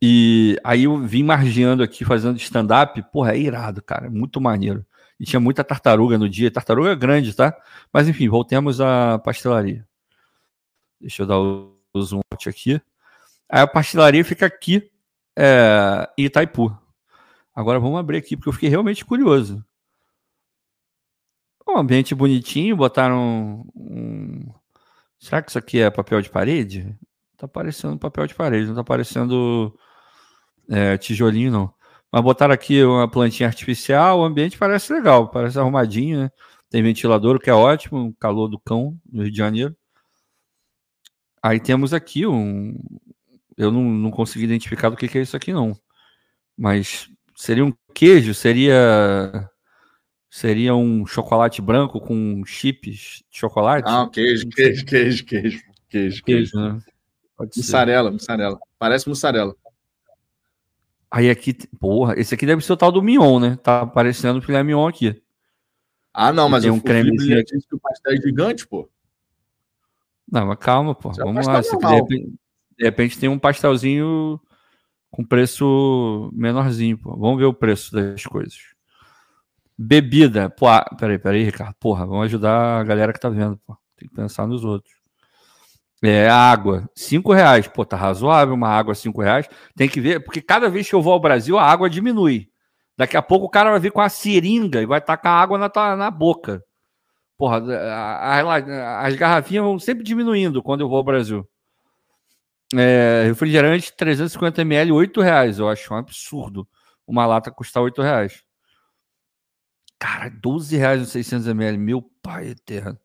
E aí eu vim margeando aqui, fazendo stand-up. Porra, é irado, cara. Muito maneiro. E tinha muita tartaruga no dia. Tartaruga grande, tá? Mas enfim, voltemos à pastelaria. Deixa eu dar o zoom out aqui. Aí a pastelaria fica aqui é, em Itaipu. Agora vamos abrir aqui, porque eu fiquei realmente curioso. Um ambiente bonitinho, botaram um. Será que isso aqui é papel de parede? Tá parecendo papel de parede, não tá parecendo é, tijolinho, não. Mas botaram aqui uma plantinha artificial, o ambiente parece legal, parece arrumadinho, né? Tem ventilador, o que é ótimo, calor do cão no Rio de Janeiro. Aí temos aqui um. Eu não, não consegui identificar do que, que é isso aqui, não. Mas seria um queijo? Seria. Seria um chocolate branco com chips de chocolate? Ah, queijo, queijo, queijo, queijo. Queijo, queijo, né? Pode mussarela, ser. mussarela. Parece mussarela. Aí aqui, porra, esse aqui deve ser o tal do Mion, né? Tá aparecendo o filé Mion aqui. Ah, não, mas tem um creme que o pastel é gigante, pô. Não, mas calma, pô. É Vamos lá. Aqui, de, repente, de, repente, tem um pastelzinho com preço menorzinho, pô. Vamos ver o preço das coisas. Bebida. Pô, ah, peraí, peraí, Ricardo. Porra, vamos ajudar a galera que tá vendo, pô. Tem que pensar nos outros. É, água, cinco reais. Pô, tá razoável uma água cinco reais. Tem que ver, porque cada vez que eu vou ao Brasil, a água diminui. Daqui a pouco o cara vai vir com a seringa e vai tacar água na, na boca. Porra, a, a, as garrafinhas vão sempre diminuindo quando eu vou ao Brasil. É, refrigerante 350 ml, 8 reais. Eu acho um absurdo uma lata custar 8 reais. Cara, 12 reais no 600 ml. Meu pai eterno.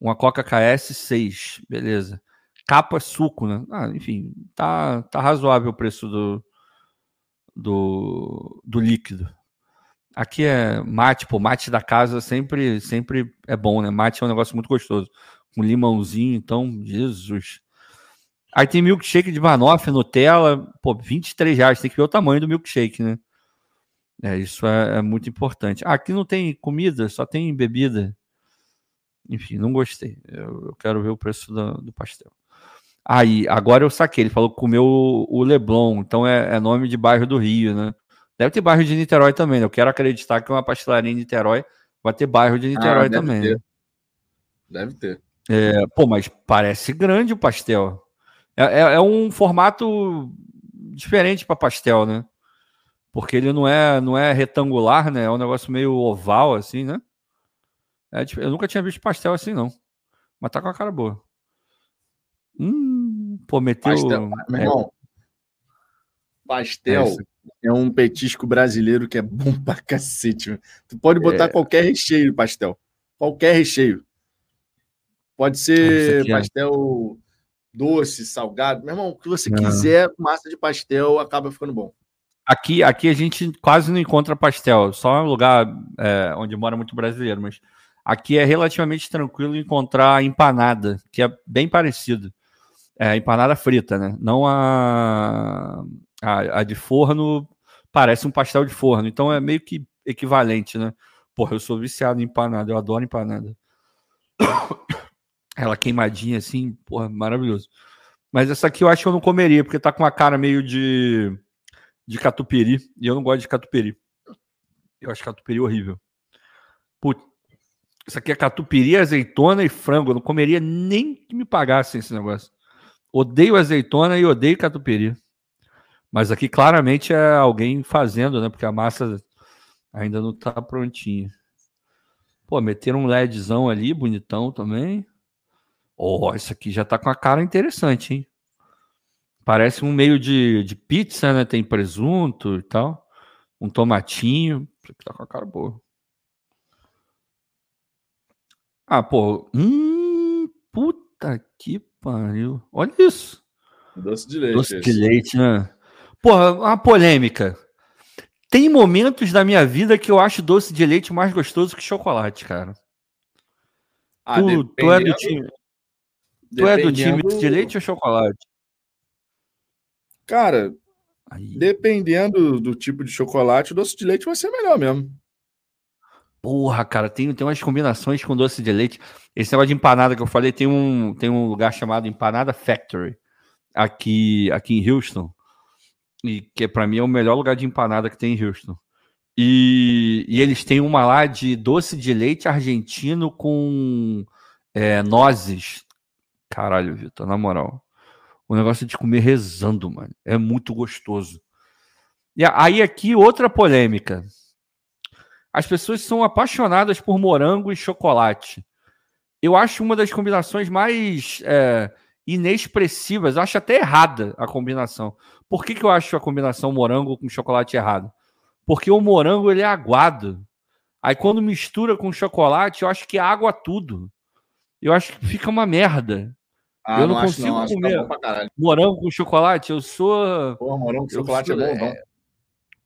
Uma Coca KS 6. Beleza capa suco, né? Ah, enfim, tá, tá razoável o preço do, do, do líquido. Aqui é mate, pô, mate da casa sempre, sempre é bom, né? Mate é um negócio muito gostoso. Com limãozinho, então, Jesus. Aí tem milkshake de banoffee, Nutella, pô, 23 reais. Tem que ver o tamanho do milkshake, né? É, isso é, é muito importante. Ah, aqui não tem comida, só tem bebida. Enfim, não gostei. Eu, eu quero ver o preço do, do, pastel. Aí, agora eu saquei. Ele falou que comeu o, o Leblon, então é, é, nome de bairro do Rio, né? Deve ter bairro de Niterói também. Né? Eu quero acreditar que uma pastelaria em Niterói vai ter bairro de Niterói ah, deve também. Ter. Né? Deve ter. É, pô, mas parece grande o pastel. É, é, é um formato diferente para pastel, né? Porque ele não é, não é retangular, né? É um negócio meio oval, assim, né? É, eu nunca tinha visto pastel assim, não. Mas tá com a cara boa. Hum, pô, meteu. Pastel, meu irmão, pastel é, é, um petisco brasileiro que é bom pra cacete. Tu pode botar é... qualquer recheio pastel. Qualquer recheio. Pode ser pastel doce, salgado. Meu irmão, o que você quiser, massa de pastel acaba ficando bom. Aqui, aqui a gente quase não encontra pastel, só é um lugar é, onde mora muito brasileiro, mas aqui é relativamente tranquilo encontrar empanada, que é bem parecido. É, empanada frita, né? Não a, a, a de forno, parece um pastel de forno, então é meio que equivalente, né? Porra, eu sou viciado em empanada, eu adoro empanada. Ela queimadinha assim, porra, maravilhoso. Mas essa aqui eu acho que eu não comeria, porque tá com uma cara meio de, de catupiry. E eu não gosto de catupiry. Eu acho catupiry horrível. Putz, isso aqui é catupiry, azeitona e frango. Eu não comeria nem que me pagassem esse negócio. Odeio azeitona e odeio catupiry. Mas aqui claramente é alguém fazendo, né? Porque a massa ainda não tá prontinha. Pô, meteram um LEDzão ali, bonitão também. Oh, isso aqui já tá com a cara interessante, hein? Parece um meio de, de pizza, né? Tem presunto e tal. Um tomatinho. Isso aqui tá com a cara boa. Ah, pô. Hum, puta que pariu. Olha isso. Doce de leite. Doce de leite, né? Porra, uma polêmica. Tem momentos da minha vida que eu acho doce de leite mais gostoso que chocolate, cara. Ah, tu, tu é do time. Tu é do time de leite ou chocolate? Cara, Aí. dependendo do tipo de chocolate, o doce de leite vai ser melhor mesmo. Porra, cara, tem, tem umas combinações com doce de leite. Esse negócio de empanada que eu falei, tem um, tem um lugar chamado Empanada Factory aqui, aqui em Houston. E que para mim é o melhor lugar de empanada que tem em Houston. E, e eles têm uma lá de doce de leite argentino com é, nozes. Caralho, Vitor, na moral. O negócio de comer rezando, mano. É muito gostoso. E aí, aqui, outra polêmica. As pessoas são apaixonadas por morango e chocolate. Eu acho uma das combinações mais é, inexpressivas. Eu acho até errada a combinação. Por que, que eu acho a combinação morango com chocolate errado? Porque o morango ele é aguado. Aí quando mistura com chocolate, eu acho que é água tudo. Eu acho que fica uma merda. Ah, eu não, não consigo não, comer morango com chocolate. Eu sou. Pô, morango com chocolate sou... é bom, não. É...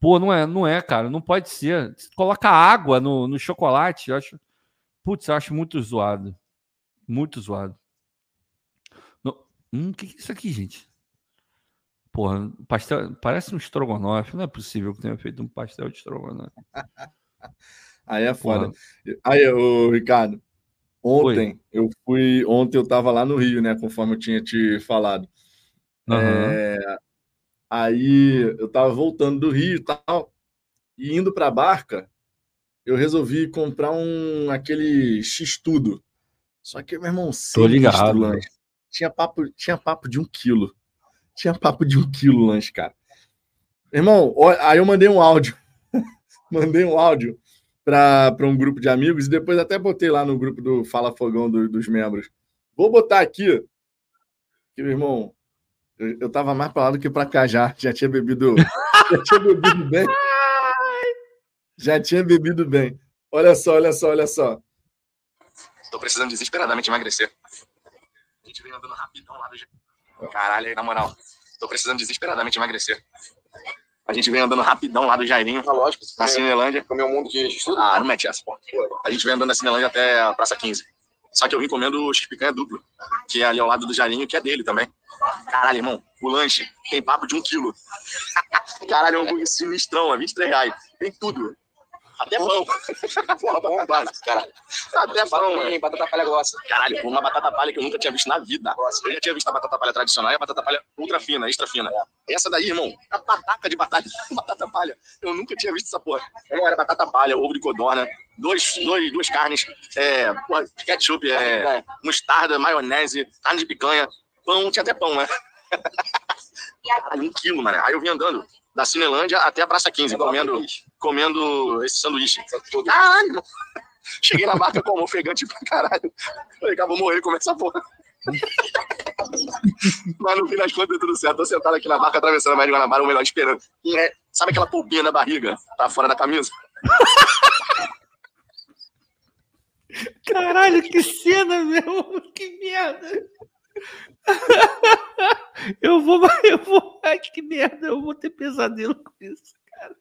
Pô, não é, não é, cara. Não pode ser. Coloca água no, no chocolate. Eu acho. Putz, eu acho muito zoado. Muito zoado. No... Hum, o que, que é isso aqui, gente? Porra, pastel. Parece um estrogonofe. Não é possível que tenha feito um pastel de estrogonofe. Aí é foda. Porra. Aí, ô, Ricardo. Ontem Foi. eu fui, ontem eu estava lá no Rio, né? Conforme eu tinha te falado. Uhum. É, aí eu estava voltando do Rio e tal, e indo para a barca, eu resolvi comprar um aquele X tudo. Só que meu irmão, tô ligado. Lanche. Tinha papo, tinha papo de um quilo. Tinha papo de um quilo lanche, cara. Irmão, aí eu mandei um áudio. mandei um áudio para um grupo de amigos e depois até botei lá no grupo do Fala Fogão do, dos membros. Vou botar aqui, que meu irmão, eu, eu tava mais para lá do que para cá já. Já tinha bebido, já tinha bebido bem. Já tinha bebido bem. Olha só, olha só, olha só. Tô precisando desesperadamente emagrecer. A gente vem andando rapidão lá do. Caralho, na moral. Tô precisando desesperadamente emagrecer. A gente vem andando rapidão lá do Jairinho. Ah, lógico. Na Cinelândia. Com o meu mundo de estudo. Ah, não mete essa, pô. A gente vem andando na Cinelândia até a Praça 15. Só que eu vim comendo os picanha duplo, que é ali ao lado do Jarinho, que é dele também. Caralho, irmão, o lanche tem papo de um quilo. Caralho, é um hambúrguer sinistrão, é 23 reais. Tem tudo. Até pão. Porra, bom, básico, caralho. Até pão, mano. batata palha gosta. Caralho, uma batata palha que eu nunca tinha visto na vida. Eu já tinha visto a batata palha tradicional e a batata palha ultra fina, extra fina. Essa daí, irmão, a pataca de batata, batata palha. Eu nunca tinha visto essa porra. Não era batata palha, ovo de codorna, dois, dois, duas carnes, é, porra, ketchup, é, mostarda, maionese, carne de picanha, pão, tinha até pão, né? Caralho, um quilo, mano. Aí eu vim andando da Cinelândia até a Praça 15, comendo, comendo esse sanduíche. Caralho! Cheguei na marca como ofegante pra caralho. Falei, cara, vou morrer com essa porra. Mas no fim das contas, tudo certo. Tô sentado aqui na marca, atravessando a Maria Guanabara, o melhor esperando. É, sabe aquela polpinha na barriga? Tá fora da camisa? Caralho, que cena, meu! Que merda! eu vou, eu vou, ai que merda, eu vou ter pesadelo com isso, cara.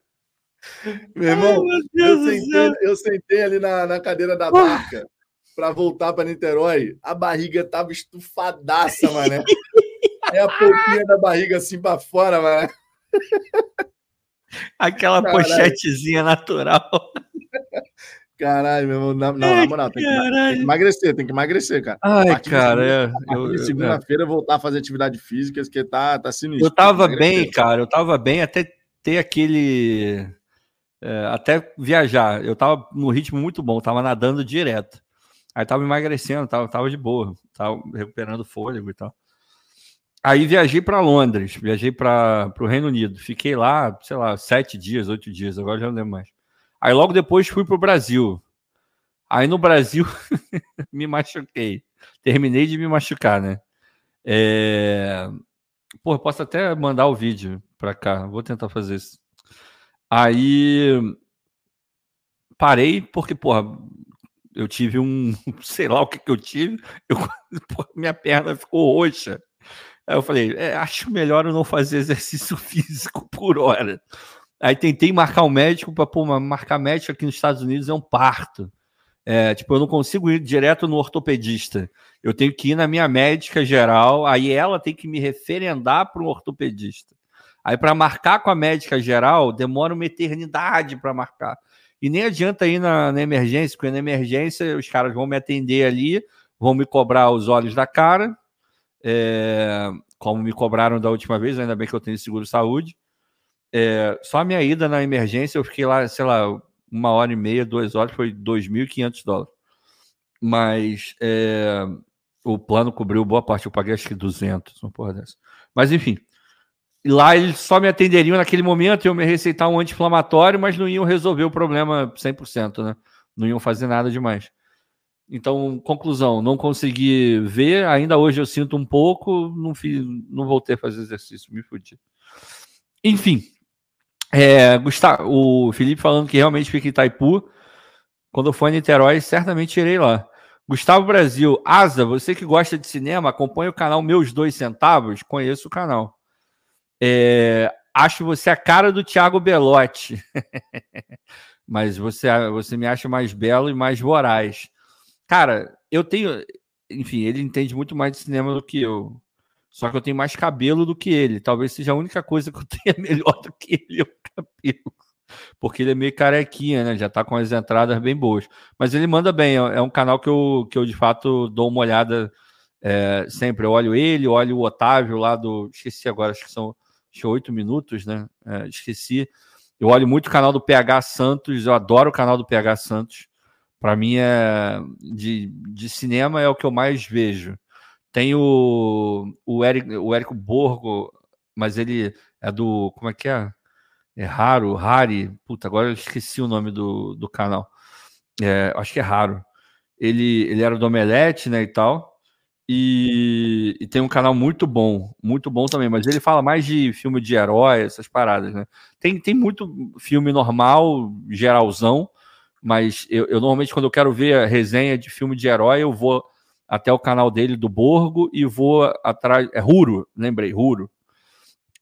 Meu irmão, ai, meu eu, sentei, eu, sentei, ali na, na cadeira da barca para voltar para Niterói, a barriga tava estufadaça, mano. É a pouquinha da barriga assim para fora, mano. Aquela Caralho. pochetezinha natural. Caralho, meu irmão. Na, não, na moral, tem que, tem que, emagrecer, tem que emagrecer, cara. Ai, cara, é. Segunda-feira voltar a fazer atividade física, que tá, tá sinistro. Eu tava bem, cara, eu tava bem até ter aquele. É, até viajar. Eu tava no ritmo muito bom, tava nadando direto. Aí tava emagrecendo, tava, tava de boa, tava recuperando fôlego e tal. Aí viajei para Londres, viajei para o Reino Unido. Fiquei lá, sei lá, sete dias, oito dias, agora já não lembro mais. Aí logo depois fui para o Brasil. Aí no Brasil me machuquei. Terminei de me machucar, né? É... Pô, posso até mandar o vídeo para cá. Vou tentar fazer isso. Aí parei porque, porra, eu tive um, sei lá o que que eu tive, eu, porra, minha perna ficou roxa. Aí eu falei, é, acho melhor eu não fazer exercício físico por hora. Aí tentei marcar um médico para pô, marcar médico aqui nos Estados Unidos é um parto. É, tipo, eu não consigo ir direto no ortopedista. Eu tenho que ir na minha médica geral, aí ela tem que me referendar para um ortopedista. Aí, para marcar com a médica geral, demora uma eternidade para marcar. E nem adianta ir na, na, emergência, porque na emergência os caras vão me atender ali, vão me cobrar os olhos da cara, é, como me cobraram da última vez, ainda bem que eu tenho seguro saúde. É, só a minha ida na emergência, eu fiquei lá, sei lá, uma hora e meia, duas horas, foi 2.500 dólares. Mas é, o plano cobriu boa parte, eu paguei acho que 200, uma porra dessa. Mas enfim, lá eles só me atenderiam naquele momento, iam me receitar um anti-inflamatório, mas não iam resolver o problema 100%, né? Não iam fazer nada demais. Então, conclusão, não consegui ver, ainda hoje eu sinto um pouco, não, fiz, não voltei a fazer exercício, me fudi. Enfim, é, Gustavo, o Felipe falando que realmente fica em Itaipu. Quando eu for em Niterói, certamente irei lá. Gustavo Brasil, Asa, você que gosta de cinema, acompanha o canal Meus Dois Centavos? Conheço o canal. É, acho você a cara do Thiago Belotti. Mas você, você me acha mais belo e mais voraz. Cara, eu tenho. Enfim, ele entende muito mais de cinema do que eu. Só que eu tenho mais cabelo do que ele. Talvez seja a única coisa que eu tenha melhor do que ele, é o cabelo. Porque ele é meio carequinha, né? Já tá com as entradas bem boas. Mas ele manda bem. É, é um canal que eu, que eu de fato dou uma olhada é, sempre. Eu olho ele, olho o Otávio lá do. Esqueci agora, acho que são oito minutos, né? É, esqueci. Eu olho muito o canal do PH Santos. Eu adoro o canal do PH Santos. Para mim, é de, de cinema é o que eu mais vejo. Tem o, o, Eric, o Érico Borgo, mas ele é do. Como é que é? É raro, Rari. Puta, agora eu esqueci o nome do, do canal. É, acho que é raro. Ele, ele era do Omelete, né, e tal. E, e, tem um canal muito bom, muito bom também, mas ele fala mais de filme de herói, essas paradas, né? Tem, tem muito filme normal, geralzão, mas eu, eu normalmente, quando eu quero ver a resenha de filme de herói, eu vou até o canal dele do Borgo e vou atrás. É Ruro, lembrei, Ruro.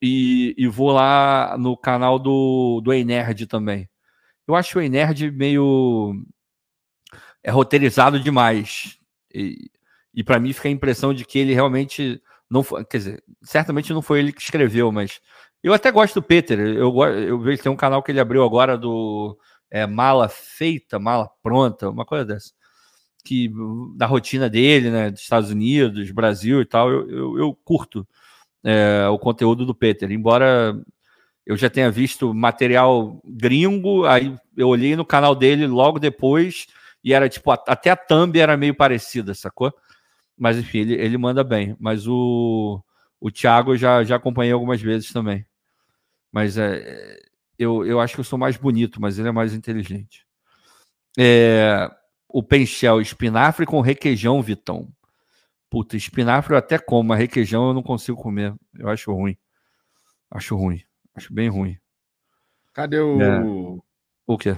E, e vou lá no canal do, do Enerd também. Eu acho o Enerd meio. É roteirizado demais. E, e para mim fica a impressão de que ele realmente não foi, quer dizer, certamente não foi ele que escreveu, mas eu até gosto do Peter. Eu, eu vejo tem um canal que ele abriu agora do é, Mala Feita, Mala Pronta, uma coisa dessa. Que da rotina dele, né, dos Estados Unidos, Brasil e tal, eu, eu, eu curto é, o conteúdo do Peter, embora eu já tenha visto material gringo, aí eu olhei no canal dele logo depois e era tipo, até a thumb era meio parecida, sacou? Mas enfim, ele, ele manda bem. Mas o, o Thiago eu já, já acompanhei algumas vezes também. Mas é, eu, eu acho que eu sou mais bonito, mas ele é mais inteligente. É, o Penchel, espinafre com requeijão, Vitão. Puta, espinafre eu até como, mas requeijão eu não consigo comer. Eu acho ruim. Acho ruim. Acho bem ruim. Cadê o. É. O quê?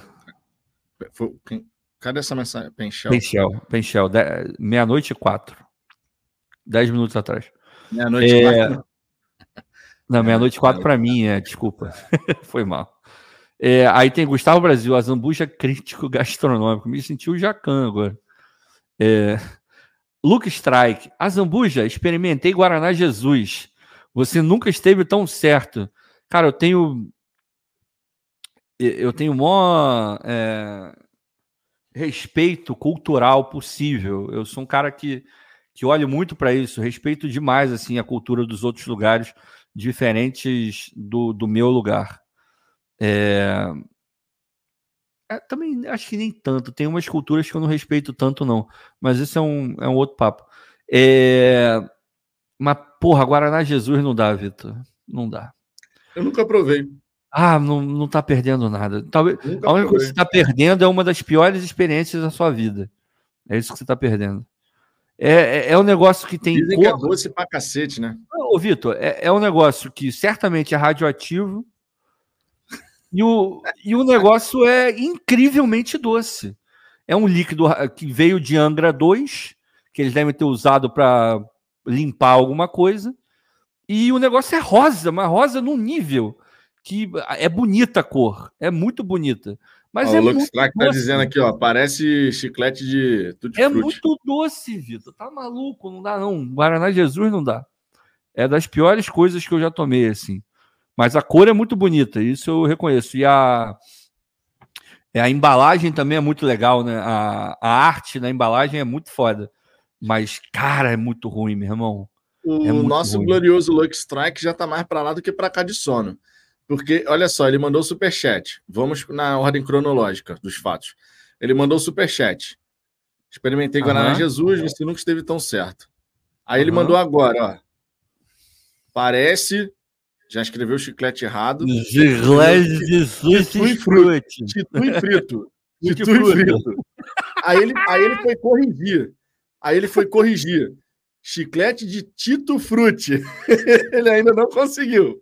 Cadê essa mensagem? Penchel. Penchel, Penchel. Meia-noite e quatro. Dez minutos atrás. Meia-noite e é... quatro. Não, meia-noite e quatro para mim, é, desculpa. Foi mal. É, aí tem Gustavo Brasil, a Zambuja crítico gastronômico. Me sentiu o Jacan agora. É, Luke Strike, a Zambuja, experimentei Guaraná Jesus. Você nunca esteve tão certo. Cara, eu tenho. Eu tenho maior é, respeito cultural possível. Eu sou um cara que, que olho muito para isso, respeito demais assim a cultura dos outros lugares diferentes do, do meu lugar. É... É, também acho que nem tanto. Tem umas culturas que eu não respeito tanto, não. Mas isso é um, é um outro papo. É... Mas, porra, Guaraná Jesus não dá, Vitor. Não dá. Eu nunca provei. Ah, não, não tá perdendo nada. Talvez a única coisa que você tá perdendo é uma das piores experiências da sua vida. É isso que você tá perdendo. É, é, é um negócio que tem. Dizem cor... que é doce pra cacete, né? Ô, Vitor, é, é um negócio que certamente é radioativo e o, e o negócio é incrivelmente doce. É um líquido que veio de Angra 2, que eles devem ter usado para limpar alguma coisa. E o negócio é rosa, mas rosa num nível que é bonita a cor, é muito bonita. Mas ó, é o Lux tá dizendo aqui, ó, parece chiclete de tutti É muito doce, Vitor. Tá maluco, não dá não. Guaraná Jesus não dá. É das piores coisas que eu já tomei assim. Mas a cor é muito bonita, isso eu reconheço. E a a embalagem também é muito legal, né? A, a arte na embalagem é muito foda. Mas, cara, é muito ruim, meu irmão. O é nosso ruim. glorioso Lux Strike já tá mais para lá do que para cá de sono. Porque, olha só, ele mandou super chat. Vamos na ordem cronológica dos fatos. Ele mandou super chat. Experimentei Guaraná uhum. Jesus, você nunca esteve tão certo. Aí uhum. ele mandou agora, ó. Parece. Já escreveu chiclete errado. Chiclete Jesus Titu e frito. Titu e frito. Titu e frito. Aí ele, aí ele foi corrigir. Aí ele foi corrigir. Chiclete de Tito Frute. ele ainda não conseguiu.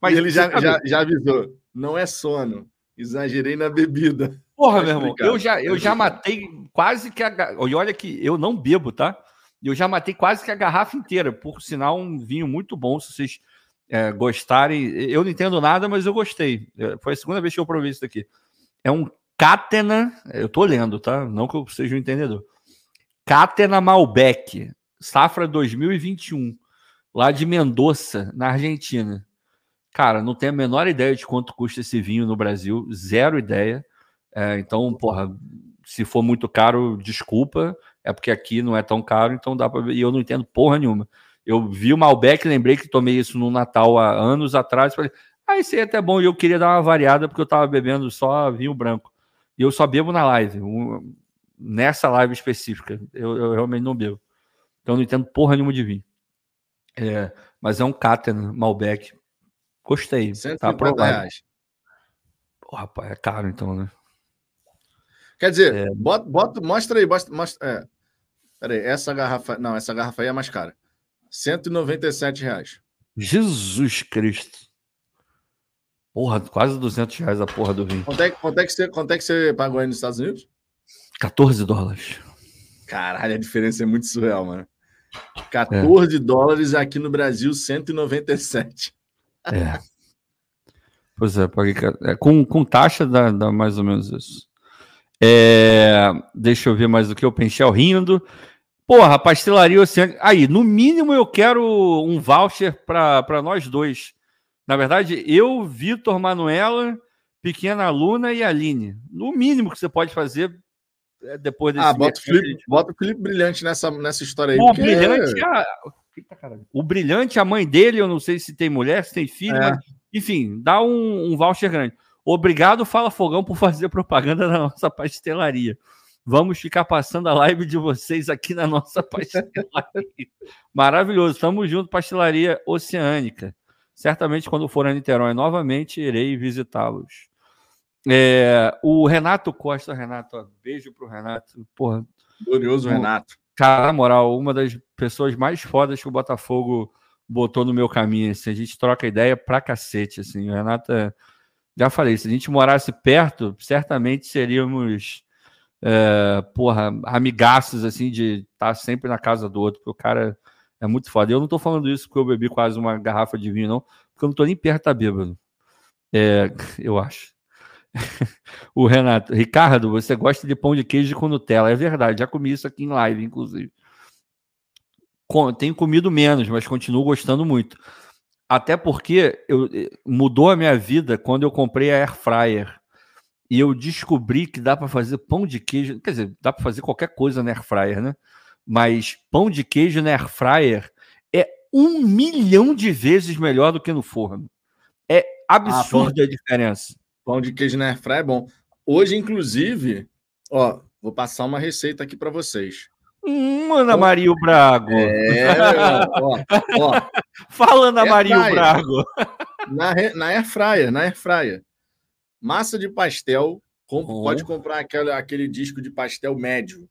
Mas ele já, já, já avisou. Não é sono. Exagerei na bebida. Porra, meu irmão, eu já, eu já matei quase que a. E olha que eu não bebo, tá? Eu já matei quase que a garrafa inteira. Por sinal, um vinho muito bom. Se vocês é, gostarem. Eu não entendo nada, mas eu gostei. É, foi a segunda vez que eu provei isso daqui. É um Catena. Eu tô lendo, tá? Não que eu seja um entendedor. Catena Malbec, safra 2021, lá de Mendoza, na Argentina. Cara, não tenho a menor ideia de quanto custa esse vinho no Brasil, zero ideia. É, então, porra, se for muito caro, desculpa, é porque aqui não é tão caro, então dá para E eu não entendo porra nenhuma. Eu vi o Malbec, lembrei que tomei isso no Natal há anos atrás, falei, ah, isso aí é até bom, e eu queria dar uma variada porque eu tava bebendo só vinho branco. E eu só bebo na live, um, nessa live específica. Eu, eu, realmente não bebo. Então eu não entendo porra nenhuma de vinho. É, mas é um Caten Malbec Gostei. 150 tá aprovado. reais. Pô, rapaz, é caro então, né? Quer dizer, é... bota, bota, mostra aí, mostra, mostra, é. Peraí, essa garrafa. Não, essa garrafa aí é mais cara. 197 reais. Jesus Cristo. Porra, quase 200 reais a porra do vinho. Quanto é, quanto é, que, você, quanto é que você pagou aí nos Estados Unidos? 14 dólares. Caralho, a diferença é muito surreal, mano. 14 é. dólares aqui no Brasil, 197. É. Pois é, é, com, com taxa dá, dá mais ou menos isso. É, deixa eu ver mais o que eu pensei rindo. Porra, pastelaria oceânica. Aí, no mínimo eu quero um voucher para nós dois. Na verdade, eu, Vitor, Manuela, Pequena Luna e Aline. No mínimo que você pode fazer é, depois desse. Ah, bota o, Felipe, bota o Felipe Brilhante nessa, nessa história aí. O Brilhante, é... a... o Brilhante, a mãe dele, eu não sei se tem mulher, se tem filho, é. mas, enfim, dá um, um voucher grande. Obrigado, Fala Fogão, por fazer propaganda na nossa pastelaria. Vamos ficar passando a live de vocês aqui na nossa pastelaria. Maravilhoso. Tamo junto, pastelaria oceânica. Certamente, quando for a Niterói novamente, irei visitá-los. É, o Renato Costa, Renato, ó, beijo pro Renato. Porra, Glorioso Renato. Cara, na moral, uma das pessoas mais fodas que o Botafogo botou no meu caminho. Assim, a gente troca ideia pra cacete. Assim. O Renato, é, já falei, se a gente morasse perto, certamente seríamos é, porra, amigaços, assim, de estar tá sempre na casa do outro, porque o cara é muito foda. Eu não tô falando isso porque eu bebi quase uma garrafa de vinho, não, porque eu não tô nem perto da bêbado. É, eu acho. o Renato, Ricardo, você gosta de pão de queijo com Nutella? É verdade, já comi isso aqui em live, inclusive. Tenho comido menos, mas continuo gostando muito. Até porque eu, eh, mudou a minha vida quando eu comprei a Air Fryer e eu descobri que dá para fazer pão de queijo, quer dizer, dá para fazer qualquer coisa na air fryer, né? Mas pão de queijo na air fryer é um milhão de vezes melhor do que no forno. É absurda ah, a diferença. Pão de queijo na air fryer é bom. Hoje, inclusive, ó, vou passar uma receita aqui para vocês. Hum, Ana Maria Brago. É, ó, ó. Fala, Ana Maria Brago. Na, na air fryer, na air fryer. Massa de pastel, comp uhum. pode comprar aquele, aquele disco de pastel médio.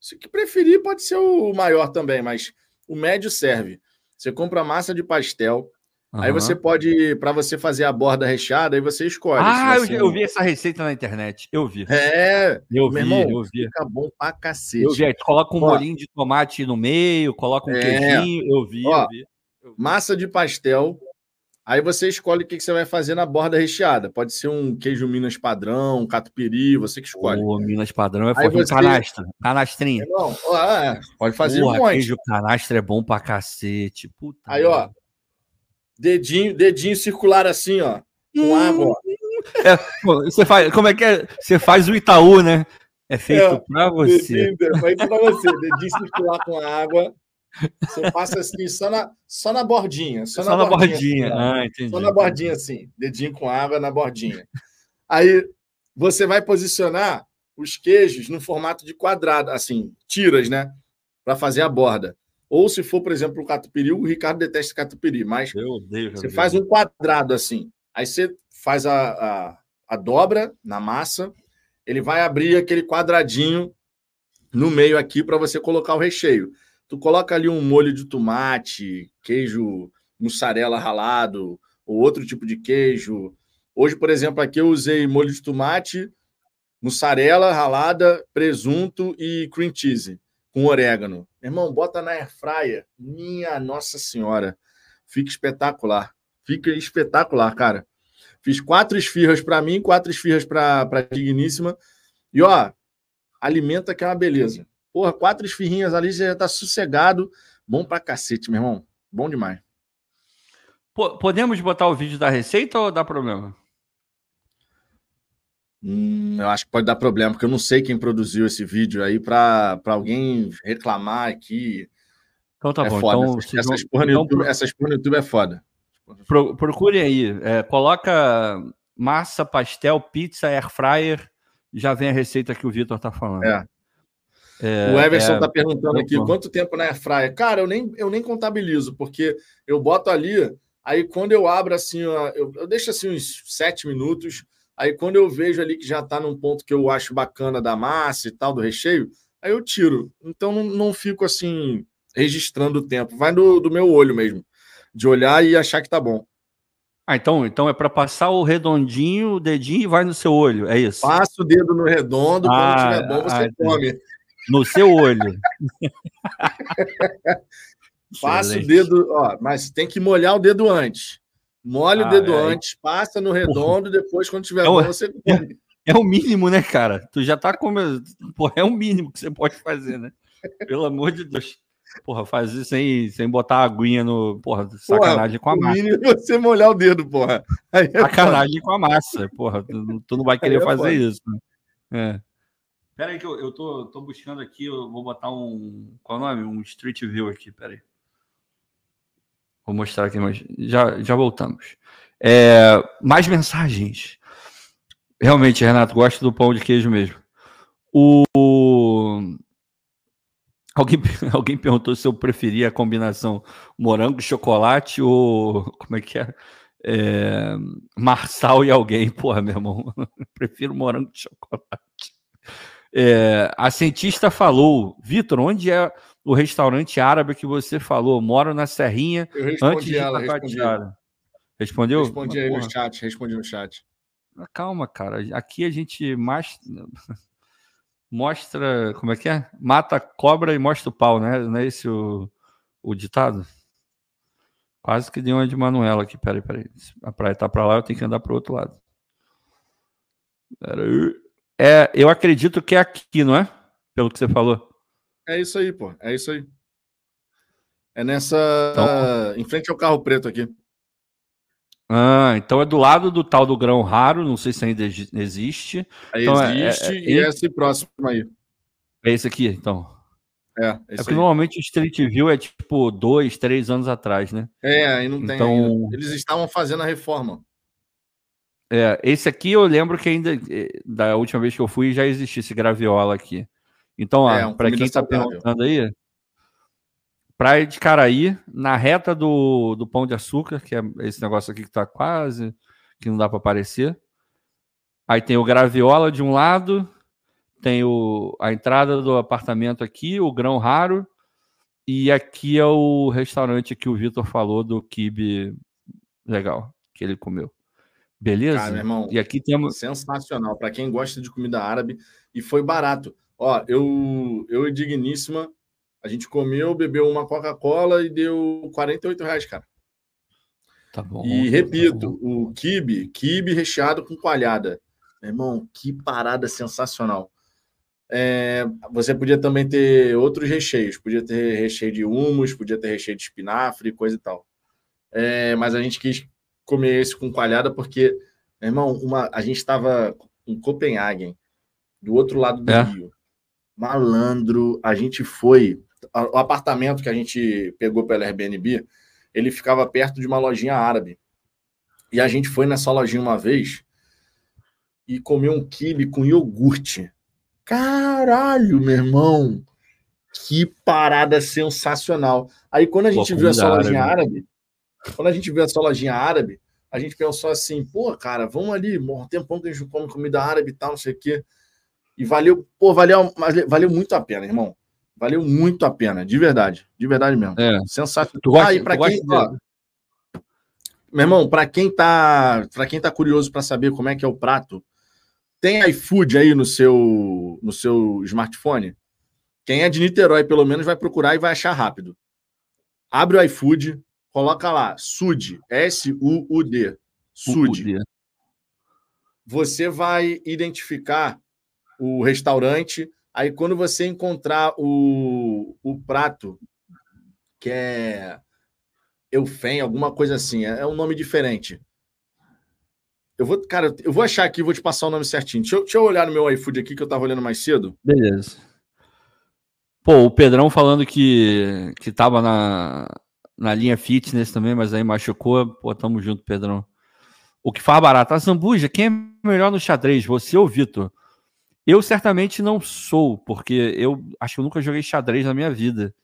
Se que preferir, pode ser o maior também, mas o médio serve. Você compra massa de pastel, Uhum. Aí você pode, para você fazer a borda recheada, aí você escolhe. Ah, eu, eu, vi essa receita na internet. Eu vi. É, eu vi, irmão, eu vi. Fica bom pra cacete. Eu vi. Aí coloca um Ó, molinho de tomate no meio, coloca um é, queijinho. Eu vi, Ó, eu vi. Massa de pastel, Aí você escolhe o que você vai fazer na borda recheada. Pode ser um queijo Minas padrão, um catupiry, você que escolhe. O Minas padrão é forte. Você... Canastra, canastrinha. Não, é, pode fazer Porra, um monte. queijo canastra é bom pra cacete. Puta Aí, ó, dedinho, dedinho circular assim, ó, com hum, água. É, você faz, como é que é? Você faz o Itaú, né? É feito é, pra você. É feito pra você. Dedinho circular com água. Você passa assim, só na, só na bordinha. Só, só na, bordinha. bordinha. Assim, ah, entendi. Só na bordinha, assim. Dedinho com água na bordinha. Aí você vai posicionar os queijos no formato de quadrado, assim, tiras, né? Para fazer a borda. Ou se for, por exemplo, o catupiry, o Ricardo detesta catupiry, mas você faz um quadrado assim. Aí você faz a, a, a dobra na massa, ele vai abrir aquele quadradinho no meio aqui para você colocar o recheio. Tu coloca ali um molho de tomate, queijo mussarela ralado, ou outro tipo de queijo. Hoje, por exemplo, aqui eu usei molho de tomate, mussarela ralada, presunto e cream cheese com orégano. Irmão, bota na air fryer. Minha Nossa Senhora. Fica espetacular. Fica espetacular, cara. Fiz quatro esfirras para mim, quatro esfirras para Digníssima. E ó, alimenta que é uma beleza. Porra, quatro esfirrinhas ali já tá sossegado. Bom pra cacete, meu irmão. Bom demais. Podemos botar o vídeo da receita ou dá problema? Hum, eu acho que pode dar problema, porque eu não sei quem produziu esse vídeo aí para alguém reclamar aqui. Então tá é bom. Foda. Então, essas, essas, porra então, YouTube, essas porra no YouTube é foda. Pro, procure aí. É, coloca massa, pastel, pizza, air fryer. Já vem a receita que o Vitor tá falando. É. É, o Everson está é, perguntando aqui quanto tempo na airfryer. Cara, eu nem, eu nem contabilizo, porque eu boto ali, aí quando eu abro assim, eu, eu deixo assim uns sete minutos, aí quando eu vejo ali que já está num ponto que eu acho bacana da massa e tal, do recheio, aí eu tiro. Então não, não fico assim registrando o tempo. Vai do, do meu olho mesmo, de olhar e achar que tá bom. Ah, então, então é para passar o redondinho, o dedinho e vai no seu olho, é isso? Passa o dedo no redondo, ah, quando tiver bom, você ah, come. No seu olho. passa o dedo, ó, mas tem que molhar o dedo antes. Molha ah, o dedo é. antes, passa no redondo, depois, quando tiver é bom, você come. é o mínimo, né, cara? Tu já tá com. Porra, é o mínimo que você pode fazer, né? Pelo amor de Deus. Porra, fazer sem, sem botar aguinha no. Porra, sacanagem porra, com a massa. mínimo é você molhar o dedo, porra. É sacanagem com a massa, porra. Tu, tu não vai querer é fazer foda. isso. Né? Pera aí que eu, eu tô, tô buscando aqui, eu vou botar um. Qual é o nome? Um Street View aqui, pera aí. Vou mostrar aqui, mas já, já voltamos. É, mais mensagens. Realmente, Renato, gosto do pão de queijo mesmo. O... Alguém, alguém perguntou se eu preferia a combinação morango, chocolate ou. Como é que é? é Marçal e alguém. Porra, meu irmão. Prefiro morango e chocolate. É, a cientista falou, Vitor, onde é o restaurante árabe que você falou? Moro na Serrinha antes de ela, respondi. Respondeu? Respondi aí no chat, respondi no chat. Calma, cara. Aqui a gente mais mostra, como é que é? Mata a cobra e mostra o pau, né? Não é esse o, o ditado? Quase que deu uma de Manuela aqui. Peraí, peraí. A praia tá para lá, eu tenho que andar para o outro lado. Peraí. É, eu acredito que é aqui, não é? Pelo que você falou. É isso aí, pô. É isso aí. É nessa. Então... em frente ao carro preto aqui. Ah, então é do lado do tal do grão raro, não sei se ainda existe. Aí então existe é, é, e é esse próximo aí. É esse aqui, então. É, é porque aí. normalmente o Street View é tipo dois, três anos atrás, né? É, aí não tem. Então... Ainda. Eles estavam fazendo a reforma. É, esse aqui eu lembro que ainda, eh, da última vez que eu fui, já existia esse graviola aqui. Então, é, um para quem está perguntando aí, Praia de Caraí, na reta do, do Pão de Açúcar, que é esse negócio aqui que está quase, que não dá para aparecer. Aí tem o Graviola de um lado, tem o, a entrada do apartamento aqui, o Grão Raro, e aqui é o restaurante que o Vitor falou do kibe legal, que ele comeu. Beleza? Cara, meu irmão, e aqui temos. Sensacional. Para quem gosta de comida árabe, e foi barato. Ó, eu, eu e Digníssima, a gente comeu, bebeu uma Coca-Cola e deu 48 reais, cara. Tá bom. E tá repito, bom. o kibe, kibe recheado com coalhada. Meu irmão, que parada sensacional. É, você podia também ter outros recheios. Podia ter recheio de humus, podia ter recheio de espinafre, coisa e tal. É, mas a gente quis comer esse com coalhada porque, meu irmão, uma, a gente estava em Copenhague, do outro lado do é. rio. Malandro, a gente foi. O apartamento que a gente pegou pela Airbnb, ele ficava perto de uma lojinha árabe. E a gente foi nessa lojinha uma vez e comeu um quibe com iogurte. Caralho, meu irmão! Que parada sensacional. Aí quando a gente Pô, viu essa lojinha árabe, quando a gente viu essa lojinha árabe, a gente pensou assim, pô, cara, vamos ali, um tempão que a gente come comida árabe e tal, não sei o quê. E valeu, pô, valeu, valeu muito a pena, irmão. Valeu muito a pena, de verdade. De verdade mesmo. É. Sensacional. Tu gosta, ah, e para quem. Ó, meu irmão, para quem tá, para quem tá curioso para saber como é que é o prato, tem iFood aí no seu no seu smartphone? Quem é de Niterói, pelo menos, vai procurar e vai achar rápido. Abre o iFood, coloca lá, SUD, S-U-U-D. SUD. Você vai identificar o restaurante. Aí, quando você encontrar o, o prato, que é Eufen, alguma coisa assim, é, é um nome diferente. Eu vou, cara, eu vou achar aqui, vou te passar o nome certinho. Deixa eu, deixa eu olhar no meu iFood aqui que eu tava olhando mais cedo. Beleza. Pô, o Pedrão falando que, que tava na, na linha fitness também, mas aí machucou. Pô, tamo junto, Pedrão. O que faz barato? A Zambuja, quem é melhor no xadrez, você ou Vitor? Eu certamente não sou, porque eu acho que eu nunca joguei xadrez na minha vida.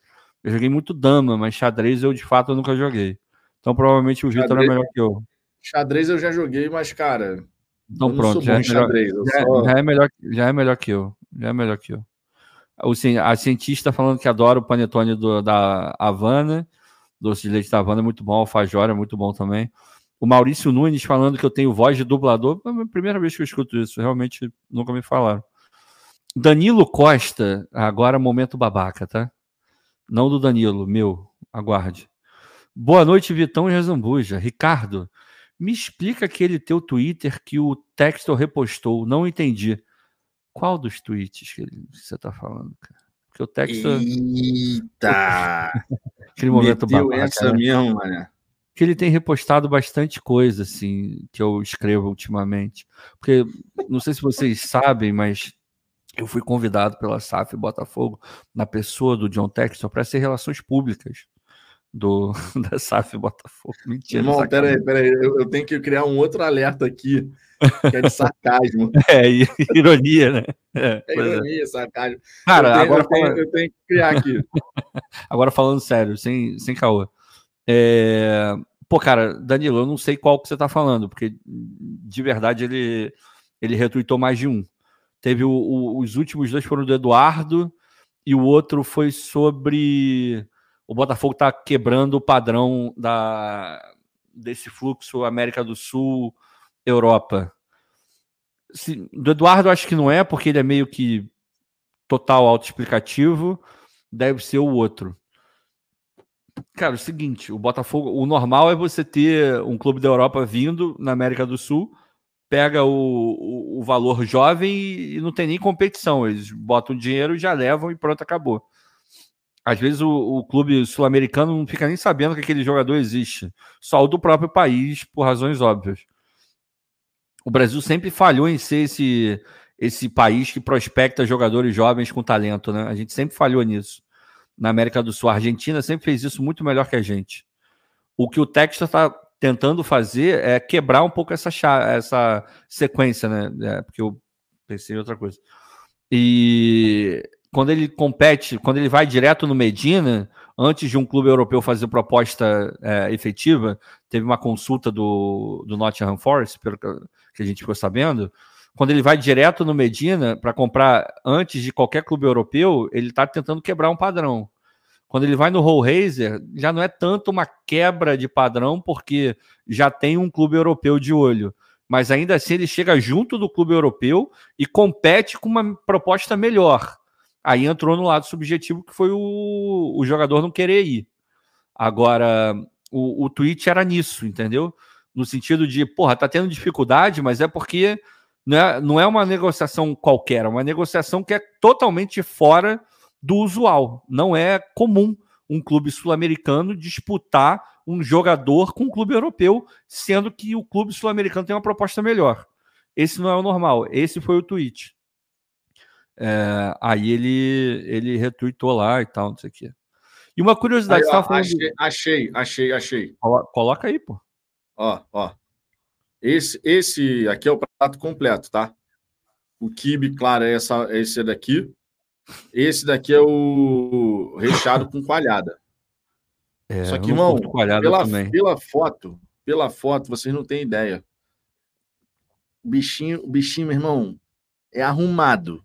Eu joguei muito dama, mas xadrez eu de fato eu nunca joguei. Então provavelmente o Vitor é melhor que eu. Xadrez eu já joguei, mas cara. Então pronto, já é, melhor, xadrez, já, só... já, é melhor, já é melhor que eu. Já é melhor que eu. O, a cientista falando que adora o panetone do, da Havana. Doce de leite da Havana é muito bom, alfajor é muito bom também. O Maurício Nunes falando que eu tenho voz de dublador. É a primeira vez que eu escuto isso, realmente nunca me falaram. Danilo Costa, agora momento babaca, tá? Não do Danilo, meu, aguarde. Boa noite, Vitão e Rezambuja. Ricardo, Me explica aquele teu Twitter que o Textor repostou. Não entendi. Qual dos tweets que, ele, que você tá falando, cara? Porque o Textor. Eita! aquele momento Meteu essa mesmo, mané. que ele tem repostado bastante coisa, assim, que eu escrevo ultimamente. Porque, não sei se vocês sabem, mas eu fui convidado pela SAF Botafogo, na pessoa do John Textor, para ser relações públicas do, da SAF Botafogo. Mentira, Irmão, peraí, peraí. Eu, eu tenho que criar um outro alerta aqui, que é de sarcasmo. É, ironia, né? É, É é. ironia, sarcasmo. Cara, eu, tenho, agora, eu, tenho, falando, eu tenho que criar aqui. agora falando sério, sem, sem caô. É, Pô, cara, Danilo, eu não sei qual que você tá falando, porque de verdade ele, ele retweetou mais de um. Teve o- o- os últimos dois foram do Eduardo e o outro foi sobre o Botafogo tá quebrando o padrão da, desse fluxo América do Sul, Europa. Se- do Eduardo acho que não é, porque ele é meio que total autoexplicativo. Deve ser o outro. Cara, é o seguinte, o Botafogo, o normal é você ter um clube da Europa vindo na América do Sul, pega o, o, o valor jovem e, e não tem nem competição. Eles botam dinheiro, já levam e pronto, acabou. Às vezes o, o clube sul-americano não fica nem sabendo que aquele jogador existe. Só o do próprio país, por razões óbvias. O Brasil sempre falhou em ser esse, esse país que prospecta jogadores jovens com talento, né? A gente sempre falhou nisso na América do Sul. A Argentina sempre fez isso muito melhor que a gente. O que o Texas está tentando fazer é quebrar um pouco essa, essa sequência, né? É, porque eu pensei em outra coisa. E quando ele compete, quando ele vai direto no Medina, antes de um clube europeu fazer proposta é, efetiva, teve uma consulta do, do Nottingham Forest, pelo que a gente ficou sabendo, quando ele vai direto no Medina para comprar antes de qualquer clube europeu, ele está tentando quebrar um padrão. Quando ele vai no Hellraiser, já não é tanto uma quebra de padrão, porque já tem um clube europeu de olho. Mas ainda assim ele chega junto do clube europeu e compete com uma proposta melhor. Aí entrou no lado subjetivo, que foi o, o jogador não querer ir. Agora, o, o tweet era nisso, entendeu? No sentido de, porra, tá tendo dificuldade, mas é porque não é, não é uma negociação qualquer, é uma negociação que é totalmente fora do usual. Não é comum um clube sul-americano disputar um jogador com um clube europeu, sendo que o clube sul-americano tem uma proposta melhor. Esse não é o normal. Esse foi o tweet. É, aí ele ele retweetou lá e tal, não sei o quê. E uma curiosidade, Aí, ó, falando. achei, achei, achei, achei. Colo- Coloca aí, pô. Ó, ó. Esse, esse aqui é o prato completo, tá? O quibe, claro, é essa, é esse daqui. Esse daqui é o recheado com coalhada. É, Só que, irmão, Pela, também. pela foto, pela foto, vocês não têm ideia. O bichinho, o bichinho, meu irmão, é arrumado.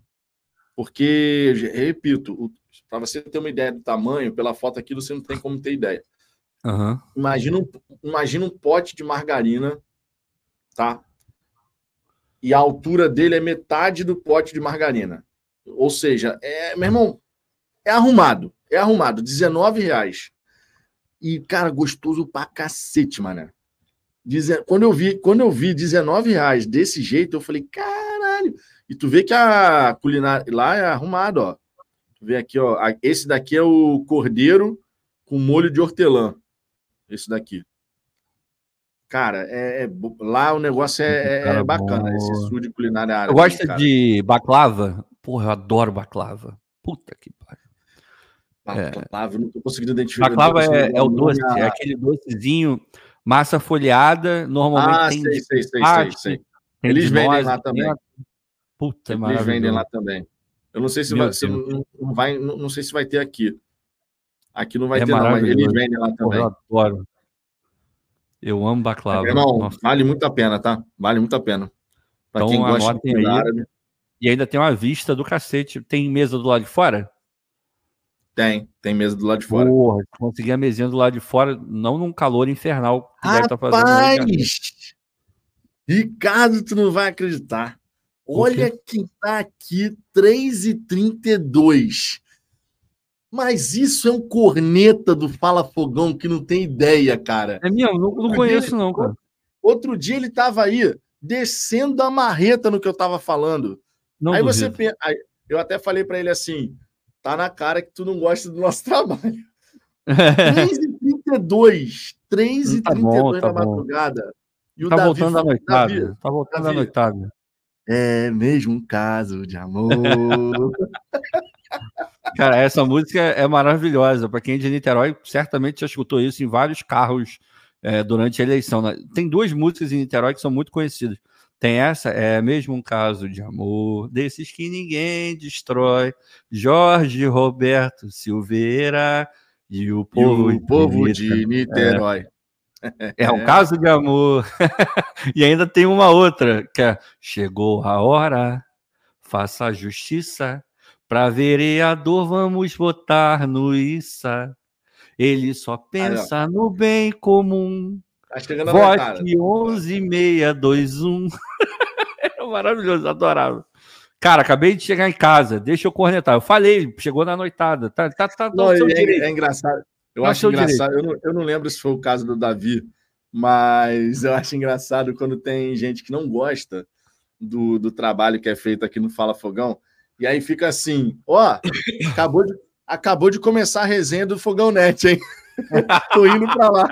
Porque, repito, para você ter uma ideia do tamanho, pela foto aqui, você não tem como ter ideia. Aham. Imagina um, imagina um pote de margarina, tá? E a altura dele é metade do pote de margarina. Ou seja, é, meu irmão, é arrumado. É arrumado. 19 reais. E, cara, gostoso pra cacete, mané. Quando eu vi, quando eu vi 19 reais desse jeito, eu falei, caralho. E tu vê que a culinária lá é arrumado, ó. Tu vê aqui, ó. Esse daqui é o cordeiro com molho de hortelã. Esse daqui. Cara, é, é lá o negócio é, é- é bacana, bom. esse sul de culinária árabe. Eu gosto cara. de baklava. Porra, eu adoro baklava. Puta que pariu. Baklava, eu não tô conseguindo identificar. Baklava é, é o doce, a- é aquele docezinho, massa folhada, normalmente Ah, tem sei, sei, sei, sei, sei. Eles de vendem lá também. Puta, é Eles vendem lá também. Eu não sei se Meu vai, se não, não vai, não, não sei se vai ter aqui. Aqui não vai É ter, não, mas eles vendem lá também. eu adoro. Eu amo baklava. Irmão, vale muito a pena, tá? Vale muito a pena. Pra Então, quem gosta de comida árabe, E ainda tem uma vista do cacete. Tem mesa do lado de fora? tem. Tem mesa do lado de fora. Porra, consegui a mesinha do lado de fora, não num calor infernal que deve estar fazendo. aí. Rapaz! Ricardo, tu não vai acreditar. Olha quem tá aqui, 3h32. Mas isso é um corneta do Fala Fogão que não tem ideia, cara. É mesmo, não, não conheço não, cara. Outro dia ele tava aí, descendo a marreta no que eu tava falando. Não aí duvido. você pensa, aí eu até falei para ele assim: tá na cara que tu não gosta do nosso trabalho. 3h32, 3h32 Tá bom, tá na bom. madrugada. E o Tá Davi voltando da noitada. Davi, Tá voltando da noitada. É mesmo um caso de amor. Cara, essa música é maravilhosa. Para quem é de Niterói, certamente já escutou isso em vários carros é, durante a eleição. né? Tem duas músicas em Niterói que são muito conhecidas. Tem essa, é mesmo um caso de amor, desses que ninguém destrói. Jorge Roberto Silveira e o e povo, o povo de de Niterói. É um caso de amor. e ainda tem uma outra, que é Chegou a hora, faça a justiça, pra vereador vamos votar no Issa. Ele só pensa no bem comum. Tá chegando a. Vote 11621. é maravilhoso, adorável. Cara, acabei de chegar em casa, deixa eu cornetar. Eu falei, chegou na noitada. Tá, tá, tá, Não, é, é engraçado. Eu Tá acho engraçado. Eu não, eu não lembro se foi o caso do Davi, mas eu acho engraçado quando tem gente que não gosta do, do trabalho que é feito aqui no Fala Fogão. E aí fica assim: ó, acabou de, acabou de começar a resenha do Fogão Net, hein? Tô indo pra lá.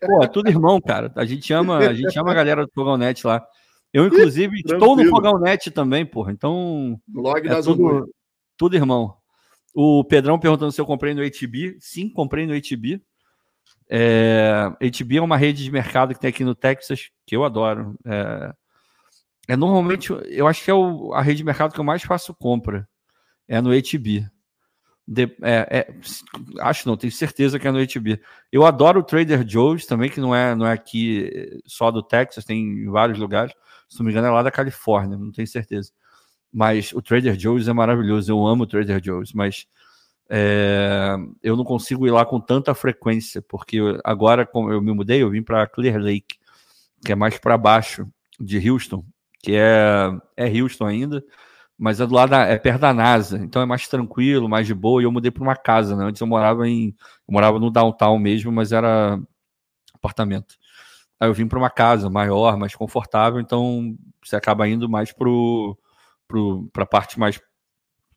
Pô, é tudo irmão, cara. A gente ama, a gente ama a galera do Fogão Net lá. Eu, inclusive, estou no. Fogão Net também, porra. Então, Blog é da Zumbu. tudo, tudo irmão. O Pedrão perguntando se eu comprei no HB. Sim, comprei no HB. É, HB é uma rede de mercado que tem aqui no Texas, que eu adoro. É, é normalmente, eu acho que é o- a rede de mercado que eu mais faço compra. É no HB. De- é- é, acho não, tenho certeza que é no HB. Eu adoro o Trader Joe's também, que não é, não é aqui eh, só do Texas, tem em vários lugares. Se não me engano, é lá da Califórnia, não tenho certeza. Mas o Trader Joe's é maravilhoso, eu amo o Trader Joe's, mas é, eu não consigo ir lá com tanta frequência, porque agora, como eu me mudei, eu vim para Clear Lake, que é mais para baixo de Houston, que é, é Houston ainda, mas é do lado da, é perto da NASA, então é mais tranquilo, mais de boa. E eu mudei para uma casa, né? Antes eu morava em, eu morava no downtown mesmo, mas era apartamento. Aí eu vim para uma casa maior, mais confortável, então você acaba indo mais pro, para a parte mais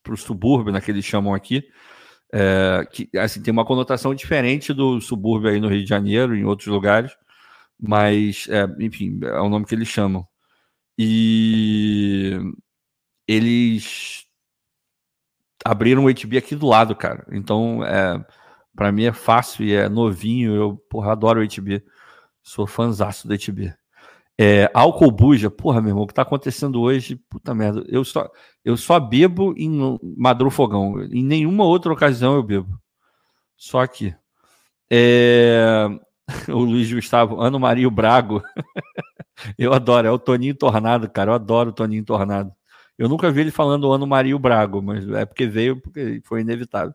para o subúrbio, né, que eles chamam aqui, é, que assim tem uma conotação diferente do subúrbio aí no Rio de Janeiro, em outros lugares, mas é, enfim é o nome que eles chamam. E eles abriram o HB aqui do lado, cara. Então, é, para mim é fácil e é novinho. Eu, porra, adoro o HB. Sou fãzaço do HB. É, álcool buja, porra, meu irmão, o que tá acontecendo hoje? Puta merda. Eu só, eu só bebo em Madru Fogão. Em nenhuma outra ocasião eu bebo. Só aqui. É, o Luiz Gustavo, Ano Maria Brago. eu adoro, é o Toninho Tornado, cara. Eu adoro o Toninho Tornado. Eu nunca vi ele falando Ano Maria Brago, mas é porque veio, porque foi inevitável.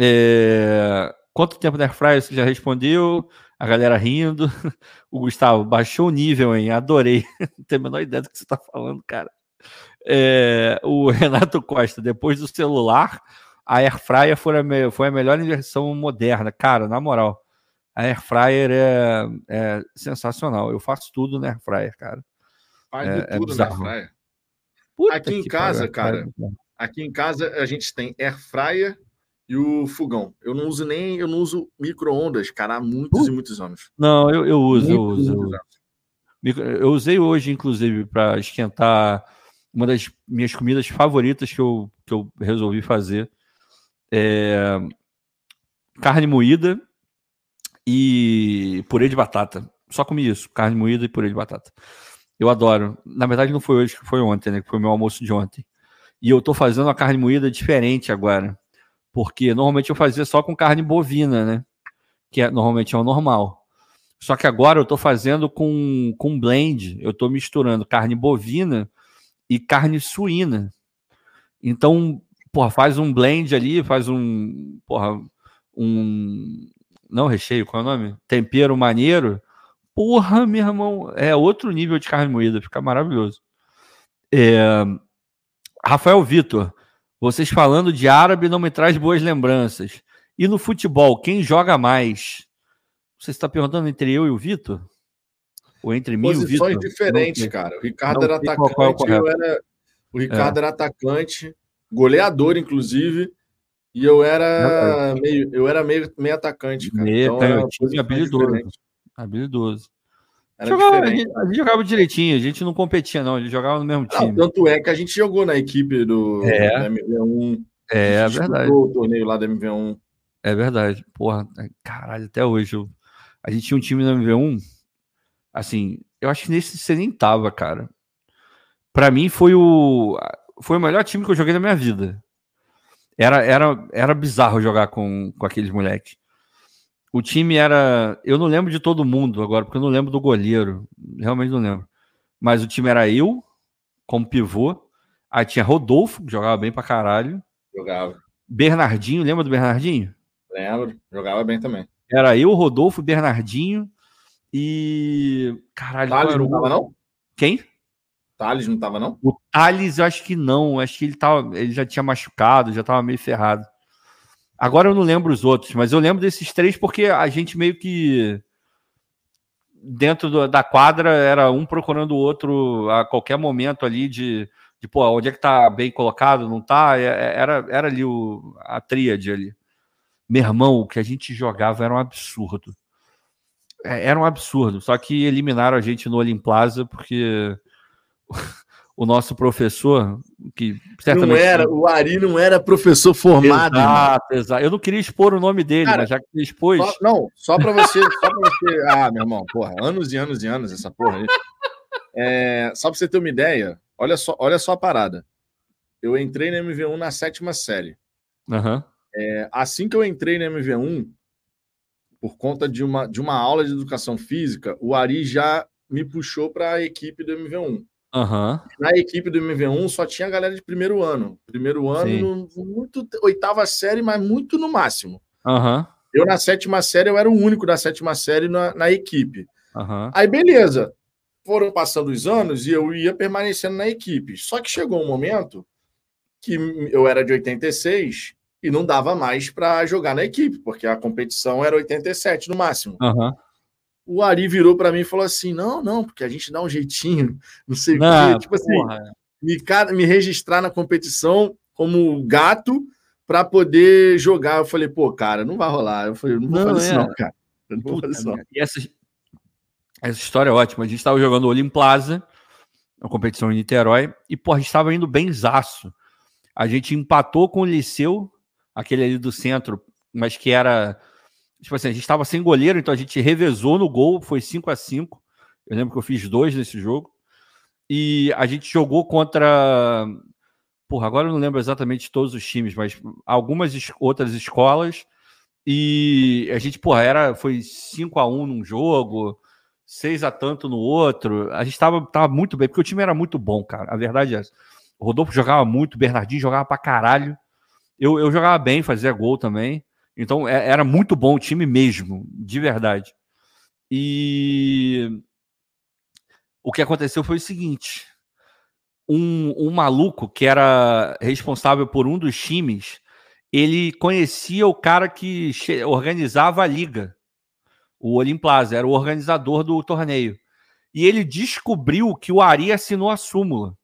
É, Quanto tempo na Airfryer você já respondeu? A galera rindo. O Gustavo baixou o nível, hein? Adorei. Não tenho a menor ideia do que você está falando, cara. É, o Renato Costa, depois do celular, a Airfryer foi a, foi a melhor inversão moderna. Cara, na moral, a Airfryer é, é sensacional. Eu faço tudo na Airfryer, cara. Faz É- de é tudo na bizarro. praia. Puta Aqui em casa, pariu, cara, Airfryer. Aqui em casa a gente tem air fryer e o fogão. Eu não uso nem, eu não uso micro-ondas, cara, há muitos e muitos anos. Não, eu, eu uso, eu uso. Eu, uso. usei hoje, inclusive, para esquentar uma das minhas comidas favoritas que eu, que eu resolvi fazer. É, carne moída e purê de batata. Só comi isso, carne moída e purê de batata. Eu adoro. Na verdade, não foi hoje, foi ontem, né? Que foi o meu almoço de ontem. E eu tô fazendo a carne moída diferente agora. Porque normalmente eu fazia só com carne bovina, né? Que é, normalmente é o normal. Só que agora eu tô fazendo com, com blend. Eu tô misturando carne bovina e carne suína. Então, porra, faz um blend ali, faz um. Porra, um. Não recheio, qual é o nome? Tempero maneiro. Porra, meu irmão, é outro nível de carne moída, fica maravilhoso. É, Rafael Vitor, vocês falando de árabe não me traz boas lembranças. E no futebol, quem joga mais? Você está perguntando entre eu e o Vitor? ou entre mim e o Posições Vitor. diferentes, Não cara. O Ricardo Não era qual- qual é o atacante, eu correto. era. O Ricardo era atacante, goleador, inclusive. E eu era meio, eu era meio, meio atacante, cara. Meio Então, era canhotinho, posições habilidoso. diferentes. Habilidoso. Jogava- a, gente, a gente jogava direitinho, a gente não competia, não. A gente jogava no mesmo Não, time. tanto é que a gente jogou na equipe do, É. do MV1. é, a é gente verdade. o torneio lá da MV1. É verdade. Porra, é, caralho, até hoje. eu- A gente tinha um time no MV1. Assim, eu acho que nesse você nem tava, cara. Pra mim foi o. Foi o melhor time que eu joguei na minha vida. Era, era, era bizarro jogar com, com aqueles moleques. O time era. Eu não lembro de todo mundo agora, porque eu não lembro do goleiro. Realmente não lembro. Mas o time era eu, como pivô. Aí tinha Rodolfo, que jogava bem pra caralho. Jogava. Bernardinho, lembra do Bernardinho? Lembro. Jogava bem também. Era eu, Rodolfo, Bernardinho e. Caralho, Thales não tava, não? Quem? Thales não tava, não? O Thales, eu acho que não. Acho que ele, tava, ele já tinha machucado, já tava meio ferrado. Agora eu não lembro os outros, mas eu lembro desses três porque a gente meio que. Dentro do- da quadra era um procurando o outro a qualquer momento ali de, de pô, onde é que tá bem colocado, não tá? É- é- Era, era ali o, a tríade ali. Meu irmão, o que a gente jogava era um absurdo. É, Era um absurdo. Só que eliminaram a gente no Olimplaza porque o nosso professor, que certamente. Não era, o Ari não era professor formado. Exato, exato. Eu não queria expor o nome dele, Cara, mas já que ele expôs. Só- não, só pra você, só pra você. Ah, meu irmão, porra, anos e anos e anos essa porra aí. É, só pra você ter uma ideia, olha só, olha só a parada. Eu entrei na MV1 na sétima série. Aham. É, assim que eu entrei na MV1, por conta de uma, de uma aula de educação física, o Ari já me puxou para a equipe do MV1. Aham. Na equipe do MV1 só tinha galera de primeiro ano. Primeiro ano, no- muito oitava série, mas muito no máximo. Aham. Eu, na sétima série, eu era o único da sétima série na, na equipe. Aham. Aí, beleza. Foram passando os anos e eu ia permanecendo na equipe. Só que chegou um momento que eu era de 86 e não dava mais para jogar na equipe, porque a competição era 87 no máximo. Aham. O Ari virou para mim e falou assim: não, não, porque a gente dá um jeitinho, não sei o quê. Tipo assim, me, me registrar na competição como gato para poder jogar. Eu falei, pô, cara, não vai rolar. Eu falei, não vou Não, fazer isso, é. não, cara. Eu não vou fazer isso, não. E essa, essa história é ótima. A gente estava jogando Olim Plaza, uma competição em Niterói, e, pô, a gente estava indo bem zaço. A gente empatou com o Liceu, aquele ali do centro, mas que era. Tipo assim, a gente estava sem goleiro, então a gente revezou no gol, foi 5 a 5 Eu lembro que eu fiz dois nesse jogo. E a gente jogou contra. Porra, agora eu não lembro exatamente todos os times, mas algumas es- outras escolas. E a gente, porra, era, foi 5 a 1 num jogo, 6 a tanto no outro. A gente tava, tava muito bem, porque o time era muito bom, cara. A verdade é essa. O Rodolfo jogava muito, o Bernardinho jogava pra caralho. Eu, eu jogava bem, fazia gol também. Então é- era muito bom o time mesmo, de verdade. E o que aconteceu foi o seguinte: um, um maluco que era responsável por um dos times, ele conhecia o cara que organizava a liga, o Olimplaza, era o organizador do torneio. E ele descobriu que o Ari assinou a súmula.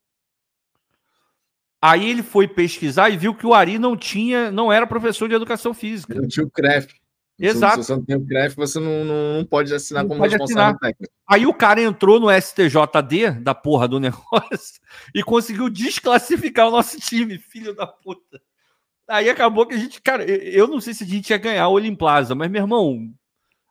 Aí ele foi pesquisar e viu que o Ari não tinha, não era professor de educação física. Não tinha o CREF. Exato. Se você não tem o CREF, você não, não, não pode assinar Não como pode responsável assinar. técnico. Aí o cara entrou no STJD da porra do negócio e conseguiu desclassificar o nosso time, filho da puta. Aí acabou que a gente, cara, eu- não sei se a gente ia ganhar o Olimplaza, mas meu irmão,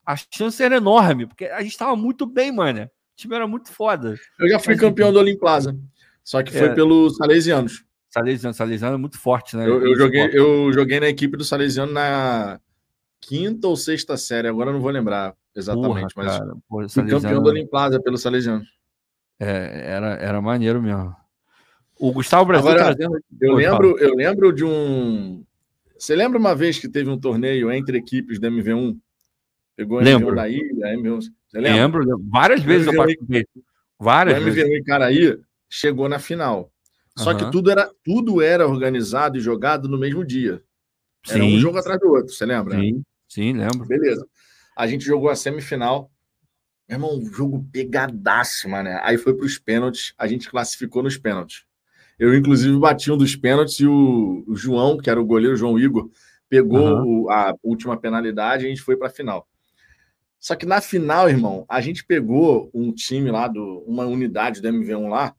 a chance era enorme, porque a gente tava muito bem, mano. O time era muito foda. Eu já fui Mas, campeão do Olimplaza. Só que foi É. pelos Salesianos. Salesiano, Salesiano é muito forte, né? Eu, eu Muito joguei, eu joguei na equipe do Salesiano na quinta ou sexta série, agora eu não vou lembrar exatamente, Porra, mas cara, porra, fui campeão Salesiano- do Olimplaza pelo Salesiano. é, era, era maneiro mesmo. O Gustavo Brasil Agora, trazendo. Eu lembro, eu lembro de um. Você lembra uma vez que teve um torneio entre equipes da MV1? Pegou a Lembro. MV1 da ilha, a MV1. Você lembra? Lembro, várias vezes eu MV1 participei. O Várias vezes. MV1 em Caraí chegou na final. Só que Aham. tudo era, tudo era organizado e jogado no mesmo dia. Era um Sim. jogo atrás do outro, você lembra? Sim, sim, lembro. Beleza. A gente jogou a semifinal. Meu irmão, jogo pegadaço, mano. Aí foi para os pênaltis, a gente classificou nos pênaltis. Eu, inclusive, bati um dos pênaltis e o, o João, que era o goleiro, João Igor, pegou uhum. o, a última penalidade e a gente foi para a final. Só que na final, irmão, a gente pegou um time lá, do, uma unidade do MV1 lá,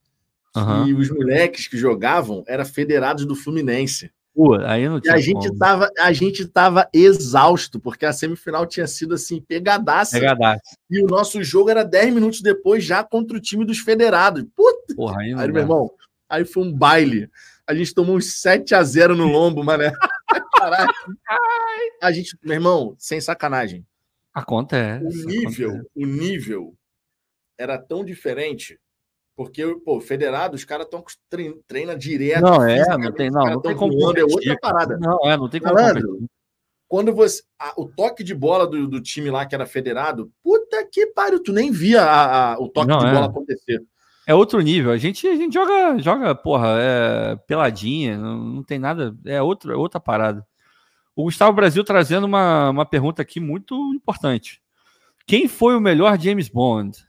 uhum. e os moleques que jogavam eram federados do Fluminense. Pô, aí não tinha e a gente, tava, a gente tava exausto, porque a semifinal tinha sido assim, pegadaça. Pegadaça. E o nosso jogo era 10 minutos depois, já contra o time dos federados. Puta! Porra, aí, aí meu irmão, aí foi um baile. A gente tomou uns 7 a 0 no lombo, mané. Caralho. A gente, meu irmão, sem sacanagem. Acontece. O nível, acontece. o nível era tão diferente porque, pô, federado, os caras estão treina, treina direto. Não, é, não tem, não, não tem como. Voando, é outra parada. Não, é, não tem como. Malandro, quando você. A, o toque de bola do, do, time lá que era federado, puta que pariu, tu nem via a, a, o toque não, de é. bola acontecer. É outro nível. A gente, a gente joga, joga, porra, é, peladinha, não, não tem nada. É, outro, é outra parada. O Gustavo Brasil trazendo uma, uma pergunta aqui muito importante. Quem foi o melhor James Bond?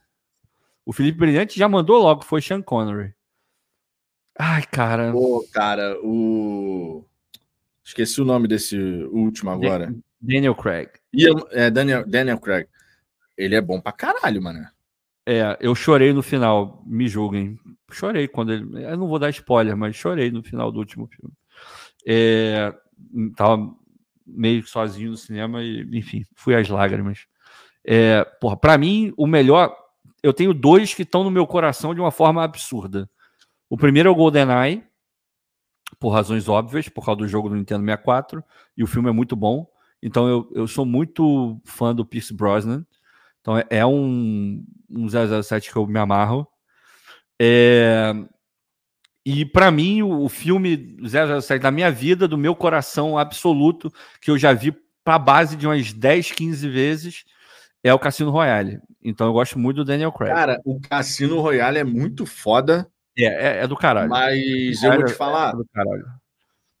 O Felipe Brilhante já mandou logo, foi Sean Connery. Ai, cara. Pô, cara, o. Esqueci o nome desse último agora. Daniel Craig. É, Daniel, Daniel Craig. Ele é bom pra caralho, mano. É, eu chorei no final, me julguem. Chorei quando ele. Eu não vou dar spoiler, mas chorei no final do último filme. É, tava meio sozinho no cinema e, enfim, fui às lágrimas. É, porra, pra mim, o melhor eu tenho dois que estão no meu coração de uma forma absurda. O primeiro é o GoldenEye, por razões óbvias, por causa do jogo do Nintendo 64, e o filme é muito bom. Então eu, eu sou muito fã do Pierce Brosnan. Então é, é um, um 007 que eu me amarro. É, e para mim, o, o filme 007 da minha vida, do meu coração absoluto, que eu já vi para base de umas 10, 15 vezes, é o Cassino Royale. Então eu gosto muito do Daniel Craig. Cara, o Cassino Royale é muito foda. É, é, é do caralho. Mas eu vou te falar. É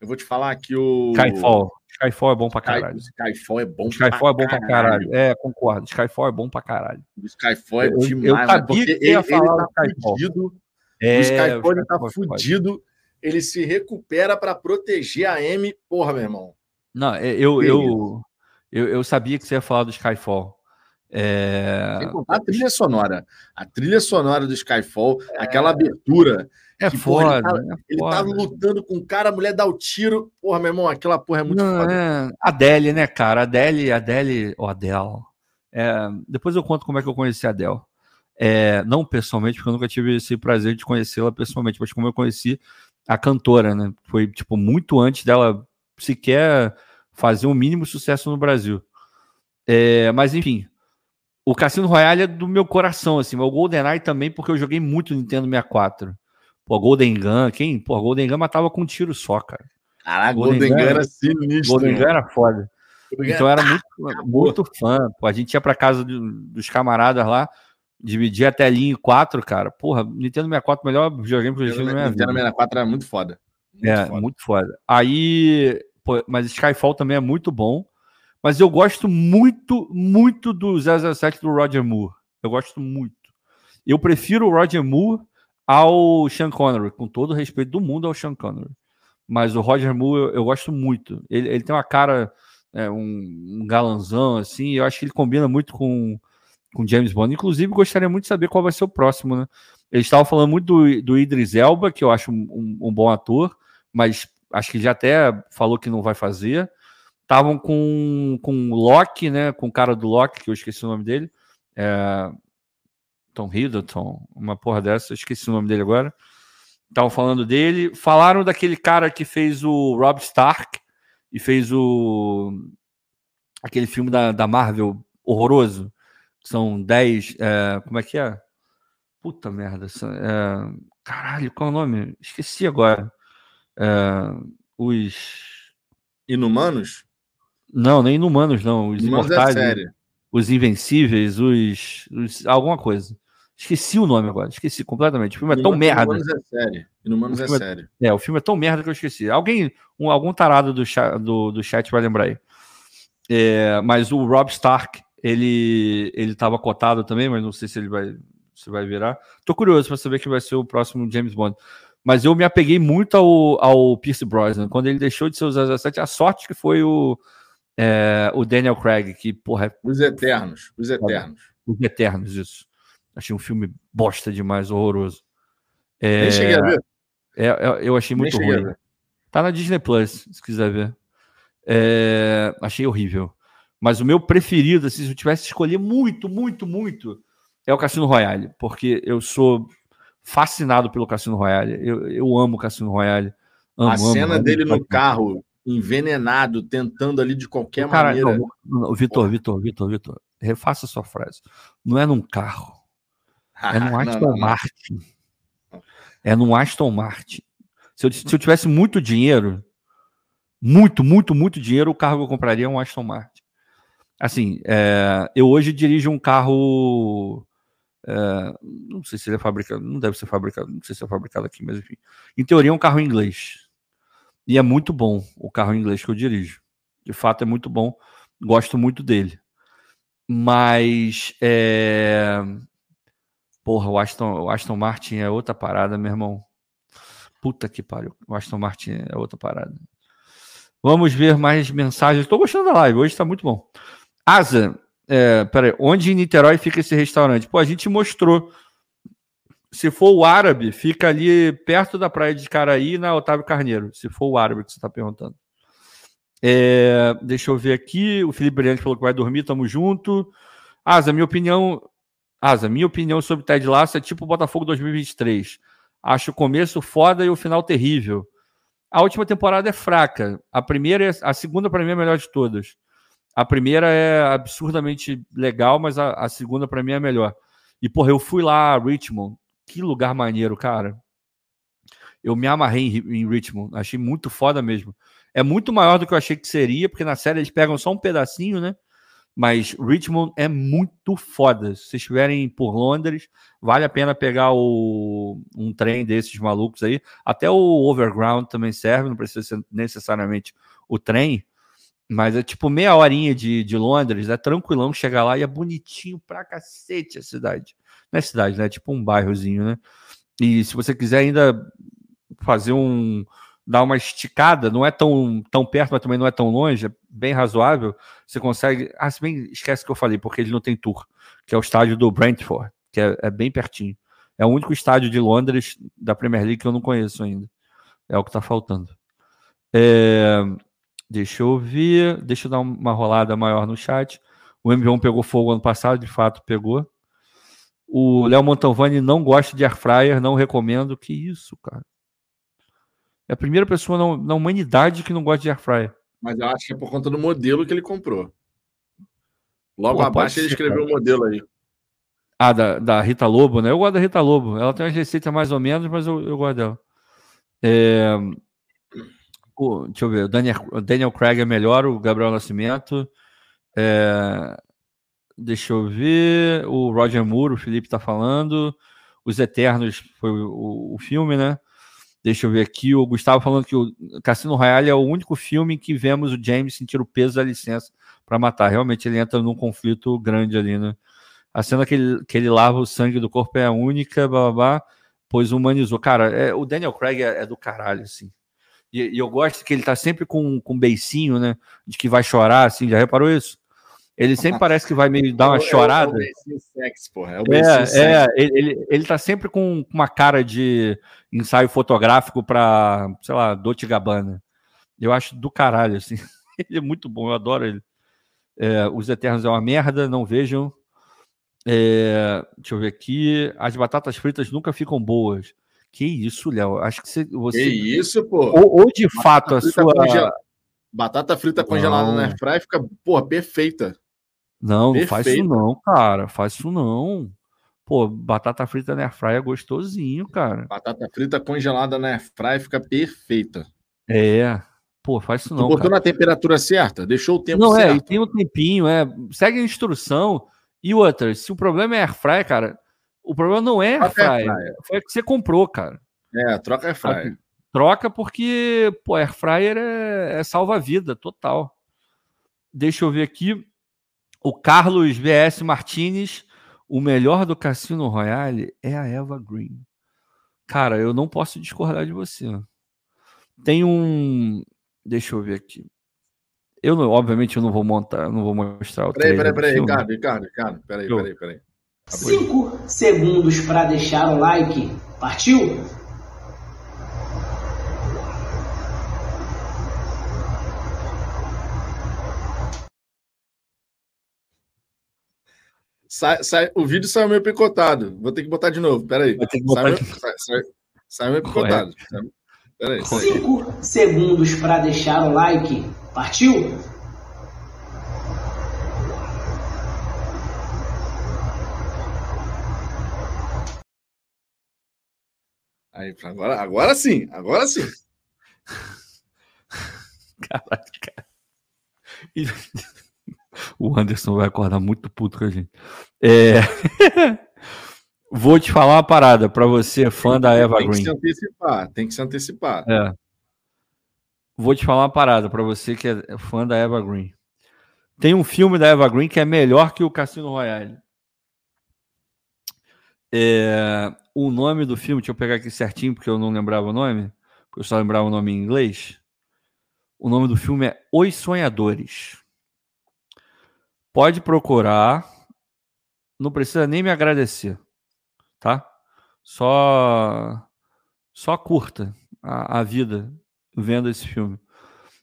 eu vou te falar que o. Skyfall. Skyfall é bom pra caralho. Skyfall é bom Skyfall pra é bom pra caralho. É, concordo. Skyfall é bom pra caralho. O Skyfall é eu, demais, eu sabia porque que ele, ele tá fudido. É, o Skyfall, ele tá fudido. Ele se recupera para proteger a M. Porra, meu irmão. Não, é, eu, eu, eu, eu sabia que você ia falar do Skyfall. É... a trilha sonora. A trilha sonora do Skyfall, é... aquela abertura. É que, foda. Porra, ele, tá, é ele tá lutando com o cara, a mulher dá o tiro. Porra, meu irmão, aquela porra é muito Não, foda. É... Adele, né, cara? Adele, Adele, ou oh, Adele. É... Depois eu conto como é que eu conheci a Adele. É... Não pessoalmente, porque eu nunca tive esse prazer de conhecê-la pessoalmente, mas como eu conheci a cantora, né? Foi, tipo, muito antes dela sequer fazer o um mínimo sucesso no Brasil. É... Mas, enfim, o Cassino Royale é do meu coração, assim. O GoldenEye também, porque eu joguei muito Nintendo 64. Pô, Golden Gun, quem? Pô, Golden Gun matava com um tiro só, cara. Caraca, Golden, Golden Gun era sinistro. Golden Gun era foda. Então era muito, muito fã. Pô, a gente ia pra casa dos camaradas lá, dividia a telinha em quatro, cara. Porra, Nintendo 64, melhor videogame que eu joguei na minha vida. Nintendo 64 era muito foda. Muito é, foda. muito foda. Aí, pô, mas Skyfall também é muito bom. Mas eu gosto muito, muito do 007 do Roger Moore. Eu gosto muito. Eu prefiro o Roger Moore ao Sean Connery, com todo o respeito do mundo ao Sean Connery. Mas o Roger Moore eu, eu gosto muito. Ele, ele tem uma cara, é, um, um galanzão, assim, eu acho que ele combina muito com, com James Bond. Inclusive, gostaria muito de saber qual vai ser o próximo, né? Eles estavam falando muito do, do Idris Elba, que eu acho um, um, bom ator, mas acho que já até falou que não vai fazer. Estavam com, com Loki, né? Com o cara do Loki, que eu esqueci o nome dele. É, Tom Hiddleston, uma porra dessa, esqueci o nome dele agora. Estavam falando dele. Falaram daquele cara que fez o Rob Stark e fez o. aquele filme da, da Marvel horroroso. São 10. É, como é que é? Puta merda. É, caralho, qual é o nome? Esqueci agora. É, os. Inumanos? Não, nem Inumanos, não. Os Inumanos é Imortais. É os Invencíveis, os, os, alguma coisa. Esqueci o nome agora, esqueci completamente. O filme é tão merda. Inumanos é sério. Inumanos é, é sério. É, o filme é tão merda que eu esqueci. Alguém, um, algum tarado do, chat, do, do chat vai lembrar aí. É, mas o Rob Stark ele ele estava cotado também, mas não sei se ele vai se vai virar. Tô curioso para saber quem vai ser o próximo James Bond. Mas eu me apeguei muito ao, ao Pierce Brosnan. Quando ele deixou de ser o 007, a sorte que foi o, é, o Daniel Craig, que, porra... É... Os Eternos, os Eternos. Os Eternos, isso. Achei um filme bosta demais, horroroso. É, Nem cheguei a ver. É, é eu achei muito ruim. Tá na Disney Plus, se quiser ver. É, achei horrível. Mas o meu preferido, assim, se eu tivesse que escolher muito, muito, muito, é o Cassino Royale, porque eu sou fascinado pelo Cassino Royale. Eu, eu amo o Cassino Royale. Amo, a cena amo, dele amo. no carro, envenenado, tentando ali de qualquer cara, maneira. Vitor, Vitor, Vitor, Vitor, refaça a sua frase. Não é num carro. É num Aston não, não, Martin. É num Aston Martin. Se eu, se eu tivesse muito dinheiro, muito, muito, muito dinheiro, o carro que eu compraria é um Aston Martin. Assim, é, eu hoje dirijo um carro é, não sei se ele é fabricado, não deve ser fabricado, não sei se é fabricado aqui, mas enfim. Em teoria, é um carro inglês. E é muito bom o carro inglês que eu dirijo. De fato, é muito bom. Gosto muito dele. Mas. É... Porra, o Aston, o Aston Martin é outra parada, meu irmão. Puta que pariu. O Aston Martin é outra parada. Vamos ver mais mensagens. Estou gostando da live, hoje está muito bom. Asa, é, peraí, onde em Niterói fica esse restaurante? Pô, a gente mostrou. Se for o árabe, fica ali perto da praia de Caraí, na Otávio Carneiro. Se for o árabe que você está perguntando. É, deixa eu ver aqui. O Felipe Brilhante falou que vai dormir, tamo junto. Asa, minha opinião. Asa, minha opinião sobre Ted Lasso é tipo Botafogo 2023. Acho o começo foda e o final terrível. A última temporada é fraca. A primeira, a segunda para mim é a melhor de todas. A primeira é absurdamente legal, mas a, a segunda para mim é melhor. E, porra, eu fui lá, Richmond. Que lugar maneiro, cara. Eu me amarrei em, em Richmond. Achei muito foda mesmo. É muito maior do que eu achei que seria, porque na série eles pegam só um pedacinho, né? Mas Richmond é muito foda. Se vocês estiverem por Londres, vale a pena pegar o, um trem desses malucos aí. Até o Overground também serve, não precisa ser necessariamente o trem. Mas é tipo meia horinha de, de Londres, é tranquilão chegar lá e é bonitinho pra cacete a cidade. Não é cidade, né? É tipo um bairrozinho, né? E se você quiser ainda fazer um. dar uma esticada, não é tão, tão perto, mas também não é tão longe, é bem razoável. Você consegue. Ah, se bem esquece que eu falei, porque ele não tem tour, que é o estádio do Brentford, que é, é bem pertinho. É o único estádio de Londres da Premier League que eu não conheço ainda. É o que tá faltando. É, Deixa eu ver. Deixa eu dar uma rolada maior no chat. O M1 pegou fogo ano passado, de fato pegou. O Léo Montalvani não gosta de air fryer, não recomendo. Que isso, cara? É a primeira pessoa na, na humanidade que não gosta de air fryer. Mas eu acho que é por conta do modelo que ele comprou. Logo Pô, abaixo ele escreveu o um modelo aí. Ah, da, da Rita Lobo, né? Eu gosto da Rita Lobo. Ela tem uma receita mais ou menos, mas eu, eu gosto dela. É, o, deixa eu ver, o Daniel, o Daniel Craig é melhor, o Gabriel Nascimento. É, deixa eu ver, o Roger Moore, o Felipe está falando. Os Eternos foi o, o, filme, né? Deixa eu ver aqui, o Gustavo falando que o Cassino Royale é o único filme em que vemos o James sentir o peso da licença para matar. Realmente ele entra num conflito grande ali, né? A cena que ele, que ele lava o sangue do corpo é a única, blá, blá, blá pois humanizou. Cara, é, o Daniel Craig é, é do caralho, assim. E, e, eu gosto que ele tá sempre com, com um beicinho, né? De que vai chorar, assim, já reparou isso? Ele sempre parece que vai meio dar uma é, chorada. É, o beicinho sexy, porra. É, o é, sexy. é ele, ele, ele tá sempre com uma cara de ensaio fotográfico pra, sei lá, Dolce Gabbana. Eu acho do caralho, assim. Ele é muito bom, eu adoro ele. É, Os Eternos é uma merda, não vejam. É, deixa eu ver aqui. As batatas fritas nunca ficam boas. Que isso, Léo? Acho que você. Que isso, pô. Ou, ou de Batata fato a sua. Batata frita congelada na airfryer fica, pô, perfeita. Não, perfeita. não faz isso não, cara. Faz isso não. Pô, batata frita na airfryer é gostosinho, cara. Batata frita congelada na airfryer fica perfeita. É. Pô, faz isso não. Tu botou cara. na temperatura certa? Deixou o tempo não, certo? Não, é, e tem um tempinho, é. Segue a instrução. E outra, se o problema é airfryer, cara, o problema não é air fryer, foi que você comprou, cara. É, troca air fryer. Troca porque, pô, air fryer é, é salva-vida total. Deixa eu ver aqui. O Carlos VS Martinez, o melhor do Cassino Royale é a Eva Green. Cara, eu não posso discordar de você. Tem um. Deixa eu ver aqui. Eu, não, obviamente, eu não vou montar, não vou mostrar o Peraí, peraí, peraí. Ricardo, Ricardo, Ricardo. Peraí, peraí, peraí. Cinco segundos para deixar o like. Partiu? Sai, sai, o vídeo saiu meio picotado. Vou ter que botar de novo. Peraí. Vai ter que botar Saiu, de- meio- sai, sai, meio picotado. Peraí. Cinco segundos para deixar o like. Partiu? Aí, agora, agora sim, agora sim. Caraca. E- O Anderson vai acordar muito puto com a gente. É... Vou te falar uma parada pra você, fã da Eva tem que Green. se antecipar, tem que se antecipar. É. Vou te falar uma parada pra você que é fã da Eva Green. Tem um filme da Eva Green que é melhor que o Cassino Royale. É, o nome do filme, deixa eu pegar aqui certinho, porque eu não lembrava o nome, porque eu só lembrava o nome em inglês. O nome do filme é Os Sonhadores. Pode procurar. Não precisa nem me agradecer, tá? Só, só curta a, a vida vendo esse filme.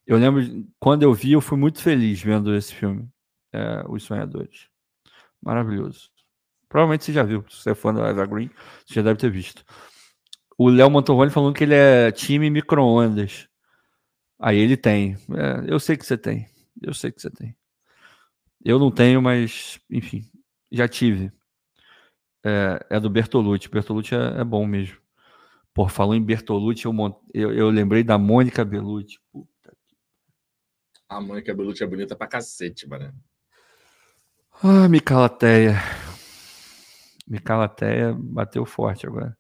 Eu lembro, quando eu vi, eu fui muito feliz vendo esse filme, é, Os Sonhadores. Maravilhoso. Provavelmente você já viu, se você é fã da Eva Green, você já deve ter visto. O Léo Mantovani falando que ele é time micro-ondas. Aí ele tem. É, eu sei que você tem. Eu sei que você tem. Eu não tenho, mas, enfim, já tive. É, é do Bertolucci. Bertolucci é, é bom mesmo. Pô, falou em Bertolucci, eu, mon- eu, eu lembrei da Mônica Bellucci. Puta. A Mônica Bellucci é bonita pra cacete, mano. Ah, Micalateia. Micalateia bateu forte agora.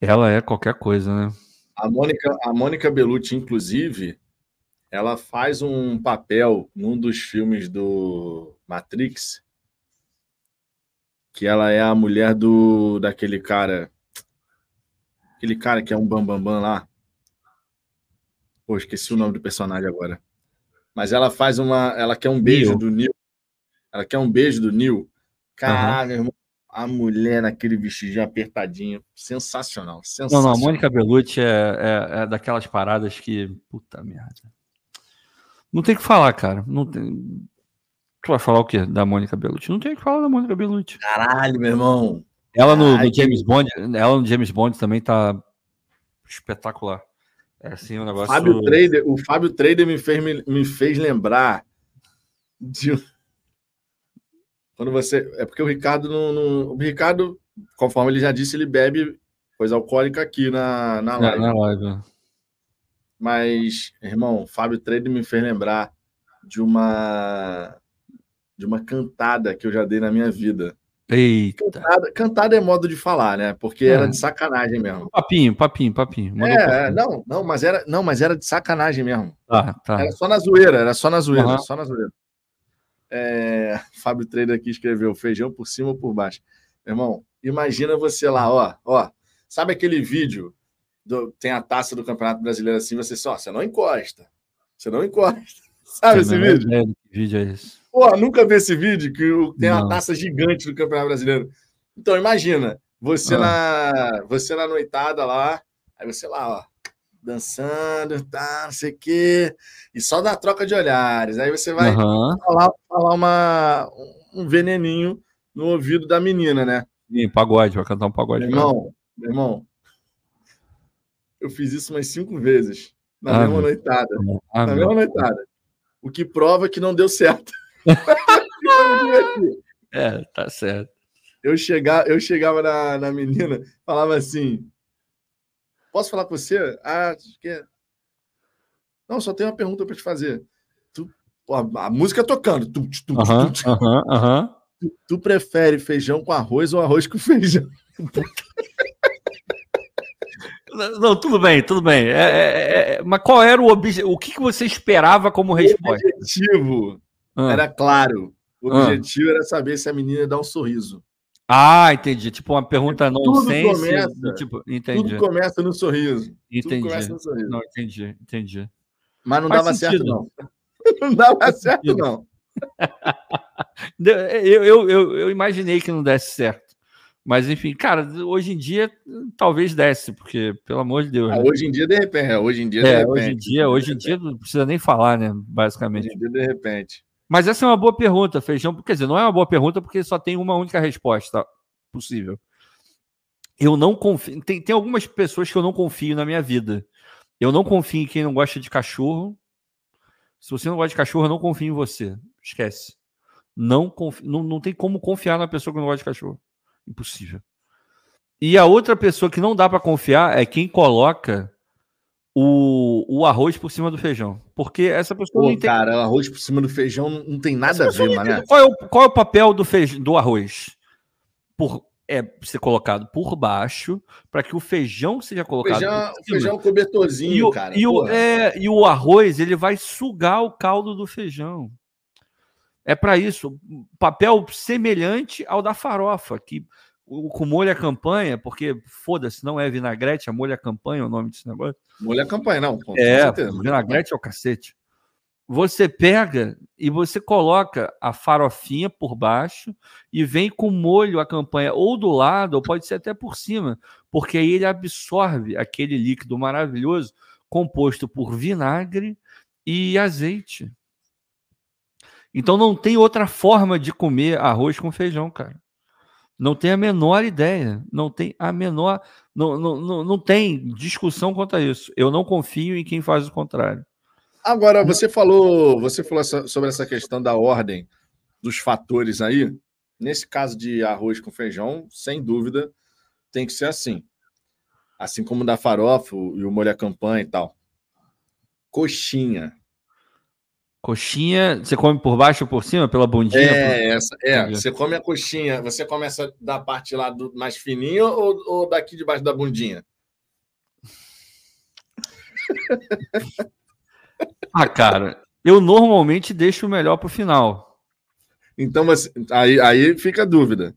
Ela é qualquer coisa, né? A Mônica, a Mônica Bellucci, inclusive, ela faz um papel num dos filmes do Matrix, que ela é a mulher do daquele cara, aquele cara que é um bambambam bam, bam lá. Pô, esqueci o nome do personagem agora. Mas ela faz uma, ela quer um beijo do Neil. Ela quer um beijo do Neil. Caralho, irmão, a mulher naquele vestidinho apertadinho, sensacional, Não, sensacional. não, a Mônica Bellucci é, é, é daquelas paradas que. Puta merda. Não tem o que falar, cara. Não tem... Tu vai falar o quê da Mônica Bellucci? Não tem o que falar da Mônica Bellucci. Caralho, meu irmão. Ela no, no James Bond, ela no James Bond também tá espetacular. É assim um negócio. Fábio Trader, o Fábio Trader me fez, me, me fez lembrar de um- quando você é porque o Ricardo não, não- o Ricardo, conforme ele já disse, ele bebe coisa alcoólica aqui na, na É, live. na live. Mas, irmão, Fábio Trader me fez lembrar de uma de uma cantada que eu já dei na minha vida. Eita. Cantada, cantada é modo de falar, né? Porque É. era de sacanagem mesmo. Papinho, papinho, papinho. Mandou É, papinho. não, não, mas era, não, mas era de sacanagem mesmo. Tá, tá. Era só na zoeira, era só na zoeira, Aham. só na zoeira. É, Fábio Trader aqui escreveu feijão por cima ou por baixo. Irmão, imagina você lá, ó, ó. Sabe aquele vídeo do- tem a taça do Campeonato Brasileiro assim, você só, você não encosta. Você não encosta. Sabe a esse vídeo? do que vídeo é esse? Pô, nunca vi esse vídeo que tem Não. uma taça gigante do Campeonato Brasileiro. Então imagina, você Ah. na você na noitada lá, aí você lá, ó, dançando, tá, não sei o quê, e só dá troca de olhares. Aí você vai Aham. falar, falar uma, um veneninho no ouvido da menina, né? Sim, pagode, vai cantar um pagode. Meu irmão, meu irmão, eu fiz isso umas cinco vezes na Ah, mesma noitada. Ah, na mesma noitada. O que prova que não deu certo. É, tá certo. eu, chegar, eu chegava na, na menina, falava assim: Posso falar com você? Ah, que é. Não, só tenho uma pergunta para te fazer. Tu, a, a música tocando. Tu, tu, tu, Aham, tu, aham, aham. tu, tu prefere feijão com arroz ou arroz com feijão? Não, tudo bem, tudo bem. É, é, é, mas qual era o objetivo? O que, que você esperava como O resposta? objetivo Ah, era claro. O objetivo ah. era saber se a menina dá um sorriso. Ah, entendi. Tipo uma pergunta não tudo começa, tipo, entendi. Tudo começa no sorriso. Entendi. No sorriso. Não, entendi, entendi. Mas não Faz dava sentido. certo, não. Não dava Faz certo, sentido. não. eu, eu, eu, eu imaginei que não desse certo. Mas, enfim, cara, hoje em dia talvez desse, porque, pelo amor de Deus. Ah, né? Hoje em dia, de repente. É, hoje em dia, de é, repente. Hoje em dia, hoje em dia não precisa nem falar, né? Basicamente. Hoje em dia, de repente. Mas essa é uma boa pergunta, Feijão. Quer dizer, não é uma boa pergunta porque só tem uma única resposta possível. Eu não confio. Tem, tem algumas pessoas que eu não confio na minha vida. Eu não confio em quem não gosta de cachorro. Se você não gosta de cachorro, eu não confio em você. Esquece. Não, confio, não, não tem como confiar na pessoa que não gosta de cachorro. Impossível. E a outra pessoa que não dá para confiar é quem coloca o, o arroz por cima do feijão. Porque essa pessoa Pô, não entende. Cara, o arroz por cima do feijão não, tem nada a ver, mano. Qual, é o, qual é o papel do, feijão, do arroz? Por, é ser colocado por baixo para que o feijão seja colocado. Feijão, feijão é cobertorzinho, e o, cara. E o, é, e o arroz ele vai sugar o caldo do feijão. É para isso, papel semelhante ao da farofa, que o, com molho a campanha, porque foda-se, não é vinagrete, é molho a campanha o nome desse negócio. Molho a campanha, não. é, vinagrete é o cacete. Você pega e você coloca a farofinha por baixo e vem com molho a campanha ou do lado, ou pode ser até por cima, porque aí ele absorve aquele líquido maravilhoso composto por vinagre e azeite. Então não tem outra forma de comer arroz com feijão, cara. Não tem a menor ideia. Não tem a menor. Não, não, não, não tem discussão quanto a isso. Eu não confio em quem faz o contrário. Agora, você falou, você falou sobre essa questão da ordem dos fatores aí. Nesse caso de arroz com feijão, sem dúvida, tem que ser assim. Assim como da farofa e o molho à campanha e tal. Coxinha. Coxinha, você come por baixo ou por cima, pela bundinha? É, por... essa, é. Você come a coxinha, você começa da parte lá do mais fininho ou, ou daqui debaixo da bundinha? ah, cara, eu normalmente deixo o melhor para o final. Então, você, aí, aí fica a dúvida.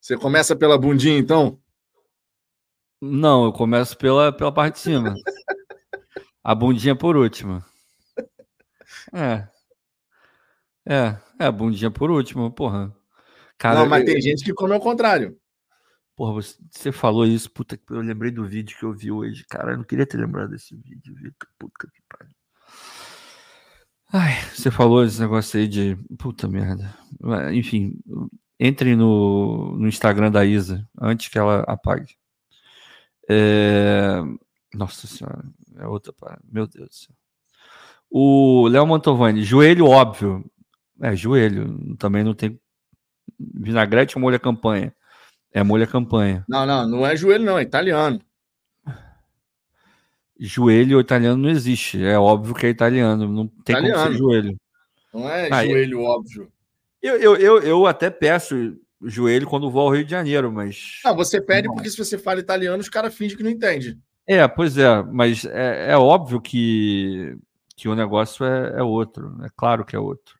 Você começa pela bundinha, então? Não, eu começo pela, pela parte de cima. a bundinha por último. É. É, é bundinha por último, porra. Cara, não, mas eu... tem gente que come ao contrário. Porra, você, você falou isso, puta, eu lembrei do vídeo que eu vi hoje. Cara, eu não queria ter lembrado desse vídeo, Vitor. Puta que pariu. Ai, você falou esse negócio aí de. Puta merda. Enfim, entre no, no Instagram da Isa antes que ela apague. É... Nossa senhora, é outra. Meu Deus do céu. O Léo Mantovani, joelho óbvio. É, joelho. Também não tem. Vinagrete ou molho campanha? É molho campanha. Não, não, não é joelho, não, é italiano. Joelho italiano não existe. É óbvio que é italiano. Não tem italiano. como ser joelho. Não é ah, joelho, óbvio. Eu, eu, eu, eu até peço joelho quando vou ao Rio de Janeiro, mas. Ah, você pede não. porque se você fala italiano, os caras fingem que não entende. É, pois é, mas é, é óbvio que que o negócio é, é outro. É claro que é outro.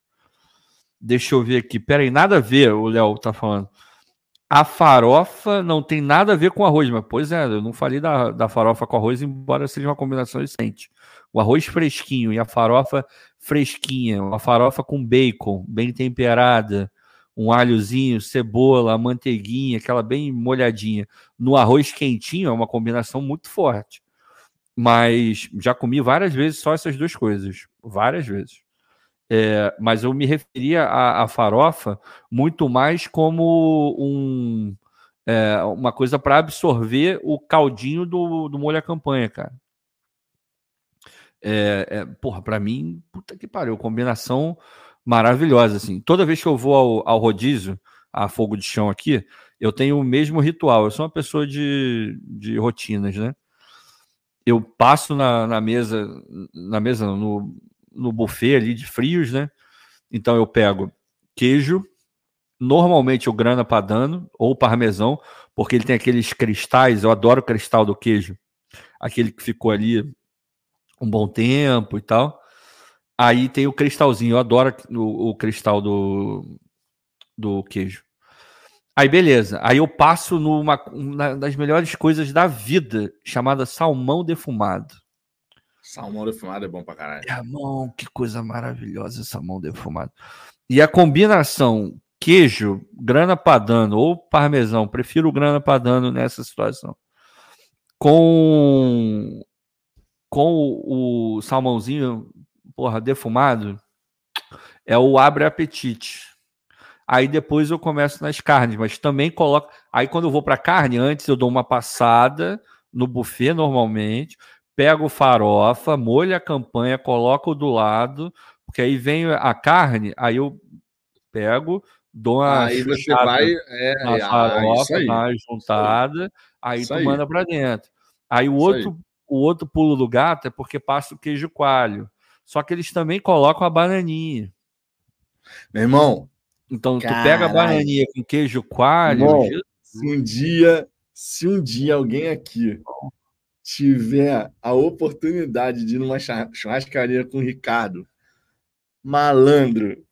Deixa eu ver aqui. Peraí, nada a ver, o Léo tá falando. A farofa não tem nada a ver com arroz, mas pois é, eu não falei da, da farofa com arroz, embora seja uma combinação decente. O arroz fresquinho e a farofa fresquinha, uma farofa com bacon, bem temperada, um alhozinho, cebola, manteiguinha, aquela bem molhadinha. No arroz quentinho é uma combinação muito forte. Mas já comi várias vezes só essas duas coisas. Várias vezes. É, mas eu me referia à, à, farofa muito mais como um, é, uma coisa para absorver o caldinho do, do molho à campanha, cara. É, é, porra, para mim, puta que pariu, combinação maravilhosa, assim. Toda vez que eu vou ao, ao rodízio, a fogo de chão aqui, eu tenho o mesmo ritual. Eu sou uma pessoa de, de rotinas, né? Eu passo na, na mesa, na mesa no, no buffet ali de frios, né? Então eu pego queijo, normalmente o grana padano ou parmesão, porque ele tem aqueles cristais, eu adoro o cristal do queijo, aquele que ficou ali um bom tempo e tal. Aí tem o cristalzinho. Eu adoro o, o cristal do, do queijo. Aí beleza. Aí eu passo numa uma das melhores coisas da vida, chamada salmão defumado. Salmão defumado é bom pra caralho. Salmão, que coisa maravilhosa salmão defumado. E a combinação queijo, grana padano ou parmesão, prefiro grana padano nessa situação. Com com o, o salmãozinho, porra, defumado, é o abre apetite. Aí depois eu começo nas carnes, mas também coloco. Aí quando eu vou para carne, antes eu dou uma passada no buffet normalmente, pego farofa, molho a campanha, coloco do lado, porque aí vem a carne, aí eu pego, dou uma aí você vai é, na é, farofa, ah, aí, na juntada, aí Isso tu aí. manda para dentro. Aí o Isso outro, o outro pulo do gato é porque passa o queijo coalho. Só que eles também colocam a bananinha. Meu irmão, Então tu pega a bananinha com queijo coalho, se um dia, se um dia alguém aqui tiver a oportunidade de ir numa churrascaria com o Ricardo, malandro,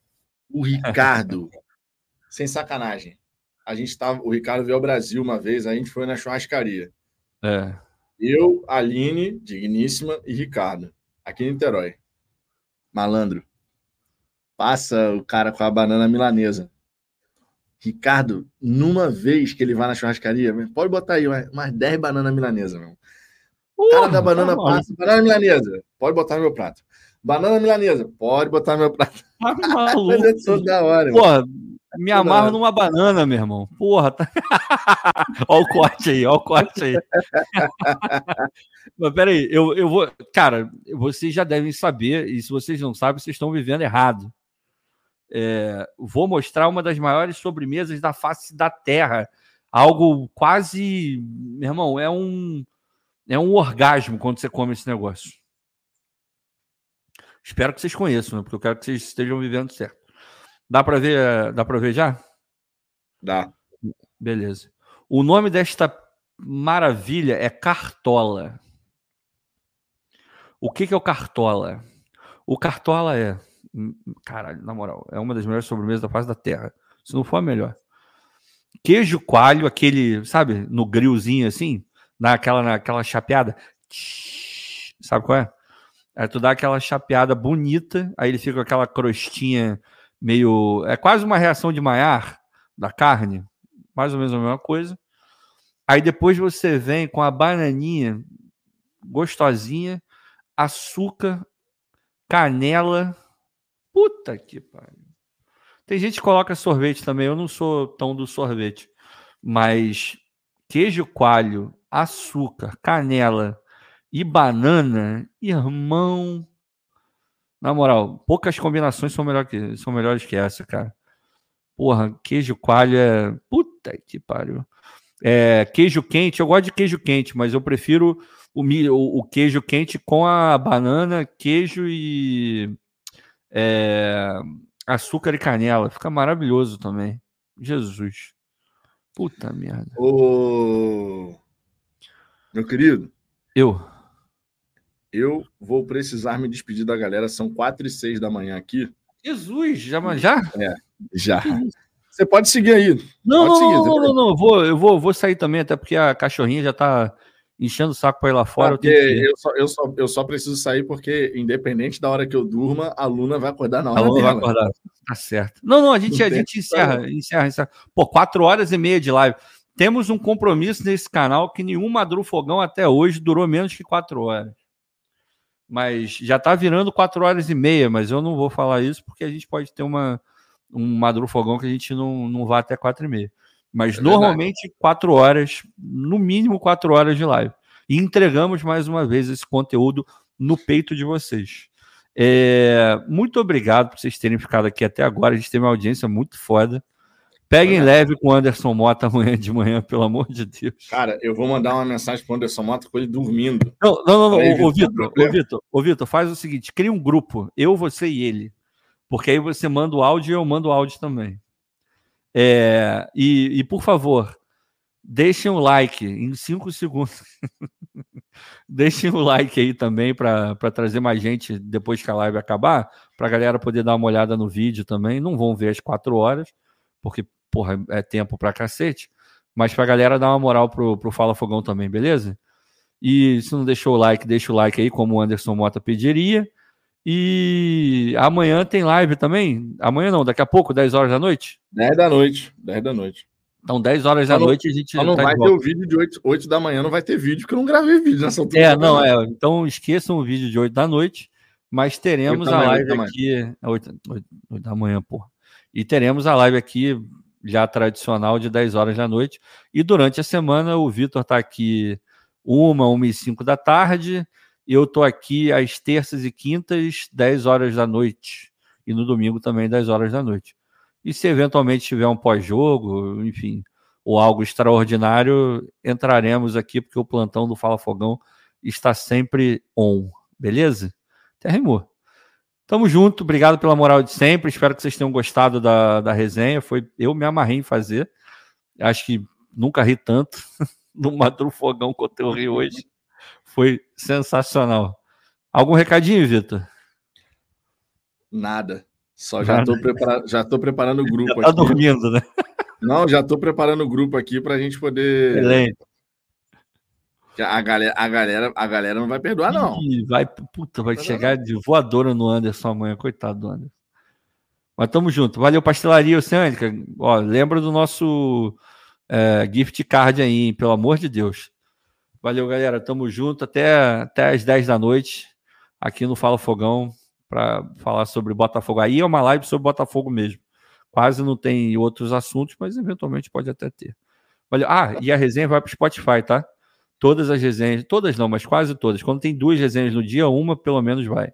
o Ricardo, sem sacanagem. A gente tava, o Ricardo veio ao Brasil uma vez, a gente foi na churrascaria. é. Eu, Aline, digníssima, e Ricardo, aqui em Niterói. Malandro. Passa o cara com a banana milanesa. Ricardo, numa vez que ele vai na churrascaria, pode botar aí umas umas 10 bananas milanesas, meu. O cara da banana tá passa, banana milanesa, pode botar no meu prato. Banana milanesa, pode botar no meu prato. Tá Mas é maluco. toda hora. Porra, me amarro numa banana, meu irmão. Porra, tá... ó o corte aí, ó o corte aí. Mas peraí, eu, eu vou. Cara, vocês já devem saber, e se vocês não sabem, vocês estão vivendo errado. É, vou mostrar uma das maiores sobremesas da face da Terra. Algo quase. Meu irmão, é um. É um orgasmo quando você come esse negócio. Espero que vocês conheçam, né? porque eu quero que vocês estejam vivendo certo. Dá para ver, dá para ver já? Dá. Beleza. O nome desta maravilha é cartola. O que, que é o cartola? O cartola é, caralho, na moral, é uma das melhores sobremesas da face da terra. Se não for a melhor. Queijo coalho, aquele, sabe, no grillzinho assim, naquela, naquela chapeada. Sabe qual é? Aí tu dá aquela chapeada bonita, aí ele fica com aquela crostinha meio. É quase uma reação de Maillard da carne, mais ou menos a mesma coisa. Aí depois você vem com a bananinha gostosinha, açúcar, canela. Puta que pariu. Tem gente que coloca sorvete também, eu não sou tão do sorvete. Mas queijo coalho, açúcar, canela e banana, irmão. Na moral, poucas combinações são, melhor que, são melhores que essa, cara. Porra, queijo coalho é. Puta que pariu. É, queijo quente, eu gosto de queijo quente, mas eu prefiro o, o, o queijo quente com a banana, queijo e é, açúcar e canela. Fica maravilhoso também. Jesus. Puta merda. Ô, meu querido, Eu. eu vou precisar me despedir da galera. São quatro e seis da manhã aqui. Jesus, já? já? Já. Você pode seguir aí. Não, Pode não, seguir, não, não, não, vou, eu vou, vou sair também, até porque a cachorrinha já tá enchendo o saco pra ir lá fora. eu Porque ir. eu, só, eu, só, eu só preciso sair porque, independente da hora que eu durma, a Luna vai acordar na A hora Luna vai dela. acordar. Tá certo. Não, não, a gente, a gente encerra, encerra, encerra. Pô, quatro horas e meia de live. Temos um compromisso nesse canal que nenhum Madru Fogão até hoje durou menos que quatro horas. Mas já tá virando quatro horas e meia, mas eu não vou falar isso porque a gente pode ter uma, um Madru Fogão que a gente não, não vá até quatro e meia. Mas É normalmente quatro horas, no mínimo quatro horas de live. E entregamos mais uma vez esse conteúdo no peito de vocês. É, muito obrigado por vocês terem ficado aqui até agora. A gente teve uma audiência muito foda. Peguem leve com o Anderson Mota amanhã de manhã, pelo amor de Deus. Cara, eu vou mandar uma mensagem pro Anderson Mota com ele dormindo. Não, não, não, não. Ô, Vitor, problema. ô, Vitor, ô, Vitor, faz o seguinte: cria um grupo, eu, você e ele. Porque aí você manda o áudio e eu mando o áudio também. É, e, e, por favor, deixem um like em cinco segundos. Deixem o like aí também para trazer mais gente depois que a live acabar, para a galera poder dar uma olhada no vídeo também. Não vão ver as quatro horas, porque, porra, é tempo pra cacete. Mas para a galera dar uma moral pro, pro Fala Fogão também, beleza? E se não deixou o like, deixa o like aí, como o Anderson Mota pediria. E amanhã tem live também? Amanhã não, daqui a pouco, 10 horas da noite? 10 da noite, 10 da noite. Então, 10 horas da noite a gente. Não tá vai ter o vídeo de 8, 8 da manhã, não vai ter vídeo, porque eu não gravei vídeo nessa altura. É, não, é. Então esqueçam o vídeo de 8 da noite, mas teremos a live aqui. 8, 8, 8 da manhã, porra. E teremos a live aqui, já tradicional, de 10 horas da noite. E durante a semana, o Vitor está aqui uma, uma e cinco da tarde. Eu tô aqui às terças e quintas, 10 horas da noite. E no domingo também, 10 horas da noite. E se eventualmente tiver um pós-jogo, enfim, ou algo extraordinário, entraremos aqui, porque o plantão do Fala Fogão está sempre on. Beleza? Até rimou. Tamo junto, obrigado pela moral de sempre. Espero que vocês tenham gostado da, da resenha. Foi, eu me amarrei em fazer. Acho que nunca ri tanto no Maduro Fogão quanto eu ri hoje. Foi sensacional. Algum recadinho, Vitor? Nada. Só já estou prepara... já tô preparando o grupo já tá aqui. dormindo, né? Não, já estou preparando o grupo aqui para a gente poder. Excelente. A galera, a, galera, a galera não vai perdoar, não. Ih, vai, puta, vai chegar de voadora no Anderson amanhã, coitado do Anderson. Mas tamo junto. Valeu, pastelaria oceânica. Ó, lembra do nosso é, gift card aí, hein? pelo amor de Deus. Valeu, galera. Tamo junto até, até às 10 da noite aqui no Fala Fogão para falar sobre Botafogo. Aí é uma live sobre Botafogo mesmo. Quase não tem outros assuntos, mas eventualmente pode até ter. Valeu. Ah, e a resenha vai para o Spotify, tá? Todas as resenhas, todas não, mas quase todas. Quando tem duas resenhas no dia, uma pelo menos vai.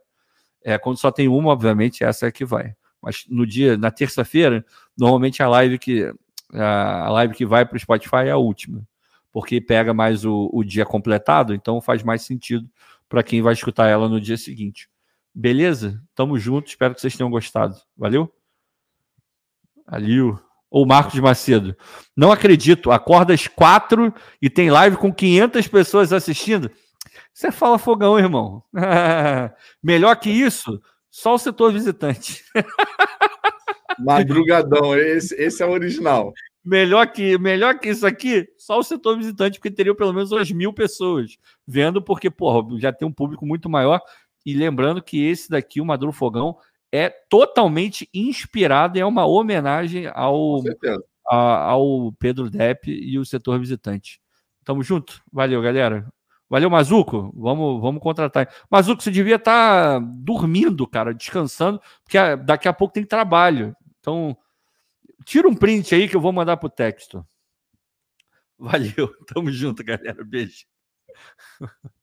É, quando só tem uma, obviamente, essa é que vai. Mas no dia, na terça-feira, normalmente a live que a live que vai para o Spotify é a última, porque pega mais o, o dia completado, então faz mais sentido para quem vai escutar ela no dia seguinte. Beleza? Tamo junto, espero que vocês tenham gostado. Valeu? Valeu. Ou Marcos Macedo. Não acredito, acorda às quatro e tem live com 500 pessoas assistindo. Você fala fogão, irmão. Melhor que isso, só o setor visitante. Madrugadão, esse, esse é o original. Melhor que, melhor que isso aqui, só o setor visitante, porque teria pelo menos umas mil pessoas vendo, porque, porra, já tem um público muito maior. E lembrando que esse daqui, o Maduro Fogão, é totalmente inspirado e é uma homenagem ao, a, ao Pedro Depp e o setor visitante. Tamo junto. Valeu, galera. Valeu, Mazuco. Vamos, vamos contratar. Mazuco, você devia estar tá dormindo, cara, descansando, porque daqui a pouco tem trabalho. Então, tira um print aí que eu vou mandar pro texto. Valeu. Tamo junto, galera. Beijo.